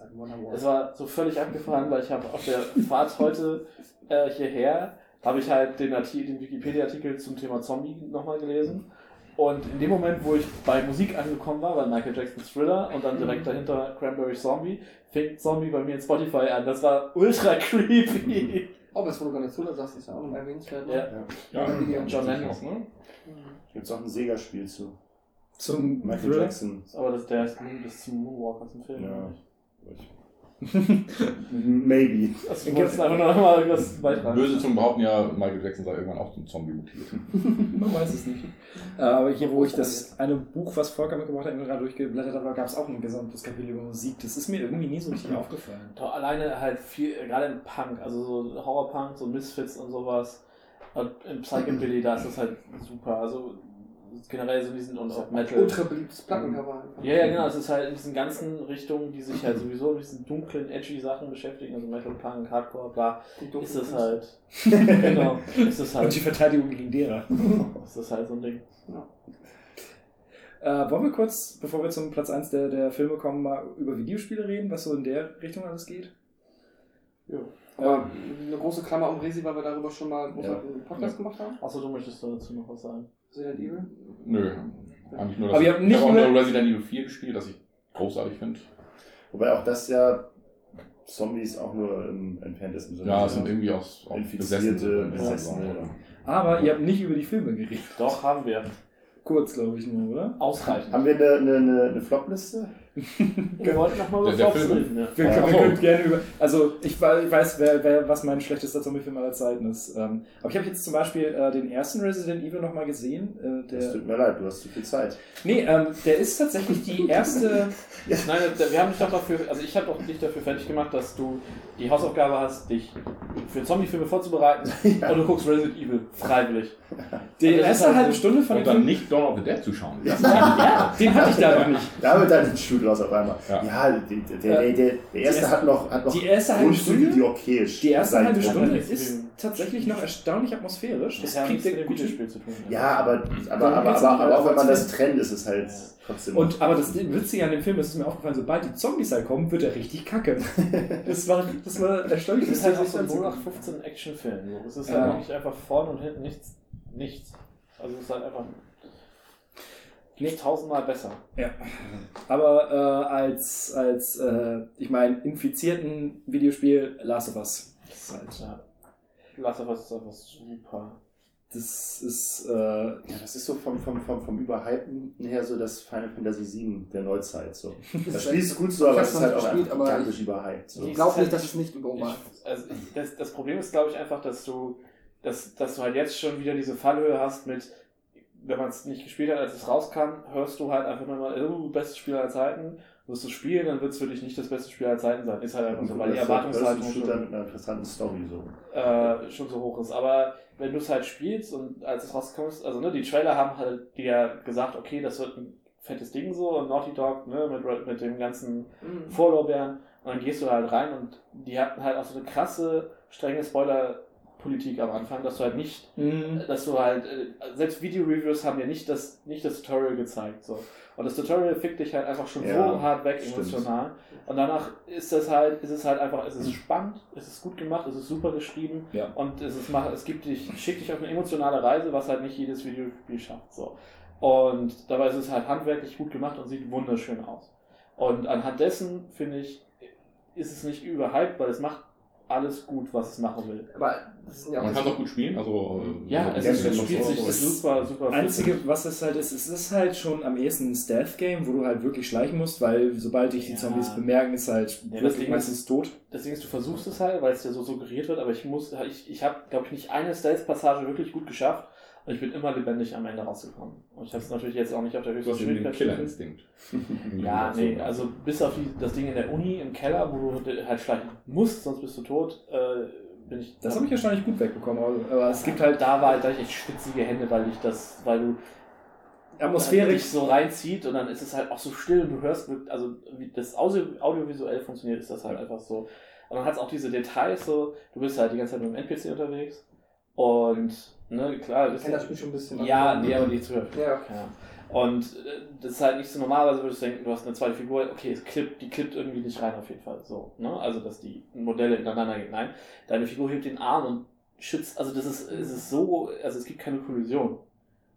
halt.
Es war so völlig abgefahren, weil ich habe auf der Fahrt heute äh, hierher, habe ich halt den, den Wikipedia-Artikel zum Thema Zombie nochmal gelesen. Und in dem Moment, wo ich bei Musik angekommen war, war Michael Jackson's Thriller und dann direkt dahinter Cranberry Zombie, fing Zombie bei mir in Spotify an. Das war ultra creepy.
Oh, aber es wurde gar nicht so, da sagst du es ja auch noch erwähnenswert. ne?
Ja.
Ja,
Video.
John Lennon.
ne?
Gibt es auch ein Sega-Spiel zu.
Zum
Michael
Thriller?
Jackson.
Aber das, der ist bis zum Moonwalkers im Film.
Ja.
nicht?
Maybe.
Also, du wolltest einfach nur noch mal irgendwas beitragen.
Böse Zungen behaupten ja, Michael Jackson sei irgendwann auch zum Zombie mutiert.
Man weiß es nicht. Äh, Aber hier, wo ich das eine Buch, was Volker mitgebracht hat, gerade durchgeblättert habe, gab es auch ein gesamtes Kapitel über Musik. Das ist mir irgendwie nie so richtig aufgefallen.
Doch, alleine halt viel, gerade im Punk, also so Horrorpunk, so Misfits und sowas. Und im Psychobilly, da ist das halt super. Also generell so diesen und auch Metal.
Ultra beliebtes Plattencover. einfach.
Ja, ja, genau. Es ist halt in diesen ganzen Richtungen, die sich halt sowieso mit diesen dunklen, edgy Sachen beschäftigen, also Metal, Punk, Hardcore, bla,
Die
ist
dunklen
es halt. genau. Ist es
Und die
halt.
Verteidigung gegen derer.
Ist das halt so ein Ding.
Äh, wollen wir kurz, bevor wir zum Platz 1 der, der Filme kommen, mal über Videospiele reden, was so in der Richtung alles geht?
Ja.
Aber eine große Klammer um Resi, weil wir darüber schon mal groß
Ja.
einen Podcast gemacht haben.
Achso, du möchtest dazu noch was sagen.
Resident Evil.
Nö. Eigentlich nur, dass
Aber ihr
ich,
habt nicht
ich habe auch
nur-
Resident Evil 4 gespielt, das ich großartig finde.
Wobei auch das ja Zombies auch nur im entferntesten Sinne
Ja, es sind irgendwie auch, auch
Infizierte,
besessen.
Besessene.
Aber ihr habt nicht über die Filme geredet.
Doch, haben wir.
Kurz, glaube ich, nur, oder?
Ausreichend.
Haben wir eine, eine, eine Flopliste?
Wir wollten noch mal über Flops reden, ja.
Wir,
Ja.
können, wir können gerne über. Also, ich, wei- ich weiß, wer, wer, was mein schlechtester Zombie-Film aller Zeiten ist. Ähm, aber ich habe jetzt zum Beispiel äh, den ersten Resident Evil nochmal gesehen. Äh,
Es
der,
tut mir leid, du hast zu viel Zeit.
nee, ähm, der ist tatsächlich die erste.
Nein, da- wir haben dich doch dafür, also ich habe doch dich dafür fertig gemacht, dass du die Hausaufgabe hast, dich für Zombie-Filme vorzubereiten und du guckst Resident Evil freiwillig.
Die
das ist
erste
halt
halbe Stunde von
Und
dem
dann
Film.
nicht Dawn of the Dead zu schauen. Das
Den hatte ich da noch nicht.
Da wird dann ein Draus auf einmal.
Ja.
Ja, die, der, der, der, der erste
erste-
hat noch, hat noch
die erste halbe Stunde?
die okay ist.
Die erste halbe. Stunde ist tatsächlich noch erstaunlich atmosphärisch.
Das
Das
hat
kriegt
nichts mit. Videospiel zu tun.
Ja, aber, aber, aber, aber, aber auch wenn man das trennt, ist es halt trotzdem.
Und, aber das Witzige an dem Film, das ist mir aufgefallen, sobald die Zombies halt kommen, wird er richtig kacke. Das war, das war erstaunlich.
Das ist halt auch so ein
anzugucken.
0815 Actionfilm. so. Es ist
Ja.
halt wirklich einfach vorne und hinten nichts. Nichts. Also es ist halt einfach nicht tausendmal besser.
Ja. Aber äh, als, als äh, ich meine, infizierten Videospiel Last of Us. Das ist halt,
Ja. Last of Us ist einfach super.
das ist äh,
ja, das ist so vom, vom, vom, vom Überhypen her so das Final Fantasy VII der Neuzeit. So. Das Spiel ist gut so, aber es ist halt auch
nicht gespielt,
gigantisch überhyped. So.
Ich glaube nicht, dass es nicht über war.
Ich, also ich, das, das Problem ist, glaube ich, einfach, dass du, dass, dass du halt jetzt schon wieder diese Fallhöhe hast mit, wenn man es nicht gespielt hat, als es rauskam, hörst du halt einfach nur mal, oh, bestes Spiel aller Zeiten. Wirst du spielen, dann wird es für dich nicht das beste Spiel aller Zeiten sein. Ist halt einfach so, weil die Erwartungshaltung schon,
mit einer interessanten Story so.
äh, schon so hoch ist. Aber wenn du es halt spielst und als es rauskommst, also ne, die Trailer haben halt dir gesagt, okay, das wird ein fettes Ding so und Naughty Dog ne, mit, mit dem ganzen
Mhm.
Vorlorbeeren und dann gehst du halt rein und die hatten halt auch so eine krasse, strenge Spoiler-Politik am Anfang, dass du halt nicht,
mh,
dass du halt, äh, selbst Video-Reviews haben dir nicht das, nicht das Tutorial gezeigt, so. Und das Tutorial fickt dich halt einfach schon
Ja,
so hart weg
stimmt.
emotional. Und danach ist das halt, ist es halt einfach, es ist spannend, es ist gut gemacht, es ist super geschrieben
Ja.
und es ist, macht- es gibt dich, schickt dich auf eine emotionale Reise, was halt nicht jedes Videospiel schafft, so. Und dabei ist es halt handwerklich gut gemacht und sieht wunderschön aus. Und anhand dessen, finde ich, ist es nicht überhyped, weil es macht alles gut, was es machen will.
Aber ja
Man
auch
kann es auch gut spielen. Also, äh,
Ja,
so
es, ist, es spielt sich
Das
super, super
Einzige,
flüssig.
was es halt ist, es ist halt schon am ehesten ein Stealth-Game, wo du halt wirklich schleichen musst, weil sobald dich die
Ja.
Zombies bemerken, ist halt
Ja, das
wirklich
Ding ist-
meistens tot.
Deswegen ist, du versuchst es halt, weil es dir so suggeriert wird, aber ich muss, ich, ich habe, glaube ich, nicht eine Stealth-Passage wirklich gut geschafft. Und ich bin immer lebendig am Ende rausgekommen. Und ich habe es natürlich jetzt auch nicht auf der
Du
höchsten
hast eben den
Schwierigkeit
Killerinstinkt.
Ja, nee, also bis auf die, das Ding in der Uni, im Keller, wo du halt schleichen musst, sonst bist du tot, äh, bin ich.
Das habe ich erstaunlich gut wegbekommen, aber, aber es gibt halt
Da war halt da hatte ich echt schwitzige Hände, weil ich das, weil du
atmosphärisch
dich so reinzieht und dann ist es halt auch so still und du hörst, wirklich- also wie das Audio, audiovisuell funktioniert, ist das halt einfach so. Und dann hat es auch diese Details so, du bist halt die ganze Zeit mit dem NPC unterwegs und, ne, klar,
Ich kenne das Spiel schon ein bisschen.
Ja, nee, aber nicht zu hören.
Ja, okay.
Ja. Und äh, das ist halt nicht so normalerweise würdest du denken, du hast eine zweite Figur, okay, es klippt, die klippt irgendwie nicht rein auf jeden Fall. So, ne? Also dass die Modelle ineinander gehen. Nein, deine Figur hebt den Arm und schützt, also das ist, es ist so, also es gibt keine Kollision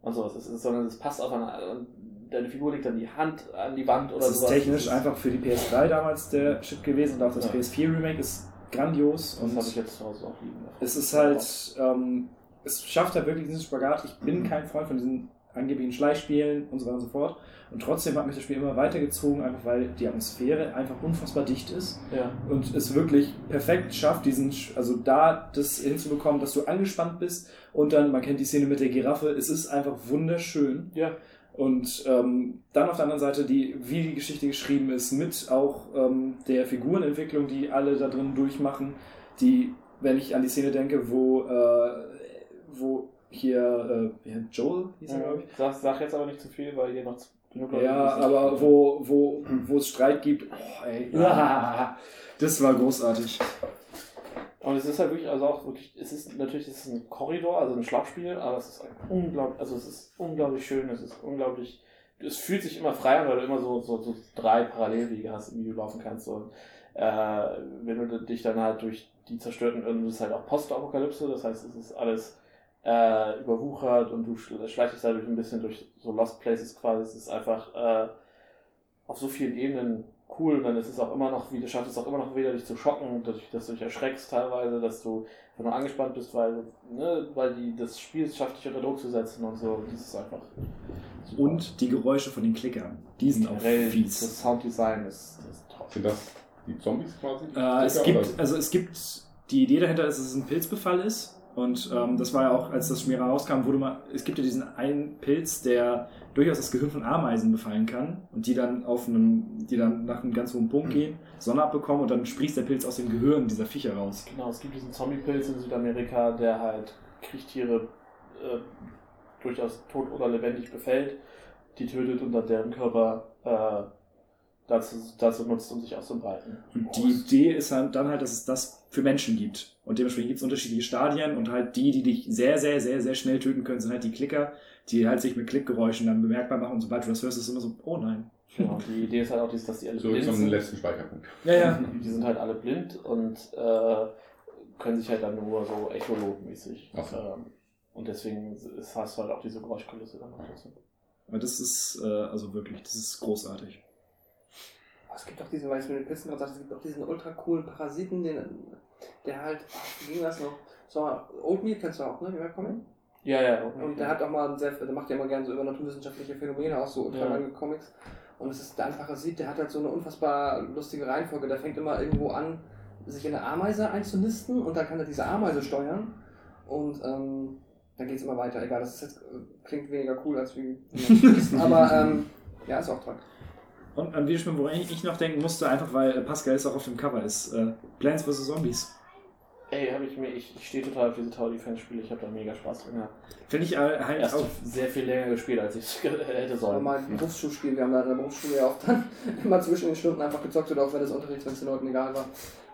und sowas, es ist, sondern es passt aufeinander und deine Figur legt dann die Hand an die Wand oder
Das ist
sowas.
technisch
Das
einfach für die PS3 damals der Shit gewesen und auch das
Ja.
PS4 Remake ist grandios.
Das
und
habe ich jetzt zu Hause auch liegen.
Es ist halt, ähm, es schafft halt wirklich diesen Spagat. Ich bin kein Freund von diesen angeblichen Schleichspielen und so weiter und so fort. Und trotzdem hat mich das Spiel immer weitergezogen, einfach weil die Atmosphäre einfach unfassbar dicht ist
Ja.
und es wirklich perfekt schafft, diesen, also da das hinzubekommen, dass du angespannt bist und dann, man kennt die Szene mit der Giraffe, es ist einfach wunderschön.
Ja.
Und ähm, dann auf der anderen Seite, die, wie die Geschichte geschrieben ist, mit auch ähm, der Figurenentwicklung, die alle da drin durchmachen, die, wenn ich an die Szene denke, wo, äh, wo hier, äh, Joel hieß er, glaube ich.
Sag, sag jetzt aber nicht zu viel, weil hier noch genug Leute
Ja, aber wo, wo, wo es Streit gibt, oh, ey, ah, das war großartig.
Und es ist halt wirklich, also auch wirklich, es ist natürlich, es ist ein Korridor, also ein Schlagspiel, aber es ist unglaublich, also es ist unglaublich schön, es ist unglaublich, es fühlt sich immer frei an, weil du immer so, so, so drei Parallelwege hast, wie du laufen kannst. Und äh, wenn du dich dann halt durch die zerstörten, und es ist halt auch Postapokalypse, das heißt, es ist alles äh, überwuchert und du schl- schleichst dich dadurch ein bisschen durch so Lost Places quasi. Es ist einfach äh, auf so vielen Ebenen cool und dann ist es auch immer noch, wie du schaffst es auch immer noch wieder dich zu schocken, dadurch, dass du dich erschreckst teilweise, dass du wenn du angespannt bist, weil, ne, weil die, das Spiel schafft dich unter Druck zu setzen und so. Das ist einfach. super.
Und die Geräusche von den Klickern, die sind auch fies.
das Sounddesign ist, ist top.
Sind das die Zombies quasi?
Äh, es gibt, also es gibt, die Idee dahinter ist, dass es ein Pilzbefall ist. Und ähm, das war ja auch, als das Spiel rauskam, wurde mal, es gibt ja diesen einen Pilz, der durchaus das Gehirn von Ameisen befallen kann und die dann auf einem, die dann nach einem ganz hohen Punkt gehen, Sonne abbekommen und dann sprießt der Pilz aus dem Gehirn dieser Viecher raus.
Genau, es gibt diesen Zombie-Pilz in Südamerika, der halt Kriechtiere äh, durchaus tot oder lebendig befällt, die tötet und dann deren Körper äh, dazu, dazu nutzt, um sich auszubreiten.
Und die Idee ist halt dann halt, dass es das für Menschen gibt. Und dementsprechend gibt es unterschiedliche Stadien und halt die, die dich sehr, sehr, sehr, sehr schnell töten können, sind halt die Klicker, die halt sich mit Klickgeräuschen dann bemerkbar machen und sobald du das hörst, ist es immer so, oh nein.
Genau, die Idee ist halt auch, dass die alle
So
blind
zum
sind.
letzten Speicherpunkt.
Ja, ja.
Die sind halt alle blind und äh, können sich halt dann nur so echolotmäßig.
Ach so.
Ähm, und deswegen hast du halt auch diese Geräuschkulisse dann noch dazu.
Aber das ist, äh, also wirklich, das ist großartig.
Es gibt auch diesen, weil ich mit den Pilzen gerade sagte, es gibt auch diesen ultra coolen Parasiten, den, der halt, wie ging das noch? So, Oatmeal kennst du auch, ne? Wie kommen?
Ja, ja.
Und der hat auch mal sehr, der macht ja immer gerne so über naturwissenschaftliche Phänomene, auch so ultralange Comics. Und es ist ein Parasit, der hat halt so eine unfassbar lustige Reihenfolge. Der fängt immer irgendwo an, sich in eine Ameise einzunisten und dann kann er diese Ameise steuern. Und ähm, dann geht es immer weiter. Egal, das ist jetzt, äh, klingt weniger cool als wie. aber ähm, ja, ist auch toll.
Und an Videospielen, woran ich ich noch denken musste, einfach weil Pascal es auch auf dem Cover ist. Äh, Plants vs. Zombies.
Ey, habe ich mir, ich, ich stehe total auf diese Tower Defense Spiele, ich habe da mega Spaß drin gehabt.
Finde ich äh, halt
Erst
auch.
sehr viel länger gespielt, als ich es hätte
Sollen
sollen.
mal ein Berufsschulspiel. Wir haben da in der Berufsschule ja auch dann immer zwischen den Stunden einfach gezockt oder auch wenn das Unterricht, wenn es den Leuten egal war.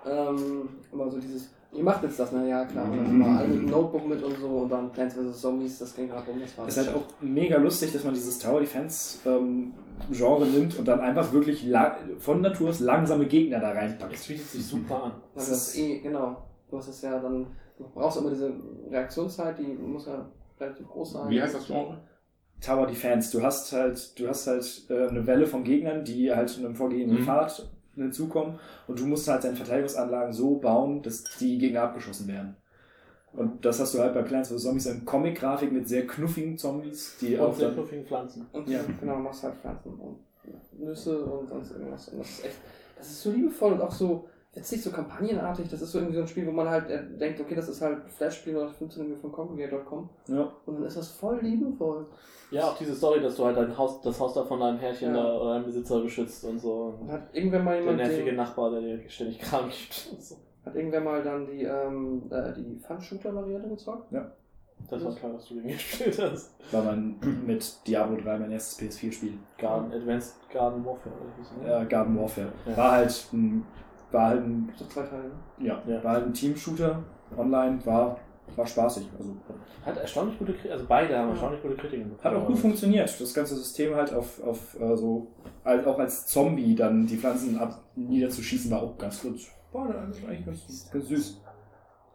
Ähm, immer so dieses, ihr macht jetzt das, ne? Ja, klar. Und dann immer alle mit einem Notebook mit und so und dann Plants vs. Zombies, das ging gerade um, das war
Es ist halt auch mega lustig, dass man dieses Tower Defense ähm, Genre nimmt und dann einfach wirklich von Natur aus langsame Gegner da reinpackt.
bietet sich super an.
Also das ist eh, genau. Du hast es ja dann, du brauchst immer diese Reaktionszeit, die muss ja relativ groß sein.
Wie heißt das Genre?
Tower Defense. Du hast halt, du hast halt äh, eine Welle von Gegnern, die halt in einem vorgegebenen
Mhm.
Pfad hinzukommen und du musst halt deine Verteidigungsanlagen so bauen, dass die Gegner abgeschossen werden. Und das hast du halt bei Plants vs. Zombies in Comic-Grafik mit sehr knuffigen Zombies, die
Und
auch
sehr
dann,
knuffigen Pflanzen.
Und
Ja.
genau, machst halt Pflanzen und Nüsse und sonst irgendwas. Und das ist echt, das ist so liebevoll und auch so, jetzt nicht so kampagnenartig, das ist so irgendwie so ein Spiel, wo man halt äh, denkt, okay, das ist halt Flash-Spiel oder 15 irgendwie von Congregate.com
ja,
und dann ist das voll liebevoll.
Ja, auch diese Story, dass du halt dein Haus, das Haus da von deinem Herrchen
Ja.
da oder deinem Besitzer beschützt und so.
Und hat irgendwer mal
Der
jemand
nervige
den,
Nachbar, der dir ständig Kram gibt. und so.
hat irgendwer mal dann die, ähm, äh, die Fun-Shooter-Variante gezockt?
Das war klar, dass du den gespielt hast.
war man mit Diablo 3 mein erstes PS4-Spiel.
Garden, Advanced Garden Warfare oder wie ne?
Ja, Garden Warfare.
Ja.
War halt ein war halt ein,
zwei Teile, ne?
ja,
Ja.
war halt ein Team-Shooter online, war, war spaßig. Also
Hat erstaunlich gute Kritiken, also beide haben erstaunlich gute Kritiken
hat auch gut funktioniert. Das ganze System halt auf, auf äh, so, als, auch als Zombie dann die Pflanzen ab niederzuschießen, war auch ganz gut. War eigentlich ganz, ganz süß.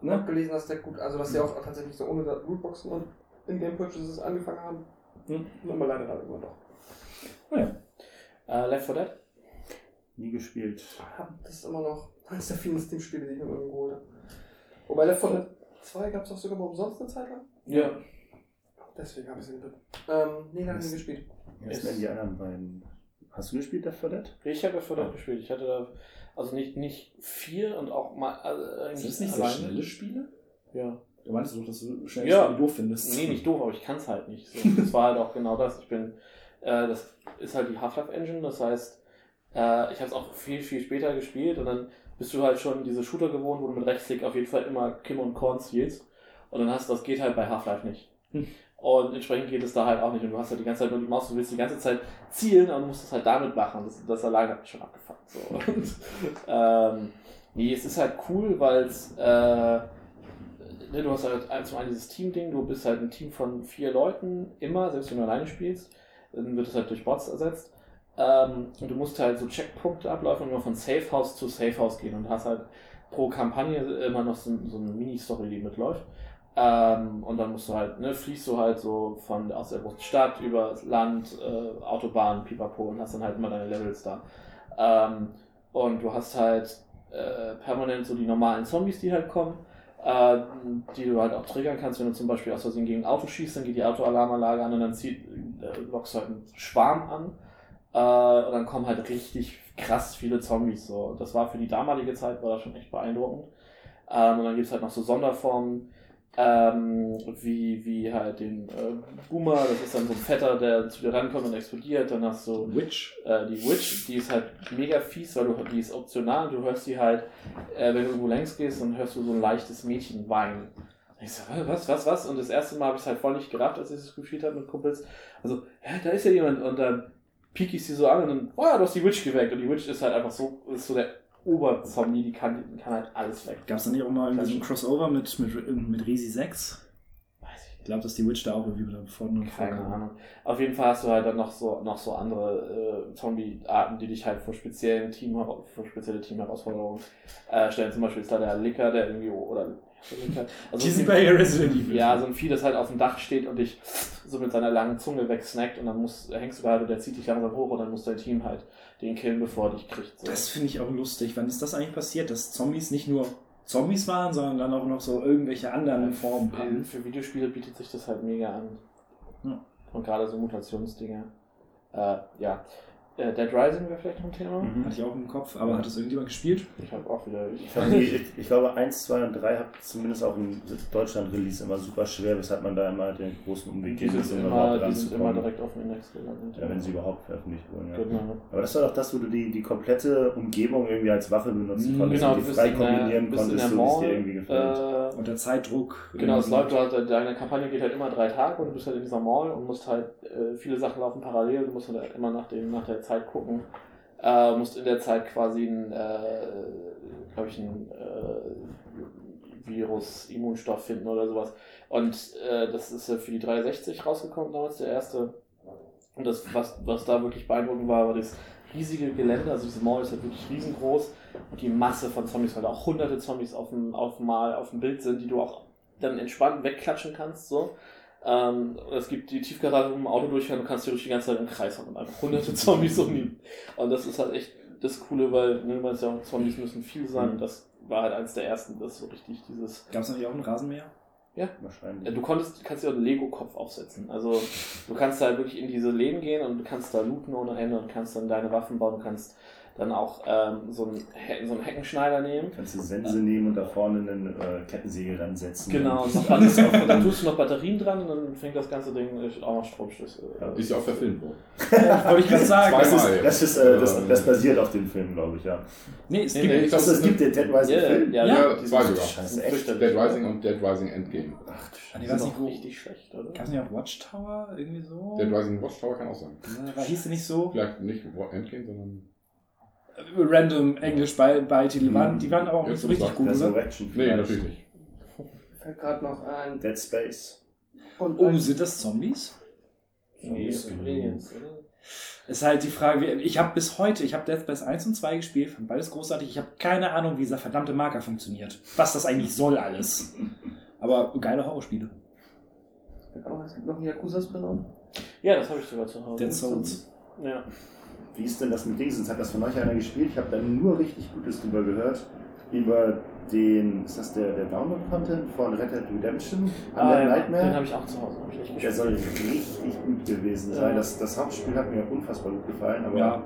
Ich habe
Ne?
gelesen, dass der gut, also dass die auch tatsächlich so ohne Lootboxen und In-Game-Purchases angefangen haben.
Hm.
Nur mal leider dann irgendwann doch.
Naja.
Äh, Left 4 Dead?
Nie gespielt.
Das ist immer noch eines der vielen Steam-Spiele, die ich mir irgendwo geholt habe. Wobei Left 4 Dead 2 gab es doch sogar mal umsonst eine Zeit lang.
Ja.
Deswegen habe ich es nicht. Ähm, nee, lange nie gespielt.
Sind denn die anderen beiden? Hast du gespielt, Left 4 Dead?
Ich habe Left 4 Dead gespielt. Ich hatte da, also nicht, nicht vier und auch mal, also eigentlich
Sind das nicht so schnelle Spiele?
Ja.
Du meinst doch, dass du schnell
Ja.
Spiele doof findest.
Nee, nicht doof, aber ich kann es halt nicht. So. Das war halt auch genau das. Ich bin, äh, das ist halt die Half-Life-Engine, das heißt, äh, ich habe es auch viel, viel später gespielt und dann bist du halt schon diese Shooter gewohnt, wo du mit Rechtsklick auf jeden Fall immer Kim und Korn zielst. Und dann hast du, das geht halt bei Half-Life nicht.
Hm.
Und entsprechend geht es da halt auch nicht. Und du hast halt die ganze Zeit nur die Maus, du willst die ganze Zeit zielen, aber du musst es halt damit machen. Das, das allein hat mich schon abgefuckt. So. Und, ähm, nee, es ist halt cool, weil es, äh, ne, du hast halt zum einen dieses Team-Ding, du bist halt ein Team von vier Leuten, immer, selbst wenn du alleine spielst, dann wird es halt durch Bots ersetzt. Ähm, und du musst halt so Checkpunkte ablaufen und immer von Safe House zu Safe House gehen und hast halt pro Kampagne immer noch so, so eine Mini-Story, die mitläuft. Ähm, und dann musst du halt, ne, fliegst du halt so von aus der Stadt über Land, äh, Autobahn, Pipapo und hast dann halt immer deine Levels da. Ähm, und du hast halt äh, permanent so die normalen Zombies, die halt kommen, äh, die du halt auch triggern kannst, wenn du zum Beispiel aus Versehen gegen ein Auto schießt, dann geht die Autoalarmanlage an und dann zieht, äh, lockst du halt einen Schwarm an. Äh, und dann kommen halt richtig krass viele Zombies. So. Und Das war für die damalige Zeit war das schon echt beeindruckend. Ähm, und dann gibt es halt noch so Sonderformen, ähm, wie, wie halt den äh, Boomer, das ist dann so ein Fetter, der zu dir rankommt und explodiert. Dann hast du
Witch.
äh, die Witch, die ist halt mega fies, weil du die ist optional. Du hörst die halt, äh, wenn du irgendwo längs gehst, dann hörst du so ein leichtes Mädchen weinen. Ich so, was, was, was? Und das erste Mal habe ich es halt voll nicht gerafft, als ich es gespielt habe mit Kumpels. Also, hä, da ist ja jemand. Und dann piek ich sie so an und dann, oh ja, du hast die Witch geweckt. Und die Witch ist halt einfach so, ist so der Oberzombie, die kann, die kann halt alles weg.
Gab es dann nicht auch mal irgendwie so ein Crossover mit, mit, mit Resi 6?
Weiß ich
Ich glaube, dass die Witch da auch irgendwie wieder vorne
Keine
vorkam.
Ahnung. Auf jeden Fall hast du halt dann noch so, noch so andere äh, Zombie-Arten, die dich halt vor speziellen Team, vor spezielle Team-Herausforderungen äh, stellen. Zum Beispiel ist da der Licker, der irgendwie, oder. Also
Die sind bei Resident Evil.
ja, so ein Vieh, das halt auf dem Dach steht und dich so mit seiner langen Zunge wegsnackt und dann musst, hängst du da halt und der zieht dich langsam hoch und dann muss dein Team halt den killen, bevor er dich kriegt. So.
Das finde ich auch lustig. Wann ist das eigentlich passiert, dass Zombies nicht nur Zombies waren, sondern dann auch noch so irgendwelche anderen Formen
Ähm,
haben?
Für Videospiele bietet sich das halt mega an.
Ja.
Und gerade so Mutationsdinge. Äh, ja. Äh, Dead Rising wäre vielleicht noch ein Thema.
Mhm.
Hatte ich auch im Kopf, aber hat das irgendjemand gespielt?
Ich habe auch wieder. Ich,
die, ich, ich glaube, 1, 2 und 3 hat zumindest auch im Deutschland-Release immer super schwer, weshalb man da immer den großen Umweg
sind,
um
immer,
überhaupt
die sind immer direkt auf dem Index gelandet.
Ja, wenn sie überhaupt veröffentlicht wurden. Ja.
Genau.
Aber das war doch das, wo du die, die komplette Umgebung irgendwie als Waffe benutzen
Mhm,
konntest
Genau,
und
du
die frei
in der,
kombinieren
in
konntest,
der
so wie es dir irgendwie gefällt.
Äh,
Unter Zeitdruck.
Genau, es läuft halt, deine Kampagne geht halt immer drei Tage und du bist halt in dieser Mall und musst halt, äh, viele Sachen laufen parallel, du musst halt immer nach, dem, nach der Zeit gucken, äh, musst in der Zeit quasi ein, äh, glaube ich, ein äh, Virus, Immunstoff finden oder sowas. Und äh, das ist ja für die 360 rausgekommen damals, der erste. Und das, was, was da wirklich beeindruckend war, war das riesige Gelände, also diese Mall ist halt wirklich riesengroß und die Masse von Zombies, weil da auch hunderte Zombies auf dem, auf dem Mal, auf dem Bild sind, die du auch dann entspannt wegklatschen kannst, so. Ähm, es gibt die Tiefgarage mit dem Auto durchfahren, du kannst durch die ganze Zeit im Kreis fahren und einfach hunderte Zombies um die. Und das ist halt echt das Coole, weil, ne, du meinst ja auch, Zombies müssen viel sein und das war halt eins der ersten, das so richtig dieses.
Gab es natürlich auch einen Rasenmäher?
Wahrscheinlich.
Ja, du konntest, kannst dir auch einen Lego-Kopf aufsetzen. Also du kannst da wirklich in diese Läden gehen und du kannst da looten ohne Ende und kannst dann deine Waffen bauen. Du kannst dann auch ähm, so, einen, He- so einen Heckenschneider nehmen.
Kannst du Sense nehmen und da vorne einen äh, Kettensäge ransetzen.
Genau, und noch Batterien, dann tust du noch Batterien dran und dann fängt das ganze Ding äh, auch noch Stromschlüssel.
Ja.
Ist ja auch verfilmt worden.
Wollte ich gerade sagen.
Das, ist, das, ist, äh, das, das basiert auf dem Film, glaube ich, ja.
Nee, es
Nee,
gibt.
nee,
ich
Achso, es gibt den Dead Rising
Ja,
Film.
ja,
Ja,
ja,
Ja, zwei sogar.
Scheiße, echt?
Dead Rising und Dead Rising Endgame.
Ach, du
Die
nicht,
auch richtig schlecht, oder?
Gab es nicht auch Watchtower? Irgendwie so?
Dead Rising Watchtower kann auch sein.
War, hieß der nicht so?
Vielleicht nicht Endgame, sondern
random Englisch bei, bei Titel waren. Die waren aber auch nicht so richtig gut, oder?
Resurrection
Nee,
vielleicht.
natürlich nicht.
Fällt gerade noch ein.
Dead Space.
Und
Oh, sind das Zombies?
Nee, Aliens, oder?
Ist halt die Frage, ich habe bis heute, ich habe Death Space 1 und 2 gespielt, fand beides großartig. Ich habe keine Ahnung, wie dieser verdammte Marker funktioniert. Was das eigentlich soll alles. Aber geile Horrorspiele.
Es gibt noch ein Yakuza-Spin-off.
Ja, das habe ich sogar zu Hause.
Dead Souls.
Ja.
Wie ist denn das mit Dingsens? Hat das von euch einer gespielt? Ich habe da nur richtig Gutes drüber gehört. Über den, ist das der, der Download-Content von Red Dead Redemption?
Ah,
Undead
ja,
Nightmare?
Den habe ich auch zu Hause. Ich echt
Der
gespielt.
soll richtig gut gewesen sein.
Ja.
Das, das Hauptspiel hat mir unfassbar gut gefallen, aber
Ja,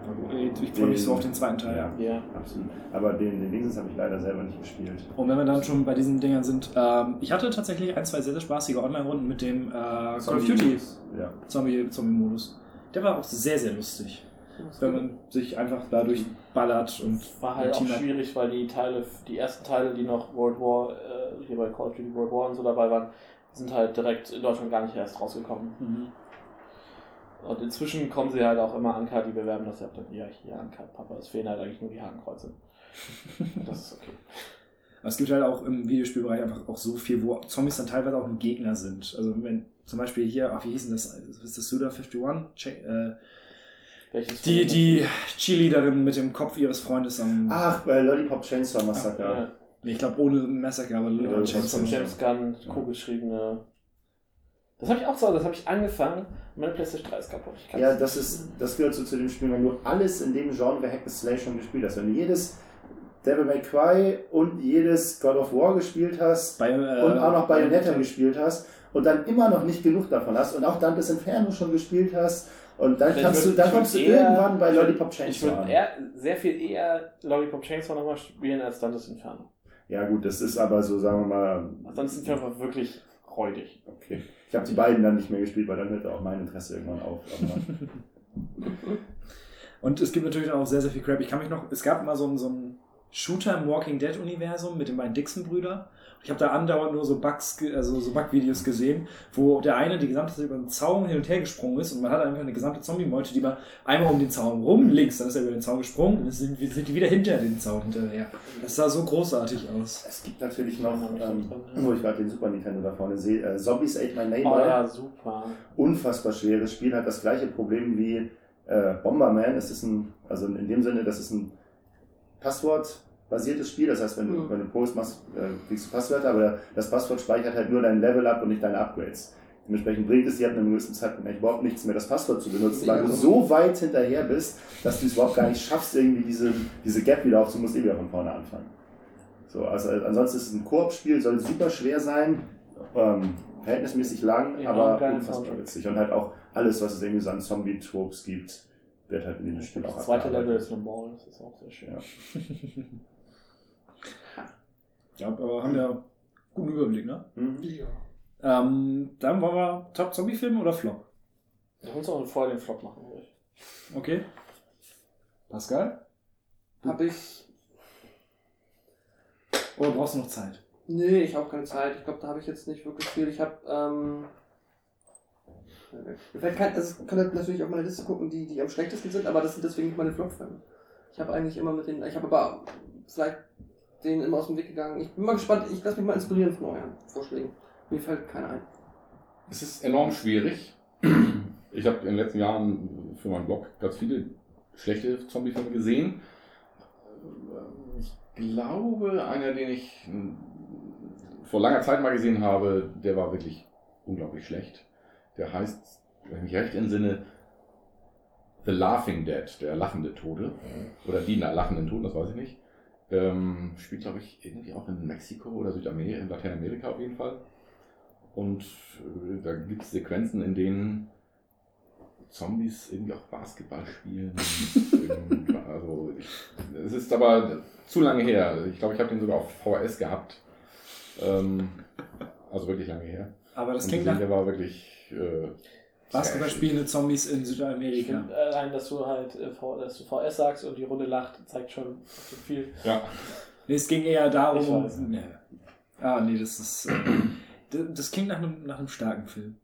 ich freue mich so auf den zweiten Teil.
Ja,
Ja.
absolut. Aber den, den Dingsens habe ich leider selber nicht gespielt.
Und wenn wir dann schon bei diesen Dingern sind, ähm, ich hatte tatsächlich ein, zwei sehr, sehr spaßige Online-Runden mit dem äh, Call of Duty
Ja.
Zombie- Zombie-Modus. Der war auch sehr, sehr lustig. Wenn man sich einfach dadurch ballert und
War halt
ein
auch
Team
schwierig, weil die Teile, die ersten Teile, die noch World War, äh, hier bei Call of Duty World War und so dabei waren, sind halt direkt in Deutschland gar nicht erst rausgekommen.
Mhm.
Und inzwischen kommen sie halt auch immer Anker, die bewerben das ja dann, ja, hier Anker, Papa, es fehlen halt eigentlich nur die Hakenkreuze. Das ist okay.
Aber es gibt halt auch im Videospielbereich einfach auch so viel, wo Zombies dann teilweise auch nur Gegner sind. Also wenn zum Beispiel hier, ach, wie hieß denn das? Ist das Suda 51? Che- äh,
Welches
die, die Cheerleaderin mit dem Kopf ihres Freundes am.
Ach, bei Lollipop Chainsaw Massacre.
Ja,
Nee, ich glaube ohne Massaker, aber
Ja,
Lollipop
das
Chainsaw.
von James Gunn, co-geschriebene. Das habe ich auch so, das habe ich angefangen. Meine PlayStation 3 ist kaputt.
Ja, das ist, das gehört so zu dem Spiel, wenn du alles in dem Genre Hack and Slay schon gespielt hast. Wenn du jedes Devil May Cry und jedes God of War gespielt hast
Bei, äh,
und auch noch Bayonetta gespielt hast und dann immer noch nicht genug davon hast und auch Dante's Inferno schon gespielt hast und dann
Ich
kannst du, dann
ich
kommst du
eher-
irgendwann bei
ich
Lollipop
Ich
Chainsaw
würde
an.
eher, sehr viel eher Lollipop Chainsaw nochmal spielen als Dante's Inferno.
Ja gut, das ist aber so, sagen wir mal,
Dante's Inferno war wirklich räudig.
okay. Ich habe die beiden dann nicht mehr gespielt, weil dann hörte auch mein Interesse irgendwann auf.
Und es gibt natürlich auch sehr, sehr viel Crap. Ich kann mich noch, es gab mal so ein, so ein Shooter im Walking Dead Universum mit den beiden Dixon-Brüder. Ich habe da andauernd nur so Bugs, also so Bug-Videos gesehen, wo der eine die gesamte Zeit über den Zaun hin und her gesprungen ist und man hat einfach eine gesamte Zombie-Meute, die war einmal um den Zaun rum, links, dann ist er über den Zaun gesprungen und dann sind, sind die wieder hinter den Zaun hinterher. Das sah so großartig aus.
es gibt natürlich noch, ähm, wo ich gerade den Super Nintendo da vorne sehe, äh, Zombies Ate My
Oh
Neighbor.
ja, super.
unfassbar schweres Spiel, hat das gleiche Problem wie äh, Bomberman. Es ist ein, also in dem Sinne, das ist ein Passwortbasiertes Spiel. Das heißt, wenn du,
Mhm.
wenn du Post machst, äh, kriegst du Passwörter, aber das Passwort speichert halt nur dein Level up und nicht deine Upgrades. Dementsprechend bringt es dir ab einem gewissen Zeitpunkt eigentlich überhaupt nichts mehr, das Passwort zu benutzen, weil du so weit hinterher bist, dass du es überhaupt gar nicht schaffst, irgendwie diese, diese Gap wieder aufzunehmen, musst eh wieder von vorne anfangen. So, also ansonsten ist es ein Koop-Spiel, soll super schwer sein, ähm, verhältnismäßig lang,
Ja,
aber unfassbar witzig. Und halt auch alles, was es irgendwie so an Zombie-Tropes gibt, wird halt in diesem Spiel auch
Das zweite. Level ist eine Mall, das ist auch sehr schön.
Ja.
Ja, aber haben ja guten Überblick, ne?
Mhm.
Ähm, dann wollen wir Top-Zombie-Film oder Flop?
Du musst auch vorher den Flop machen, ruhig.
Okay. Pascal?
Hab ich.
Oder brauchst du noch Zeit?
Nee, ich habe keine Zeit. Ich glaube, da habe ich jetzt nicht wirklich viel. Ich habe. Ähm, fällt kein, also ich kann halt natürlich auf meine Liste gucken, die, die am schlechtesten sind, aber das sind deswegen nicht meine Flop-Filme. Ich habe eigentlich immer mit den. Ich habe aber vielleicht denen immer aus dem Weg gegangen. Ich bin mal gespannt. Ich lasse mich mal inspirieren von euren Vorschlägen. Mir fällt keiner ein.
Es ist enorm schwierig. Ich habe in den letzten Jahren für meinen Blog ganz viele schlechte Zombie-Filme gesehen. Ich glaube, einer, den ich vor langer Zeit mal gesehen habe, der war wirklich unglaublich schlecht. Der heißt, wenn ich mich recht entsinne, The Laughing Dead, der lachende Tode. Oder die lachenden Toten, das weiß ich nicht. Ähm, spielt, glaube ich, irgendwie auch in Mexiko oder Südamerika, in Lateinamerika auf jeden Fall. Und äh, da gibt es Sequenzen, in denen Zombies irgendwie auch Basketball spielen. Also, es ist aber zu lange her. Ich glaube, ich habe den sogar auf VHS gehabt. Ähm, also wirklich lange her.
Aber das
Und
klingt
der
nach
war wirklich. Äh,
Basketball spielende Zombies in Südamerika.
finde allein, dass du halt äh, dass du VS sagst und die Runde lacht, zeigt schon viel.
ja,
Nee, es ging eher darum. Um- Ja. Ah, nee, das ist. Äh, das, klingt nach einem, nach einem starken Film.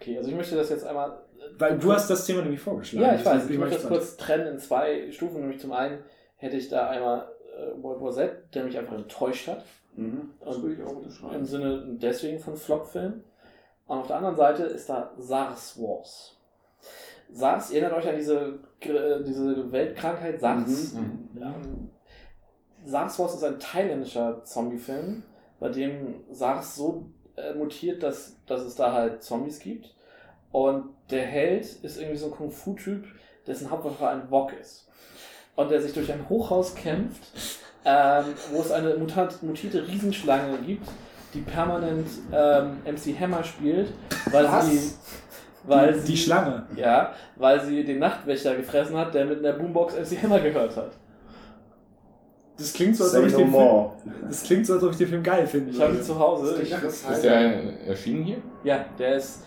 Okay, also ich möchte das jetzt einmal
Weil du hast das Thema nämlich vorgeschlagen.
Ja, ich weiß. Ich möchte das kurz trennen in zwei Stufen. Nämlich zum einen hätte ich da einmal äh, World War Z, der mich einfach enttäuscht hat.
Mhm.
Das würde ich auch unterschreiben.
Im Sinne deswegen von Flop-Film. Und auf der anderen Seite ist da SARS Wars. SARS, ihr erinnert euch an diese, äh, diese Weltkrankheit SARS?
Mhm.
Ähm, SARS Wars ist ein thailändischer Zombie-Film, bei dem SARS so äh, mutiert, dass, dass es da halt Zombies gibt. Und der Held ist irgendwie so ein Kung-Fu-Typ, dessen Hauptwaffe ein Wok ist. Und der sich durch ein Hochhaus kämpft, ähm, wo es eine mutierte Riesenschlange gibt, die permanent ähm, MC Hammer spielt, weil
Was?
sie. Weil
Die
sie,
Schlange.
Ja, weil sie den Nachtwächter gefressen hat, der mit einer Boombox MC Hammer gehört hat.
Das klingt so, als ob ich den Film, das klingt so, als ob ich den Film geil finde.
Ich habe ihn zu Hause. Ich,
Ist der erschienen hier?
ja, der ist.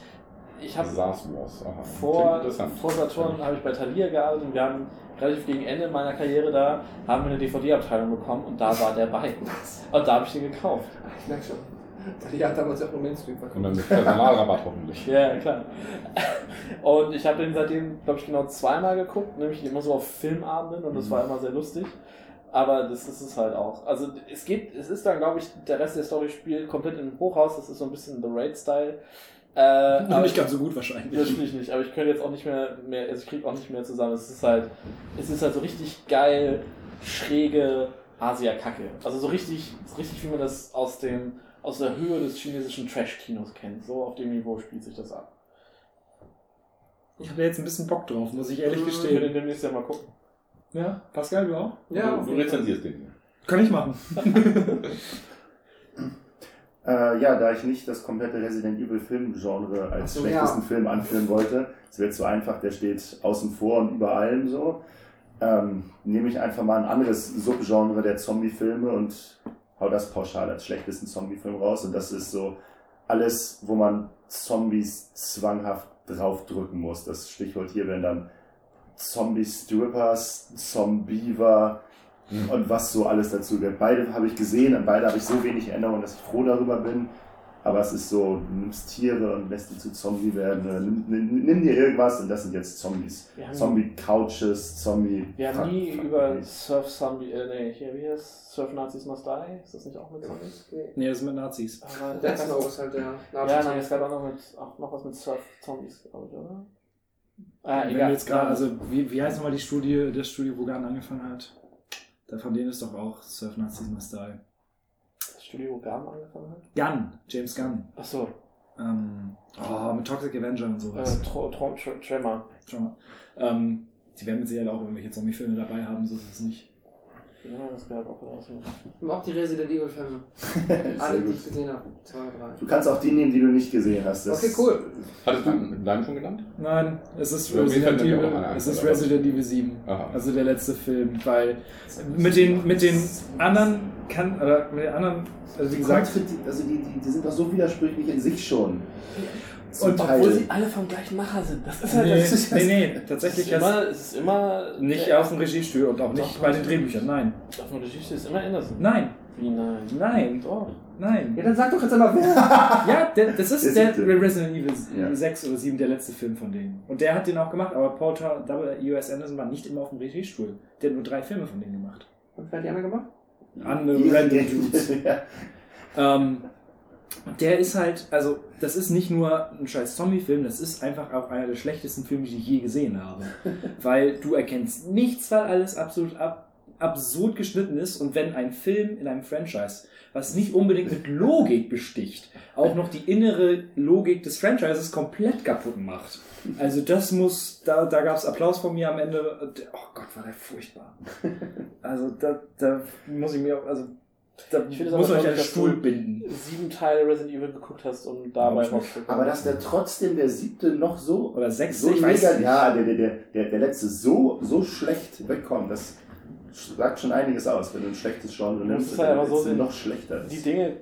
Ich habe vor, vor Saturn habe ich bei Thalia gearbeitet und wir haben relativ gegen Ende meiner Karriere da haben wir eine DVD-Abteilung bekommen und da war der bei. Und da habe ich den gekauft.
Ich merke schon. Die hat damals auch nur Mainstream
Und
verkauft.
dann mit Personalrabatt hoffentlich.
Ja, klar. Und ich habe den seitdem, glaube ich, genau zweimal geguckt, nämlich immer so auf Filmabenden und das war immer sehr lustig. Aber das ist es halt auch. Also es geht, es ist dann, glaube ich, der Rest der Story spielt komplett im Hochhaus, das ist so ein bisschen The Raid-Style. Äh,
Nur nicht ganz so gut wahrscheinlich.
Natürlich nicht, aber ich könnte jetzt auch nicht mehr, mehr also ich kriege auch nicht mehr zusammen. Es ist halt, es ist halt so richtig geil, schräge Asia-Kacke. Also so richtig, so richtig wie man das aus dem, aus der Höhe des chinesischen Trash-Kinos kennt. So auf dem Niveau spielt sich das ab.
Ich habe jetzt ein bisschen Bock drauf, muss ich ehrlich
Ich will
gestehen.
den demnächst ja mal gucken.
Ja, Pascal, du auch?
Ja,
du, du rezensierst den hier.
Kann ich machen.
Äh, ja, da ich nicht das komplette Resident Evil Filmgenre als
so,
schlechtesten
ja.
Film anführen wollte, es wird so einfach, der steht außen vor und über allem so, ähm, nehme ich einfach mal ein anderes Subgenre der Zombie-Filme und hau das pauschal als schlechtesten Zombie-Film raus. Und das ist so alles, wo man Zombies zwanghaft draufdrücken muss. Das Stichwort hier wären dann Zombie-Strippers, Zombiever, und was so alles dazu gehört. Beide habe ich gesehen, an beide habe ich so wenig Erinnerung, dass ich froh darüber bin. Aber es ist so, du nimmst Tiere und lässt die zu Zombie werden. oder Nimm, nimm, nimm dir irgendwas und das sind jetzt Zombies. Zombie-Couches, Zombie...
wir haben nie über. Surf Zombie, äh, nee, hier, wie heißt Surf Nazis Must Die? Ist das nicht auch mit Zombies?
Nee, das ist mit Nazis.
Aber
Snow ist halt der
Ja, nein, es gab auch noch, mit, auch noch was mit Surf Zombies, glaube ich, oder? Ah,
Wenn wir jetzt gerade, also wie, wie heißt nochmal die Studie, das Studio, wo Garn angefangen hat? Da von denen ist doch auch Surf Nazis Must Die.
Studio, Gaben angefangen hat?
Gunn, James Gunn.
Achso,
Ähm, oh, mit Toxic Avenger und
äh,
sowas.
Tro- Tro- Tr- Tremor.
Mal. Ähm, die werden mit Sicherheit auch irgendwelche Zombie-Filme dabei haben, so ist es nicht.
Ja, das gehört auch raus.
Und auch die Resident Evil Filme. Alle, die ich gesehen habe. Zwei, drei.
Du kannst auch die nehmen, die du nicht gesehen hast. Das
Okay, cool.
Hattest du deinen deinen schon genannt?
Nein, es ist Resident Evil, es ist Resident Evil 7.
Aha.
Also der letzte Film, weil mit den, mit den anderen kann, oder mit den anderen, also wie gesagt,
also die, die, die sind doch so widersprüchlich in sich schon. Zum
Und
Teil.
Obwohl sie alle vom gleichen Macher sind. Das ist halt
nee,
das ist,
nee, nee,
ist
tatsächlich erst
immer, es ist immer
nicht auf dem Regiestuhl und auch nicht bei den Drehbüchern, nein.
Auf dem Regie ist immer Anderson.
Nein,
Wie nein?
nein,
Doch.
nein.
Ja, dann sag doch jetzt einmal wer.
Ja, der, das ist
Der
der. Resident Evil
Ja.
6 oder 7, der letzte Film von denen. Und der hat den auch gemacht, aber Paul W. U.S. Anderson war nicht immer auf dem Regiestuhl. Der hat nur drei Filme von denen gemacht.
Und wer hat die anderen gemacht?
Andere random Dudes.
ja.
Ähm, der ist halt, also, das ist nicht nur ein scheiß Zombie-Film, das ist einfach auch einer der schlechtesten Filme, die ich je gesehen habe. weil du erkennst nichts, weil alles absolut ab, absurd geschnitten ist und wenn ein Film in einem Franchise, was nicht unbedingt mit Logik besticht, auch noch die innere Logik des Franchises komplett kaputt macht. Also das muss, da, da gab es Applaus von mir am Ende. Oh Gott, war der furchtbar. Also da, da muss ich mir, also da
Ich finde es
muss
traurig,
einen
dass
Stuhl
du
binden.
sieben Teile Resident Evil geguckt hast, um dabei rauszukommen.
Aber dass der trotzdem der siebte noch so,
Oder sechs,
so
ich weiß
mega,
nicht.
ja, der, der, der, der, der letzte so, so schlecht wegkommt, das sagt schon einiges aus, wenn du ein schlechtes Genre
Das
nimmst
halt
der
aber so,
letzte
die-
noch schlechter
Die
ist.
Dinge,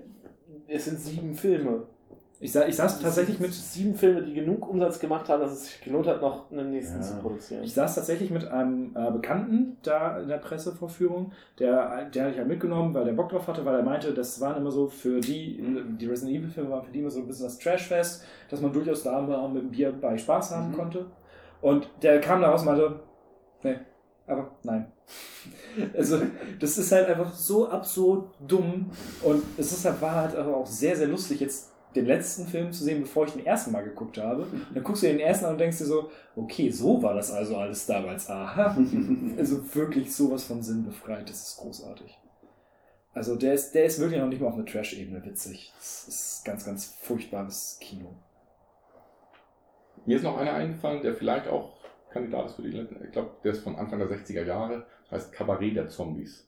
es sind sieben Filme.
Ich, sa ich saß tatsächlich mit
sieben Filme, die genug Umsatz gemacht haben, dass es sich gelohnt hat, noch einen nächsten
Ja.
zu produzieren.
Ich saß tatsächlich mit einem äh, Bekannten da in der Pressevorführung, der, der hatte ich halt mitgenommen, weil der Bock drauf hatte, weil er meinte, das waren immer so für die, die Resident Evil Filme waren für die immer so ein bisschen das Trashfest, dass man durchaus da mal mit dem Bier bei Spaß haben
Mhm.
konnte. Und der kam da raus und meinte, nee, aber nein. Also, das ist halt einfach so absurd dumm und es ist halt, war halt aber auch sehr, sehr lustig, jetzt den letzten Film zu sehen, bevor ich den ersten Mal geguckt habe. Und dann guckst du den ersten an und denkst dir so, okay, so war das also alles damals. Aha. Also wirklich sowas von Sinn befreit. Das ist großartig. Also der ist, der ist wirklich noch nicht mal auf einer Trash-Ebene witzig. Das ist ganz, ganz furchtbares Kino.
Mir ist noch einer eingefallen, der vielleicht auch Kandidat ist für die letzten. Ich glaube, der ist von Anfang der 60er Jahre. Heißt Kabarett der Zombies.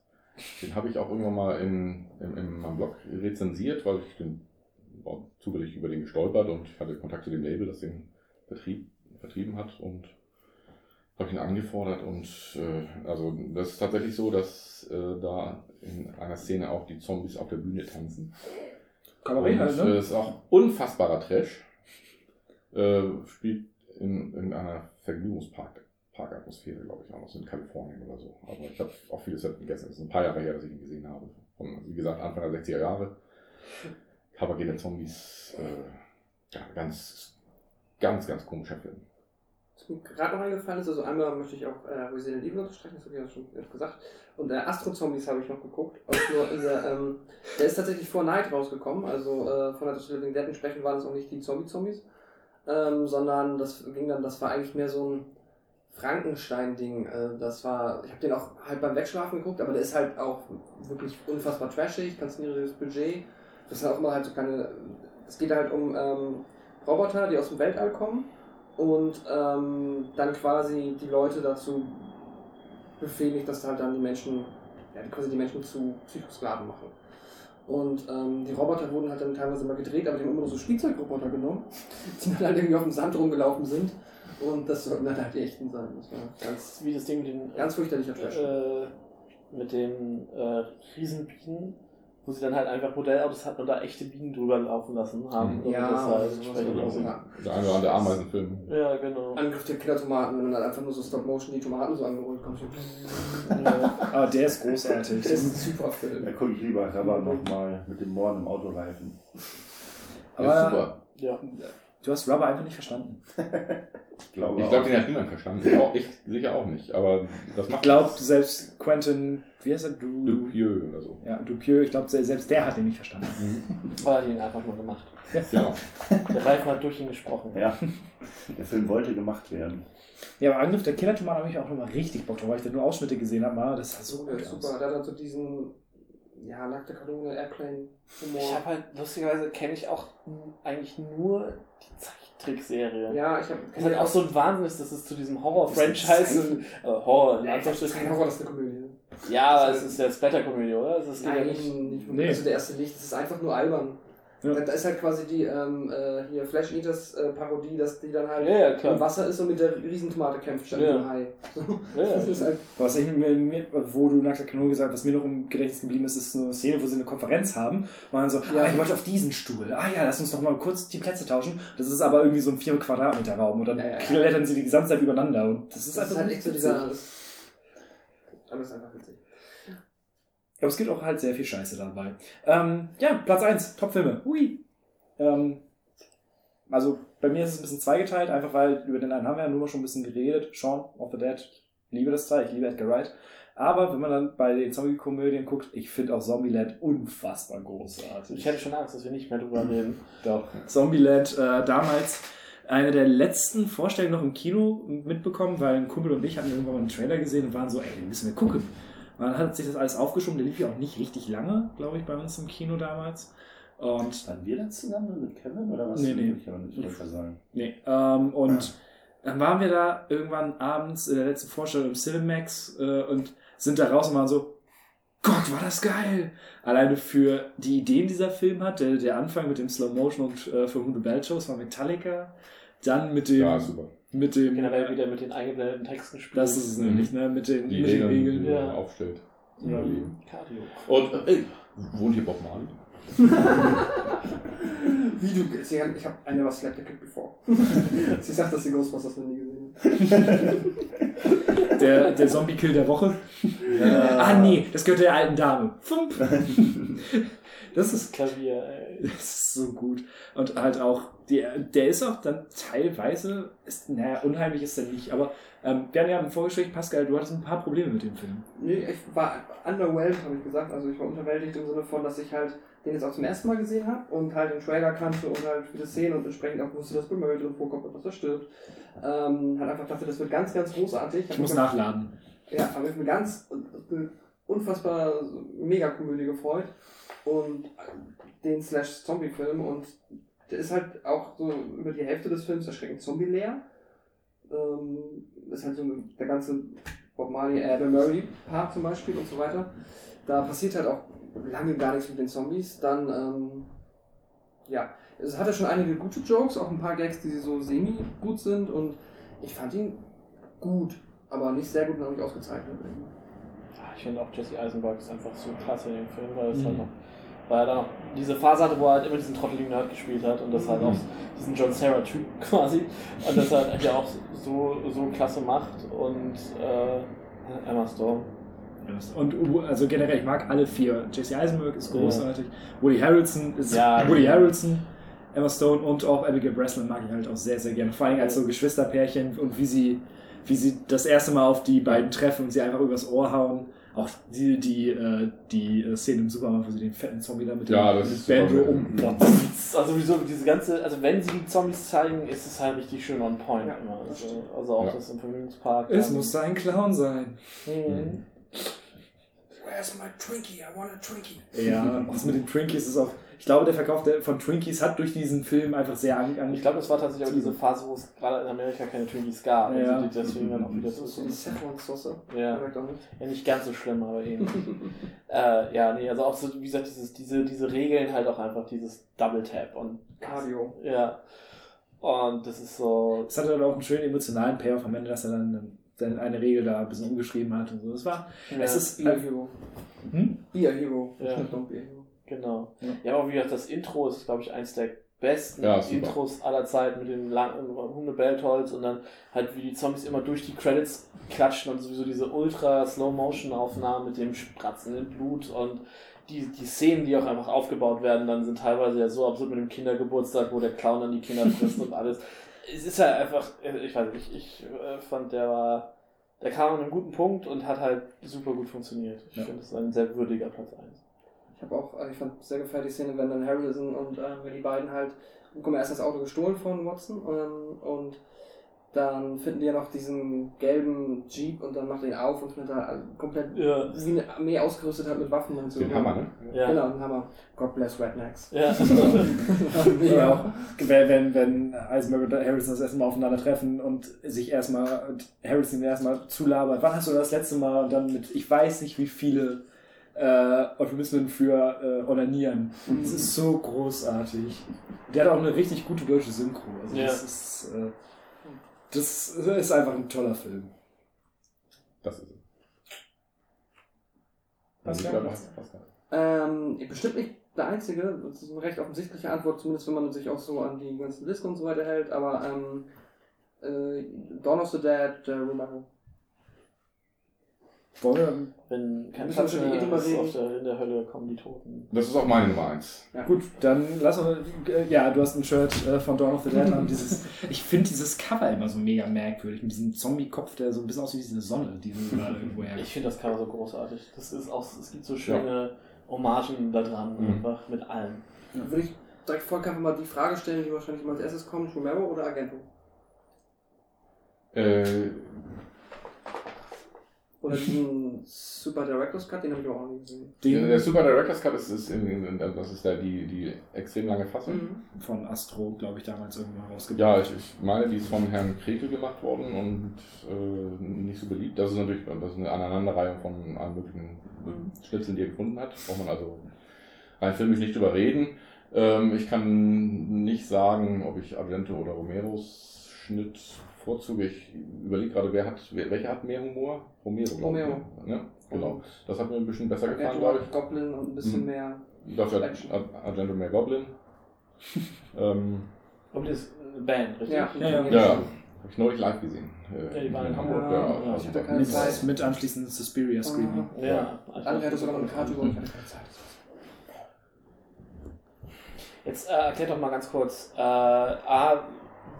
Den habe ich auch irgendwann mal in, in, in meinem Blog rezensiert, weil ich den zufällig über den gestolpert und ich hatte Kontakt zu dem Label, das den Vertrieb, vertrieben hat und habe ihn angefordert und äh, also das ist tatsächlich so, dass äh, da in einer Szene auch die Zombies auf der Bühne tanzen.
Kabarett
Und,
halt,
äh,
ne?
ist auch unfassbarer Trash. Äh, spielt in, in einer Vergnügungspark-Atmosphäre, glaube ich, auch noch so in Kalifornien oder so. Aber ich habe auch vieles vergessen. Es ist ein paar Jahre her, dass ich ihn gesehen habe. Von, wie gesagt, Anfang der 60er Jahre. Der Zombies. Äh, ja, ganz, ganz, ganz komischer Film.
Was mir gerade noch eingefallen ist, also einmal möchte ich auch äh, Resident Evil unterstreichen, das habe ich ja schon gesagt. Und äh, Astro Zombies habe ich noch geguckt. Nur in der, ähm, der ist tatsächlich vor Night rausgekommen, also äh, von der Living Dead entsprechend waren es auch nicht die Zombie-Zombies, ähm, sondern das ging dann, das war eigentlich mehr so ein Frankenstein-Ding. Äh, das war, ich habe den auch halt beim Wegschlafen geguckt, aber der ist halt auch wirklich unfassbar trashig, ganz niedriges Budget. Das sind auch immer halt so keine, es geht halt um ähm, Roboter, die aus dem Weltall kommen und ähm, dann quasi die Leute dazu befähigt, dass halt dann die Menschen, ja, quasi die Menschen zu Psychosklaven machen. Und ähm, die Roboter wurden halt dann teilweise mal gedreht, aber die haben immer nur so Spielzeugroboter genommen, die dann halt irgendwie auf dem Sand rumgelaufen sind. Und das sollten dann halt die echten sein. Das war ganz,
Wie das Ding mit den,
ganz fürchterlicher Trash.
äh, mit den äh, Riesenbienen, wo sie dann halt einfach Modellautos hatten und da echte Bienen drüber laufen lassen haben.
Mhm.
Ja,
das halt entsprechend aussieht.
ja.
Der eine oder andere Ameisenfilm.
Ja, genau.
Angriff der Killertomaten, wenn man dann einfach nur so Stop-Motion die Tomaten so angerollt kommt.
ja.
Aber der ist großartig.
Das ist ein super Film.
Da gucke ich lieber Rabber nochmal mit dem Morden im Autoreifen.
Aber
ist super.
ja.
Du hast Rubber einfach nicht verstanden.
Ich glaube,
Ich
auch.
glaube, den hat niemand verstanden. Ich, auch, ich sicher auch nicht. Aber das
Ich
macht
glaube, selbst Quentin, wie heißt er? Du,
Dupieux oder so.
ja, Dupieux, ich glaube, selbst der hat den nicht verstanden.
Aber hat ihn einfach nur gemacht.
Ja.
Der Ralf hat durch ihn gesprochen.
Ja, der Film wollte gemacht werden.
Ja, aber Angriff der Killertomaten habe ich auch nochmal richtig Bock drauf, weil ich da nur Ausschnitte gesehen habe. mal. Das sah so
Ja,
gut aus.
super. Der hat so diesen, ja, nackte Kanone, Airplane-Humor.
Ich habe halt, lustigerweise kenne ich auch eigentlich nur die Zeichentrickserie.
Ja, ich habe.
Was halt auch so ein Wahnsinn ist, dass es zu diesem Horror-Franchise, äh, Horror, in
Ja, das ist
Anführungsstrichen.
kein Horror, das ist eine Komödie.
Ja, aber es ist ja Splatter-Komödie, oder? Es ist ja
Nein,
nicht.
nicht
Nee.
Also der erste nicht, das ist einfach nur albern.
Ja.
Da, ist halt quasi die ähm, äh, hier Flash Eaters äh, Parodie, dass die dann halt
Ja, ja,
im. Wasser ist und mit der Riesentomate kämpft statt
Ja.
mit dem Hai. So.
Ja, ja.
Das ist halt,
Was ich mir, mir, wo du nackter Kanone gesagt hast, was mir noch im Gedächtnis geblieben ist, ist so eine Szene, wo sie eine Konferenz haben. Und dann so,
Ja.
ah, ich wollte auf diesen Stuhl. Ah ja, lass uns doch mal kurz die Plätze tauschen. Das ist aber irgendwie so ein 4 Quadratmeter Raum. Und dann
Ja, ja, ja.
klettern sie die gesamte Zeit übereinander. Und das ist,
das
einfach
ist halt
nicht
echt so dieser. Alles einfach witzig.
Aber es gibt auch halt sehr viel Scheiße dabei. Ähm, ja, Platz 1, Top-Filme. Hui. Ähm, also bei mir ist es ein bisschen zweigeteilt, einfach weil über den einen haben wir ja nur mal schon ein bisschen geredet. Shaun of the Dead, liebe das Teil, ich liebe Edgar Wright. Aber wenn man dann bei den Zombie-Komödien guckt, ich finde auch Zombieland unfassbar großartig.
Ich hätte schon Angst, dass wir nicht mehr drüber reden.
Doch. Zombieland äh, damals eine der letzten Vorstellungen noch im Kino mitbekommen, weil ein Kumpel und ich hatten irgendwann mal einen Trailer gesehen und waren so, ey, den müssen wir gucken. Und dann hat sich das alles aufgeschoben, der lief ja auch nicht richtig lange, glaube ich, bei uns im Kino damals. Und
Waren wir da zusammen mit Kevin oder was?
Nee, nee.
Ich aber nicht, ich sagen.
Nee, ähm, und dann waren wir da irgendwann abends in der letzten Vorstellung im Cinemax äh, und sind da raus und waren so, Gott, war das geil! Alleine für die Ideen, die dieser Film hat, der, Anfang mit dem Slow Motion und äh, für Hunde Bell Shows war Metallica, dann mit dem,
Ja, super.
mit dem,
Generell wieder mit den eingeblendeten Texten spielen.
das ist es nämlich, ne, mit den,
Die
mit den
Regeln, die
Ja.
aufstellt.
Cardio.
Und äh, ey, wohnt hier Bob Marley?
Wie du. Sie ich habe eine was slapped the kid before. sie sagt, dass sie Ghostbusters noch nie gesehen hat.
Der, der Zombie-Kill der Woche. Ah, nee, das gehört der alten Dame. Fump. Das ist,
Klavier, ey.
das ist so gut. Und halt auch, die, der ist auch dann teilweise, ist, naja, unheimlich ist er nicht, aber ähm, wir haben ja im Vorgespräch, Pascal, du hattest ein paar Probleme mit dem Film.
Nee, ich war underwhelmed, habe ich gesagt. Also ich war unterwältigt im Sinne von, dass ich halt den jetzt auch zum ersten Mal gesehen habe und halt den Trailer kannte und halt viele Szenen und entsprechend auch wusste, dass Murray drin vorkommt und dass er stirbt. Ähm, halt einfach dachte, das wird ganz, ganz großartig.
Ich muss nachladen.
Ja, aber ich habe mich ganz eine unfassbar Mega-Komödie gefreut. Und den Slash-Zombie-Film und der ist halt auch so über die Hälfte des Films erschreckend zombie-leer. Ähm, ist halt so der ganze Bob Marley, äh, Bill Murray Part zum Beispiel und so weiter. Da passiert halt auch lange gar nichts mit den Zombies. Dann, ähm, ja, es hatte schon einige gute Jokes, auch ein paar Gags, die so semi-gut sind und ich fand ihn gut, aber nicht sehr gut und auch nicht ausgezeichnet.
Ich finde auch Jesse Eisenberg ist einfach so klasse in dem Film, weil es
Mhm.
halt noch, weil er da noch diese Phase hatte, wo er halt immer diesen trotteligen Nerd gespielt hat und das halt auch diesen John Sarah-Typ quasi und das halt ja auch so, so klasse macht und äh, Emma Stone.
Und uh, also generell, ich mag alle vier. Jesse Eisenberg ist großartig. Woody Harrelson ist
Ja,
Woody
die-
Harrelson. Emma Stone und auch Abigail Breslin mag ich halt auch sehr, sehr gerne. Vor allem als so Geschwisterpärchen und wie sie, wie sie das erste Mal auf die beiden treffen und sie einfach übers Ohr hauen. Auch die, die, äh, die äh, Szene im Supermarkt, wo sie den fetten Zombie da mit
Ja,
dem mit Banjo umbotzen.
Also wieso diese ganze, also wenn sie die Zombies zeigen, ist es halt richtig schön on point
Ja,
immer. Also, also auch
Ja.
das im Vergnügungspark.
Es muss ein Clown sein.
Mhm.
Where's my Twinkie? I want a Twinkie.
Ja, das mit den Twinkies ist auch. Ich glaube, der Verkauf der, von Twinkies hat durch diesen Film einfach sehr an, an
Ich glaube, das war tatsächlich auch diese Phase, wo es gerade in Amerika keine Twinkies gab.
Ja.
Also die deswegen dann auch wieder
So,
so.
so die Szechuan-Sauce.
Ja. Ja, nicht ganz so schlimm, aber eben. äh, ja, nee, also auch so, wie gesagt, dieses, diese, diese Regeln halt auch einfach dieses Double Tap und
Cardio.
ja. Und das ist so.
Es hatte dann auch einen schönen emotionalen Payoff am Ende, dass er dann, dann eine Regel da ein bisschen umgeschrieben hat und so. Das war.
Ja,
Es ist.
A Hero.
Hm?
A Hero.
Ja.
A Hero.
Genau.
Ja.
Ja, aber wie gesagt, das Intro ist, glaube ich, eins der besten
Ja.
Intros aller Zeiten mit dem langen Hundebelltolz und dann halt wie die Zombies immer durch die Credits klatschen und sowieso diese ultra Slow-Motion-Aufnahmen mit dem spratzenden Blut und die, die Szenen, die auch einfach aufgebaut werden, dann sind teilweise ja so absurd mit dem Kindergeburtstag, wo der Clown dann die Kinder frisst und alles. Es ist halt einfach, ich weiß nicht, ich äh, fand, der war, der kam an einem guten Punkt und hat halt super gut funktioniert. Ich
Ja.
finde, das ist ein sehr würdiger Platz 1.
Ich habe auch, also ich fand sehr gefällt die Szene, wenn dann Harrison und äh, wenn die beiden halt, bekommen erst das Auto gestohlen von Watson ähm, und dann finden die ja noch diesen gelben Jeep und dann macht er ihn auf und findet da also komplett
Ja.
wie eine Armee ausgerüstet hat mit Waffen und so.
Den Hammer, ne?
Ja.
Genau, ein Hammer. God bless Rednecks.
Ja.
Ja, auch wenn, wenn, wenn Eisenberg und Harrison das erste Mal aufeinandertreffen und sich erstmal, und Harrison erstmal zulabert, wann hast du das letzte Mal und dann mit, ich weiß nicht wie viele äh, Euphemismen für äh, Onanieren. Das ist so großartig. Der hat auch eine richtig gute deutsche Synchro. Also
Ja.
das ist, äh, das ist einfach ein toller Film.
Das ist es.
Pascal?
Pascal? Pascal.
Ähm, bestimmt nicht der einzige, das ist eine recht offensichtliche Antwort, zumindest wenn man sich auch so an die ganzen Listen und so weiter hält, aber ähm, äh, Dawn of the Dead, äh, Romero.
Wollen wir,
Wenn kein Platz
schon
mehr
eh
ist
reden?
auf der, in der Hölle, kommen die Toten.
Das ist auch meine Nummer 1.
Ja.
Gut, dann lass uns. äh, Ja, du hast ein Shirt äh, von Dawn of the Dead an. Dieses, ich finde dieses Cover immer so mega merkwürdig mit diesem Zombie-Kopf, der so ein bisschen aussieht wie eine Sonne, die so überall irgendwo her.
Ich finde das Cover so großartig. Das ist auch, es gibt so schöne Hommagen da dran,
Mhm.
einfach mit allem.
Würde ich direkt einfach mal die Frage stellen, die wahrscheinlich mal als erstes kommt, Romero oder Argento?
Äh,
Oder diesen Super Director's Cut, den habe ich aber auch nie gesehen.
der,
Den
der Super Director's Cut ist, ist, in, in, das ist der, die, die extrem lange Fassung.
Mhm.
von Astro, glaube ich, damals irgendwann rausgebracht.
Ja, ich, ich meine, die ist von Herrn Krekel gemacht worden und äh, nicht so beliebt. Das ist natürlich das ist eine Aneinanderreihung von allen möglichen
Mhm.
Schnitzeln, die er gefunden hat. Braucht man also rein filmisch nicht drüber reden. Ähm, ich kann nicht sagen, ob ich Argento oder Romeros Schnitt bevorzuge, ich überlege gerade, wer hat, wer, welcher hat mehr Humor? Romero. glaub ich,
Romero.
Ne? Genau.
Und
Das hat mir ein bisschen besser gefallen, glaube ich.
Goblin und ein bisschen
Mhm.
mehr.
Dafür hat Argento mehr Goblin. ähm,
Und das ist eine Band, richtig?
Ja,
Ja, ja.
ja, habe ich neulich live gesehen. Äh,
Ja, die waren in Hamburg.
Ja,
Ja,
ja,
ich hatte keine
Mit,
Zeit.
mit anschließend Suspiria Screaming.
Ja.
Andere hatte sogar noch eine Karte über, ich hatte keine Zeit.
Jetzt äh, erklär doch mal ganz kurz, äh, A,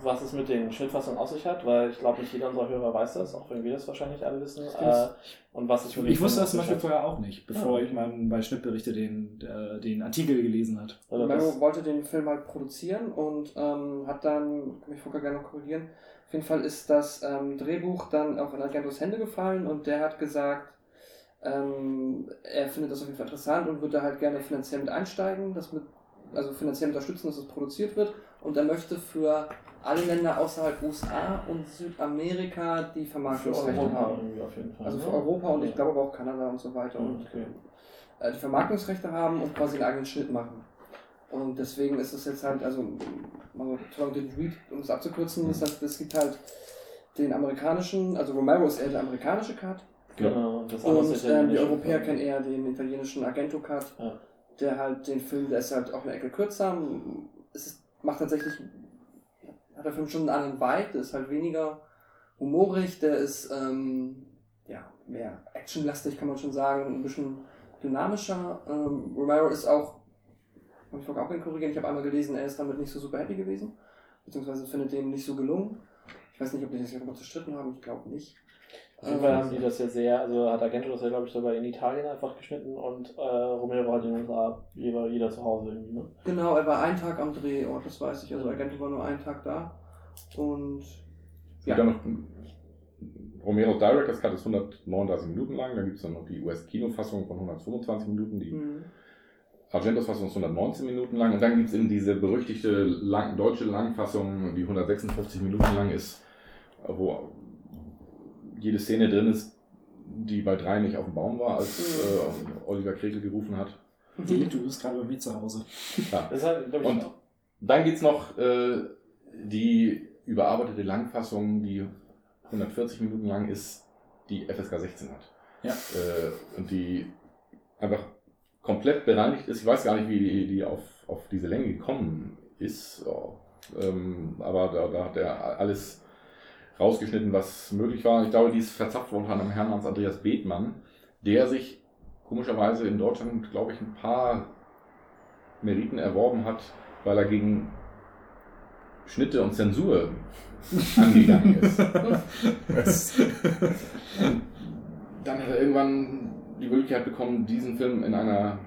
was es mit den Schnittfassungen auf sich hat, weil ich glaube, nicht jeder unserer Hörer weiß das, auch wenn wir das wahrscheinlich alle wissen. Äh, und was den
Ich wusste das zum Beispiel vorher auch nicht, bevor
Ja.
ich mal bei Schnittberichte den, äh, den Artikel gelesen hat.
Romero
das,
wollte den Film halt produzieren und ähm, hat dann, kann mich vorher gerne noch korrigieren, auf jeden Fall ist das ähm, Drehbuch dann auch in Argentos Hände gefallen und der hat gesagt, ähm, er findet das auf jeden Fall interessant und würde halt gerne finanziell mit einsteigen, das mit, also finanziell unterstützen, dass es produziert wird und er möchte für alle Länder außerhalb USA und Südamerika die
für
Vermarktungsrechte
Europa auf jeden Fall.
Also
ne?
für Europa und ich
Ja.
glaube aber auch Kanada und so weiter. Und
Okay.
äh, die Vermarktungsrechte haben und quasi einen eigenen Schnitt machen. Und deswegen ist es jetzt halt, also, den Read, um es abzukürzen, ist halt, es gibt halt den amerikanischen, also Romero ist eher der amerikanische Cut
Genau. Das andere
und
ist
ähm, die Europäer
Film.
kennen eher den italienischen Argento-Cut,
Ja.
der halt den Film, der ist halt auch eine Ecke kürzer. Es ist, macht tatsächlich, hat der Film schon einen anderen Vibe, der ist halt weniger humorig, der ist ähm, ja, mehr actionlastig, kann man schon sagen, ein bisschen dynamischer. Ähm, Romero ist auch, ich vorher auch korrigieren, ich habe einmal gelesen, er ist damit nicht so super happy gewesen, beziehungsweise findet den nicht so gelungen. Ich weiß nicht, ob die sich darüber zerstritten haben, ich glaube nicht.
Fall haben die das ja sehr, also hat Argento das ja, glaube ich, sogar in Italien einfach geschnitten und äh, Romero hat in den USA jeder, jeder zu Hause irgendwie, ne?
Genau, er war einen Tag am Drehort, das weiß ich. Also Argento war nur einen Tag da. Und
Ja. Dann noch Romero's Director's Cut ist 139 Minuten lang, dann gibt es dann noch die US-Kinofassung von 125 Minuten, die
mh,
Argentos Fassung ist 119 Minuten lang und dann gibt es eben diese berüchtigte lang, deutsche Langfassung, die 156 Minuten lang ist, wo jede Szene drin ist, die bei drei nicht auf dem Baum war, als äh, Oliver Krekel gerufen hat.
Die, du bist gerade bei mir zu Hause.
Ja.
Halt,
Und dann gibt es noch äh, die überarbeitete Langfassung, die 140 Minuten lang ist, die FSK 16 hat.
Ja.
Äh, und die einfach komplett bereinigt ist. Ich weiß gar nicht, wie die, die auf, auf diese Länge gekommen ist. Ja. Ähm, aber da, da hat er alles rausgeschnitten, was möglich war. Ich glaube, die ist verzapft worden von einem Herrn namens Andreas Bethmann, der sich komischerweise in Deutschland, glaube ich, ein paar Meriten erworben hat, weil er gegen Schnitte und Zensur angegangen ist. Dann hat er irgendwann die Möglichkeit bekommen, diesen Film in einer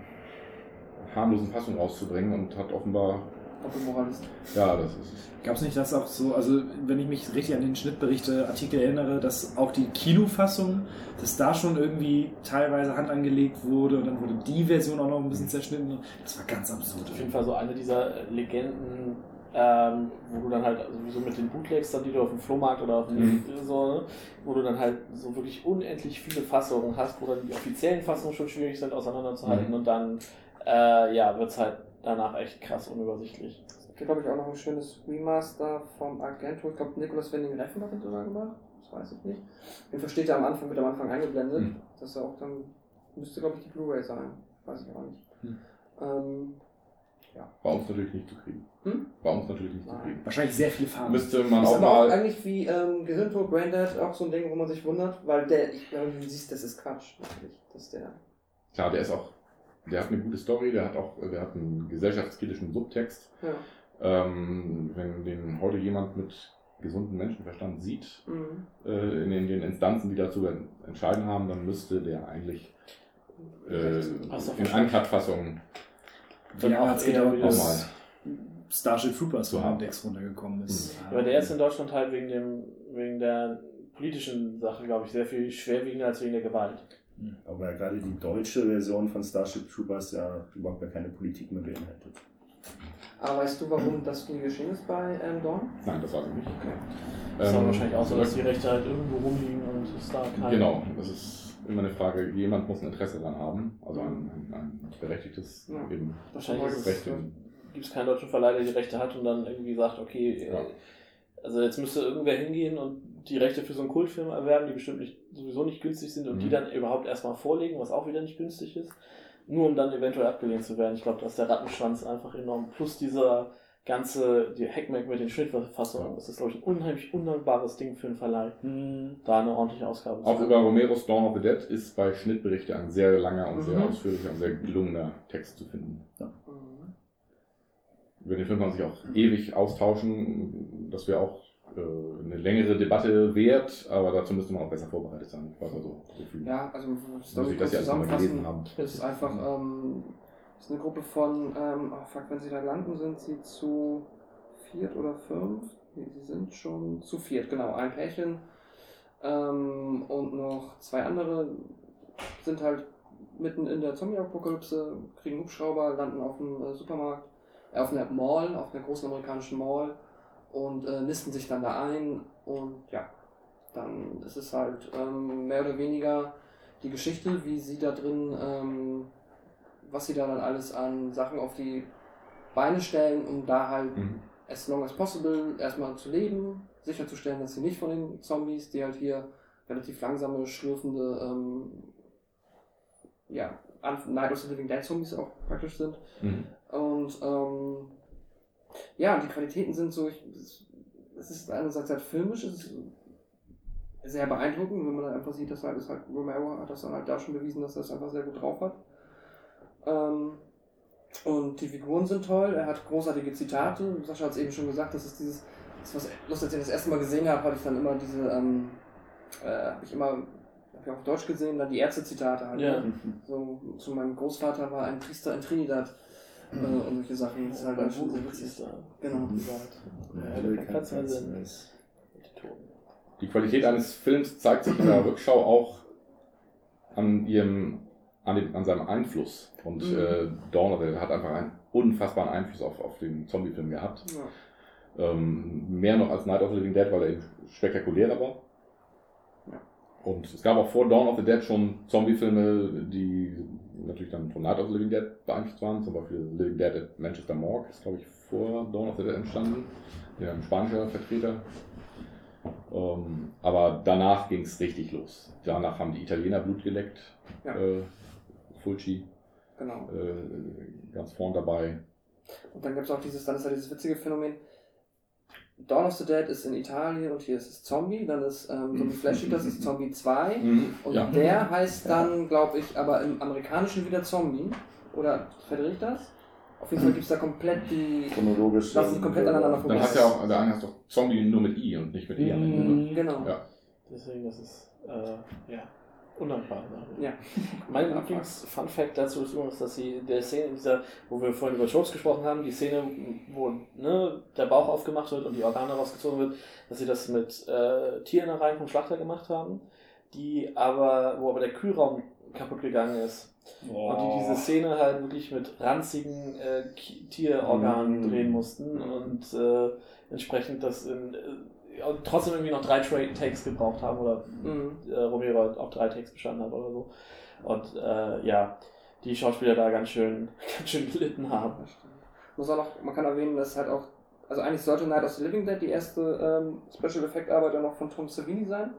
harmlosen Fassung rauszubringen und hat offenbar,
Doppelmoralist.
ja, das ist es.
Gab es nicht das auch so, also wenn ich mich richtig an den Schnittberichte Artikel erinnere, dass auch die Kinofassung, dass da schon irgendwie teilweise Hand angelegt wurde und dann wurde die Version auch noch ein bisschen zerschnitten. Das war ganz absurd.
auf jeden Fall so eine dieser Legenden, ähm, wo du dann halt sowieso mit den Bootlegs, dann, die du auf dem Flohmarkt oder auf dem
Mhm.
so, ne, wo du dann halt so wirklich unendlich viele Fassungen hast, wo dann die offiziellen Fassungen schon schwierig sind auseinanderzuhalten
Mhm.
und dann äh, ja, wird es halt danach echt krass unübersichtlich.
Es gibt, glaube ich, auch noch ein schönes Remaster vom Argento. Ich glaube, Nicolas Wending Reffen hat das sogar gemacht. Das weiß ich nicht. Den versteht er am Anfang, wird am Anfang eingeblendet.
Hm.
Das ist auch dann, müsste, glaube ich, die Blu-ray sein. Weiß ich aber nicht.
Hm.
Ähm,
Bei uns natürlich nicht zu kriegen.
Hm?
Bei uns natürlich nicht zu kriegen.
Wahrscheinlich sehr viele Farben.
Müsste man
ist
auch
aber auch
mal.
eigentlich wie ähm, Gehirntod, Granddad auch so ein Ding, wo man sich wundert, weil der, ich glaube, du siehst, das ist Quatsch. Natürlich. Das der.
Klar, der ist auch. Der hat eine gute Story, der hat auch, der hat einen gesellschaftskritischen Subtext.
Ja.
Ähm, wenn den heute jemand mit gesundem Menschenverstand sieht,
Mhm.
äh, in den, den Instanzen, die dazu en- entscheiden haben, dann müsste der eigentlich äh, in. Uncut-Fassung
es
eher
gedauert, bis Starship Troopers
Zu haben.
Dex runtergekommen ist?
Aber der ist in Deutschland halt wegen dem, wegen der politischen Sache, glaube ich, sehr viel schwerwiegender als wegen der Gewalt.
Aber ja gerade die deutsche Version von Starship Troopers ja überhaupt gar keine Politik mehr beinhaltet.
Aber weißt du, warum das nie geschehen ist bei ähm, Dawn?
Nein, das weiß ich nicht.
Das ist aber
Ähm,
wahrscheinlich auch so, dass die Rechte halt irgendwo rumliegen und es da kein...
Genau, das ist immer eine Frage, jemand muss ein Interesse daran haben, also ein, ein, ein berechtigtes
Ja.
eben
Wahrscheinlich
Recht.
gibt es keinen deutschen Verleih, der die Rechte hat und dann irgendwie sagt, okay,
Ja.
Also jetzt müsste irgendwer hingehen und die Rechte für so einen Kultfilm erwerben, die bestimmt nicht, sowieso nicht günstig sind und
Mhm.
die dann überhaupt erstmal vorlegen, was auch wieder nicht günstig ist, nur um dann eventuell abgelehnt zu werden. Ich glaube, da ist der Rattenschwanz einfach enorm. Plus dieser ganze, die Hackmack mit den Schnittverfassungen,
Ja.
das ist, glaube ich, ein unheimlich undankbares Ding für einen Verleih,
Hm.
da eine ordentliche Ausgabe
Auch
zu
über Romero's Dawn of the Dead ist bei Schnittberichte ein sehr langer und sehr
Mhm.
ausführlicher und sehr gelungener Text zu finden.
Mhm.
Über den Film kann man sich auch ewig austauschen. Das wäre auch eine längere Debatte wert, aber dazu müsste man auch besser vorbereitet sein. Weiß also so.
Ja, also
Muss
Story
ich das
zusammenfassen. ist einfach, ähm, es ist eine Gruppe von, ähm, oh fuck, wenn sie da landen, sind sie zu viert oder fünf. Nee, sie sind schon zu viert, genau. Ein Pärchen ähm, und noch zwei andere sind halt mitten in der Zombie-Apokalypse, kriegen Hubschrauber, landen auf dem äh, Supermarkt, äh, auf einer Mall, auf einer großen amerikanischen Mall und äh, nisten sich dann da ein und ja, dann ist es halt ähm, mehr oder weniger die Geschichte, wie sie da drin, ähm, was sie da dann alles an Sachen auf die Beine stellen, um da halt
Mhm.
as long as possible erstmal zu leben, sicherzustellen, dass sie nicht von den Zombies, die halt hier relativ langsame, schlürfende, ähm, ja, Night of the Living Dead Zombies auch praktisch sind.
Mhm.
Und ähm, ja, die Qualitäten sind so, ich, es- ist einerseits halt filmisch, es ist sehr beeindruckend, wenn man dann einfach sieht, dass halt, ist halt Romero hat das dann halt da schon bewiesen, dass er es einfach sehr gut drauf hat. Ähm, und die Figuren sind toll, er hat großartige Zitate. Sascha hat es eben schon gesagt, das ist dieses, das was lustig, als ich das erste Mal gesehen habe, hatte ich dann immer diese, ähm, äh, habe ich immer, habe ich auch auf Deutsch gesehen, dann die Ärzte-Zitate halt.
Ja.
ne? So, zu meinem Großvater war ein Priester in Trinidad äh, und solche Sachen. Das ist halt dann schon sehr witzig. Genau.
Kann Katze sein. Die
Qualität eines Films zeigt sich in der Rückschau auch an ihrem, an, dem, an seinem Einfluss. Und
Mhm.
äh, Dawn of the Dead hat einfach einen unfassbaren Einfluss auf, auf den Zombie-Film gehabt.
Ja.
Ähm, mehr noch als Night of the Living Dead, weil er eben spektakulärer war.
Ja.
Und es gab auch vor Dawn of the Dead schon Zombie-Filme, die natürlich dann von Night of the Living Dead beeinflusst waren. Zum Beispiel Living Dead at Manchester Morgue ist, glaube ich, vor Dawn of the Dead entstanden. Der ein spanischer Vertreter. Ähm, aber danach ging es richtig los. Danach haben die Italiener Blut geleckt.
Ja.
Äh, Fulci
Genau.
äh, ganz vorn dabei.
Und dann gibt es auch dieses, dann ist ja dieses witzige Phänomen. Dawn of the Dead ist in Italien und hier ist es Zombie, dann ist ähm, Zombie Flash das ist Zombie 2 und
Ja.
der heißt dann, glaube ich, aber im amerikanischen wieder Zombie. Oder verdrehe ich das? Auf jeden Fall gibt es da komplett die.
Chronologisch.
Lassen sie komplett aneinander
Dann
vorbei.
hast du ja auch, der eine heißt doch Zombie nur mit I und nicht mit E?
Mhm.
Genau.
Ja.
Deswegen, das ist, äh, ja, undankbar. Ne?
Ja.
Mein Lieblings-Fun-Fact dazu ist übrigens, dass sie der Szene, in dieser, wo wir vorhin über Tropes gesprochen haben, die Szene, wo ne, der Bauch aufgemacht wird und die Organe rausgezogen wird, dass sie das mit äh, Tierenreihen vom Schlachter gemacht haben, die aber, wo aber der Kühlraum kaputt gegangen ist. Und die diese Szene halt wirklich mit ranzigen äh, Tierorganen
Mhm.
drehen mussten und äh, entsprechend das in, äh, und trotzdem irgendwie noch drei Takes gebraucht haben oder
Mhm.
äh, Romero auch drei Takes bestanden hat oder so. Und äh, ja, die Schauspieler da ganz schön, ganz schön gelitten haben.
Muss auch noch, man kann erwähnen, dass halt auch, also eigentlich sollte Night of the Living Dead die erste ähm, Special Effect Arbeit dann noch von Tom Savini sein,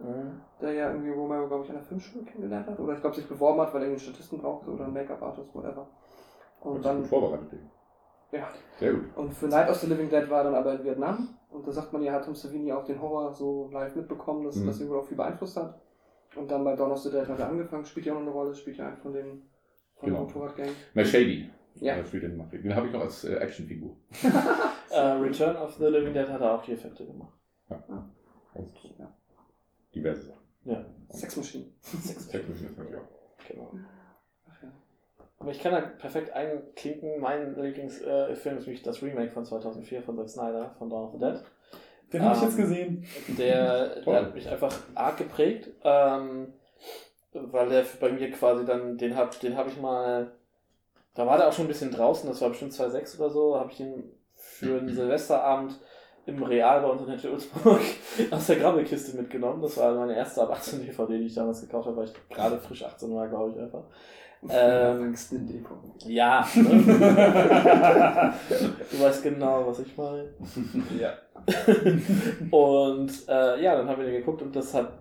der ja irgendwie Romero, glaube ich, an der Filmschule kennengelernt hat oder ich glaube sich beworben hat, weil er einen Statisten brauchte oder einen Make-up-Artist, whatever. Und
Und
dann,
gut vorbereitet. Digga.
Ja,
Sehr gut.
und für Night of the Living Dead war er dann aber in Vietnam und da sagt man ja, hat Tom Savini auch den Horror so live mitbekommen, dass
Mhm.
das ihn wohl auch viel beeinflusst hat. Und dann bei Dawn of the Dead hat er angefangen, spielt ja auch noch eine Rolle, spielt ja einen von den von
Genau.
Motorradgang.
Mercedes.
Ja.
äh, spielt den, den habe ich noch als äh, Actionfigur.
Äh, Return of the Living Dead hat er auch die Effekte gemacht.
Und
Ja.
diverse Sachen.
Ja.
Sex Machine.
Ist natürlich auch.
Genau. Aber ich kann da perfekt einklinken. Mein Lieblingsfilm ist nämlich das Remake von 2004 von Zack Snyder von Dawn of the Dead.
Den habe ich
Ähm,
jetzt gesehen.
Der, der hat mich einfach arg geprägt, ähm, weil der bei mir quasi dann, den hab, den habe ich mal, da war der auch schon ein bisschen draußen, das war bestimmt 2006 oder so, habe ich den für einen Silvesterabend im Real bei uns in Hinterulzburg aus der Grabbelkiste mitgenommen. Das war meine erste ab 18 DVD, die ich damals gekauft habe, weil ich gerade frisch 18 war, glaube ich einfach. Ähm, ja, ne? du weißt genau, was ich meine.
Ja.
und äh, ja, dann haben wir den geguckt und das hat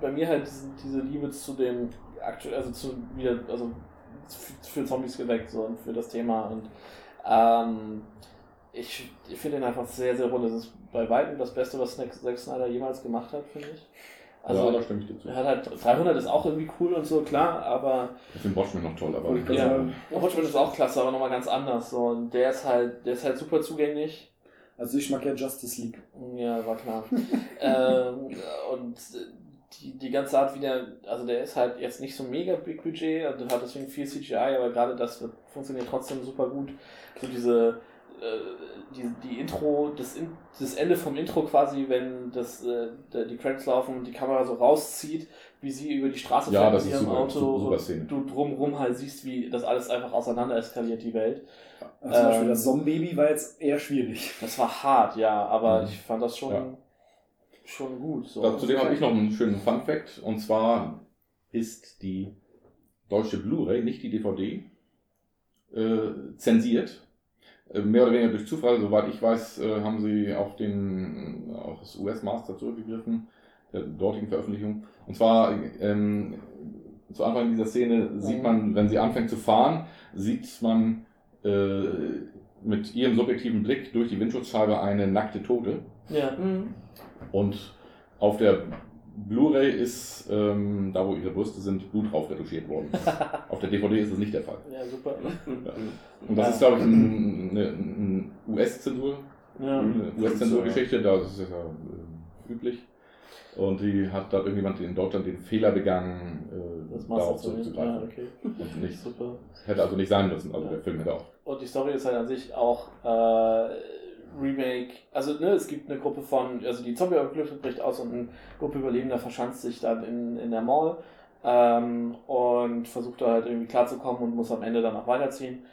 bei mir halt diese, Liebe zu dem aktuell, also zu wieder, also für Zombies geweckt so und für das Thema und ähm, ich, ich finde ihn einfach sehr, sehr rund. Das ist bei weitem das Beste, was Zack Snyder jemals gemacht hat, finde ich. Also,
ja, da stimme ich dir zu.
er hat halt 300 ist auch irgendwie cool und so, klar, aber
Ich finde Watchmen noch toll, aber
ja,
sagen.
Watchmen ist auch klasse, aber nochmal ganz anders. So. Und der ist halt, der ist halt super zugänglich.
Also ich mag ja Justice League.
Ja, war klar. ähm, und die, die ganze Art, wie der, also der ist halt jetzt nicht so mega Big Budget, also hat deswegen viel CGI, aber gerade das funktioniert trotzdem super gut. So diese, die, die Intro, das, In, das Ende vom Intro quasi, wenn das, äh, die Credits laufen und die Kamera so rauszieht, wie sie über die Straße
Ja,
fährt mit ihrem
super,
Auto,
super, super Szene.
du drumrum halt siehst, wie das alles einfach auseinander eskaliert, die Welt.
Also zum Beispiel
Ähm,
das Zombie war jetzt eher schwierig.
Das war hart, ja, aber
Mhm.
ich fand das schon,
Ja.
schon gut. So.
Da, zudem habe ich noch einen schönen Fun Fact. Und zwar ist die deutsche Blu-ray, nicht die DVD, äh, zensiert. Äh, mehr oder weniger durch Zufall, soweit ich weiß, äh, haben sie auf, den, auf das US-Master zurückgegriffen, der dortigen Veröffentlichung. Und zwar ähm, zu Anfang dieser Szene sieht man, wenn sie anfängt zu fahren, sieht man äh, mit ihrem subjektiven Blick durch die Windschutzscheibe eine nackte Tote.
ja.
Mhm.
Und auf der Blu-ray ist, ähm, da wo ihre Brüste sind, Blut drauf retuschiert worden. auf der DVD ist das nicht der Fall.
ja, super.
Und das ist, glaube ich, ein, eine, eine US-Zensur,
Ja.
US-Zensurgeschichte, da ist es ja äh, üblich. Und die hat da irgendjemand in Deutschland den Fehler begangen, äh,
Das
darauf
machst du zu Ja,
zurückzugreifen.
okay.
Und nicht,
Super.
hätte also nicht sein müssen, also
Ja.
der Film hätte auch.
Und die Story ist halt an sich auch äh, Remake. Also, ne, es gibt eine Gruppe von, also die Zombie-Apokalypse bricht aus und eine Gruppe Überlebender verschanzt sich dann in, in der Mall ähm, und versucht da halt irgendwie klarzukommen und muss am Ende dann auch weiterziehen.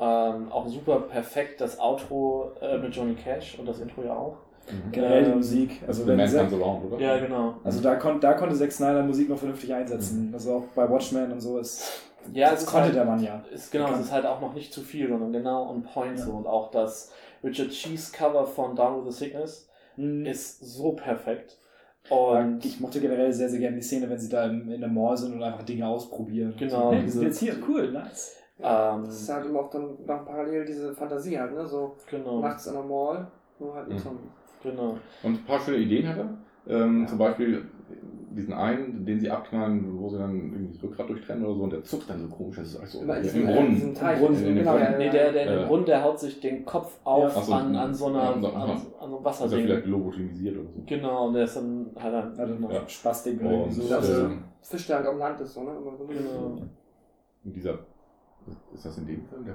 Ähm, auch super perfekt das Outro äh, mit Johnny Cash und das Intro ja auch.
Generell die
Ähm,
Musik. Also,
The
wenn
Man
Zack,
Around, oder?
Ja, genau.
also da, kon, da konnte Zack Snyder Musik noch vernünftig einsetzen. Also auch bei Watchmen und so ist.
Ja,
das
es ist
konnte
halt-
der Mann ja.
Ist, genau, es ist halt auch noch nicht zu viel, sondern genau on point
Ja.
so. Und auch das Richard Cheese Cover von Down with the Sickness
Mhm.
ist so perfekt. Und
ich mochte generell sehr, sehr gerne die Szene, wenn sie da in der Mall sind und einfach Dinge ausprobieren.
Genau,
Hey,
diese-
sind jetzt hier, cool, nice.
ähm,
Das ist halt immer auch dann noch parallel diese Fantasie halt, ne? So
genau,
nachts an der Mall, nur halt mit
Mhm.
Genau.
Und ein paar schöne Ideen hat er. Ähm,
Ja.
Zum Beispiel diesen einen, den sie abknallen, wo sie dann irgendwie das Rückgrat durchtrennen oder so und der zuckt dann so komisch. Das ist also
diesem, äh,
Brunnen.
diesem Teich.
Brunnen,
genau,
Brunnen.
ja,
Nee,
ja.
der, der in
Ja.
dem Grund, der haut sich den Kopf auf
Ja.
So,
an, an so einer,
ja,
an,
so-
an, so einem
Ist ja
Wasserding.
vielleicht lobotomisiert oder so.
Genau, und der ist dann halt dann,
Also noch
Ja.
Spaßding oder irgendwie
Und
so.
Ähm,
Fisch, der halt am Land ist, so, ne? Immer so
Genau.
in dieser, ist das in dem Film, der,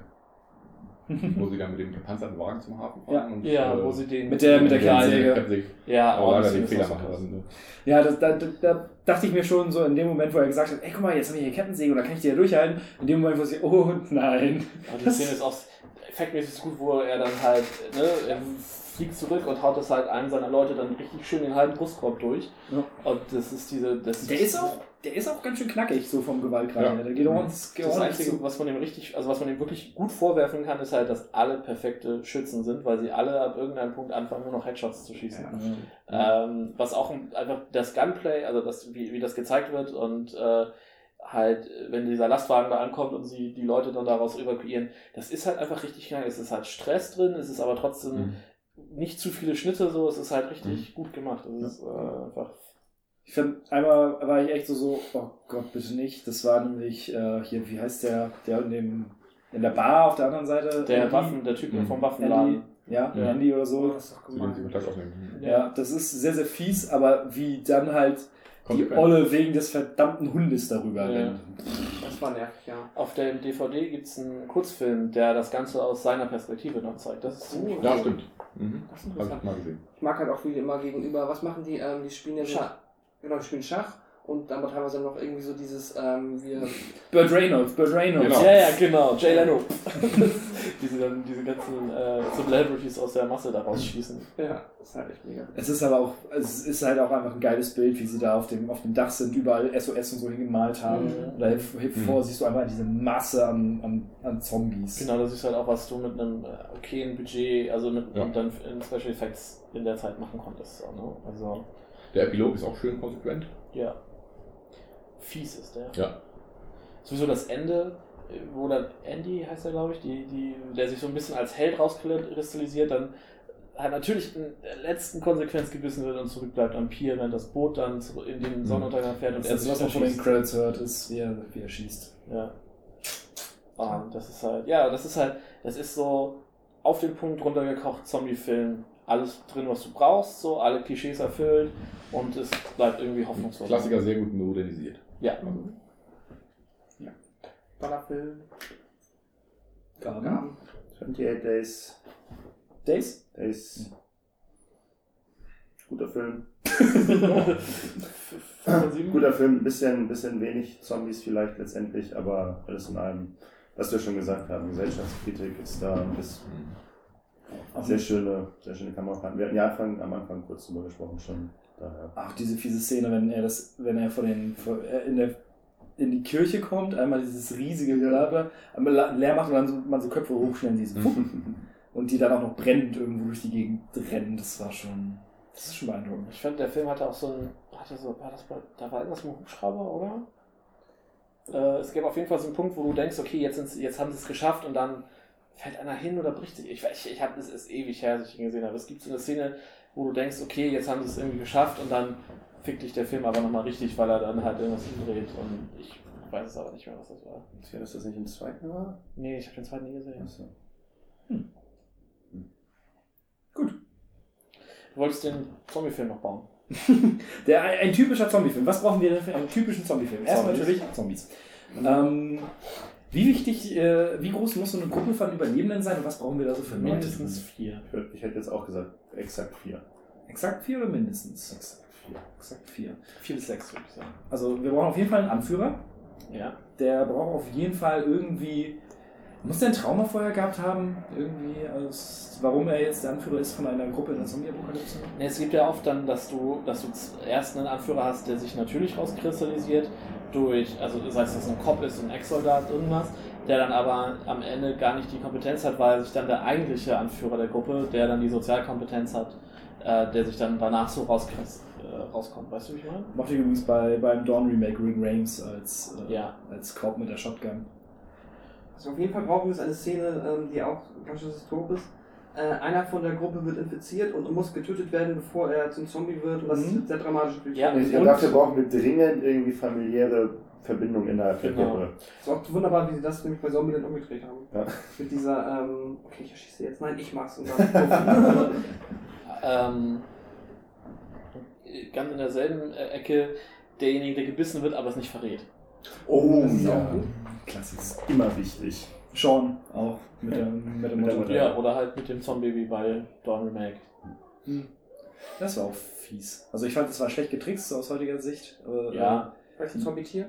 wo sie dann mit dem gepanzerten Wagen zum Hafen fahren?
Ja.
und,
ja,
äh,
wo sie den.
mit der- mit der Kettensäge.
Ja,
Aber
oh,
leider
das
den Fehler machen lassen. ne?
Ja, das, da, da, da dachte ich mir schon so in dem Moment, wo er gesagt hat, ey, guck mal, jetzt haben wir hier Kettensäge oder kann ich die ja durchhalten? In dem Moment, wo ich, oh nein.
Und die Szene ist auch effektmäßig gut, wo er dann halt, ne, er fliegt zurück und haut das halt einem seiner Leute dann richtig schön den halben Brustkorb durch.
Ja.
Und das ist diese. Das
Der ist auch, der ist auch ganz schön knackig, so vom Gewaltgrad
Ja.
her. Der geht ordentlich, geht
Das
ordentlich
Einzige,
zu.
was man ihm richtig, also was man ihm wirklich gut vorwerfen kann, ist halt, dass alle perfekte Schützen sind, weil sie alle ab irgendeinem Punkt anfangen, nur noch Headshots zu schießen. Ähm, was auch einfach das Gunplay, also das, wie, wie das gezeigt wird und äh, halt, wenn dieser Lastwagen da ankommt und sie die Leute dann daraus evakuieren, das ist halt einfach richtig geil. Es ist halt Stress drin, es ist aber trotzdem
Mhm.
Nicht zu viele Schnitte, so, es ist halt richtig gut gemacht. Es ist äh, einfach.
Ich finde, einmal war ich echt so, so, oh Gott, bitte nicht. Das war nämlich äh, hier, wie heißt der, der in dem, in der Bar auf der anderen Seite.
Der
Andy?
Waffen, der Typ
Mhm.
vom
Andy,
Waffenladen.
ja,
Ja.
Andy oder so.
Das.
Kontakt aufnehmen.
Ja, das ist sehr, sehr fies, aber wie dann halt die. Olle wegen des verdammten Hundes darüber
Ja.
rennt.
Das war nervig, ja.
Auf der DVD gibt es einen Kurzfilm, der das Ganze aus seiner Perspektive noch zeigt. Das ist ziemlich
Ja,
cool.
stimmt. Mhm.
Das ist interessant.
ich mal gesehen.
Ich mag halt auch viele immer gegenüber, was machen die? Ähm, die spielen ja
Schach.
Genau, die spielen Schach und dann war teilweise noch irgendwie so dieses, ähm, wir.
Burt Reynolds, Burt Reynolds.
Genau.
Ja, ja, genau, Jay Leno. diese, dann, diese ganzen äh, Celebrities aus der Masse da rausschießen.
Ja, das ist halt echt mega.
Es ist aber auch, es ist halt auch einfach ein geiles Bild, wie sie da auf dem, auf dem Dach sind, überall SOS und so hingemalt haben.
Mhm.
Und da vor siehst du einfach diese Masse an, an, an Zombies.
Genau, das ist halt auch, was du mit einem äh, okayen Budget, also mit
Ja.
und dann in Special Effects in der Zeit machen konntest. So, ne? Also,
Der Epilog ist auch schön konsequent.
ja. Fies ist der.
Ja.
Sowieso das Ende, wo dann Andy heißt er, glaube ich, die, die, der sich so ein bisschen als Held rauskristallisiert, dann halt natürlich in der letzten Konsequenz gebissen wird und zurückbleibt am Pier, wenn das Boot dann in den Sonnenuntergang fährt und
das ist,
sich
was man von den. Credits hört, ist, wie er, wie er schießt.
Ja. Ah, das ist halt, ja, das ist halt, das ist so auf den Punkt runtergekocht Zombie-Film. Alles drin, was du brauchst, so, alle Klischees erfüllt und es bleibt irgendwie hoffnungslos.
Klassiker sehr gut modernisiert.
Ja.
Ballerfilm,
Gaben.
Gaben.
28 Days.
Days?
Days. Guter Film. Guter Film, bisschen, bisschen wenig Zombies vielleicht letztendlich, aber alles in allem, was wir schon gesagt haben, Gesellschaftskritik ist da, ist sehr schöne, sehr schöne Kamerafahrten. Wir hatten ja Anfang, am Anfang kurz drüber gesprochen schon. Daher.
Ach, diese fiese Szene, wenn er das, wenn er von den von, äh, in der in die Kirche kommt, einmal dieses riesige Blabla, einmal leer macht und dann so, man so Köpfe hochschnellen, diese und die dann auch noch brennend irgendwo durch die Gegend rennen. Das war schon, das ist schon beeindruckend.
Ich fand, der Film hatte auch so ein, hatte so, war das bei, da war irgendwas mit dem Hubschrauber, oder? Äh, es gab auf jeden Fall so einen Punkt, wo du denkst, okay, jetzt, jetzt haben sie es geschafft und dann fällt einer hin oder bricht sich. Ich, weiß- ich, ich habe es ist ewig her, dass ich ihn gesehen habe. Es gibt so eine Szene, wo du denkst, okay, jetzt haben sie es irgendwie geschafft und dann fickt dich der Film aber nochmal richtig, weil er dann halt irgendwas dreht und ich weiß es aber nicht mehr, was das war.
Tja, dass das nicht im zweiten war?
Nee, ich habe den zweiten nie gesehen.
Achso.
Du wolltest den Zombie-Film noch bauen.
Der, ein, ein typischer Zombie-Film. Was brauchen wir denn für einen typischen Zombie-Film? Erstmal natürlich Zombies. Ähm, wie wichtig, äh, wie groß muss so eine Gruppe von Überlebenden sein und was brauchen wir da so für Leute?
Mindestens vier.
Ich, hätte jetzt auch gesagt, exakt vier.
Exakt vier oder mindestens?
Exakt vier.
Exakt vier.
Vier bis sechs, würde ich sagen.
Also wir brauchen auf jeden Fall einen Anführer.
Ja.
Der braucht auf jeden Fall irgendwie. Muss der ein Trauma vorher gehabt haben? Irgendwie, als, warum er jetzt der Anführer ist von einer Gruppe in der Zombie-Apokalypse?
Nee, Es gibt ja oft dann, dass du, dass du erst einen Anführer hast, der sich natürlich rauskristallisiert durch, also sei es, dass es ein Cop ist, ein Ex-Soldat, irgendwas, der dann aber am Ende gar nicht die Kompetenz hat, weil sich dann der eigentliche Anführer der Gruppe, der dann die Sozialkompetenz hat, äh, der sich dann danach so rauskrist, äh, rauskommt. Weißt du, wie ich meine?
Mochte ich übrigens bei, beim Dawn Remake Rick Rames als, äh,
Ja.
als Cop mit der Shotgun.
Also auf jeden Fall brauchen wir jetzt eine Szene, ähm, die auch ganz schön Trop ist. Äh, einer von der Gruppe wird infiziert und muss getötet werden, bevor er zum Zombie wird. Und das
Mhm.
ist sehr dramatisch.
Ja. Und-
dafür brauchen wir dringend irgendwie familiäre Verbindung innerhalb der
Genau.
Gruppe.
Es ist auch wunderbar, wie sie das nämlich bei Zombieland umgedreht haben.
Ja.
Mit dieser, ähm, okay, ich erschieße jetzt, nein, ich mach's. Und dann
Ähm, ganz in derselben äh, Ecke derjenige, der gebissen wird, aber es nicht verrät.
Oh,
Das ist
ja. Klassik ist immer wichtig.
Sean auch mit der, mit der
Mit der
Mutter.
Ja, oder halt mit dem Zombie wie bei Dawn Remake.
Das war auch fies. Also ich fand, es war schlecht getrickst so aus heutiger Sicht. Aber,
Ja.
Vielleicht ein Zombie-Tier?
Äh,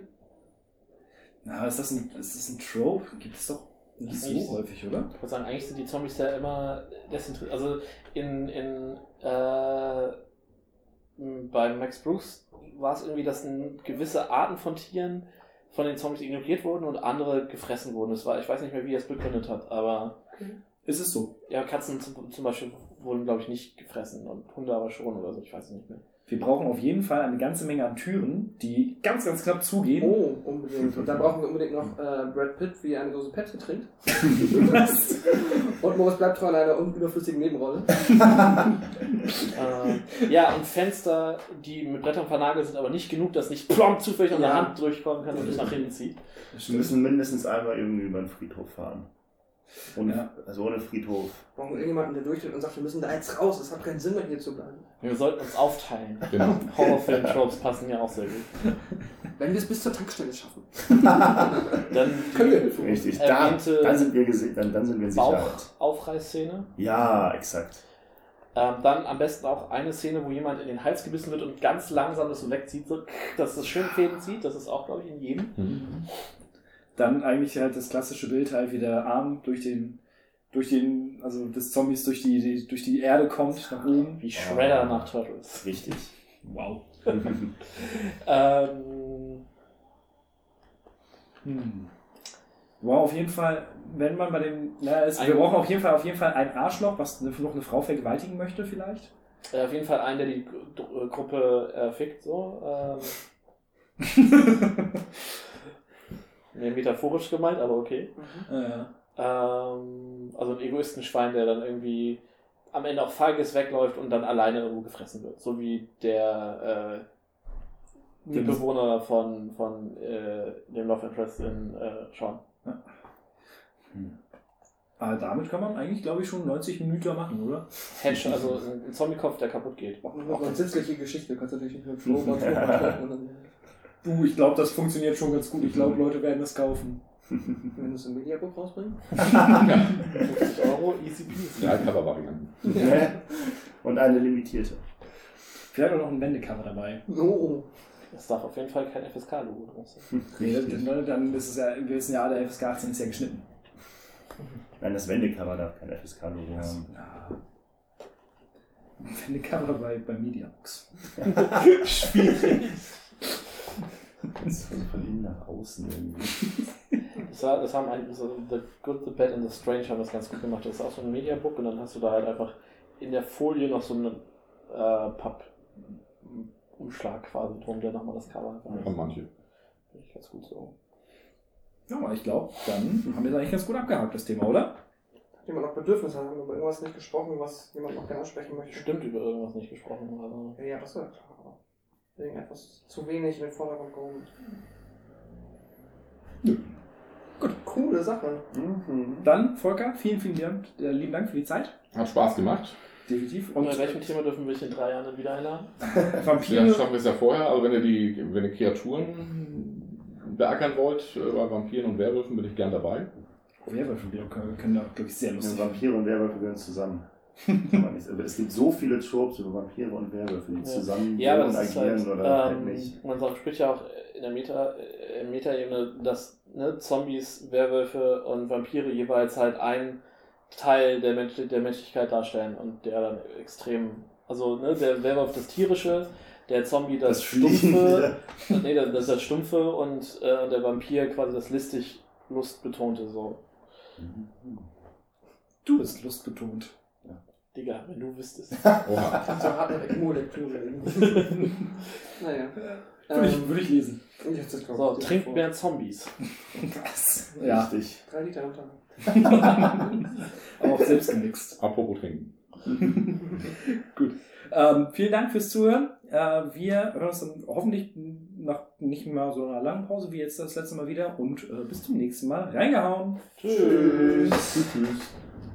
na, ist das ein, ist das ein Trope? Gibt es doch nicht so
Eigentlich-
häufig, oder?
Ich würde sagen, eigentlich sind die Zombies ja immer desinteressiert. Also in, in äh, bei Max Brooks war es irgendwie, dass gewisse Arten von Tieren von den Zombies ignoriert wurden und andere gefressen wurden. Das war, ich weiß nicht mehr, wie er es begründet hat, aber
Ist es so?
ja, Katzen zum, zum Beispiel wurden, glaube ich, nicht gefressen und Hunde aber schon oder so, ich weiß es nicht mehr.
Wir brauchen auf jeden Fall eine ganze Menge an Türen, die ganz, ganz knapp zugehen.
Oh, unbedingt. Und dann brauchen wir unbedingt noch äh, Brad Pitt, wie er eine Dose Pepsi trinkt.
Was?
Und Moritz bleibt treu an einer unüberflüssigen Nebenrolle.
ähm, ja, und Fenster, die mit Brettern vernagelt sind, aber nicht genug, dass nicht plomb zufällig an der
Ja.
Hand durchkommen kann und dich nach hinten zieht.
Wir müssen mindestens einmal irgendwie über den Friedhof fahren. Ohne,
Ja.
Also ohne Friedhof.
Wir brauchen irgendjemanden, der durchtritt und sagt, wir müssen da jetzt raus. Es hat keinen Sinn mehr, hier zu bleiben.
Wir sollten uns aufteilen.
Genau.
Horrorfilm-Tropes passen ja auch sehr gut.
Wenn wir es bis zur Tankstelle schaffen.
Dann
Können wir.
Richtig. Da, dann sind wir gese- dann, dann sind wir in Sicherheit. Ja, exakt.
Ähm, dann am besten auch eine Szene, wo jemand in den Hals gebissen wird und ganz langsam das so wegzieht, so, dass das schön Fäden zieht. Das ist auch, glaube ich, in jedem.
Mhm.
Dann eigentlich halt das klassische Bild halt, wie der Arm durch den, durch den, also des Zombies durch die, die durch die Erde kommt, nach oben.
Wie Shredder nach Turtles.
Richtig.
Wow.
Ähm,
Hm. Wow, auf jeden Fall, wenn man bei dem, na, es, wir brauchen auf jeden Fall, auf jeden Fall ein Arschloch, was eine- noch eine Frau vergewaltigen möchte, vielleicht.
äh, auf jeden Fall einen, der die Gru- Gruppe äh, fickt, so. Ähm, nee, metaphorisch gemeint, aber okay.
äh,
Ähm, also ein Egoistenschwein, der dann irgendwie am Ende auch feige wegläuft und dann alleine irgendwo gefressen wird. So wie der äh, die
Mhm.
Bewohner von, von äh, dem Love Interest in äh, Sean.
aber damit kann man eigentlich, glaube ich, schon 90 Minuten machen, oder?
Hedge, also ein Zombie-Kopf, der kaputt geht.
Auch eine grundsätzliche Geschichte, kannst du natürlich nicht mit Flow und dann,
Du, ich glaube, das funktioniert schon ganz gut. Ich glaube, Leute werden das kaufen.
wenn du es im Mediabook rausbringst.
50 Euro, easy peasy.
Ja. Und eine limitierte.
Vielleicht auch noch ein Wendecover dabei.
Oh.
Das darf auf jeden Fall kein FSK-Logo drauf sein.
Nee, das, dann ist es ja, wir wissen ja, der FSK 18 ist ja geschnitten.
Nein, das Wendecover darf kein FSK-Logo haben.
Ja. Wendecover bei, bei Mediabox.
Das ist von innen nach außen irgendwie.
Das, war, das haben eigentlich so The Good, The Bad and The Strange haben das ganz gut gemacht. Das ist auch so ein Mediabook und dann hast du da halt einfach in der Folie noch so einen äh, Papp-Umschlag quasi drum, der nochmal das Cover einfach
Haben manche.
Finde ich ganz gut so.
Ja, aber ich glaube, dann haben wir es eigentlich ganz gut abgehakt, das Thema, oder?
Hat jemand noch Bedürfnisse? Haben wir über irgendwas nicht gesprochen, was jemand noch gerne ansprechen möchte?
Bestimmt über irgendwas nicht gesprochen. Also.
Ja, ja, das war klar. Aber Irgendetwas zu wenig in den Vordergrund gehoben. Gut, coole Sache.
Mhm.
Dann, Volker, vielen, vielen Dank, äh, lieben Dank für die Zeit.
Hat Spaß gemacht.
Definitiv.
Und bei welchem Thema dürfen wir dich in drei Jahren dann wieder einladen?
Ja,
Vampire.
schaffen wir es ja vorher. Also wenn ihr die, wenn ihr Kreaturen beackern wollt, äh, bei Vampiren und Werwölfen bin ich gern dabei.
Werwölfe wieder können, können da, glaube ich, sehr
Ja,
lustig
Vampire und Werwölfe gehören zusammen. Kann man nicht. Aber es gibt so viele Tropes über Vampire und Werwölfe, die zusammen
Ja, aber das ist
agieren
halt,
oder halt
ähm,
nicht.
man spricht ja auch in der Meta, äh, Meta-Ebene, dass ne, Zombies, Werwölfe und Vampire jeweils halt einen Teil der, Mensch der Menschlichkeit darstellen und der dann extrem, also ne, der Werwolf das Tierische, der Zombie das,
Das
Stumpfe, nee, das, das ist das Stumpfe und äh, der Vampir quasi das listig Lustbetonte so.
Du bist lustbetont.
Digga, wenn du wüsstest.
Oha.
So hart eine Emo-Lektüre. naja.
Würde ich,
Ähm,
würde ich lesen.
glaub
So,
ich,
trinkt
vor.
mehr Zombies.
Was? Ja,
Richtig.
Drei Liter am Tag.
aber auch selbst gemixt.
Apropos trinken.
Gut. Ähm, vielen Dank fürs Zuhören. Äh, wir hören uns dann hoffentlich nach nicht mal so einer langen Pause wie jetzt das letzte Mal wieder und äh, bis zum nächsten Mal. Reingehauen.
Tschüss.
Tschüss.